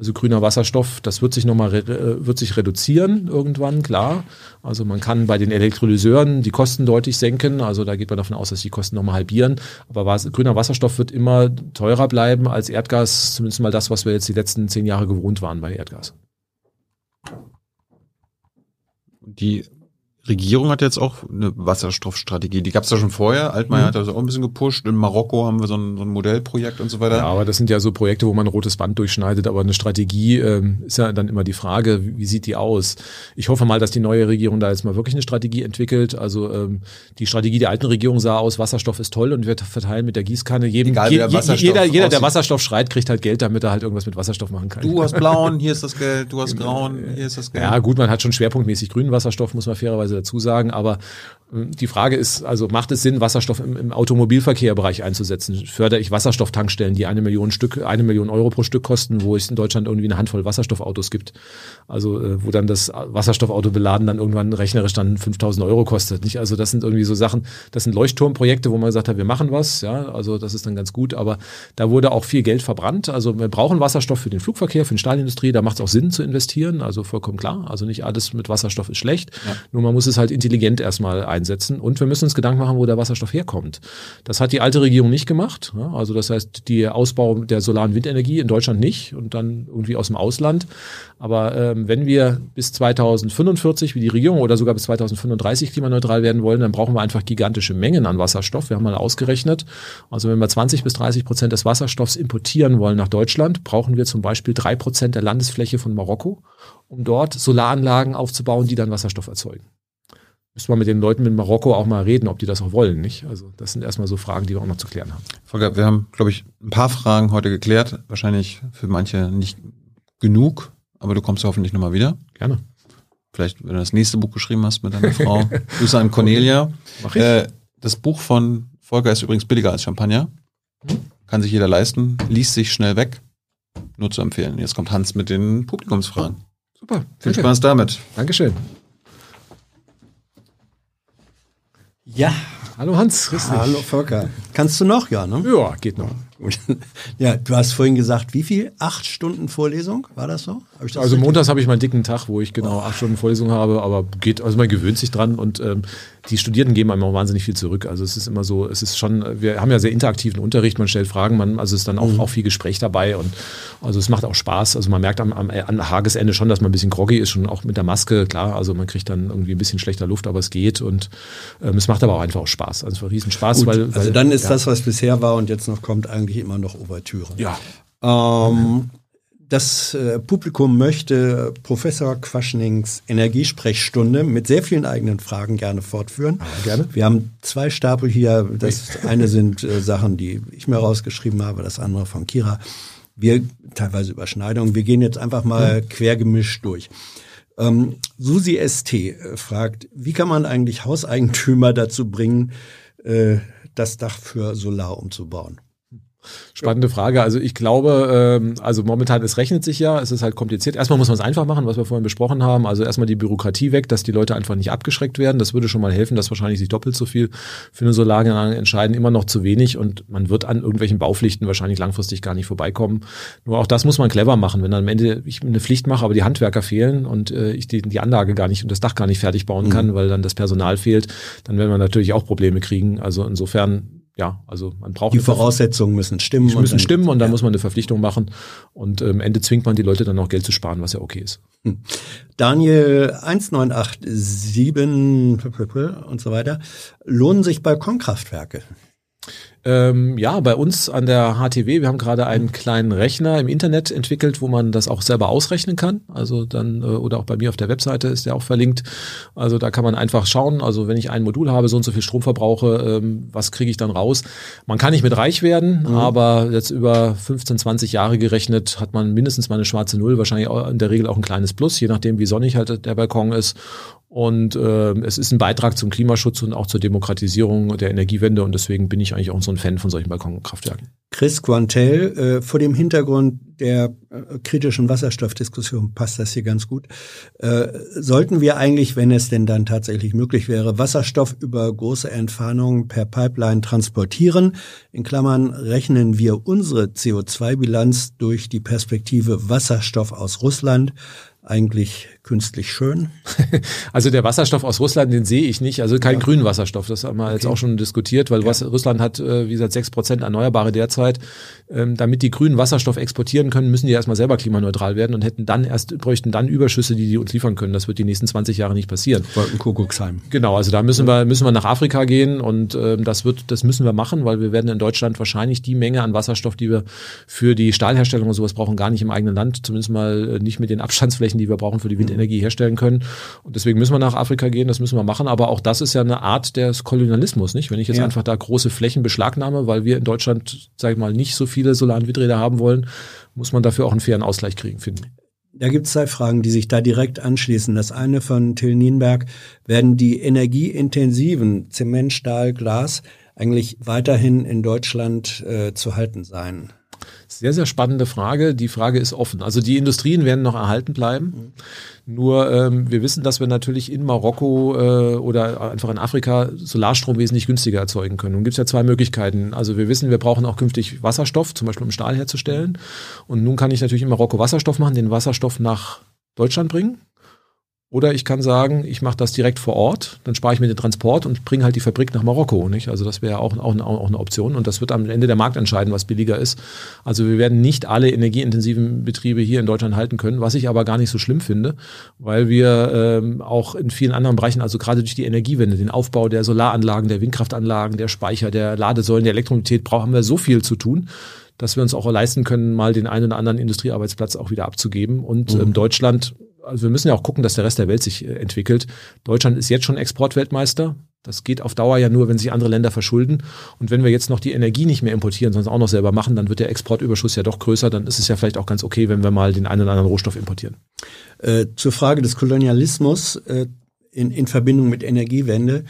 Also grüner Wasserstoff, das wird sich nochmal äh, wird sich reduzieren irgendwann, klar. Also man kann bei den Elektrolyseuren die Kosten deutlich senken. Also da geht man davon aus, dass die Kosten nochmal halbieren. Aber was, grüner Wasserstoff wird immer teurer bleiben als Erdgas, zumindest mal das, was wir jetzt die letzten zehn Jahre gewohnt waren bei Erdgas. Die Regierung hat jetzt auch eine Wasserstoffstrategie. Die gab es ja schon vorher. Altmaier mhm. hat das auch ein bisschen gepusht. In Marokko haben wir so ein, so ein, Modellprojekt und so weiter. Ja, aber das sind ja so Projekte, wo man ein rotes Band durchschneidet. Aber eine Strategie ähm, ist ja dann immer die Frage, wie, wie, sieht die aus? Ich hoffe mal, dass die neue Regierung da jetzt mal wirklich eine Strategie entwickelt. Also ähm, die Strategie der alten Regierung sah aus, Wasserstoff ist toll und wir verteilen mit der Gießkanne jedem, Egal, je, jeder, jeder, der Wasserstoff schreit, kriegt halt Geld, damit er halt irgendwas mit Wasserstoff machen kann. Du hast blauen, hier ist das Geld. Du hast grauen, hier ist das Geld. Ja gut, man hat schon schwerpunktmäßig grünen Wasserstoff, muss man fairerweise dazu sagen. Aber die Frage ist, also macht es Sinn, Wasserstoff im, im Automobilverkehrbereich einzusetzen? Fördere ich Wasserstofftankstellen, die eine Million Stück, eine Million Euro pro Stück kosten, wo es in Deutschland irgendwie eine Handvoll Wasserstoffautos gibt? Also, äh, wo dann das Wasserstoffauto beladen dann irgendwann rechnerisch dann 5000 Euro kostet, nicht? Also, das sind irgendwie so Sachen, das sind Leuchtturmprojekte, wo man gesagt hat, wir machen was, ja, also, das ist dann ganz gut, aber da wurde auch viel Geld verbrannt. Also, wir brauchen Wasserstoff für den Flugverkehr, für die Stahlindustrie, da macht es auch Sinn zu investieren, also vollkommen klar. Also, nicht alles mit Wasserstoff ist schlecht, ja. nur man muss es halt intelligent erstmal einsetzen und wir müssen uns Gedanken machen, wo der Wasserstoff herkommt. Das hat die alte Regierung nicht gemacht. Also das heißt, die Ausbau der solaren Windenergie in Deutschland nicht und dann irgendwie aus dem Ausland. Aber ähm, wenn wir bis 2045, wie die Regierung, oder sogar bis 2035 klimaneutral werden wollen, dann brauchen wir einfach gigantische Mengen an Wasserstoff. Wir haben mal ausgerechnet, also wenn wir 20 bis 30 Prozent des Wasserstoffs importieren wollen nach Deutschland, brauchen wir zum Beispiel drei Prozent der Landesfläche von Marokko, um dort Solaranlagen aufzubauen, die dann Wasserstoff erzeugen müssen wir mit den Leuten in Marokko auch mal reden, ob die das auch wollen, nicht? Also das sind erstmal so Fragen, die wir auch noch zu klären haben. Volker, wir haben, glaube ich, ein paar Fragen heute geklärt. Wahrscheinlich für manche nicht genug, aber du kommst hoffentlich nochmal wieder. Gerne. Vielleicht, wenn du das nächste Buch geschrieben hast mit deiner Frau. Grüße an Cornelia. Mach ich. Äh, das Buch von Volker ist übrigens billiger als Champagner. Kann sich jeder leisten, liest sich schnell weg. Nur zu empfehlen. Jetzt kommt Hans mit den Publikumsfragen. Super. Viel danke. Spaß damit. Dankeschön. Ja. Hallo Hans, grüß dich. Hallo Volker. Kannst du noch? Ja, ne? Ja, geht noch. Ja, du hast vorhin gesagt, wie viel? Acht Stunden Vorlesung? War das so? Das also montags habe ich meinen dicken Tag, wo ich genau oh. acht Stunden Vorlesung habe, aber geht, also man gewöhnt sich dran und ähm, die Studierenden geben einem auch wahnsinnig viel zurück. Also es ist immer so, es ist schon, wir haben ja sehr interaktiven Unterricht, man stellt Fragen, man, also es ist dann auch, mhm. auch viel Gespräch dabei und also es macht auch Spaß. Also man merkt am, am, am Tagesende schon, dass man ein bisschen groggy ist, schon auch mit der Maske, klar, also man kriegt dann irgendwie ein bisschen schlechter Luft, aber es geht und ähm, es macht aber auch einfach auch Spaß. Also es war riesen Spaß. Gut, weil, weil, also dann ist ja. das, was bisher war und jetzt noch kommt, eigentlich immer noch Ouvertüre. Ja. Ähm, das äh, Publikum möchte Professor Quaschnings Energiesprechstunde mit sehr vielen eigenen Fragen gerne fortführen. Ja, gerne. Wir haben zwei Stapel hier. Das eine sind äh, Sachen, die ich mir rausgeschrieben habe, das andere von Kira. Wir teilweise Überschneidungen. Wir gehen jetzt einfach mal mhm. quergemischt durch. Ähm, Susi ST äh, fragt, wie kann man eigentlich Hauseigentümer dazu bringen, äh, das Dach für Solar umzubauen? Spannende Frage. Also ich glaube, ähm, also momentan, es rechnet sich ja, es ist halt kompliziert. Erstmal muss man es einfach machen, was wir vorhin besprochen haben. Also erstmal die Bürokratie weg, dass die Leute einfach nicht abgeschreckt werden. Das würde schon mal helfen, dass wahrscheinlich sich doppelt so viel für eine Solaranlage entscheiden. Immer noch zu wenig und man wird an irgendwelchen Baupflichten wahrscheinlich langfristig gar nicht vorbeikommen. Nur auch das muss man clever machen. Wenn dann am Ende ich eine Pflicht mache, aber die Handwerker fehlen und äh, ich die, die Anlage gar nicht und das Dach gar nicht fertig bauen kann, mhm. weil dann das Personal fehlt, dann werden wir natürlich auch Probleme kriegen. Also insofern ja, also man braucht. Die Voraussetzungen müssen stimmen. Die müssen stimmen und dann ja. muss man eine Verpflichtung machen. Und am ähm, Ende zwingt man die Leute dann auch Geld zu sparen, was ja okay ist. Hm. Daniel 1987 und so weiter. Lohnen sich Balkonkraftwerke? Ähm, ja, bei uns an der HTW, wir haben gerade einen kleinen Rechner im Internet entwickelt, wo man das auch selber ausrechnen kann. Also dann, äh, oder auch bei mir auf der Webseite ist der auch verlinkt. Also da kann man einfach schauen, also wenn ich ein Modul habe, so und so viel Strom verbrauche, ähm, was kriege ich dann raus? Man kann nicht mit reich werden, mhm. aber jetzt über 15, 20 Jahre gerechnet hat man mindestens mal eine schwarze Null, wahrscheinlich in der Regel auch ein kleines Plus, je nachdem wie sonnig halt der Balkon ist. Und äh, es ist ein Beitrag zum Klimaschutz und auch zur Demokratisierung der Energiewende. Und deswegen bin ich eigentlich auch so ein Fan von solchen Balkonkraftwerken. Chris Quantel, äh, vor dem Hintergrund der äh, kritischen Wasserstoffdiskussion passt das hier ganz gut. Äh, sollten wir eigentlich, wenn es denn dann tatsächlich möglich wäre, Wasserstoff über große Entfernungen per Pipeline transportieren? In Klammern rechnen wir unsere CO2-Bilanz durch die Perspektive Wasserstoff aus Russland eigentlich künstlich schön? Also der Wasserstoff aus Russland, den sehe ich nicht. Also kein ja. grünen Wasserstoff. Das haben wir okay. jetzt auch schon diskutiert, weil ja. Russland hat, äh, wie gesagt, sechs Prozent Erneuerbare derzeit. Ähm, damit die grünen Wasserstoff exportieren können, müssen die erstmal selber klimaneutral werden und hätten dann erst, bräuchten dann Überschüsse, die die uns liefern können. Das wird die nächsten 20 Jahre nicht passieren. Wolkenkuckucksheim. Genau, also da müssen wir, müssen wir nach Afrika gehen und ähm, das wird, das müssen wir machen, weil wir werden in Deutschland wahrscheinlich die Menge an Wasserstoff, die wir für die Stahlherstellung und sowas brauchen, gar nicht im eigenen Land, zumindest mal äh, nicht mit den Abstandsflächen, die wir brauchen für die Windenergie Energie herstellen können. Und deswegen müssen wir nach Afrika gehen, das müssen wir machen. Aber auch das ist ja eine Art des Kolonialismus, nicht? Wenn ich jetzt ja. einfach da große Flächen beschlagnahme, weil wir in Deutschland, sag ich mal, nicht so viele Solar- und Windräder haben wollen, muss man dafür auch einen fairen Ausgleich kriegen, finden. Da gibt es zwei Fragen, die sich da direkt anschließen. Das eine von Till Nienberg, werden die energieintensiven Zement, Stahl, Glas eigentlich weiterhin in Deutschland äh, zu halten sein? Sehr, sehr spannende Frage. Die Frage ist offen. Also die Industrien werden noch erhalten bleiben. Mhm. Nur ähm, wir wissen, dass wir natürlich in Marokko äh, oder einfach in Afrika Solarstrom wesentlich günstiger erzeugen können. Nun gibt es ja zwei Möglichkeiten. Also wir wissen, wir brauchen auch künftig Wasserstoff, zum Beispiel um Stahl herzustellen. Und nun kann ich natürlich in Marokko Wasserstoff machen, den Wasserstoff nach Deutschland bringen oder ich kann sagen, ich mache das direkt vor Ort, dann spare ich mir den Transport und bringe halt die Fabrik nach Marokko. Nicht? Also das wäre auch, auch, auch eine Option und das wird am Ende der Markt entscheiden, was billiger ist. Also wir werden nicht alle energieintensiven Betriebe hier in Deutschland halten können, was ich aber gar nicht so schlimm finde, weil wir ähm, auch in vielen anderen Bereichen, also gerade durch die Energiewende, den Aufbau der Solaranlagen, der Windkraftanlagen, der Speicher, der Ladesäulen, der Elektromobilität, brauchen haben wir so viel zu tun dass wir uns auch leisten können, mal den einen oder anderen Industriearbeitsplatz auch wieder abzugeben. Und mhm. ähm, Deutschland also wir müssen ja auch gucken, dass der Rest der Welt sich äh, entwickelt. Deutschland ist jetzt schon Exportweltmeister. Das geht auf Dauer ja nur, wenn sich andere Länder verschulden. Und wenn wir jetzt noch die Energie nicht mehr importieren, sondern auch noch selber machen, dann wird der Exportüberschuss ja doch größer. Dann ist es ja vielleicht auch ganz okay, wenn wir mal den einen oder anderen Rohstoff importieren. Äh, zur Frage des Kolonialismus äh, in, in Verbindung mit Energiewende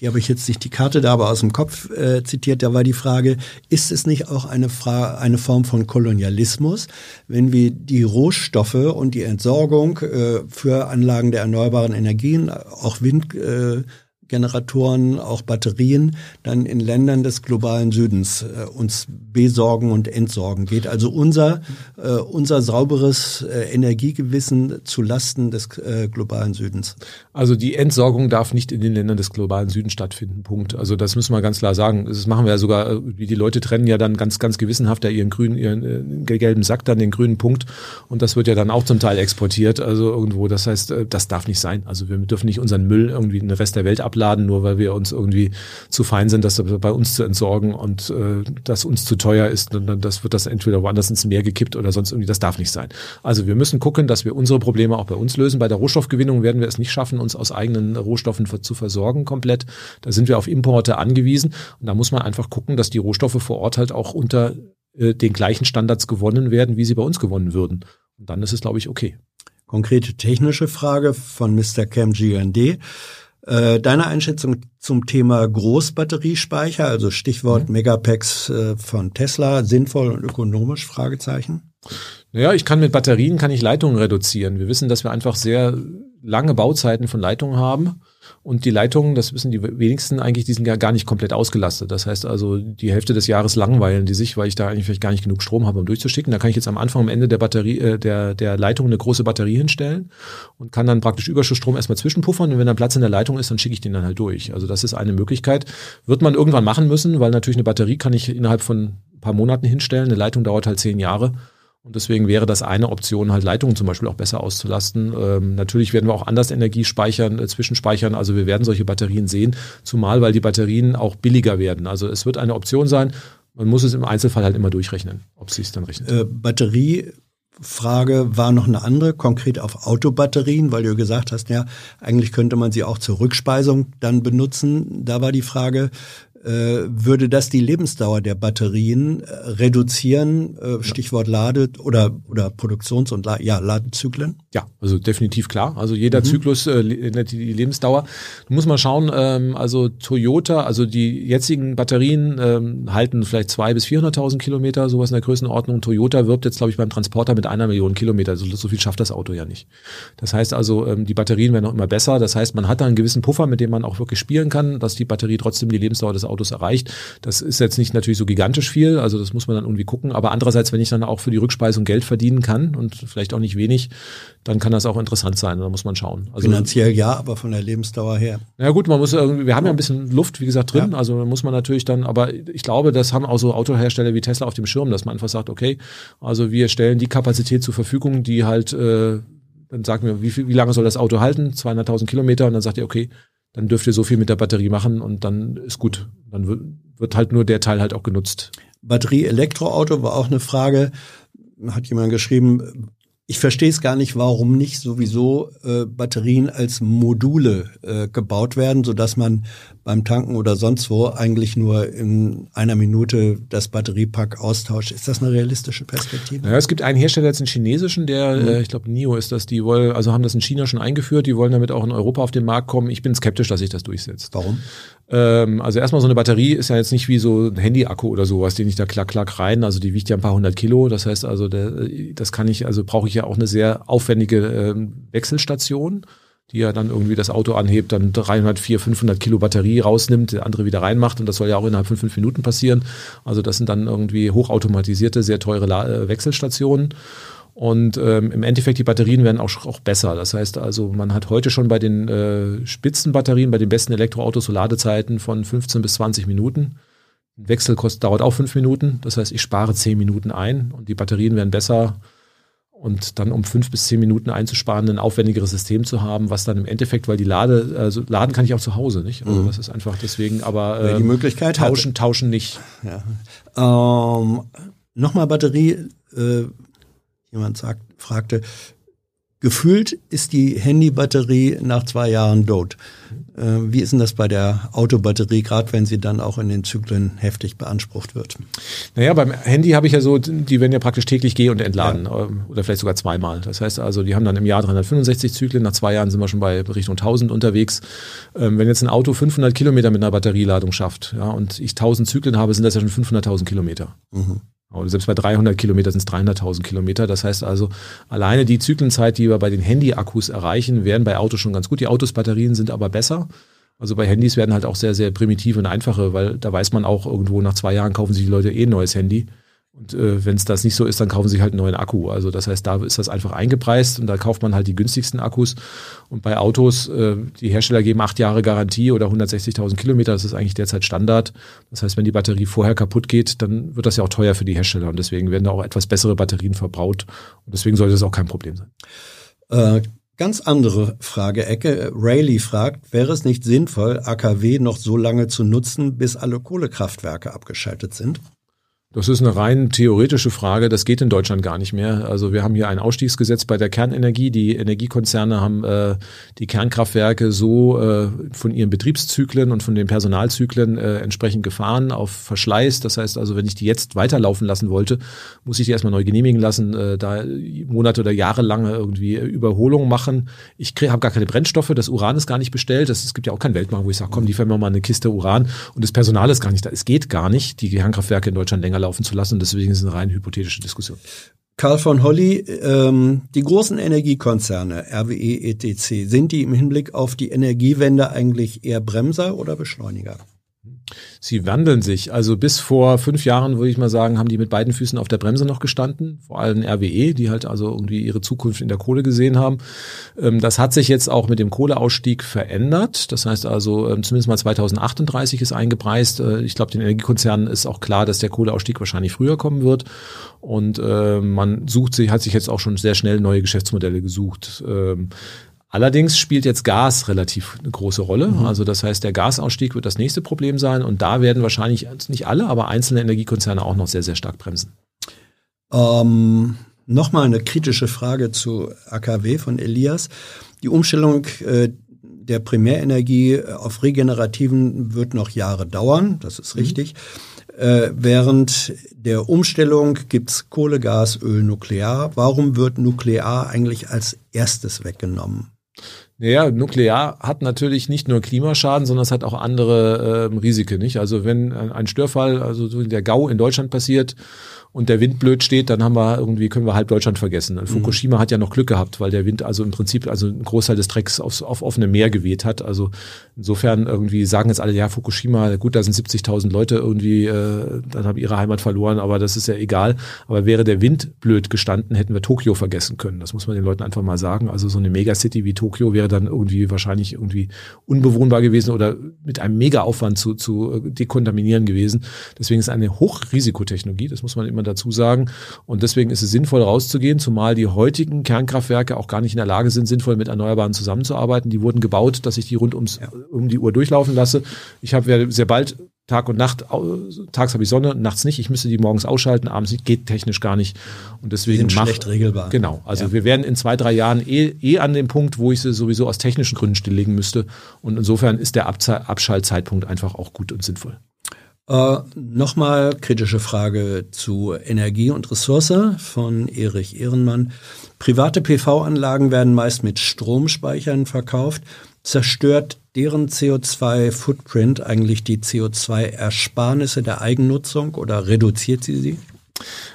die habe ich jetzt nicht die Karte da, aber aus dem Kopf äh, zitiert, da war die Frage, ist es nicht auch eine, Fra eine Form von Kolonialismus, wenn wir die Rohstoffe und die Entsorgung äh, für Anlagen der erneuerbaren Energien, auch Wind, äh, Generatoren, auch Batterien, dann in Ländern des globalen Südens äh, uns besorgen und entsorgen geht. Also unser, äh, unser sauberes äh, Energiegewissen zu Lasten des äh, globalen Südens. Also die Entsorgung darf nicht in den Ländern des globalen Südens stattfinden. Punkt. Also das müssen wir ganz klar sagen. Das machen wir ja sogar, äh, wie die Leute trennen ja dann ganz, ganz gewissenhaft ja ihren grünen, ihren äh, gelben Sack, dann den grünen Punkt. Und das wird ja dann auch zum Teil exportiert. Also irgendwo. Das heißt, äh, das darf nicht sein. Also wir dürfen nicht unseren Müll irgendwie in den Rest der Welt abladen abladen, nur weil wir uns irgendwie zu fein sind, das bei uns zu entsorgen und äh, das uns zu teuer ist, dann das wird das entweder woanders ins Meer gekippt oder sonst irgendwie, das darf nicht sein. Also wir müssen gucken, dass wir unsere Probleme auch bei uns lösen. Bei der Rohstoffgewinnung werden wir es nicht schaffen, uns aus eigenen Rohstoffen zu versorgen komplett. Da sind wir auf Importe angewiesen und da muss man einfach gucken, dass die Rohstoffe vor Ort halt auch unter äh, den gleichen Standards gewonnen werden, wie sie bei uns gewonnen würden. Und dann ist es, glaube ich, okay. Konkrete technische Frage von Mr. Cam GND. Äh, deine Einschätzung zum Thema Großbatteriespeicher, also Stichwort mhm. Megapacks äh, von Tesla, sinnvoll und ökonomisch? Fragezeichen. Naja, ich kann mit Batterien kann ich Leitungen reduzieren. Wir wissen, dass wir einfach sehr lange Bauzeiten von Leitungen haben. Und die Leitungen, das wissen die wenigsten eigentlich, die sind ja gar nicht komplett ausgelastet. Das heißt also, die Hälfte des Jahres langweilen die sich, weil ich da eigentlich vielleicht gar nicht genug Strom habe, um durchzuschicken. Da kann ich jetzt am Anfang, am Ende der Batterie, äh, der, der Leitung eine große Batterie hinstellen und kann dann praktisch Überschussstrom erstmal zwischenpuffern. Und wenn dann Platz in der Leitung ist, dann schicke ich den dann halt durch. Also das ist eine Möglichkeit. Wird man irgendwann machen müssen, weil natürlich eine Batterie kann ich innerhalb von ein paar Monaten hinstellen. Eine Leitung dauert halt zehn Jahre. Und deswegen wäre das eine Option, halt Leitungen zum Beispiel auch besser auszulasten. Ähm, natürlich werden wir auch anders Energie speichern, äh, zwischenspeichern. Also wir werden solche Batterien sehen, zumal weil die Batterien auch billiger werden. Also es wird eine Option sein. Man muss es im Einzelfall halt immer durchrechnen, ob es dann rechnet. Äh, Batterie war noch eine andere, konkret auf Autobatterien, weil du gesagt hast, ja, eigentlich könnte man sie auch zur Rückspeisung dann benutzen. Da war die Frage, würde das die Lebensdauer der Batterien äh, reduzieren? Äh, Stichwort Lade oder, oder Produktions- und La ja, Ladezyklen? Ja, also definitiv klar. Also jeder mhm. Zyklus, äh, die Lebensdauer. Da muss man schauen, ähm, also Toyota, also die jetzigen Batterien ähm, halten vielleicht zwei bis 400.000 Kilometer, sowas in der Größenordnung. Toyota wirbt jetzt, glaube ich, beim Transporter mit einer Million Kilometer. Also so viel schafft das Auto ja nicht. Das heißt also, ähm, die Batterien werden auch immer besser. Das heißt, man hat da einen gewissen Puffer, mit dem man auch wirklich spielen kann, dass die Batterie trotzdem die Lebensdauer des Autos erreicht. Das ist jetzt nicht natürlich so gigantisch viel, also das muss man dann irgendwie gucken. Aber andererseits, wenn ich dann auch für die Rückspeisung Geld verdienen kann und vielleicht auch nicht wenig, dann kann das auch interessant sein. Da muss man schauen. Also, Finanziell ja, aber von der Lebensdauer her. Ja gut, man muss irgendwie, wir haben ja ein bisschen Luft, wie gesagt, drin. Ja. Also muss man natürlich dann, aber ich glaube, das haben auch so Autohersteller wie Tesla auf dem Schirm, dass man einfach sagt, okay, also wir stellen die Kapazität zur Verfügung, die halt, äh, dann sagen wir, wie, viel, wie lange soll das Auto halten? 200.000 Kilometer und dann sagt ihr, okay, dann dürft ihr so viel mit der Batterie machen und dann ist gut. Dann wird, halt nur der Teil halt auch genutzt. Batterie-Elektroauto war auch eine Frage. Hat jemand geschrieben, ich verstehe es gar nicht, warum nicht sowieso äh, Batterien als Module äh, gebaut werden, so dass man beim Tanken oder sonst wo eigentlich nur in einer Minute das Batteriepack austauscht. Ist das eine realistische Perspektive? Ja, es gibt einen Hersteller jetzt einen chinesischen, der, mhm. äh, ich glaube NIO ist das, die wollen, also haben das in China schon eingeführt, die wollen damit auch in Europa auf den Markt kommen. Ich bin skeptisch, dass sich das durchsetzt. Warum? Ähm, also erstmal so eine Batterie ist ja jetzt nicht wie so ein Handy-Akku oder sowas, den ich da klack, klack rein. Also die wiegt ja ein paar hundert Kilo. Das heißt also, der, das kann ich, also brauche ich ja auch eine sehr aufwendige ähm, Wechselstation, die ja dann irgendwie das Auto anhebt, dann 300, 400, 500 Kilo Batterie rausnimmt, der andere wieder reinmacht und das soll ja auch innerhalb von fünf Minuten passieren. Also das sind dann irgendwie hochautomatisierte, sehr teure La äh, Wechselstationen. Und ähm, im Endeffekt, die Batterien werden auch, auch besser. Das heißt also, man hat heute schon bei den äh, Spitzenbatterien, bei den besten Elektroautos so Ladezeiten von 15 bis 20 Minuten. Ein Wechsel kostet, dauert auch fünf Minuten. Das heißt, ich spare zehn Minuten ein und die Batterien werden besser. Und dann um fünf bis zehn Minuten einzusparen, ein aufwendigeres System zu haben, was dann im Endeffekt, weil die Lade, also laden kann ich auch zu Hause, nicht? Also mhm. das ist einfach deswegen, aber ähm, die Möglichkeit tauschen, hat. tauschen nicht. Ja. Ähm, Nochmal Batterie. Äh Jemand sagt, fragte, gefühlt ist die Handybatterie nach zwei Jahren tot. Äh, wie ist denn das bei der Autobatterie, gerade wenn sie dann auch in den Zyklen heftig beansprucht wird? Naja, beim Handy habe ich ja so, die werden ja praktisch täglich gehen und entladen ja. Ähm, oder vielleicht sogar zweimal. Das heißt also, die haben dann im Jahr 365 Zyklen, nach zwei Jahren sind wir schon bei Richtung 1000 unterwegs. Ähm, wenn jetzt ein Auto 500 Kilometer mit einer Batterieladung schafft ja, und ich 1000 Zyklen habe, sind das ja schon 500.000 Kilometer. Mhm. Oder selbst bei 300 Kilometern sind es 300.000 Kilometer. Das heißt also, alleine die Zyklenzeit, die wir bei den Handy-Akkus erreichen, wären bei Autos schon ganz gut. Die Autos, Batterien sind aber besser. Also bei Handys werden halt auch sehr, sehr primitive und einfache, weil da weiß man auch irgendwo nach zwei Jahren kaufen sich die Leute eh ein neues Handy. Und äh, wenn es das nicht so ist, dann kaufen sie halt einen neuen Akku. Also das heißt, da ist das einfach eingepreist und da kauft man halt die günstigsten Akkus. Und bei Autos, äh, die Hersteller geben acht Jahre Garantie oder 160.000 Kilometer, das ist eigentlich derzeit Standard. Das heißt, wenn die Batterie vorher kaputt geht, dann wird das ja auch teuer für die Hersteller und deswegen werden da auch etwas bessere Batterien verbraut. Und deswegen sollte das auch kein Problem sein. Äh, ganz andere Frage, Ecke. Rayleigh fragt, wäre es nicht sinnvoll, AKW noch so lange zu nutzen, bis alle Kohlekraftwerke abgeschaltet sind? Das ist eine rein theoretische Frage. Das geht in Deutschland gar nicht mehr. Also wir haben hier ein Ausstiegsgesetz bei der Kernenergie. Die Energiekonzerne haben äh, die Kernkraftwerke so äh, von ihren Betriebszyklen und von den Personalzyklen äh, entsprechend gefahren auf Verschleiß. Das heißt also, wenn ich die jetzt weiterlaufen lassen wollte, muss ich die erstmal neu genehmigen lassen, äh, da Monate oder Jahre lange irgendwie Überholungen machen. Ich habe gar keine Brennstoffe. Das Uran ist gar nicht bestellt. Es gibt ja auch keinen Weltmarkt, wo ich sage, komm, die wir mal eine Kiste Uran. Und das Personal ist gar nicht da. Es geht gar nicht, die Kernkraftwerke in Deutschland länger laufen zu lassen. Deswegen ist es eine rein hypothetische Diskussion. Karl von Holly, ähm, die großen Energiekonzerne, RWE, ETC, sind die im Hinblick auf die Energiewende eigentlich eher Bremser oder Beschleuniger? Sie wandeln sich. Also bis vor fünf Jahren, würde ich mal sagen, haben die mit beiden Füßen auf der Bremse noch gestanden. Vor allem RWE, die halt also irgendwie ihre Zukunft in der Kohle gesehen haben. Ähm, das hat sich jetzt auch mit dem Kohleausstieg verändert. Das heißt also, ähm, zumindest mal 2038 ist eingepreist. Äh, ich glaube, den Energiekonzernen ist auch klar, dass der Kohleausstieg wahrscheinlich früher kommen wird. Und äh, man sucht sich, hat sich jetzt auch schon sehr schnell neue Geschäftsmodelle gesucht. Allerdings spielt jetzt Gas relativ eine große Rolle. Mhm. Also das heißt, der Gasausstieg wird das nächste Problem sein und da werden wahrscheinlich nicht alle, aber einzelne Energiekonzerne auch noch sehr, sehr stark bremsen. Ähm, Nochmal eine kritische Frage zu AKW von Elias. Die Umstellung äh, der Primärenergie auf regenerativen wird noch Jahre dauern, das ist mhm. richtig. Äh, während der Umstellung gibt's Kohle, Gas, Öl, Nuklear. Warum wird Nuklear eigentlich als erstes weggenommen? Naja, Nuklear hat natürlich nicht nur Klimaschaden, sondern es hat auch andere äh, Risiken, nicht? Also wenn ein Störfall, also so der GAU in Deutschland passiert und der Wind blöd steht, dann haben wir irgendwie, können wir halb Deutschland vergessen. Mhm. Fukushima hat ja noch Glück gehabt, weil der Wind also im Prinzip also einen Großteil des Drecks aufs, auf offene Meer geweht hat. Also insofern irgendwie sagen jetzt alle, ja, Fukushima, gut, da sind 70.000 Leute irgendwie, äh, dann haben ihre Heimat verloren, aber das ist ja egal. Aber wäre der Wind blöd gestanden, hätten wir Tokio vergessen können. Das muss man den Leuten einfach mal sagen. Also so eine Megacity wie Tokio wäre dann irgendwie wahrscheinlich irgendwie unbewohnbar gewesen oder mit einem Mega-Aufwand zu, zu dekontaminieren gewesen. Deswegen ist es eine Hochrisikotechnologie, das muss man immer dazu sagen. Und deswegen ist es sinnvoll rauszugehen, zumal die heutigen Kernkraftwerke auch gar nicht in der Lage sind, sinnvoll mit Erneuerbaren zusammenzuarbeiten. Die wurden gebaut, dass ich die rund ums, ja. um die Uhr durchlaufen lasse. Ich habe sehr bald Tag und Nacht, tags habe ich Sonne, nachts nicht. Ich müsste die morgens ausschalten, abends nicht, geht technisch gar nicht. Und deswegen sind schlecht regelbar. Genau. Also ja. wir werden in zwei, drei Jahren eh, eh an dem Punkt, wo ich sie sowieso aus technischen Gründen stilllegen müsste. Und insofern ist der Abschaltzeitpunkt einfach auch gut und sinnvoll. Äh, Nochmal kritische Frage zu Energie und Ressource von Erich Ehrenmann. Private PV-Anlagen werden meist mit Stromspeichern verkauft. Zerstört deren CO2-Footprint eigentlich die CO2-Ersparnisse der Eigennutzung oder reduziert sie sie?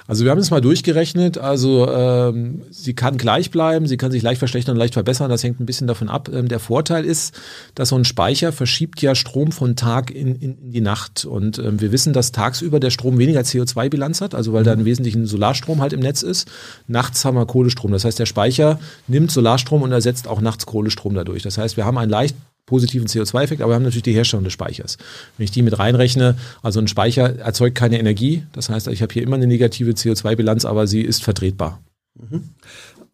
Also wir haben es mal durchgerechnet. Also ähm, sie kann gleich bleiben, sie kann sich leicht verschlechtern und leicht verbessern. Das hängt ein bisschen davon ab. Ähm, der Vorteil ist, dass so ein Speicher verschiebt ja Strom von Tag in, in, in die Nacht. Und ähm, wir wissen, dass tagsüber der Strom weniger CO2-Bilanz hat, also weil da im Wesentlichen Solarstrom halt im Netz ist. Nachts haben wir Kohlestrom. Das heißt, der Speicher nimmt Solarstrom und ersetzt auch nachts Kohlestrom dadurch. Das heißt, wir haben einen leicht positiven CO2-Effekt, aber wir haben natürlich die Herstellung des Speichers. Wenn ich die mit reinrechne, also ein Speicher erzeugt keine Energie, das heißt, ich habe hier immer eine negative CO2-Bilanz, aber sie ist vertretbar. Mhm.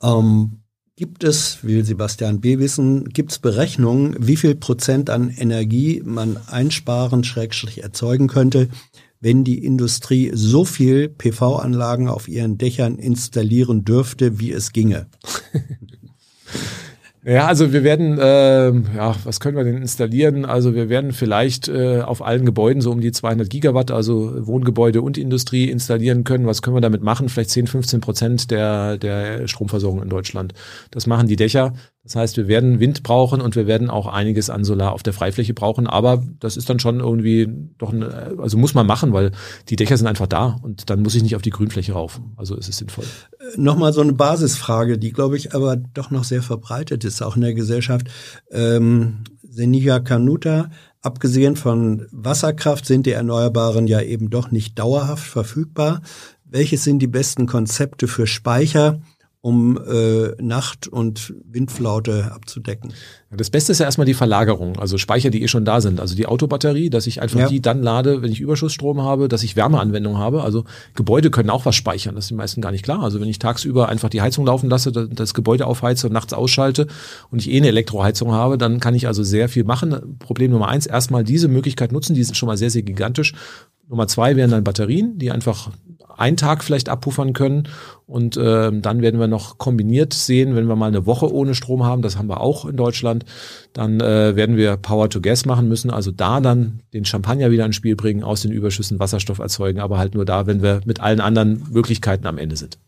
Ähm, gibt es, will Sebastian B. wissen, gibt es Berechnungen, wie viel Prozent an Energie man einsparen, schrägstrich erzeugen könnte, wenn die Industrie so viel PV-Anlagen auf ihren Dächern installieren dürfte, wie es ginge? Ja, also wir werden, äh, ja, was können wir denn installieren? Also wir werden vielleicht äh, auf allen Gebäuden so um die 200 Gigawatt, also Wohngebäude und Industrie installieren können. Was können wir damit machen? Vielleicht 10, 15 Prozent der, der Stromversorgung in Deutschland. Das machen die Dächer. Das heißt, wir werden Wind brauchen und wir werden auch einiges an Solar auf der Freifläche brauchen. Aber das ist dann schon irgendwie doch, ein, also muss man machen, weil die Dächer sind einfach da und dann muss ich nicht auf die Grünfläche rauf. Also ist es sinnvoll. Äh, nochmal so eine Basisfrage, die glaube ich aber doch noch sehr verbreitet ist, auch in der Gesellschaft. Ähm, Senija Kanuta, abgesehen von Wasserkraft sind die Erneuerbaren ja eben doch nicht dauerhaft verfügbar. Welches sind die besten Konzepte für Speicher? Um äh, Nacht- und Windflaute abzudecken. Das Beste ist ja erstmal die Verlagerung, also Speicher, die eh schon da sind. Also die Autobatterie, dass ich einfach ja. die dann lade, wenn ich Überschussstrom habe, dass ich Wärmeanwendung habe. Also Gebäude können auch was speichern, das ist den meisten gar nicht klar. Also wenn ich tagsüber einfach die Heizung laufen lasse, das Gebäude aufheize und nachts ausschalte und ich eh eine Elektroheizung habe, dann kann ich also sehr viel machen. Problem Nummer eins, erstmal diese Möglichkeit nutzen, die sind schon mal sehr, sehr gigantisch. Nummer zwei wären dann Batterien, die einfach einen Tag vielleicht abpuffern können. Und äh, dann werden wir noch kombiniert sehen, wenn wir mal eine Woche ohne Strom haben, das haben wir auch in Deutschland, dann äh, werden wir Power to Gas machen müssen. Also da dann den Champagner wieder ins Spiel bringen, aus den Überschüssen Wasserstoff erzeugen, aber halt nur da, wenn wir mit allen anderen Möglichkeiten am Ende sind.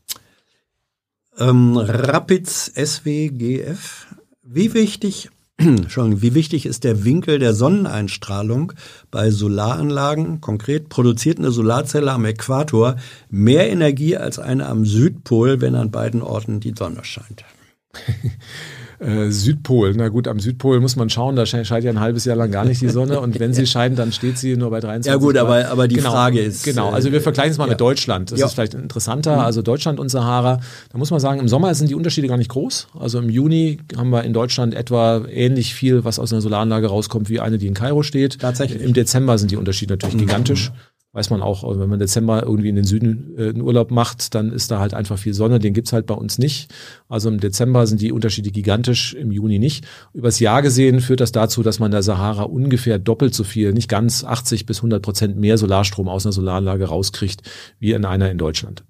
Ähm, Rapids SWGF. Wie wichtig wie wichtig ist der Winkel der Sonneneinstrahlung bei Solaranlagen? Konkret produziert eine Solarzelle am Äquator mehr Energie als eine am Südpol, wenn an beiden Orten die Sonne scheint. Äh, Südpol, na gut, am Südpol muss man schauen, da scheint ja ein halbes Jahr lang gar nicht die Sonne und wenn sie scheint, dann steht sie nur bei 23 Ja gut, aber, aber die genau, Frage ist... Genau, also wir äh, vergleichen es mal ja. mit Deutschland, das ja. ist vielleicht interessanter, mhm. also Deutschland und Sahara, da muss man sagen, im Sommer sind die Unterschiede gar nicht groß, also im Juni haben wir in Deutschland etwa ähnlich viel, was aus einer Solaranlage rauskommt, wie eine, die in Kairo steht. Tatsächlich. Im Dezember sind die Unterschiede natürlich mhm. gigantisch weiß man auch, wenn man Dezember irgendwie in den Süden äh, einen Urlaub macht, dann ist da halt einfach viel Sonne. Den gibt's halt bei uns nicht. Also im Dezember sind die Unterschiede gigantisch, im Juni nicht. Übers Jahr gesehen führt das dazu, dass man in der Sahara ungefähr doppelt so viel, nicht ganz 80 bis 100 Prozent mehr Solarstrom aus einer Solaranlage rauskriegt, wie in einer in Deutschland.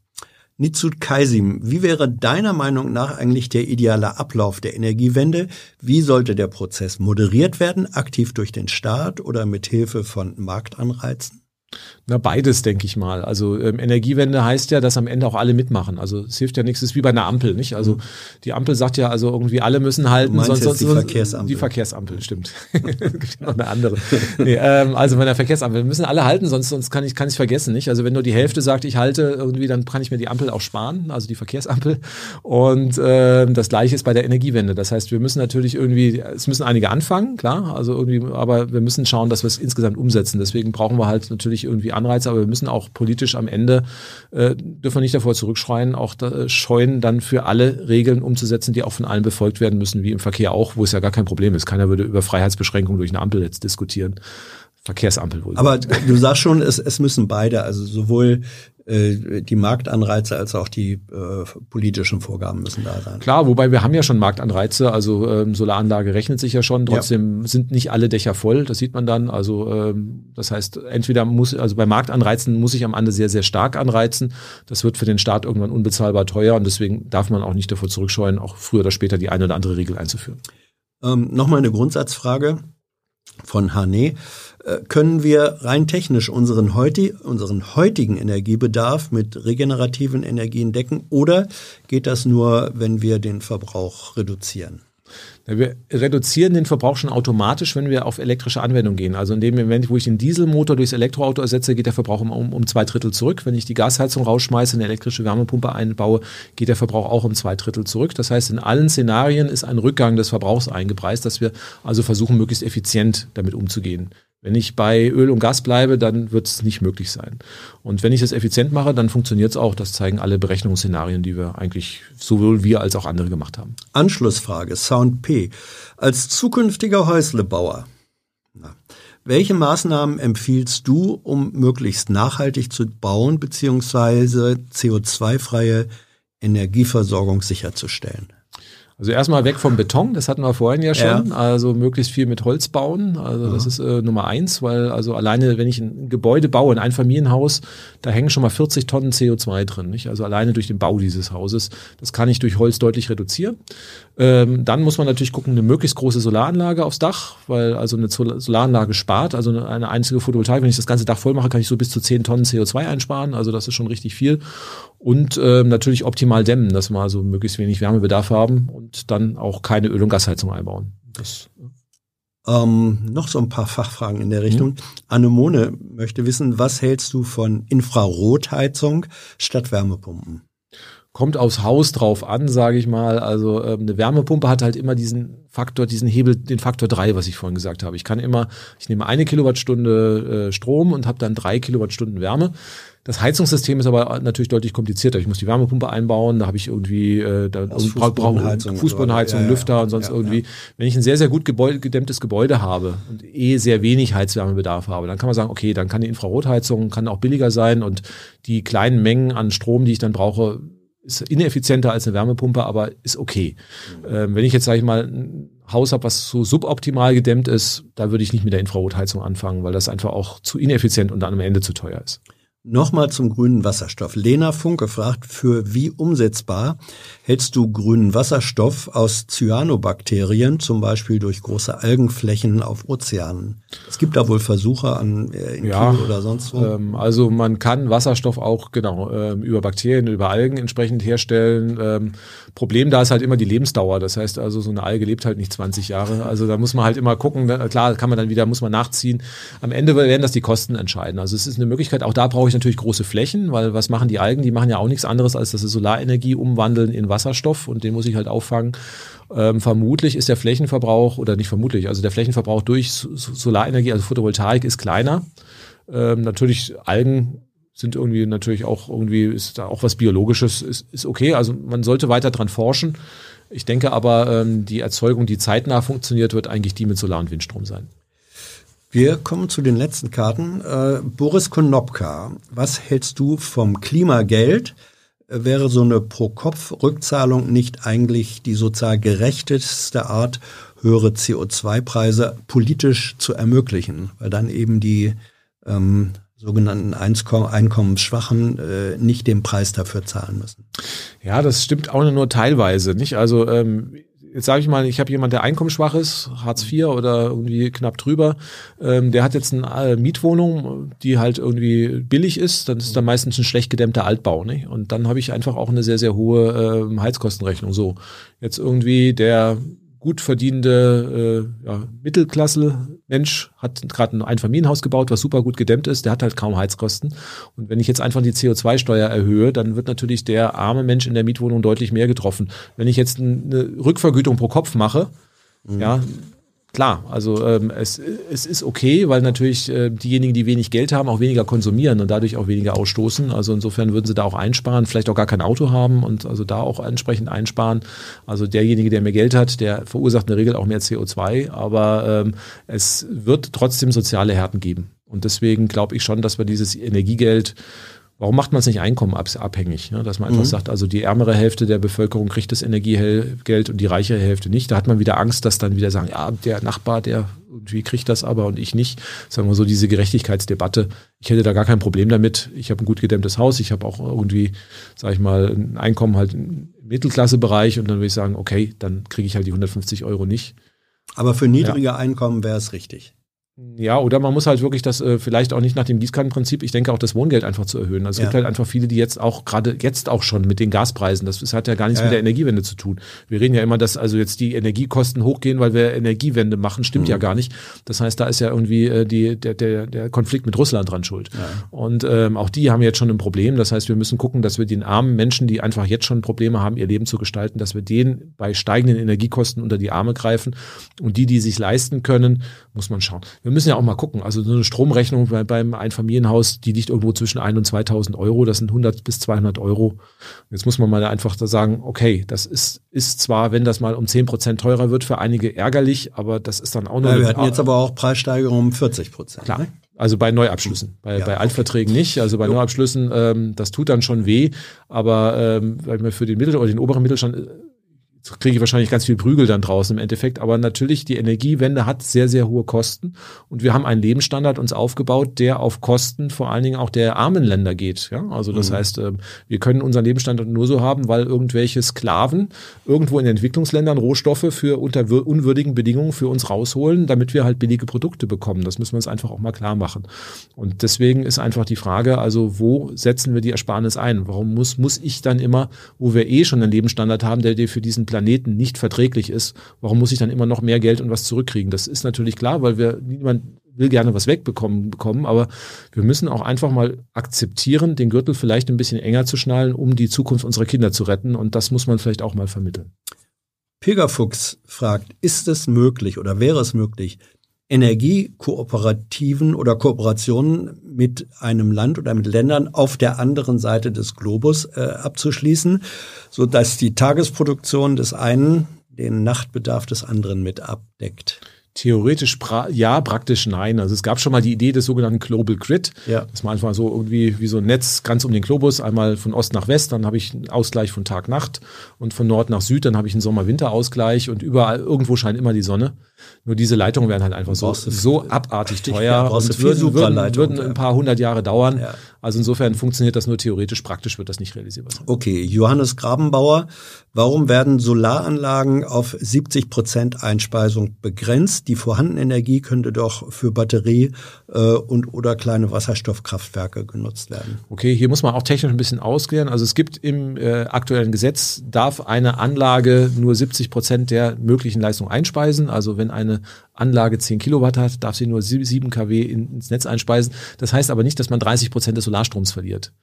Nitsut Kaisim, wie wäre deiner Meinung nach eigentlich der ideale Ablauf der Energiewende? Wie sollte der Prozess moderiert werden, aktiv durch den Staat oder mit Hilfe von Marktanreizen? Na, beides, denke ich mal. Also ähm, Energiewende heißt ja, dass am Ende auch alle mitmachen. Also es hilft ja nichts, es ist wie bei einer Ampel, nicht? Also die Ampel sagt ja, also irgendwie alle müssen halten. Du sonst, sonst, die Verkehrsampel. Die Verkehrsampel, stimmt. gibt ja noch eine andere. Nee, ähm, also bei der Verkehrsampel müssen alle halten, sonst, sonst kann ich kann ich vergessen, nicht? Also wenn nur die Hälfte sagt, ich halte irgendwie, dann kann ich mir die Ampel auch sparen, also die Verkehrsampel. Und äh, das gleiche ist bei der Energiewende. Das heißt, wir müssen natürlich irgendwie, es müssen einige anfangen, klar, also irgendwie, aber wir müssen schauen, dass wir es insgesamt umsetzen. Deswegen brauchen wir halt natürlich irgendwie Anreize, aber wir müssen auch politisch am Ende, äh, dürfen wir nicht davor zurückschreien, auch da, äh, scheuen, dann für alle Regeln umzusetzen, die auch von allen befolgt werden müssen, wie im Verkehr auch, wo es ja gar kein Problem ist. Keiner würde über Freiheitsbeschränkungen durch eine Ampel jetzt diskutieren. Verkehrsampel wohl. Aber du sagst schon, es, es müssen beide, also sowohl die Marktanreize als auch die äh, politischen Vorgaben müssen da sein. Klar, wobei wir haben ja schon Marktanreize, also ähm, Solaranlage rechnet sich ja schon, trotzdem ja. sind nicht alle Dächer voll, das sieht man dann. Also ähm, das heißt, entweder muss, also bei Marktanreizen muss ich am Ende sehr, sehr stark anreizen. Das wird für den Staat irgendwann unbezahlbar teuer und deswegen darf man auch nicht davor zurückscheuen, auch früher oder später die eine oder andere Regel einzuführen. Ähm, Nochmal eine Grundsatzfrage von Hane. Äh, können wir rein technisch unseren, heuti unseren heutigen Energiebedarf mit regenerativen Energien decken oder geht das nur, wenn wir den Verbrauch reduzieren? Wir reduzieren den Verbrauch schon automatisch, wenn wir auf elektrische Anwendung gehen. Also in dem Moment, wo ich den Dieselmotor durchs Elektroauto ersetze, geht der Verbrauch um, um, zwei Drittel zurück. Wenn ich die Gasheizung rausschmeiße, eine elektrische Wärmepumpe einbaue, geht der Verbrauch auch um zwei Drittel zurück. Das heißt, in allen Szenarien ist ein Rückgang des Verbrauchs eingepreist, dass wir also versuchen, möglichst effizient damit umzugehen. Wenn ich bei Öl und Gas bleibe, dann wird es nicht möglich sein. Und wenn ich das effizient mache, dann funktioniert es auch. Das zeigen alle Berechnungsszenarien, die wir eigentlich sowohl wir als auch andere gemacht haben. Anschlussfrage, Sound P. Als zukünftiger Häuslebauer, na, welche Maßnahmen empfiehlst du, um möglichst nachhaltig zu bauen bzw. CO2-freie Energieversorgung sicherzustellen? Also erstmal weg vom Beton, das hatten wir vorhin ja schon. Ja. Also möglichst viel mit Holz bauen. Also ja. das ist äh, Nummer eins, weil also alleine, wenn ich ein Gebäude baue, ein Einfamilienhaus, da hängen schon mal 40 Tonnen CO2 drin. Nicht? Also alleine durch den Bau dieses Hauses. Das kann ich durch Holz deutlich reduzieren. Ähm, dann muss man natürlich gucken, eine möglichst große Solaranlage aufs Dach, weil also eine Solaranlage spart. Also eine einzige Photovoltaik, wenn ich das ganze Dach voll mache, kann ich so bis zu 10 Tonnen CO2 einsparen. Also das ist schon richtig viel. Und ähm, natürlich optimal dämmen, dass wir also möglichst wenig Wärmebedarf haben und dann auch keine Öl- und Gasheizung einbauen. Das, ähm, noch so ein paar Fachfragen in der Richtung. Mhm. Anemone möchte wissen, was hältst du von Infrarotheizung statt Wärmepumpen? Kommt aufs Haus drauf an, sage ich mal. Also ähm, eine Wärmepumpe hat halt immer diesen Faktor, diesen Hebel, den Faktor drei, was ich vorhin gesagt habe. Ich kann immer, ich nehme eine Kilowattstunde äh, Strom und habe dann drei Kilowattstunden Wärme. Das Heizungssystem ist aber natürlich deutlich komplizierter. Ich muss die Wärmepumpe einbauen, da habe ich irgendwie äh, da Fußbodenheizung, Fußbodenheizung ja, ja. Lüfter und sonst ja, irgendwie. Wenn ich ein sehr, sehr gut Gebäude, gedämmtes Gebäude habe und eh sehr wenig Heizwärmebedarf habe, dann kann man sagen, okay, dann kann die Infrarotheizung kann auch billiger sein und die kleinen Mengen an Strom, die ich dann brauche, ist ineffizienter als eine Wärmepumpe, aber ist okay. Ähm, wenn ich jetzt, sage ich mal, ein Haus habe, was so suboptimal gedämmt ist, da würde ich nicht mit der Infrarotheizung anfangen, weil das einfach auch zu ineffizient und dann am Ende zu teuer ist. Nochmal zum grünen Wasserstoff. Lena Funke fragt, für wie umsetzbar hältst du grünen Wasserstoff aus Cyanobakterien, zum Beispiel durch große Algenflächen auf Ozeanen? Es gibt da wohl Versuche an äh, in ja, Kiel oder sonst wo. Ähm, also man kann Wasserstoff auch genau ähm, über Bakterien, über Algen entsprechend herstellen. Ähm, Problem da ist halt immer die Lebensdauer. Das heißt also, so eine Alge lebt halt nicht 20 Jahre. Also da muss man halt immer gucken. Klar, kann man dann wieder, muss man nachziehen. Am Ende werden das die Kosten entscheiden. Also es ist eine Möglichkeit, auch da brauche ich natürlich große Flächen, weil was machen die Algen? Die machen ja auch nichts anderes, als dass sie Solarenergie umwandeln in Wasserstoff und den muss ich halt auffangen. Ähm, vermutlich ist der Flächenverbrauch, oder nicht vermutlich, also der Flächenverbrauch durch Solarenergie, also Photovoltaik, ist kleiner. Ähm, natürlich Algen sind irgendwie natürlich auch irgendwie, ist da auch was Biologisches, ist, ist okay. Also man sollte weiter dran forschen. Ich denke aber, ähm, die Erzeugung, die zeitnah funktioniert, wird eigentlich die mit Solar- und Windstrom sein. Wir kommen zu den letzten Karten. Äh, Boris Konopka, was hältst du vom Klimageld? Äh, wäre so eine Pro-Kopf-Rückzahlung nicht eigentlich die sozial gerechteste Art, höhere CO2-Preise politisch zu ermöglichen? Weil dann eben die ähm, sogenannten Einkommensschwachen äh, nicht den Preis dafür zahlen müssen. Ja, das stimmt auch nur teilweise, nicht? Also ähm, jetzt sage ich mal, ich habe jemand, der einkommensschwach ist, Hartz IV oder irgendwie knapp drüber, ähm, der hat jetzt eine äh, Mietwohnung, die halt irgendwie billig ist, dann ist da meistens ein schlecht gedämmter Altbau. Ne? Und dann habe ich einfach auch eine sehr, sehr hohe äh, Heizkostenrechnung. So, jetzt irgendwie der gut verdienende äh, ja, Mittelklasse-Mensch hat gerade ein Einfamilienhaus gebaut, was super gut gedämmt ist, der hat halt kaum Heizkosten. Und wenn ich jetzt einfach die CO2-Steuer erhöhe, dann wird natürlich der arme Mensch in der Mietwohnung deutlich mehr getroffen. Wenn ich jetzt eine Rückvergütung pro Kopf mache, mhm. ja, Klar, also ähm, es, es ist okay, weil natürlich äh, diejenigen, die wenig Geld haben, auch weniger konsumieren und dadurch auch weniger ausstoßen. Also insofern würden sie da auch einsparen, vielleicht auch gar kein Auto haben und also da auch entsprechend einsparen. Also derjenige, der mehr Geld hat, der verursacht in der Regel auch mehr CO2, aber ähm, es wird trotzdem soziale Härten geben. Und deswegen glaube ich schon, dass wir dieses Energiegeld Warum macht man es nicht einkommenabhängig? Ne? Dass man einfach mhm. sagt, also die ärmere Hälfte der Bevölkerung kriegt das Energiegeld und die reichere Hälfte nicht. Da hat man wieder Angst, dass dann wieder sagen, ja, der Nachbar, der irgendwie kriegt das aber und ich nicht. Sagen wir so, diese Gerechtigkeitsdebatte. Ich hätte da gar kein Problem damit. Ich habe ein gut gedämmtes Haus. Ich habe auch irgendwie, sage ich mal, ein Einkommen halt im Mittelklassebereich und dann würde ich sagen, okay, dann kriege ich halt die 150 Euro nicht. Aber für niedrige ja. Einkommen wäre es richtig. Ja, oder man muss halt wirklich das äh, vielleicht auch nicht nach dem Gießkannenprinzip, ich denke auch das Wohngeld einfach zu erhöhen. Also es ja. gibt halt einfach viele, die jetzt auch gerade jetzt auch schon mit den Gaspreisen, das, das hat ja gar nichts ja, mit der Energiewende zu tun. Wir reden ja immer, dass also jetzt die Energiekosten hochgehen, weil wir Energiewende machen, stimmt mhm. ja gar nicht. Das heißt, da ist ja irgendwie äh, die, der, der, der Konflikt mit Russland dran schuld. Ja. Und ähm, auch die haben jetzt schon ein Problem. Das heißt, wir müssen gucken, dass wir den armen Menschen, die einfach jetzt schon Probleme haben, ihr Leben zu gestalten, dass wir denen bei steigenden Energiekosten unter die Arme greifen. Und die, die sich leisten können, muss man schauen. Wir müssen ja auch mal gucken. Also so eine Stromrechnung bei, beim Einfamilienhaus, die liegt irgendwo zwischen 1 und 2000 Euro. Das sind 100 bis 200 Euro. Jetzt muss man mal einfach da sagen, okay, das ist, ist zwar, wenn das mal um 10 Prozent teurer wird, für einige ärgerlich, aber das ist dann auch noch. Ja, wir hatten jetzt aber auch Preissteigerungen um 40 Prozent. Klar. Ne? Also bei Neuabschlüssen, bei, ja, bei Altverträgen nicht. Also bei jo. Neuabschlüssen, ähm, das tut dann schon weh. Aber ähm, weil wir für den Mittel- oder den oberen Mittelstand kriege ich wahrscheinlich ganz viel Prügel dann draußen im Endeffekt. Aber natürlich, die Energiewende hat sehr, sehr hohe Kosten. Und wir haben einen Lebensstandard uns aufgebaut, der auf Kosten vor allen Dingen auch der armen Länder geht. Ja? Also das mhm. heißt, ähm, wir können unseren Lebensstandard nur so haben, weil irgendwelche Sklaven irgendwo in Entwicklungsländern Rohstoffe für unter unwürdigen Bedingungen für uns rausholen, damit wir halt billige Produkte bekommen. Das müssen wir uns einfach auch mal klar machen. Und deswegen ist einfach die Frage, also wo setzen wir die Ersparnis ein? Warum muss, muss ich dann immer, wo wir eh schon einen Lebensstandard haben, der dir für diesen Planeten nicht verträglich ist, warum muss ich dann immer noch mehr Geld und was zurückkriegen? Das ist natürlich klar, weil wir niemand will gerne was wegbekommen bekommen, aber wir müssen auch einfach mal akzeptieren, den Gürtel vielleicht ein bisschen enger zu schnallen, um die Zukunft unserer Kinder zu retten und das muss man vielleicht auch mal vermitteln. Pilgerfuchs fragt, ist es möglich oder wäre es möglich, Energiekooperativen oder Kooperationen mit einem Land oder mit Ländern auf der anderen Seite des Globus äh, abzuschließen, so dass die Tagesproduktion des einen den Nachtbedarf des anderen mit abdeckt. Theoretisch ja, praktisch nein. Also es gab schon mal die Idee des sogenannten Global Grid. Ja. Das war einfach so irgendwie wie so ein Netz ganz um den Globus, einmal von Ost nach West, dann habe ich einen Ausgleich von Tag-Nacht und von Nord nach Süd, dann habe ich einen Sommer-Winter-Ausgleich und überall irgendwo scheint immer die Sonne. Nur diese Leitungen wären halt einfach so, so abartig teuer ja, und würden, würden, würden ein paar hundert Jahre dauern. Ja. Also insofern funktioniert das nur theoretisch, praktisch wird das nicht realisierbar sein. Okay, Johannes Grabenbauer, warum werden Solaranlagen auf 70 Prozent Einspeisung begrenzt? Die vorhandene Energie könnte doch für Batterie äh, und oder kleine Wasserstoffkraftwerke genutzt werden. Okay, hier muss man auch technisch ein bisschen ausklären. Also es gibt im äh, aktuellen Gesetz, darf eine Anlage nur 70 Prozent der möglichen Leistung einspeisen. Also wenn eine Anlage 10 Kilowatt hat, darf sie nur 7 kW ins Netz einspeisen. Das heißt aber nicht, dass man 30 Prozent des Solarstroms verliert.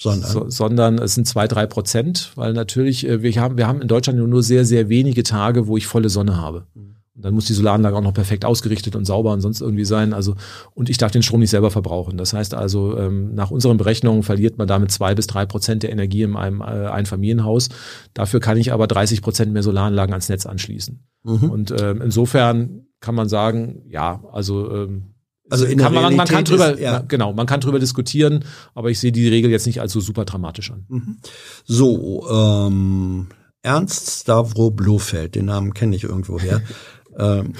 Sondern? So, sondern es sind zwei, drei Prozent, weil natürlich, äh, wir haben, wir haben in Deutschland nur sehr, sehr wenige Tage, wo ich volle Sonne habe. Mhm. Und dann muss die Solaranlage auch noch perfekt ausgerichtet und sauber und sonst irgendwie sein. Also, und ich darf den Strom nicht selber verbrauchen. Das heißt also, ähm, nach unseren Berechnungen verliert man damit zwei bis drei Prozent der Energie in einem äh, Einfamilienhaus. Dafür kann ich aber 30 Prozent mehr Solaranlagen ans Netz anschließen. Mhm. Und ähm, insofern kann man sagen, ja, also ähm, also in kann man, man kann drüber, ist, ja. genau, man kann drüber diskutieren, aber ich sehe die Regel jetzt nicht als so super dramatisch an. Mhm. So, ähm, Ernst Stavro Blofeld, den Namen kenne ich irgendwoher, ähm,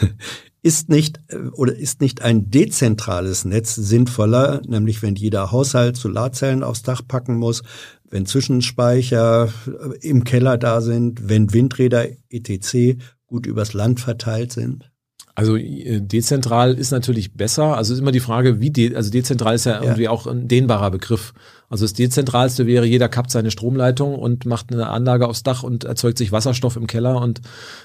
ist nicht äh, oder ist nicht ein dezentrales Netz sinnvoller, nämlich wenn jeder Haushalt Solarzellen aufs Dach packen muss, wenn Zwischenspeicher im Keller da sind, wenn Windräder etc. gut übers Land verteilt sind? Also äh, dezentral ist natürlich besser. Also ist immer die Frage, wie de also dezentral ist ja, ja, irgendwie auch ein dehnbarer Begriff. Also das Dezentralste wäre, jeder kappt seine Stromleitung und macht eine Anlage aufs Dach und erzeugt sich Wasserstoff im Keller und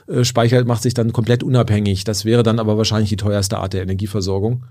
äh, speichert, macht sich dann komplett unabhängig. Das wäre dann aber wahrscheinlich die teuerste Art der Energieversorgung.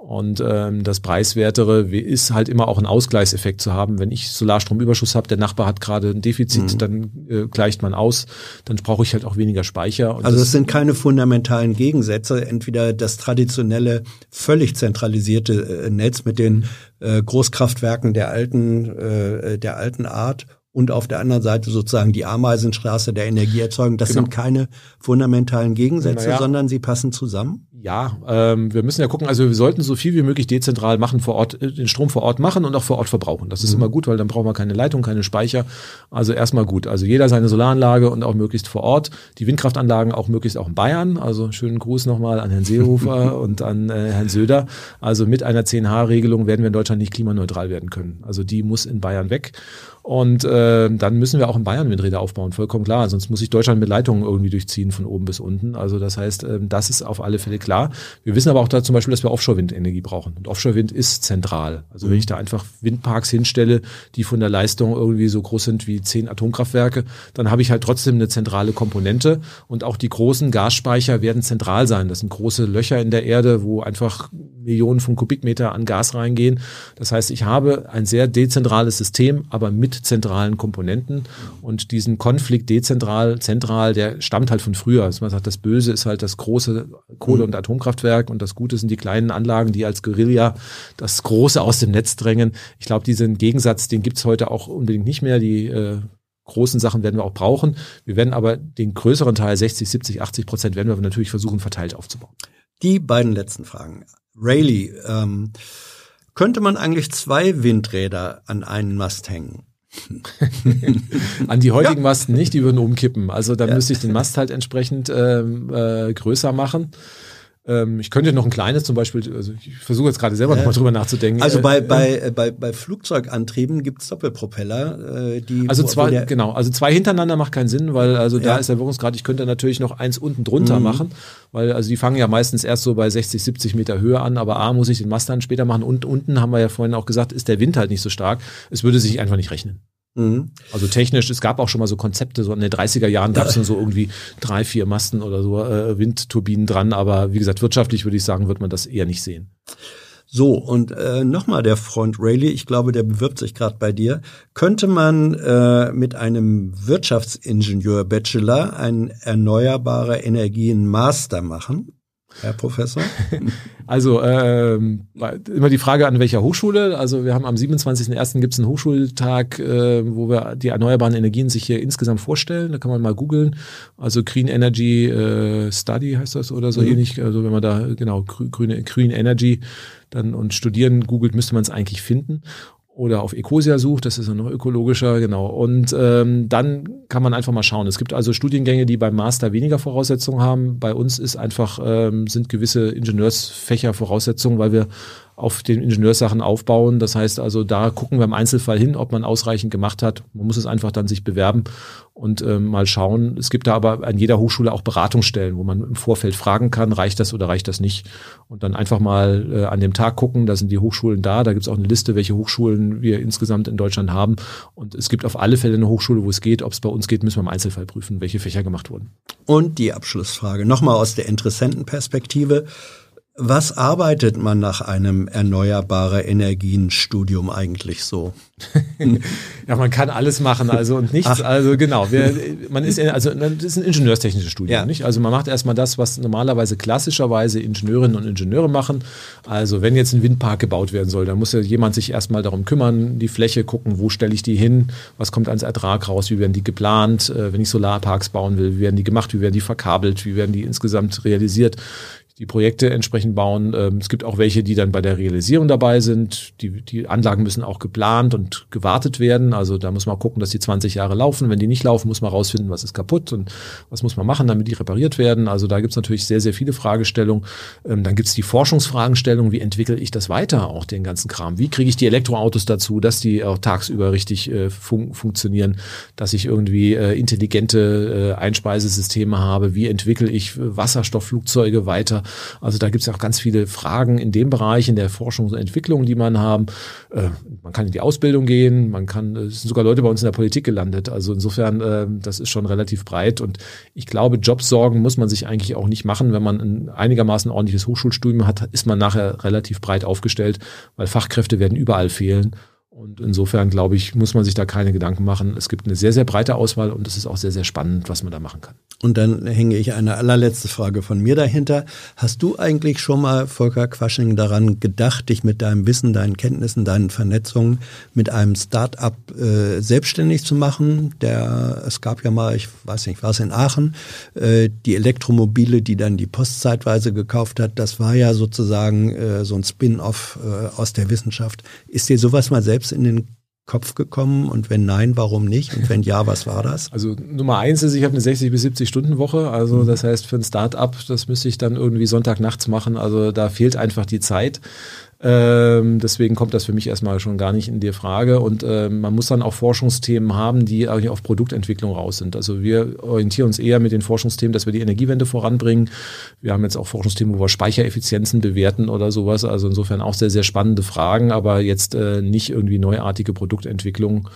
Und ähm, das Preiswertere ist halt immer auch ein Ausgleichseffekt zu haben. Wenn ich Solarstromüberschuss habe, der Nachbar hat gerade ein Defizit, mhm. dann äh, gleicht man aus, dann brauche ich halt auch weniger Speicher. also es sind keine fundamentalen Gegensätze. Entweder das traditionelle, völlig zentralisierte äh, Netz mit den äh, Großkraftwerken der alten, äh, der alten Art und auf der anderen Seite sozusagen die Ameisenstraße der Energieerzeugung. Das genau. sind keine fundamentalen Gegensätze, naja. sondern sie passen zusammen. Ja, ähm, wir müssen ja gucken, also wir sollten so viel wie möglich dezentral machen vor Ort, äh, den Strom vor Ort machen und auch vor Ort verbrauchen. Das ist mhm. immer gut, weil dann brauchen wir keine Leitung, keine Speicher. Also erstmal gut. Also jeder seine Solaranlage und auch möglichst vor Ort. Die Windkraftanlagen auch möglichst auch in Bayern. Also schönen Gruß nochmal an Herrn Seehofer und an äh, Herrn Söder. Also mit einer 10H-Regelung werden wir in Deutschland nicht klimaneutral werden können. Also die muss in Bayern weg. Und äh, dann müssen wir auch in Bayern Windräder aufbauen, vollkommen klar. Sonst muss ich Deutschland mit Leitungen irgendwie durchziehen von oben bis unten. Also das heißt, äh, das ist auf alle Fälle klar. Wir wissen aber auch da zum Beispiel, dass wir Offshore-Windenergie brauchen. Und Offshore-Wind ist zentral. Also wenn mhm. ich da einfach Windparks hinstelle, die von der Leistung irgendwie so groß sind wie zehn Atomkraftwerke, dann habe ich halt trotzdem eine zentrale Komponente. Und auch die großen Gasspeicher werden zentral sein. Das sind große Löcher in der Erde, wo einfach Millionen von Kubikmeter an Gas reingehen. Das heißt, ich habe ein sehr dezentrales System, aber mit zentralen Komponenten. Und diesen Konflikt dezentral, zentral, der stammt halt von früher. Also man sagt, das Böse ist halt das große Kohle- und Atomkraftwerk und das Gute sind die kleinen Anlagen, die als Guerilla das Große aus dem Netz drängen. Ich glaube, diesen Gegensatz, den gibt's heute auch unbedingt nicht mehr. Die äh, großen Sachen werden wir auch brauchen. Wir werden aber den größeren Teil, 60, 70, 80 Prozent, werden wir natürlich versuchen, verteilt aufzubauen. Die beiden letzten Fragen. Rayleigh, ähm, könnte man eigentlich zwei Windräder an einen Mast hängen? An die heutigen ja. Masten nicht, die würden umkippen. Also dann ja. müsste ich den Mast halt entsprechend ähm, äh, größer machen. Ähm, ich könnte noch ein kleines zum Beispiel, also ich versuche jetzt gerade selber ja. nochmal drüber nachzudenken. Also bei, äh, bei, äh, bei, bei Flugzeugantrieben gibt's Doppelpropeller, äh, die. Also zwei, genau, also zwei hintereinander macht keinen Sinn, weil also ja. da ist der Wirkungsgrad, ich könnte natürlich noch eins unten drunter mhm. machen, weil also die fangen ja meistens erst so bei 60, 70 Meter Höhe an, aber A muss ich den Mast dann später machen und unten haben wir ja vorhin auch gesagt, ist der Wind halt nicht so stark. Es würde sich einfach nicht rechnen. Mhm. Also technisch, es gab auch schon mal so Konzepte, so in den 30er Jahren gab es dann so irgendwie drei, vier Masten oder so äh, Windturbinen dran, aber wie gesagt, wirtschaftlich würde ich sagen, wird man das eher nicht sehen. So, und äh, nochmal der Freund Rayleigh, ich glaube, der bewirbt sich gerade bei dir. Könnte man äh, mit einem Wirtschaftsingenieur-Bachelor einen erneuerbare Energien Master machen? Herr Professor? Also ähm, immer die Frage an welcher Hochschule. Also wir haben am 27.01. gibt es einen Hochschultag, äh, wo wir die erneuerbaren Energien sich hier insgesamt vorstellen. Da kann man mal googeln. Also Green Energy äh, Study heißt das oder so mhm. ähnlich. Also wenn man da genau grüne Green Energy dann und studieren googelt, müsste man es eigentlich finden oder auf Ecosia sucht, das ist ja noch ökologischer, genau. Und ähm, dann kann man einfach mal schauen. Es gibt also Studiengänge, die beim Master weniger Voraussetzungen haben. Bei uns ist einfach ähm, sind gewisse Ingenieursfächer Voraussetzungen, weil wir auf den Ingenieurssachen aufbauen. Das heißt also, da gucken wir im Einzelfall hin, ob man ausreichend gemacht hat. Man muss es einfach dann sich bewerben und ähm, mal schauen. Es gibt da aber an jeder Hochschule auch Beratungsstellen, wo man im Vorfeld fragen kann, reicht das oder reicht das nicht? Und dann einfach mal äh, an dem Tag gucken, da sind die Hochschulen da, da gibt es auch eine Liste, welche Hochschulen wir insgesamt in Deutschland haben. Und es gibt auf alle Fälle eine Hochschule, wo es geht. Ob es bei uns geht, müssen wir im Einzelfall prüfen, welche Fächer gemacht wurden. Und die Abschlussfrage, nochmal aus der Interessentenperspektive. Was arbeitet man nach einem erneuerbare Energienstudium eigentlich so? ja, man kann alles machen, also und nichts. Ach. Also genau, wir, man ist also das ist ein ingenieurstechnisches Studium, ja. nicht? Also man macht erstmal das, was normalerweise klassischerweise Ingenieurinnen und Ingenieure machen. Also wenn jetzt ein Windpark gebaut werden soll, dann muss ja jemand sich erstmal darum kümmern, die Fläche gucken, wo stelle ich die hin, was kommt ans Ertrag raus, wie werden die geplant, äh, wenn ich Solarparks bauen will, wie werden die gemacht, wie werden die verkabelt, wie werden die insgesamt realisiert die Projekte entsprechend bauen. Ähm, es gibt auch welche, die dann bei der Realisierung dabei sind. Die, die Anlagen müssen auch geplant und gewartet werden. Also da muss man gucken, dass die 20 Jahre laufen. Wenn die nicht laufen, muss man rausfinden, was ist kaputt und was muss man machen, damit die repariert werden. Also da gibt es natürlich sehr, sehr viele Fragestellungen. Ähm, dann gibt es die Forschungsfragestellung, wie entwickle ich das weiter, auch den ganzen Kram. Wie kriege ich die Elektroautos dazu, dass die auch tagsüber richtig äh, fun funktionieren, dass ich irgendwie äh, intelligente äh, Einspeisesysteme habe. Wie entwickle ich Wasserstoffflugzeuge weiter? Also da gibt es auch ganz viele Fragen in dem Bereich, in der Forschung und Entwicklung, die man haben. Äh, man kann in die Ausbildung gehen, man kann, es sind sogar Leute bei uns in der Politik gelandet. Also insofern, äh, das ist schon relativ breit. Und ich glaube, Jobsorgen muss man sich eigentlich auch nicht machen. Wenn man ein einigermaßen ordentliches Hochschulstudium hat, ist man nachher relativ breit aufgestellt, weil Fachkräfte werden überall fehlen. Und insofern, glaube ich, muss man sich da keine Gedanken machen. Es gibt eine sehr, sehr breite Auswahl und es ist auch sehr, sehr spannend, was man da machen kann. Und dann hänge ich eine allerletzte Frage von mir dahinter. Hast du eigentlich schon mal, Volker Quasching, daran gedacht, dich mit deinem Wissen, deinen Kenntnissen, deinen Vernetzungen mit einem Start-up äh, selbstständig zu machen? Der, es gab ja mal, ich weiß nicht, war es in Aachen, äh, die Elektromobile, die dann die Post zeitweise gekauft hat. Das war ja sozusagen äh, so ein Spin-off äh, aus der Wissenschaft. Ist dir sowas mal selbst in den Kopf gekommen? Und wenn nein, warum nicht? Und wenn ja, was war das? Also Nummer eins ist, ich habe eine 60 bis 70 Stunden Woche. Also mhm. das heißt, für ein Start-up, das müsste ich dann irgendwie Sonntagnachts machen. Also da fehlt einfach die Zeit. Ähm, deswegen kommt das für mich erstmal schon gar nicht in die Frage. Und äh, man muss dann auch Forschungsthemen haben, die eigentlich auf Produktentwicklung raus sind. Also wir orientieren uns eher mit den Forschungsthemen, dass wir die Energiewende voranbringen. Wir haben jetzt auch Forschungsthemen, wo wir Speichereffizienzen bewerten oder sowas. Also insofern auch sehr, sehr spannende Fragen, aber jetzt äh, nicht irgendwie neuartige Produktentwicklung.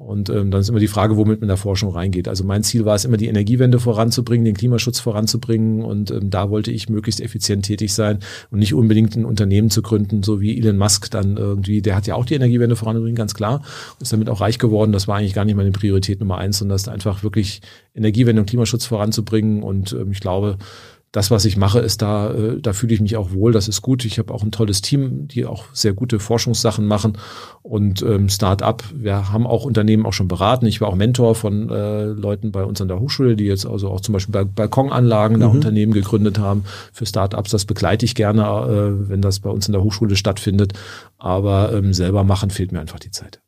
Und ähm, dann ist immer die Frage, womit man in der Forschung reingeht. Also mein Ziel war es immer, die Energiewende voranzubringen, den Klimaschutz voranzubringen. Und ähm, da wollte ich möglichst effizient tätig sein und nicht unbedingt ein Unternehmen zu gründen, so wie Elon Musk dann irgendwie, der hat ja auch die Energiewende vorangebracht, ganz klar, ist damit auch reich geworden. Das war eigentlich gar nicht meine Priorität Nummer eins, sondern das einfach wirklich Energiewende und Klimaschutz voranzubringen. Und ähm, ich glaube, das, was ich mache, ist da, äh, da fühle ich mich auch wohl, das ist gut. Ich habe auch ein tolles Team, die auch sehr gute Forschungssachen machen und ähm, Start-up. Wir haben auch Unternehmen auch schon beraten. Ich war auch Mentor von äh, Leuten bei uns an der Hochschule, die jetzt also auch zum Beispiel bei Balkonanlagen mhm. da Unternehmen gegründet haben für Start-ups. Das begleite ich gerne, äh, wenn das bei uns in der Hochschule stattfindet. Aber ähm, selber machen fehlt mir einfach die Zeit.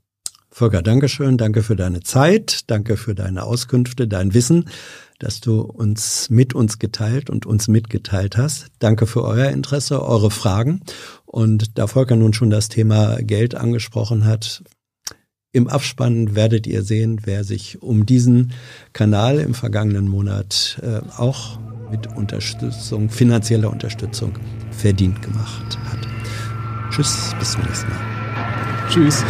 Volker, Dankeschön. Danke für deine Zeit. Danke für deine Auskünfte, dein Wissen dass du uns mit uns geteilt und uns mitgeteilt hast. Danke für euer Interesse, eure Fragen. Und da Volker nun schon das Thema Geld angesprochen hat, im Abspann werdet ihr sehen, wer sich um diesen Kanal im vergangenen Monat äh, auch mit Unterstützung, finanzieller Unterstützung verdient gemacht hat. Tschüss, bis zum nächsten Mal. Tschüss.